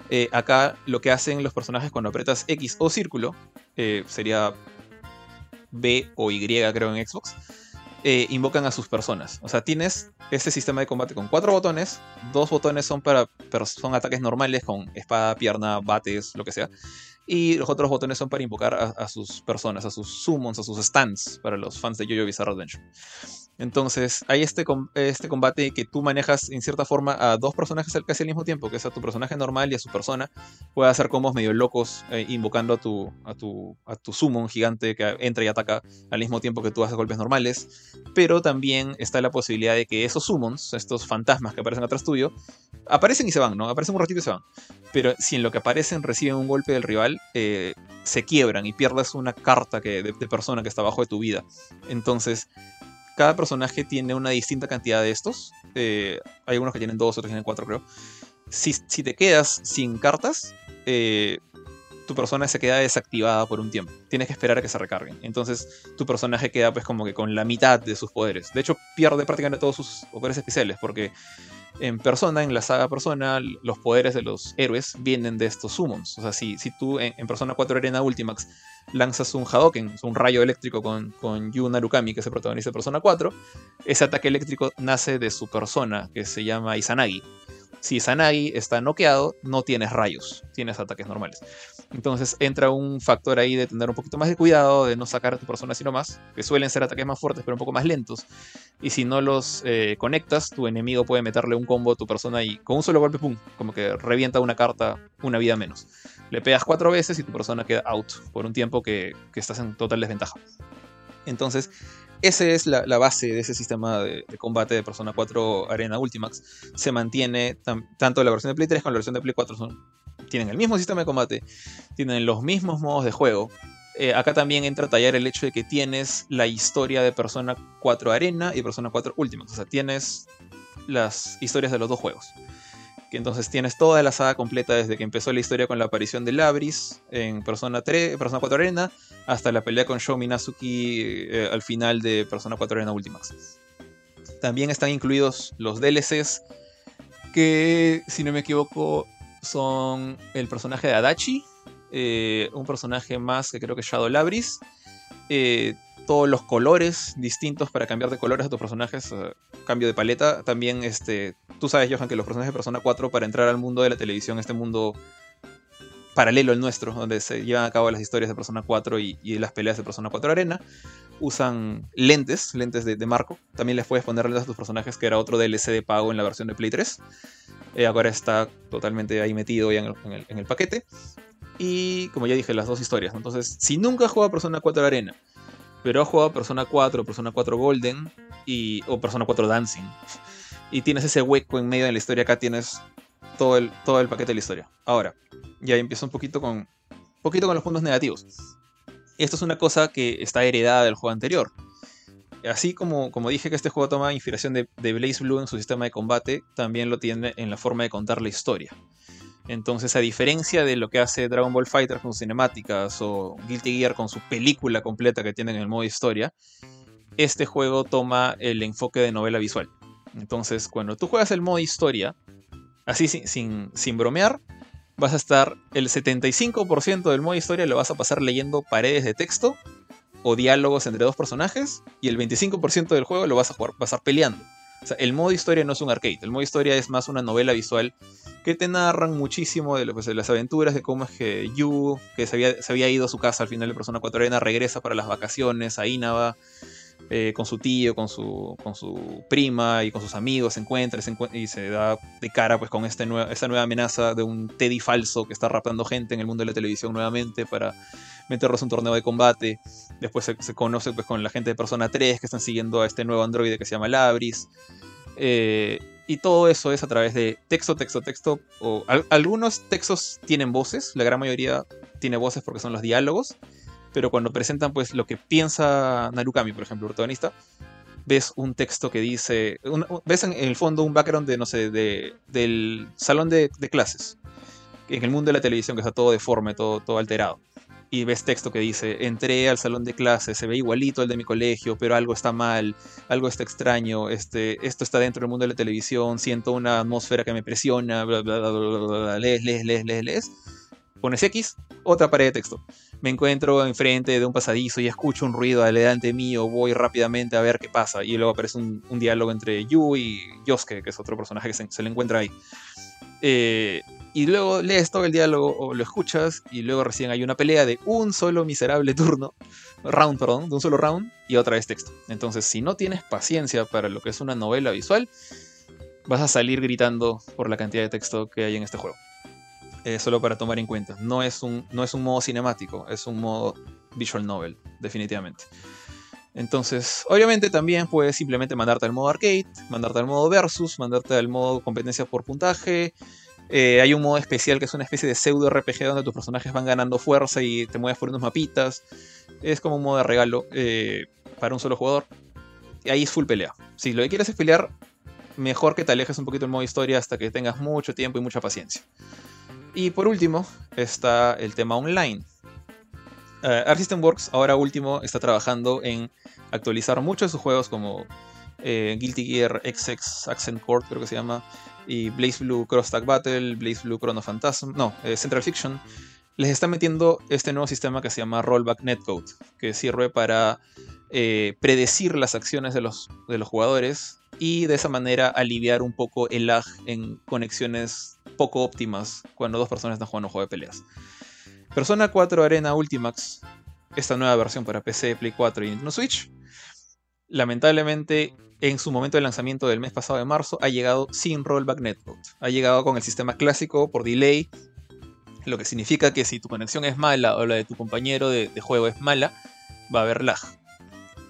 Eh, acá lo que hacen los personajes cuando apretas X o círculo, eh, sería B o Y creo en Xbox, eh, invocan a sus personas. O sea, tienes este sistema de combate con cuatro botones, dos botones son para son ataques normales con espada, pierna, bates, lo que sea. Y los otros botones son para invocar a, sus personas, a sus summons, a sus stands, para los fans de Jojo Bizarre Adventure. Entonces, hay este, este combate que tú manejas en cierta forma a dos personajes casi al mismo tiempo, que es a tu personaje normal y a su persona. Puede hacer combos medio locos eh, invocando a tu, a, tu, a tu summon gigante que entra y ataca al mismo tiempo que tú haces golpes normales. Pero también está la posibilidad de que esos summons, estos fantasmas que aparecen atrás tuyo, aparecen y se van, ¿no? Aparecen un ratito y se van. Pero si en lo que aparecen reciben un golpe del rival, eh, se quiebran y pierdes una carta que, de, de persona que está abajo de tu vida. Entonces cada personaje tiene una distinta cantidad de estos. Eh, hay algunos que tienen dos, otros tienen cuatro, creo. Si, te quedas sin cartas, eh, tu persona se queda desactivada por un tiempo. Tienes que esperar a que se recarguen. Entonces, tu personaje queda pues como que con la mitad de sus poderes. De hecho, pierde prácticamente todos sus poderes especiales porque en Persona, en la saga Persona, los poderes de los héroes vienen de estos summons. O sea, si, si tú en, Persona 4 Arena Ultimax lanzas un Hadoken, un rayo eléctrico con, con Yu Narukami, que se protagoniza en Persona 4, ese ataque eléctrico nace de su persona, que se llama Izanagi. Si Izanagi está noqueado, no tienes rayos, tienes ataques normales. Entonces entra un factor ahí de tener un poquito más de cuidado, de no sacar a tu persona sino más, que suelen ser ataques más fuertes pero un poco más lentos. Y si no los eh, conectas, tu enemigo puede meterle un combo a tu persona y con un solo golpe, pum, como que revienta una carta, una vida menos. Le pegas cuatro veces y tu persona queda out por un tiempo que, estás en total desventaja. Entonces, esa es la, base de ese sistema de, combate de Persona 4 Arena Ultimax. Se mantiene tanto la versión de Play 3 como la versión de Play 4. Son, tienen el mismo sistema de combate, tienen los mismos modos de juego. Eh, acá también entra a tallar el hecho de que tienes la historia de Persona 4 Arena y Persona 4 Ultimax. O sea, tienes las historias de los dos juegos que entonces tienes toda la saga completa desde que empezó la historia con la aparición de Labris en Persona 3, Persona 4 Arena, hasta la pelea con Sho Minazuki eh, al final de Persona 4 Arena Ultimax. También están incluidos los DLCs que, si no me equivoco, son el personaje de Adachi, eh, un personaje más que creo que es Shadow Labris, eh, todos los colores distintos para cambiar de colores a tus personajes, cambio de paleta. También, este, tú sabes, Johan, que los personajes de Persona 4 para entrar al mundo de la televisión, este mundo paralelo al nuestro, donde se llevan a cabo las historias de Persona 4 y, las peleas de Persona 4 Arena, usan lentes, lentes de, marco. También les puedes poner lentes a tus personajes, que era otro DLC de pago en la versión de Play 3. Eh, ahora está totalmente ahí metido ya en el, paquete. Y como ya dije, las dos historias. Entonces, si nunca has jugado Persona 4 Arena, pero has jugado Persona 4, Persona 4 Golden y, o Persona 4 Dancing, y tienes ese hueco en medio de la historia, acá tienes todo el, todo el paquete de la historia. Ahora, ya empiezo un poquito con, poquito con los puntos negativos. Esto es una cosa que está heredada del juego anterior. Así como, como dije que este juego toma inspiración de, de Blaze Blue en su sistema de combate, también lo tiene en la forma de contar la historia. Entonces, a diferencia de lo que hace Dragon Ball Fighter con sus cinemáticas o Guilty Gear con su película completa que tiene en el modo historia, este juego toma el enfoque de novela visual. Entonces, cuando tú juegas el modo historia, así sin, sin, bromear, vas a estar el 75% del modo historia lo vas a pasar leyendo paredes de texto o diálogos entre dos personajes y el 25% del juego lo vas a jugar, estar peleando. O sea, el modo historia no es un arcade, el modo historia es más una novela visual que te narran muchísimo de, de las aventuras, de cómo es que Yu, que se había, se había, ido a su casa al final de Persona 4 Arena, regresa para las vacaciones a Inaba, eh, con su tío, con su, con su prima y con sus amigos, se encuentra, y se da de cara pues con este esta nueva amenaza de un Teddy falso que está raptando gente en el mundo de la televisión nuevamente para meterlos en un torneo de combate. Después se, conoce pues, con la gente de Persona 3 que están siguiendo a este nuevo androide que se llama Labris. Eh, y todo eso es a través de texto, texto, texto. O algunos textos tienen voces, la gran mayoría tiene voces porque son los diálogos. Pero cuando presentan pues lo que piensa Narukami, por ejemplo, el protagonista, ves un texto que dice. ves en el fondo un background de, no sé, de, del salón de, de, clases. En el mundo de la televisión, que está todo deforme, todo, todo alterado y ves texto que dice, entré al salón de clases, se ve igualito al de mi colegio, pero algo está mal, algo está extraño, este, esto está dentro del mundo de la televisión, siento una atmósfera que me presiona, bla, bla, bla, bla, lees, lees, lees, lees, lees. Pones X, otra pared de texto. Me encuentro enfrente de un pasadizo y escucho un ruido adelante mío, voy rápidamente a ver qué pasa. Y luego aparece un, diálogo entre Yu y Yosuke, que es otro personaje que se, se le encuentra ahí. Eh, y luego lees todo el diálogo o lo escuchas y luego recién hay una pelea de un solo miserable turno, round, perdón, de un solo round y otra vez texto. Entonces, si no tienes paciencia para lo que es una novela visual, vas a salir gritando por la cantidad de texto que hay en este juego. Eh, solo para tomar en cuenta. No es, un, no es un modo cinemático, es un modo visual novel, definitivamente. Entonces, obviamente también puedes simplemente mandarte al modo arcade, mandarte al modo versus, mandarte al modo competencia por puntaje, eh, hay un modo especial que es una especie de pseudo RPG donde tus personajes van ganando fuerza y te mueves por unos mapitas. Es como un modo de regalo eh, para un solo jugador. Y ahí es full pelea. Si lo que quieres es pelear, mejor que te alejes un poquito del modo historia hasta que tengas mucho tiempo y mucha paciencia. Y por último está el tema online. Uh, Arc System Works ahora último está trabajando en actualizar muchos de sus juegos como Guilty Gear XX Accent Court creo que se llama, y Blaze Blue Cross Tag Battle, Blaze Blue Chrono Phantasm, no, eh, Central Fiction, les está metiendo este nuevo sistema que se llama Rollback Netcode, que sirve para eh, predecir las acciones de los, de los jugadores y de esa manera aliviar un poco el lag en conexiones poco óptimas cuando dos personas están jugando un juego de peleas. Persona 4 Arena Ultimax, esta nueva versión para PC, Play 4 y Nintendo Switch, lamentablemente en su momento de lanzamiento del mes pasado de marzo, ha llegado sin rollback netcode. Ha llegado con el sistema clásico por delay, lo que significa que si tu conexión es mala o la de tu compañero de, juego es mala, va a haber lag.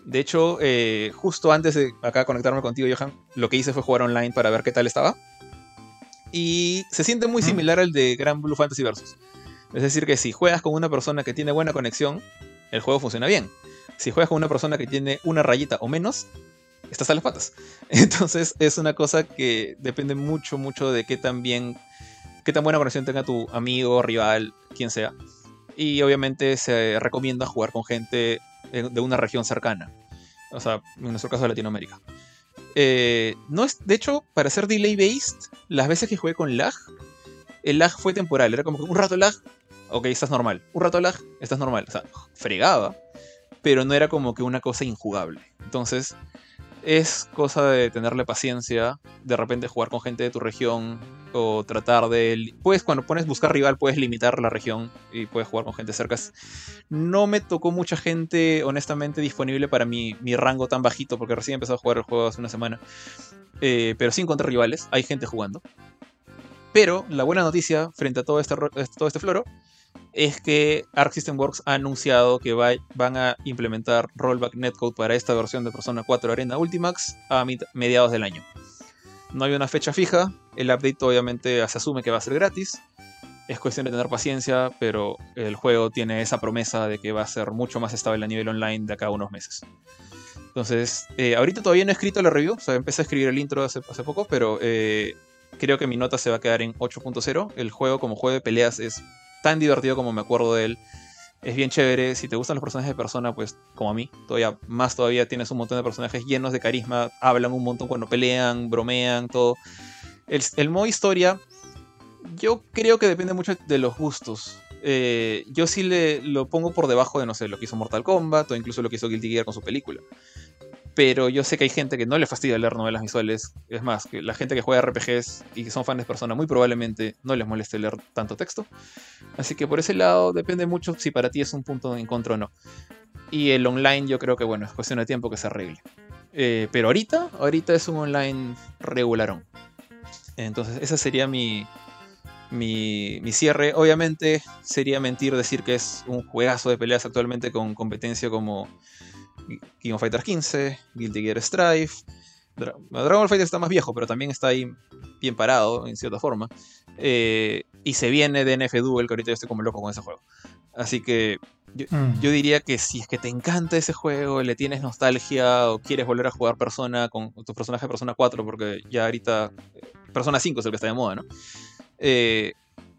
De hecho, eh, justo antes de acá conectarme contigo, Johan, lo que hice fue jugar online para ver qué tal estaba. Y se siente muy similar al de Grand Blue Fantasy Versus. Es decir, que si juegas con una persona que tiene buena conexión, el juego funciona bien. Si juegas con una persona que tiene una rayita o menos, estás a las patas. Entonces es una cosa que depende mucho, mucho de qué tan bien, qué tan buena conexión tenga tu amigo, rival, quien sea. Y obviamente se recomienda jugar con gente de una región cercana. O sea, en nuestro caso de Latinoamérica. Eh, no es, de hecho, para ser delay based, las veces que jugué con lag, el lag fue temporal. Era como que un rato lag, ok, estás normal. Un rato lag, estás normal. O sea, fregaba. Pero no era como que una cosa injugable. Entonces, es cosa de tenerle paciencia, de repente jugar con gente de tu región o tratar de... Puedes, cuando pones buscar rival, puedes limitar la región y puedes jugar con gente cerca. No me tocó mucha gente, honestamente, disponible para mi, rango tan bajito, porque recién empezado a jugar el juego hace una semana. Eh, pero sí encontré rivales, hay gente jugando. Pero la buena noticia frente a todo este, todo este floro es que Arc System Works ha anunciado que van a implementar rollback netcode para esta versión de Persona 4 Arena Ultimax a mediados del año. No hay una fecha fija, el update obviamente se asume que va a ser gratis, Es cuestión de tener paciencia, pero el juego tiene esa promesa de que va a ser mucho más estable a nivel online de acá a unos meses. Entonces, eh, ahorita todavía no he escrito la review, o sea, empecé a escribir el intro hace, hace poco, pero eh, creo que mi nota se va a quedar en 8.0. El juego como juego de peleas es tan divertido como me acuerdo de él. Es bien chévere, si te gustan los personajes de persona, pues como a mí, todavía más todavía tienes un montón de personajes llenos de carisma, hablan un montón cuando pelean, bromean, todo. El, modo historia, yo creo que depende mucho de los gustos. Eh, yo sí le lo pongo por debajo de, no sé, lo que hizo Mortal Kombat o incluso lo que hizo Guilty Gear con su película. Pero yo sé que hay gente que no le fastidia leer novelas visuales. Es más, que la gente que juega RPGs y que son fans de persona muy probablemente no les moleste leer tanto texto. Así que por ese lado depende mucho si para ti es un punto en contra o no. Y el online yo creo que bueno, es cuestión de tiempo que se arregle. Eh, pero ahorita, ahorita es un online regularón. Entonces esa sería mi, mi, mi, cierre. Obviamente sería mentir decir que es un juegazo de peleas actualmente con competencia como King of Fighters 15, Guilty Gear Strife. Dra Dragon Ball Fighter está más viejo, pero también está ahí bien parado, en cierta forma. Eh, y se viene de NF Duel, que ahorita yo estoy como loco con ese juego. Así que yo, mm. yo, diría que si es que te encanta ese juego, le tienes nostalgia o quieres volver a jugar Persona con tu personaje de Persona 4, porque ya ahorita eh, Persona 5 es el que está de moda, ¿no? Eh,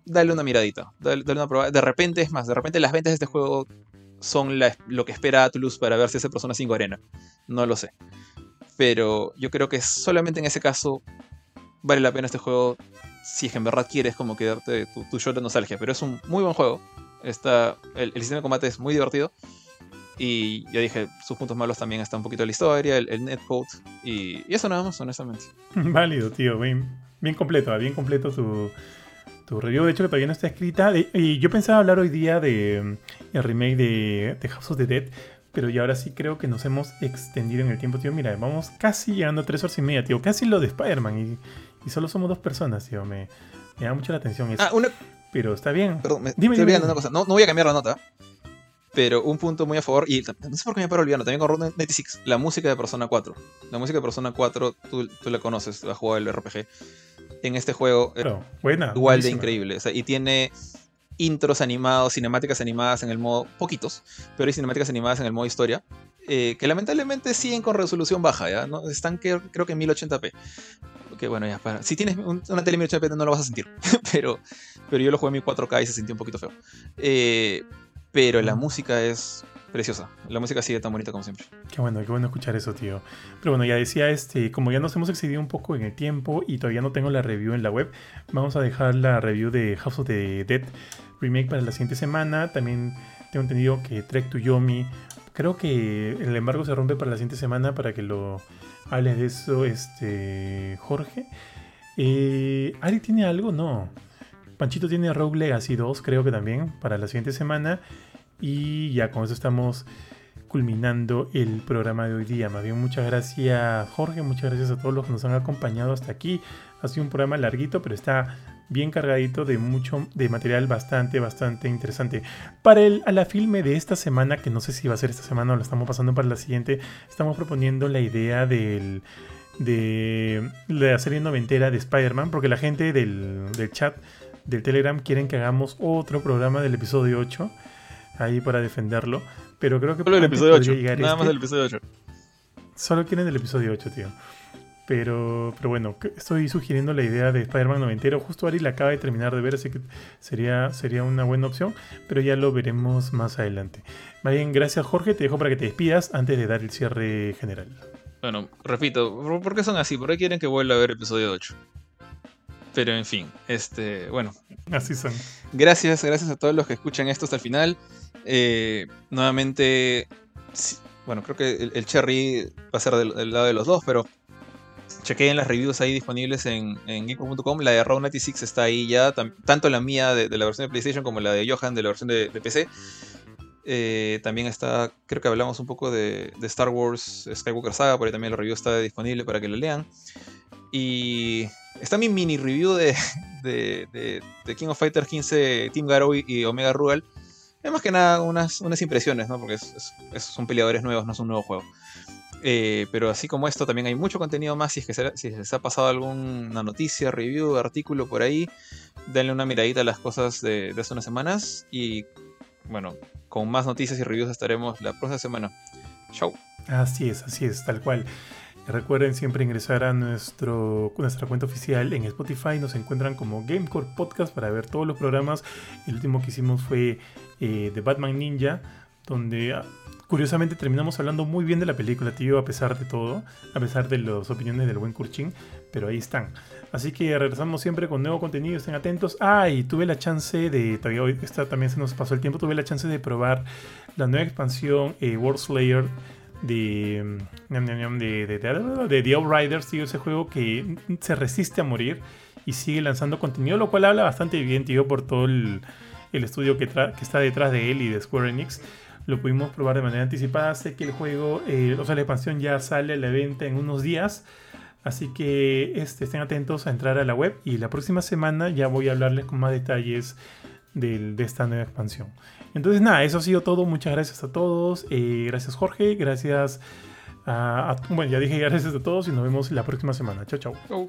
dale una miradita, dale, dale, una prueba. De repente, es más, de repente las ventas de este juego son la, lo que espera Atlus para ver si hace Persona 5 Arena. No lo sé. Pero yo creo que solamente en ese caso vale la pena este juego si es que en verdad quieres como quedarte tu, tu de nostalgia. Pero es un muy buen juego. Está, el, sistema de combate es muy divertido. Y ya dije, sus puntos malos también está un poquito la historia, el, netcode. Y, y, eso nada más, honestamente.
Válido, tío. Bien, bien completo, bien completo tu, tu review. De hecho, que todavía no está escrita. y yo pensaba hablar hoy día de mm, el remake de, de House of the Dead. Pero ya ahora sí creo que nos hemos extendido en el tiempo, tío. Mira, vamos casi llegando a tres horas y media, tío. Casi lo de Spider-Man. Y, y, solo somos dos personas, tío. Me, me da mucho la atención eso.
Ah, una...
Pero está bien.
Perdón, me dime, estoy olvidando una cosa. No, no voy a cambiar la nota. Pero un punto muy a favor, y no sé por qué me paro olvidando, también con Road 96, la música de Persona 4. La música de Persona 4, tú, tú la conoces, has jugado el RPG en este juego
claro, buena,
igual buenísima. de increíble. O sea, y tiene intros animados, cinemáticas animadas en el modo. poquitos, pero hay cinemáticas animadas en el modo historia. Eh, que lamentablemente siguen con resolución baja, ¿ya? ¿no? Están que, creo que en 1080p. Que bueno, ya para. Si tienes un, una tele 1080p no lo vas a sentir. pero, pero yo lo jugué en mi 4K y se sintió un poquito feo. Eh, pero la música es preciosa. La música sigue tan bonita como siempre.
Qué bueno, qué bueno escuchar eso, tío. Pero bueno, ya decía, este, como ya nos hemos excedido un poco en el tiempo y todavía no tengo la review en la web, vamos a dejar la review de House of the Dead Remake para la siguiente semana. También tengo entendido que Trek to Yomi, creo que el embargo se rompe para la siguiente semana para que lo hables de eso, este, Jorge. Eh, ¿Ari tiene algo? No. Panchito tiene Rogue Legacy 2, creo que también, para la siguiente semana. Y ya con eso estamos culminando el programa de hoy día. Más bien, muchas gracias Jorge, muchas gracias a todos los que nos han acompañado hasta aquí. Ha sido un programa larguito, pero está bien cargadito de mucho de material bastante, bastante interesante. Para el a la filme de esta semana, que no sé si va a ser esta semana o lo estamos pasando para la siguiente, estamos proponiendo la idea del de la serie noventera de Spider-Man, porque la gente del, del chat del Telegram quieren que hagamos otro programa del episodio 8 ahí para defenderlo. Pero creo que
solo el episodio 8. Nada este. más el episodio 8.
Solo quieren el episodio 8, tío. Pero, pero bueno, estoy sugiriendo la idea de Spider-Man noventero. Justo Ari la acaba de terminar de ver, así que sería, sería una buena opción. Pero ya lo veremos más adelante. Más bien, gracias Jorge. Te dejo para que te despidas antes de dar el cierre general.
Bueno, repito, ¿por qué son así? ¿Por qué quieren que vuelva a ver episodio 8? Pero en fin, este, bueno.
Así son.
Gracias, gracias a todos los que escuchan esto hasta el final. Eh, nuevamente, bueno, creo que el, Cherry va a ser del, lado de los dos, pero chequeen las reviews ahí disponibles en, en. La de Raw 96 está ahí ya, tanto la mía de, la versión de PlayStation como la de Johan de la versión de, PC. Eh, también está, creo que hablamos un poco de, Star Wars Skywalker Saga, por ahí también la review está disponible para que la lean. Y está mi mini review de, de, King of Fighters 15 Team Garou y Omega Rugal. Es más que nada unas, unas impresiones, ¿no? Porque es, son peleadores nuevos, no es un nuevo juego. Eh, pero así como esto, también hay mucho contenido más. Si es que si les ha pasado alguna noticia, review, artículo por ahí, denle una miradita a las cosas de, de hace unas semanas y bueno, con más noticias y reviews estaremos la próxima semana. Chau.
Así es, así es, tal cual. Recuerden siempre ingresar a nuestro, nuestra cuenta oficial en Spotify. Nos encuentran como Gamecore Podcast para ver todos los programas. El último que hicimos fue eh, de Batman Ninja, donde ah, curiosamente terminamos hablando muy bien de la película, tío, a pesar de todo, a pesar de las opiniones del buen Kurchin. Pero ahí están. Así que regresamos siempre con nuevo contenido, estén atentos. Ah, y tuve la chance de, todavía hoy esta también se nos pasó el tiempo, tuve la chance de probar la nueva expansión eh, World Slayer de, de, The Outriders, tío, ese juego que se resiste a morir y sigue lanzando contenido, lo cual habla bastante bien, tío, por todo el, estudio que, que, está detrás de él y de Square Enix. Lo pudimos probar de manera anticipada. Sé que el juego, eh, o sea, la expansión ya sale a la venta en unos días. Así que este, estén atentos a entrar a la web y la próxima semana ya voy a hablarles con más detalles de esta nueva expansión. Entonces, nada, eso ha sido todo. Muchas gracias a todos. Eh, gracias, Jorge. Gracias a, Bueno, ya dije gracias a todos y nos vemos la próxima semana. Chao, chao.